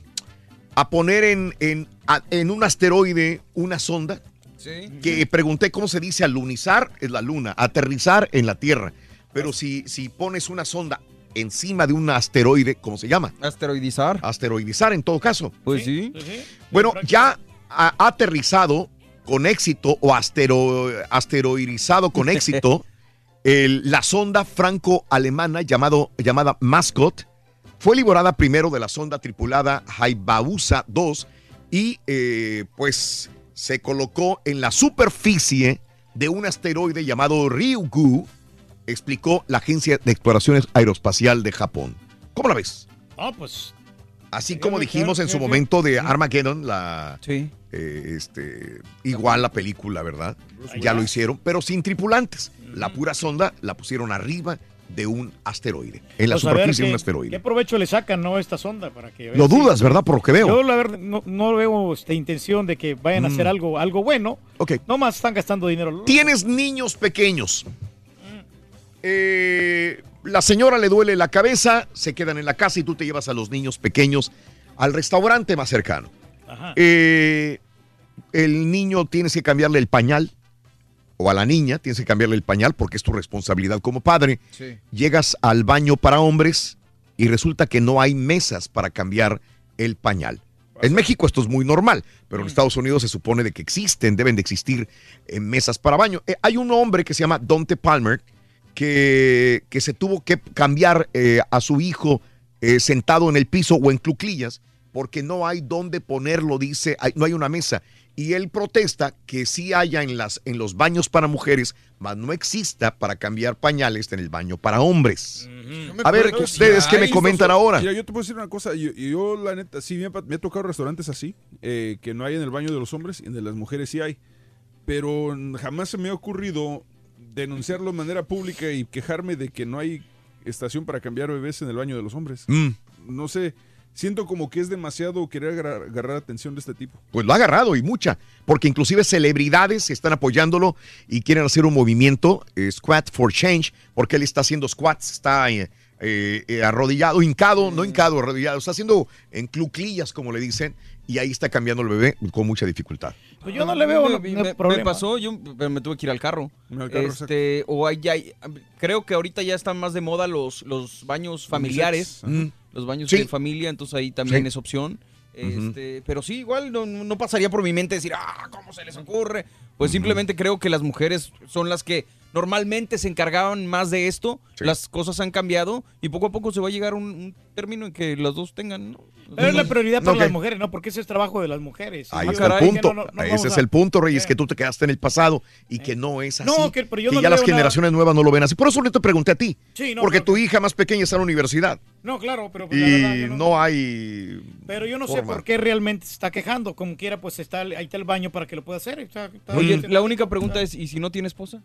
a poner en, en, a- en un asteroide una sonda? Sí. Que pregunté cómo se dice alunizar, es la luna, aterrizar en la Tierra. Pero si, si pones una sonda encima de un asteroide, ¿cómo se llama? Asteroidizar. Asteroidizar en todo caso. Pues sí. Sí, sí. Bueno, ya ha aterrizado con éxito o astero, asteroidizado con éxito el- la sonda franco-alemana llamado, llamada Mascot. Fue liberada primero de la sonda tripulada Hayabusa 2 y eh, pues se colocó en la superficie de un asteroide llamado Ryugu, explicó la Agencia de Exploraciones Aeroespacial de Japón. ¿Cómo la ves? Ah, pues. Así como dijimos en su momento de Armageddon, la, Sí. eh, este, igual la película, ¿verdad? Ya lo hicieron, pero sin tripulantes. La pura sonda la pusieron arriba de un asteroide, en la pues, superficie de un asteroide. ¿Qué provecho le sacan, no, a esta sonda? Para que Lo si- dudas, ¿verdad? Por lo que Yo, veo. la verdad, no, no veo esta intención de que vayan a hacer Mm. algo, algo bueno. Ok. Nomás están gastando dinero. Tienes niños pequeños. Eh, la señora le duele la cabeza, se quedan en la casa y tú te llevas a los niños pequeños al restaurante más cercano. Ajá. Eh, el niño tienes que cambiarle el pañal, o a la niña tienes que cambiarle el pañal porque es tu responsabilidad como padre. Sí. Llegas al baño para hombres y resulta que no hay mesas para cambiar el pañal. En México esto es muy normal, pero en Estados Unidos se supone de que existen, deben de existir eh, mesas para baño. Eh, hay un hombre que se llama Dante Palmer que, que se tuvo que cambiar eh, a su hijo eh, sentado en el piso o en cluclillas porque no hay dónde ponerlo, dice, hay- no hay una mesa. Y él protesta que sí haya en, las, en los baños para mujeres, mas no exista para cambiar pañales en el baño para hombres. A ver, Pero ustedes qué me comentan ahora. Mira, yo te puedo decir una cosa. Yo, yo, la neta, sí, me ha, me ha tocado restaurantes así, eh, que no hay en el baño de los hombres y en el de las mujeres sí hay. Pero jamás se me ha ocurrido denunciarlo de manera pública y quejarme de que no hay estación para cambiar bebés en el baño de los hombres. Mm. No sé, siento como que es demasiado querer agarrar, agarrar atención de este tipo. Pues lo ha agarrado y mucha, porque inclusive celebridades están apoyándolo y quieren hacer un movimiento, eh, Squat for Change, porque él está haciendo squats, está eh, eh, eh, arrodillado, hincado, no hincado, arrodillado, está haciendo en cluclillas, como le dicen, y ahí está cambiando el bebé con mucha dificultad. Pues yo no le veo me, no- me- no me problema. pasó, yo me tuve que ir al carro. Al carro, este, o hay, hay- creo que ahorita ya están más de moda los, los baños familiares, Mm. los baños Sí. de familia, entonces ahí también Sí. es opción. Este, Pero sí, igual no, no pasaría por mi mente decir, ah, ¿cómo se les ocurre? Pues simplemente creo que las mujeres son las que normalmente se encargaban más de esto, las cosas han cambiado y poco a poco se va a llegar a un, un término en que las dos tengan. ¿no? Pero es la prioridad para las mujeres, ¿no? Porque ese es trabajo de las mujeres. Ahí Yo está el punto. no- no- no Ese es a- el punto, Reyes, que tú te quedaste en el pasado y que no es así. No, que- pero yo que no ya las nada- generaciones nuevas no lo ven así. Por eso no te pregunté a ti. Sí, no, porque tu hija más pequeña está en la universidad. No, claro, pero pues, la verdad, Y yo no, no- hay. Pero yo no sé por qué realmente se está quejando. Como quiera, pues está, ahí está el baño para que lo pueda hacer. Está- está- Oye, está- la única pregunta es, ¿y si no tiene esposa?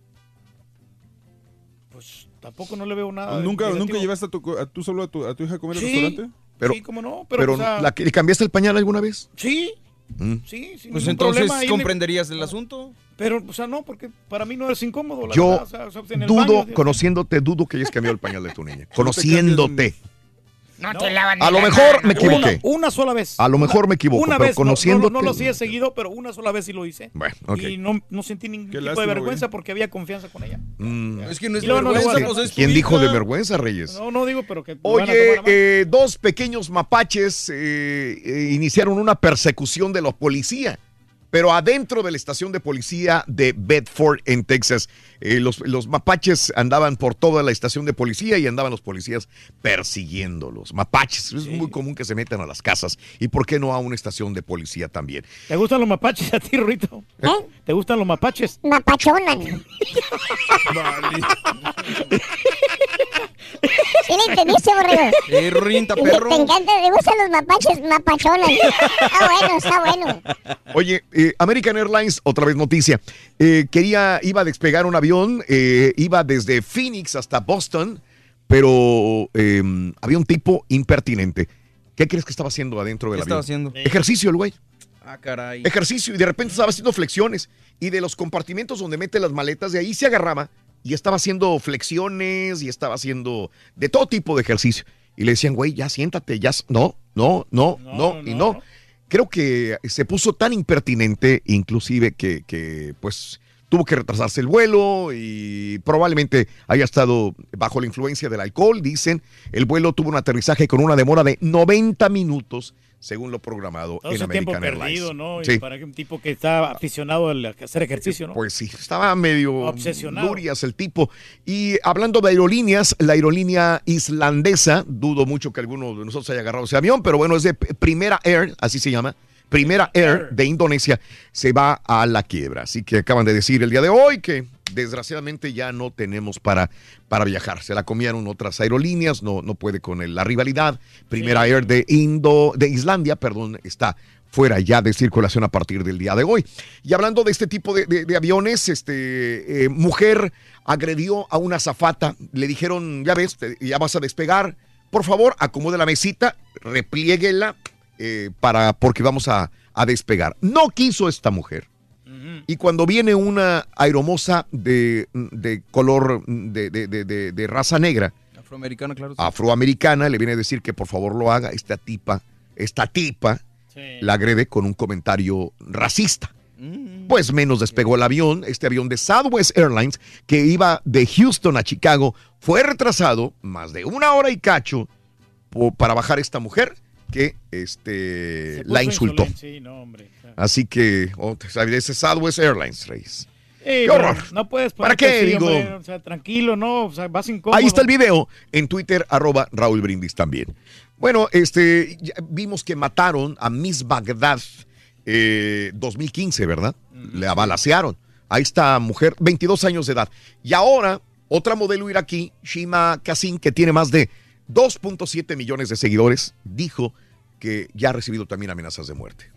Pues tampoco no le veo nada. ¿Nunca, negativo. ¿Nunca llevaste a tu, a tú solo a tu, a tu hija a comer al Sí. restaurante? Pero, Sí, cómo no, pero, pero, o sea- ¿la que- ¿le cambiaste el pañal alguna vez? Sí, Mm. sí, sin Pues entonces problema, ahí le- comprenderías el asunto. Pero, o sea, no, porque para mí no es incómodo. La Yo verdad, o sea, o sea, en el dudo, baño, conociéndote, dudo que hayas cambiado el pañal de tu niña. Conociéndote. No, te lavan A ni lo mejor me equivoqué. Una, una sola vez. A lo mejor me equivoco, Una pero vez, no- conociéndote. No, no, lo hacía seguido, pero una sola vez sí lo hice. Bueno, ok. Y no, no sentí ningún Qué tipo lástima, de vergüenza güey. porque había confianza con ella. Mm. Es que no es no vergüenza, es tu ¿Quién dijo de vergüenza, Reyes? No, no digo, pero que. Oye, eh, dos pequeños mapaches eh, eh, iniciaron una persecución de los policías, pero adentro de la estación de policía de Bedford, en Texas. Eh, los, los mapaches andaban por toda la estación de policía y andaban los policías persiguiéndolos. Mapaches, es muy común que se metan a las casas. ¿Y por qué no a una estación de policía también? ¿Te gustan los mapaches a ti, Rito? ¿Eh? ¿Te gustan los mapaches? Mapachonan. ¿Sí le entendiste, borrego? Eh, Rinta, Te perro. encanta, te gustan los mapaches mapachonan. Está bueno, está bueno. Oye, eh, American Airlines, otra vez noticia. Eh, quería, iba a despegar un avión, eh, iba desde Phoenix hasta Boston, pero eh, había un tipo impertinente. ¿Qué crees que estaba haciendo adentro del ¿Qué avión? estaba haciendo? Ejercicio, el güey. Ah, caray. Ejercicio, y de repente estaba haciendo flexiones. Y de los compartimentos donde mete las maletas, de ahí se agarraba y estaba haciendo flexiones y estaba haciendo de todo tipo de ejercicio. Y le decían, güey, ya siéntate, ya. No, no, no, no, y no. Creo que se puso tan impertinente, inclusive, que, que, pues tuvo que retrasarse el vuelo y probablemente haya estado bajo la influencia del alcohol. Dicen, el vuelo tuvo un aterrizaje con una demora de 90 minutos, según lo programado Todo en tiempo American perdido, Airlines. ¿no? Y Sí. para un tipo que está aficionado al hacer ejercicio, ¿no? Pues sí, estaba medio Obsesionado. lurias el tipo. Y hablando de aerolíneas, la aerolínea islandesa, dudo mucho que alguno de nosotros haya agarrado ese avión, pero bueno, es de Primera Air, así se llama. Primera Air de Indonesia se va a la quiebra. Así que acaban de decir el día de hoy que desgraciadamente ya no tenemos para, para viajar. Se la comieron otras aerolíneas, no, no puede con la rivalidad. Primera Air de Indo, de Islandia, perdón, está fuera ya de circulación a partir del día de hoy. Y hablando de este tipo de, de- de aviones, este eh, mujer agredió a una azafata, le dijeron, ya ves, te- ya vas a despegar, por favor, acomode la mesita, replieguela eh, para, porque vamos a, a despegar. No quiso esta mujer. Y cuando viene una aeromoza de, de color de, de- de- raza negra, Afroamericana, claro. sí. afroamericana, le viene a decir que por favor lo haga, esta tipa, esta tipa, la agrede con un comentario racista. Pues menos despegó el avión, este avión de Southwest Airlines que iba de Houston a Chicago, fue retrasado más de una hora y cacho para bajar esta mujer que este, la insultó. insolente, Sí, no, hombre. Así que, oh, ese Southwest Airlines, Reyes. Ey, ¡Qué horror! No puedes ¿Para qué, así, digo? hombre, o sea, tranquilo, no, o sea, vas incómodo. Ahí está el video en Twitter, arroba Raúl Brindis también. Bueno, este, vimos que mataron a Miss Bagdad eh, 2015, ¿verdad? Le abalacearon. A esta mujer, 22 años de edad. Y ahora, otra modelo iraquí, Shima Kassim, que tiene más de 2.7 millones de seguidores, dijo que ya ha recibido también amenazas de muerte.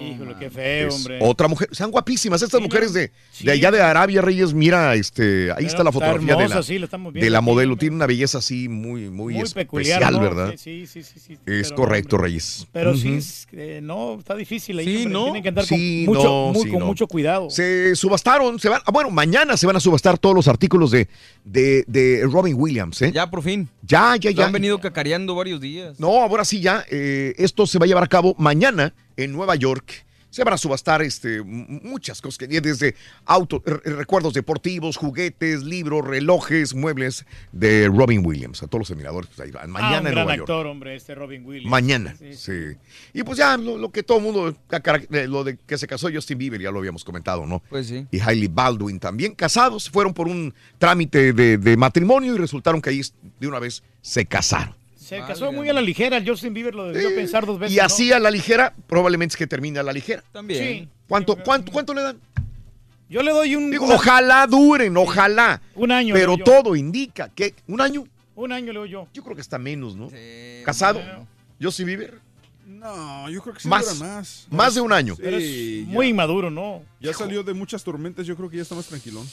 Híjole, qué feo, Es hombre. Otra mujer, sean guapísimas estas Sí, mujeres de, Sí. de allá de Arabia Reyes, mira, este, ahí está la está fotografía de la, sí, la estamos de la aquí, modelo, tiene una belleza así muy, muy, Muy especial, peculiar, ¿no? ¿verdad? Sí, sí, sí, sí, Es pero correcto, hombre. Reyes. Pero sí, es que no, está difícil ahí. Sí. ¿no? Tienen que andar Sí, con, mucho, no, muy- sí, con no. mucho cuidado. Se subastaron, se van, ah, bueno, mañana se van a subastar todos los artículos de, de, de Robin Williams, ¿eh? Ya, por fin. Ya, ya, Lo ya. han venido cacareando varios días. No, ahora sí ya. eh, esto se va a llevar a cabo mañana en Nueva York. Se van a subastar este, muchas cosas, que desde autos, recuerdos deportivos, juguetes, libros, relojes, muebles de Robin Williams. A todos los admiradores, pues ahí van. ah, Mañana un en gran Nueva York. actor, hombre, este Robin Williams. Mañana, Sí, sí. Y pues ya lo, lo que todo el mundo, eh, lo de que se casó Justin Bieber, ya lo habíamos comentado, ¿no? Pues sí. Y Hailey Baldwin también, casados, fueron por un trámite de, de matrimonio y resultaron que ahí de una vez se casaron. Se casó muy a la ligera. el Justin Bieber lo debió pensar dos veces. Y así ¿no? a la ligera, probablemente es que termine a la ligera. También. Sí. ¿Cuánto, cuánto, cuánto le dan? Yo le doy un. Digo, ojalá duren, ojalá. Un año. Pero todo indica que un año, Un año le doy yo. yo creo que está menos, ¿no? Casado, Justin Bieber, No, yo creo que sí Más. dura más. más de un año. Pero Sí, es ya. muy inmaduro, ¿no? Ya salió de muchas tormentas, yo creo que ya está más tranquilón.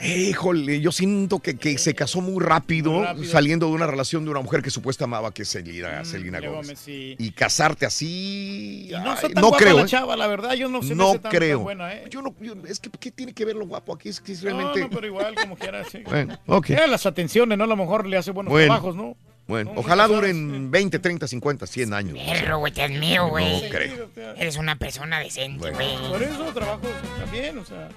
Híjole, yo siento que, que se casó muy rápido, Muy rápido. saliendo de una relación de una mujer que supuestamente amaba que es Selena, Selena Luego Gómez. me- sí. Y casarte así. Y no está ay, tan no guapa creo. la ¿eh? chava, la verdad, yo no se No tan, tan creo. buena, ¿eh? Yo no, yo- es que ¿qué tiene que ver lo guapo aquí? Es que es No, realmente. no, pero igual, como quiera, sí. Bueno, ok. Era las atenciones, ¿no? A lo mejor le hace buenos Bueno. trabajos, ¿no? Bueno, No, ojalá duren 20, 30, 50, 100 años. Perro, güey, te admiro, güey. No creo. Eres una persona decente, güey. Por eso trabajos también, o sea,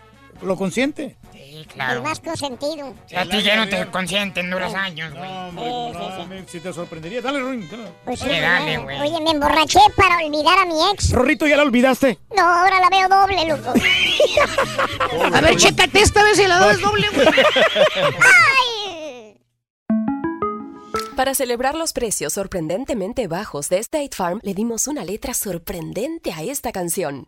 lo consiente. Sí, claro. El más consentido. A ti ya no te consienten duros años, güey. No, hombre, no, me- si te sorprendería. Dale, Ruin. dale. Pues sí, Sí, dale, güey. Oye, me emborraché para olvidar a mi ex. Rorrito, ¿ya la olvidaste? No, ahora la veo doble, loco. A ver, chécate esta vez si la das doble, güey. Para celebrar los precios sorprendentemente bajos de State Farm, le dimos una letra sorprendente a esta canción.